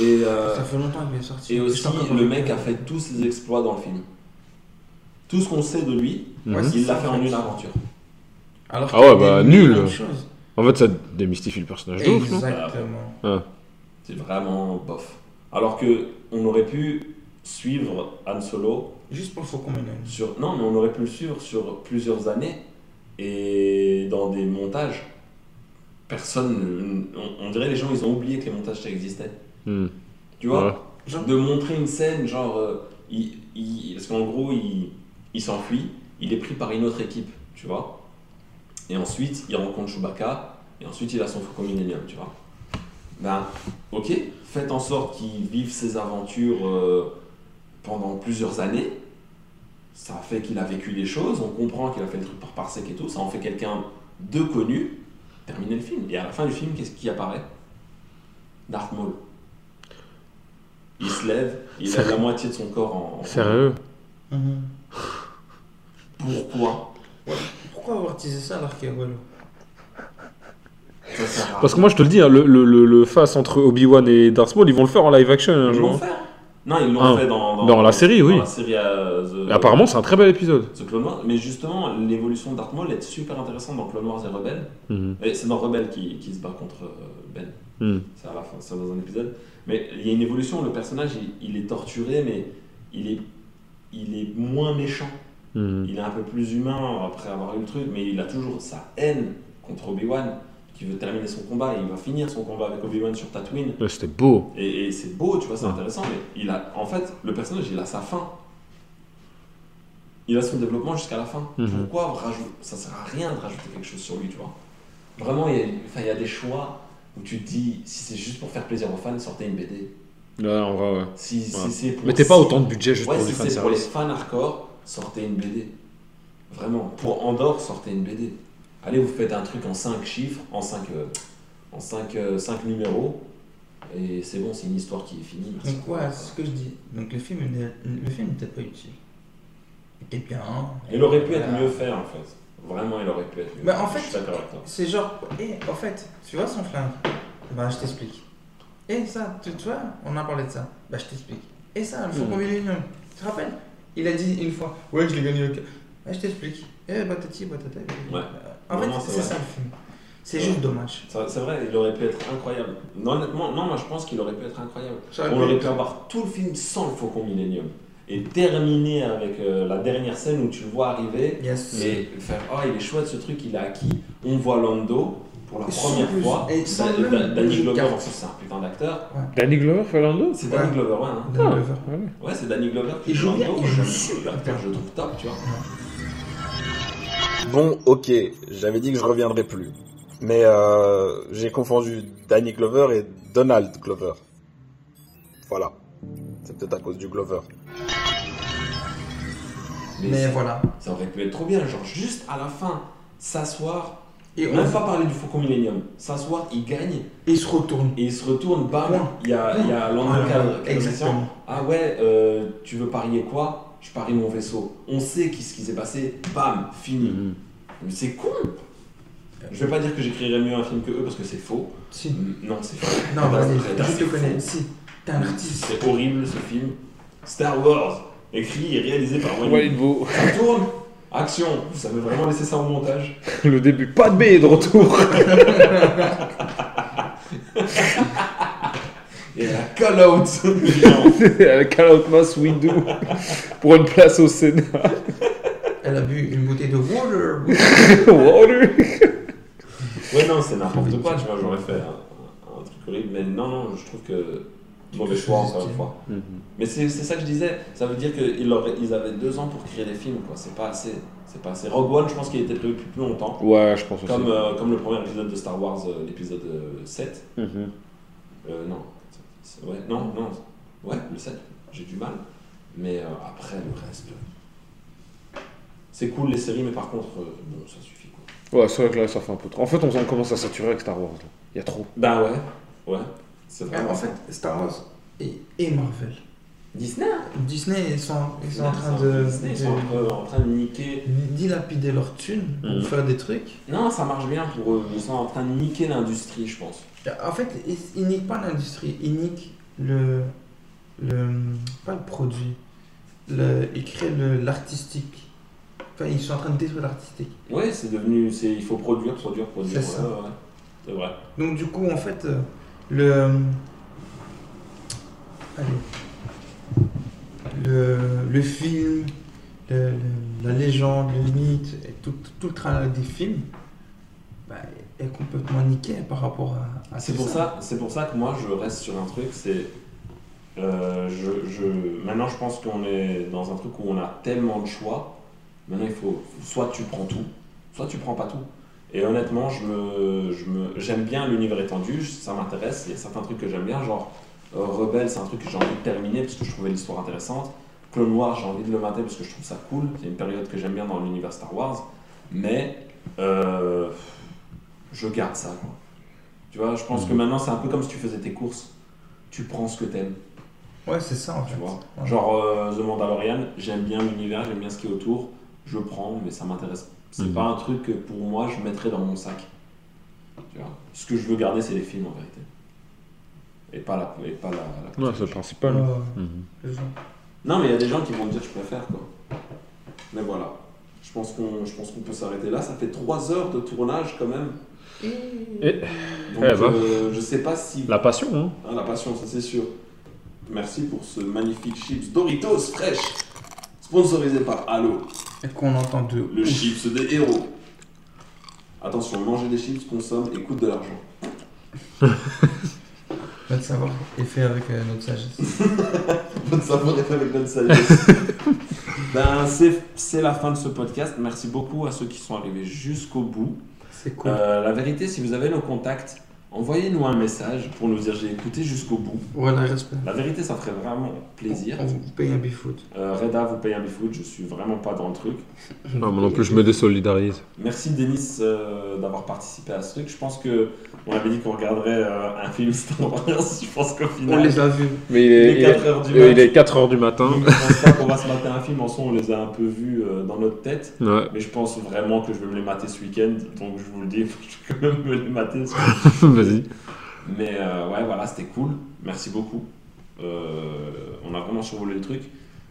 Et, euh, Ça fait longtemps qu'il est sorti. et aussi, le mec a fait tous ses exploits dans le film. Tout ce qu'on sait de lui, Mhm. Ouais, il l'a fait en une aventure. Alors Ah ouais, bah, nul. En fait, ça démystifie le personnage de ouf, non Exactement. C'est vraiment bof. Alors que on aurait pu suivre Han Solo Juste pour le Faucon Millennium. sur. Non, mais on aurait pu le suivre sur plusieurs années et dans des montages. Personne. On, on dirait les gens, ils ont oublié que les montages ça existait. Mhm. Tu vois? Ouais. Genre, De montrer une scène, genre. euh, il, il- parce qu'en gros, il, il s'enfuit, il est pris par une autre équipe, tu vois? Et ensuite, il rencontre Chewbacca, et ensuite, il a son Faucon Millennium, tu vois? Ben, ok, faites en sorte qu'il vive ses aventures euh, pendant plusieurs années. Ça fait qu'il a vécu des choses, on comprend qu'il a fait le truc par parsec et tout, ça en fait quelqu'un de connu. Terminez le film. Et à la fin du film, qu'est-ce qui apparaît? Darth Maul. Il se lève, il a la moitié de son corps en. Sérieux? Mhm. Pourquoi? Pourquoi avoir teasé ça alors qu'il y a Wallo Parce que moi je te le dis, hein, le, le, le, le face entre Obi-Wan et Darth Maul, ils vont le faire en live action un Ils jour. l'ont fait. hein. Non, ils l'ont Ah. fait dans, Dans la série, oui. Dans la série euh, The, apparemment, c'est un très bel épisode. The Clone Wars. Mais justement, l'évolution de Darth Maul est super intéressante dans Clone Wars et Rebelle. Mhm. C'est dans Rebelle qui, qui se bat contre euh, Ben. Mhm. C'est à la fin, c'est dans un épisode. Mais il y a une évolution, le personnage il, il est torturé, mais il est, il est moins méchant. Mhm. Il est un peu plus humain après avoir eu le truc, mais il a toujours sa haine contre Obi-Wan, qui veut terminer son combat, et il va finir son combat avec Obi-Wan sur Tatooine. Ouais, C'était beau. Et, et c'est beau, tu vois, c'est intéressant, mais il a, en fait, le personnage, il a sa fin. Il a son développement jusqu'à la fin. Mhm. Pourquoi rajouter Ça sert à rien de rajouter quelque chose sur lui, tu vois? Vraiment, il y, a, enfin, il y a des choix où tu te dis, si c'est juste pour faire plaisir aux fans, sortez une BD. Ouais, en vrai, ouais. Si, si Ouais. c'est pour- Mettez pas si- autant de budget juste Ouais, pour si du c'est pour les fans hardcore, sortez une BD. Vraiment. Pour Andorre, sortez une BD. Allez, vous faites un truc en 5 chiffres, en 5 en cinq, euh, cinq numéros, et c'est bon, c'est une histoire qui est finie. merci. Donc, ouais, c'est ce que je dis. Donc, le film, le film n'était pas utile. Il était bien. Il aurait pu être mieux fait en fait. Vraiment, il aurait pu être mieux Mais fait. en fait-. C'est genre, et en fait, tu vois son flingue Bah, je t'explique. Et ça, tu, tu vois, on a parlé de ça. Bah, je t'explique. Et ça, le Faucon Mhm. Millennium, tu te rappelles? Il a dit une fois, ouais, je l'ai gagné au ca- Bah, je t'explique. Eh, batati, batata. Ouais. En fait, c'est ça le film. C'est juste dommage. C'est vrai, il aurait pu être incroyable. Non, honnêtement, non, moi je pense qu'il aurait pu être incroyable. On aurait pu avoir tout le film sans le Faucon Millennium. Et terminer avec euh, la dernière scène où tu le vois arriver Yes. et faire Oh, il est chouette ce truc, il a acquis. On voit Lando pour la Et première plus. fois. Et sans Da- Danny Glover, carte. en plus, c'est un putain d'acteur. Danny Glover fait Lando C'est Ouais. Danny Glover, ouais. hein. Danny Ah, Glover. ouais. Ouais, c'est Danny Glover qui Il joue Lando. il joue super. Je le trouve top, tu vois. Bon, ok, j'avais dit que je reviendrais plus. Mais euh, j'ai confondu Danny Glover et Donald Glover. Voilà. C'est peut-être à cause du Glover. Mais ça, voilà. ça aurait pu être trop bien, genre juste à la fin, s'asseoir, Et on même pas parler du Faucon Millennium, s'asseoir, il gagne, il se retourne. et il se retourne, bam, il y a, il y a Lando Voilà, qui a- qui a une Exactement. Ah ouais, euh, tu veux parier quoi? Je parie mon vaisseau. On sait ce qui s'est passé, bam, fini. Mhm. Mais c'est con Je vais pas dire que j'écrirais mieux un film que eux parce que c'est faux. Si. Mm, Non, c'est faux. Non, vas-y, je c'est te connais. faux. Si. T'es un artiste. C'est horrible ce film. Star Wars, écrit et réalisé par Wayne. Walid Beau. Ça tourne Action Vous savez vraiment laisser ça au montage Le début, pas de B de retour. [laughs] Et la call out [laughs] Avec Call Out Moss Windu pour une place au Sénat. Elle a bu une bouteille de water. [laughs] Water. Ouais, non, c'est n'importe quoi, tu vois, j'aurais fait un, un- truc horrible, mais non, non, je trouve que. Mauvais choix, encore une fois. Mais c'est c'est ça que je disais, ça veut dire qu'ils ils avaient deux ans pour créer des films, quoi, c'est pas assez. C'est pas assez. Rogue One, je pense qu'il était prévu depuis plus longtemps. Ouais, je pense aussi. Comme, euh, comme le premier épisode de Star Wars, euh, l'épisode euh, 7. Mhm. Euh, non. Ouais, non, non. Ouais, le 7. J'ai du mal. Mais euh, après, le reste. euh, C'est cool les séries, mais par contre, euh, bon, ça suffit quoi. Ouais, c'est vrai que là, ça fait un peu trop. En fait, on on commence à saturer avec Star Wars. là. Il y a trop. Bah ouais, ouais. C'est Ouais, vraiment. en fait, Star Wars et, et Marvel. Disney Disney, ils sont, ils sont en train de, Disney, ils sont un peu en train de niquer. de dilapider leur thune pour Mhm. faire des trucs. Non, ça marche bien pour eux. Ils sont en train de niquer l'industrie, je pense. En fait, ils, ils niquent pas l'industrie, ils niquent le, le. pas le produit. Le, ils créent le- l'artistique. Enfin, ils sont en train de détruire l'artistique. Ouais, c'est devenu. Il faut produire, produire, produire. C'est ça. Ouais, ouais, ouais. C'est vrai. Donc, du coup, en fait, euh, le. Allez. Le, le film, le- la légende, le mythe, et tout, tout le travail des films bah, est complètement niqué par rapport à, à C'est pour ça, c'est pour ça que moi je reste sur un truc, c'est euh, je, je- maintenant je pense qu'on est dans un truc où on a tellement de choix. Maintenant il faut soit tu prends tout, soit tu prends pas tout. Et honnêtement, je me, je me, j'aime bien l'univers étendu, ça m'intéresse. Il y a certains trucs que j'aime bien, genre Rebelle, c'est un truc que j'ai envie de terminer parce que je trouvais l'histoire intéressante. Clone Wars, j'ai envie de le mater parce que je trouve ça cool. C'est une période que j'aime bien dans l'univers Star Wars. Mais euh, je garde ça. Quoi. Tu vois, je pense que maintenant c'est un peu comme si tu faisais tes courses. Tu prends ce que t'aimes, Ouais, c'est ça en tu fait. vois. Ouais. Genre euh, The Mandalorian, j'aime bien l'univers, j'aime bien ce qui est autour. Je prends, mais ça m'intéresse. C'est Mhm. pas un truc que pour moi je mettrais dans mon sac. Tu vois. Ce que je veux garder, c'est les films en vérité. Et pas la. Et pas la, la Ouais, c'est le principal. Ouais, Mhm. Non, mais il y a des gens qui vont me dire je préfère quoi. Mais voilà. Je pense qu'on je pense qu'on peut s'arrêter là. Ça fait 3 heures de tournage quand même. Et Donc Eh ben. euh, je sais pas si. la passion, hein. Ah, la passion, ça c'est sûr. Merci pour ce magnifique chips Doritos fraîche, sponsorisé par Halo. Et qu'on entend de Le ouf. chips des héros. Attention, manger des chips consomme et coûte de l'argent. [laughs] Notre savoir est fait avec euh, notre sagesse. [laughs] Votre savoir est fait avec notre sagesse. [laughs] ben, c'est c'est la fin de ce podcast. Merci beaucoup à ceux qui sont arrivés jusqu'au bout. C'est cool. Euh, la vérité, si vous avez nos contacts, envoyez-nous un message pour nous dire j'ai écouté jusqu'au bout. Voilà, respect. La vérité, ça ferait vraiment plaisir. On vous paye un bifoot. Euh, Reda vous paye un bifoot, je suis vraiment pas dans le truc. Non, moi non plus, je me désolidarise. Merci Denis euh, d'avoir participé à ce truc. Je pense que on avait dit qu'on regarderait euh, un film Star Wars. Je pense qu'au On final, les a vus. Mais il il est, est 4 heures du euh, mat. il est 4h du matin. Donc, je pense pas qu'on va se mater un film. En soi, on les a un peu vus euh, dans notre tête. Ouais, Mais je pense vraiment que je vais me les mater ce week-end. Donc je vous le dis, [laughs] je vais quand même me les mater. ce week-end. [laughs] vas-y. Mais euh, ouais, voilà, c'était cool. Merci beaucoup. Euh, on a vraiment survolé le truc.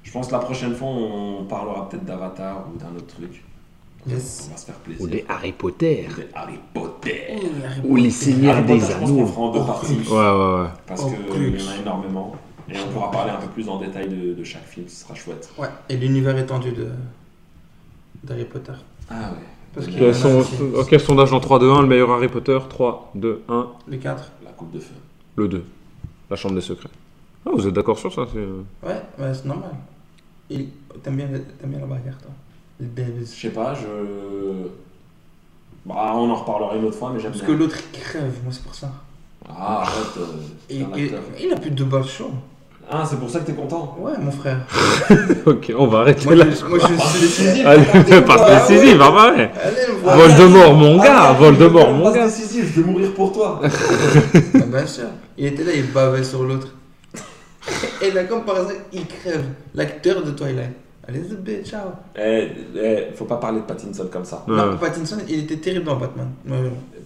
Je pense que la prochaine fois, on parlera peut-être d'Avatar ou d'un autre truc. Yes. On va se faire plaisir. Ou des Harry Potter. Des Harry Potter. Ou les Seigneurs Harry des Potter, je pense qu'on Anneaux. fera en deux Oh, parties. Ouais, ouais, ouais. Parce Oh, qu'il y en a énormément. Et on pourra parler un peu plus en détail de, de chaque film. Ce sera chouette. Ouais, et l'univers étendu de d'Harry Potter. Ah ouais. Parce qu'il y en Quel, a son- ok, sondage dans 3, 2, 1, le meilleur Harry Potter 3, 2, 1, Le 4. La coupe de feu. le 2. La chambre des secrets. Ah, vous êtes d'accord sur ça c'est- euh, Ouais, ouais c'est normal. Il- T'aimes bien, bien la bagarre, toi Je sais pas, je. Bah, on en reparlera une autre fois, mais j'aime Parce bien. que l'autre il crève, moi c'est pour ça. Ah, arrête. euh, c'est Et, un et- acteur. il a plus de balles chaud. Ah, c'est pour ça que t'es content. Ouais, mon frère. [laughs] Ok, on va arrêter Moi, là. je, moi, je suis décisif. Allez, décisive, ah bah ouais. Allez, le voir. Voldemort, mon gars, Voldemort, mon gars. décisif, je vais mourir pour toi. [laughs] Ah, Bien sûr. Il était là, il bavait sur l'autre. [laughs] Et là, comme par exemple, il crève. L'acteur de Twilight. Allez, the bitch, ciao. Eh, eh, faut pas parler de Pattinson comme ça. Ouais. Non, Pattinson, il était terrible dans Batman.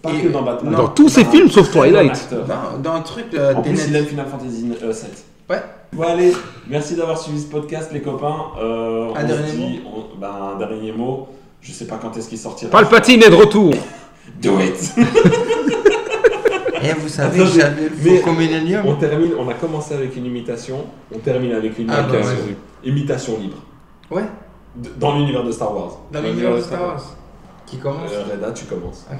Pas Et- que dans Batman. non. Dans tous ces Un films sauf Twilight. Non, dans un truc, euh, En plus, Tenet. il aime Final Fantasy euh, 7. Ouais. Bon, allez, merci d'avoir suivi ce podcast, les copains. Euh, Un on dernier se dit, on- ben, un dernier mot. Je sais pas quand est-ce qu'il sortira. Palpatine est de retour. [laughs] Do it Eh, vous savez, j'avais le mais- Faucon. On termine, on a commencé avec une imitation, on termine avec une Ah, bah, imitation, ouais. imitation libre. Ouais, D- Dans l'univers de Star Wars. dans l'univers de Star Wars. Qui commence Euh, Reda, tu commences. Ok.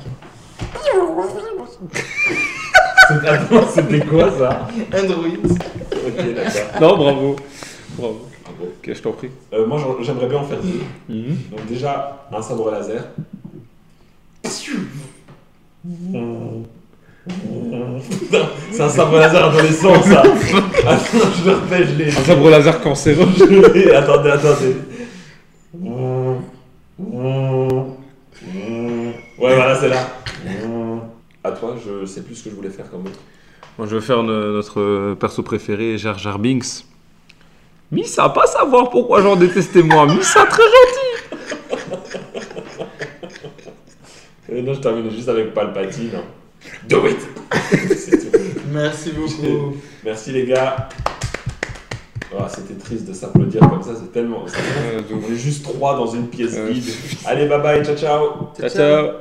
Attends, C'était quoi ça Android. Ok, d'accord. Non, bravo. Bravo. Bravo. Ok, je t'en prie. Euh, moi, j'aimerais bien en faire deux. Donc déjà, un sabre laser. C'est un sabre laser dans les sens, ça. [laughs] Attends, je le refais, je l'ai. Un sabre laser cancéreux. Je l'ai. Attendez, attendez. Ouais, voilà, c'est là. À toi, je sais plus ce que je voulais faire comme autre. Moi, je vais faire ne- notre perso préféré, Jar Jar Binks. Missa, pas savoir pourquoi j'en détestais moi. Missa, très Euh, non, je termine juste avec Palpatine. Do it C'est [laughs] tout. Merci beaucoup. Merci les gars. Ah, C'était triste de s'applaudir comme ça, c'est tellement. On est juste trois dans une pièce vide. Allez, bye bye, ciao ciao Ciao, ciao.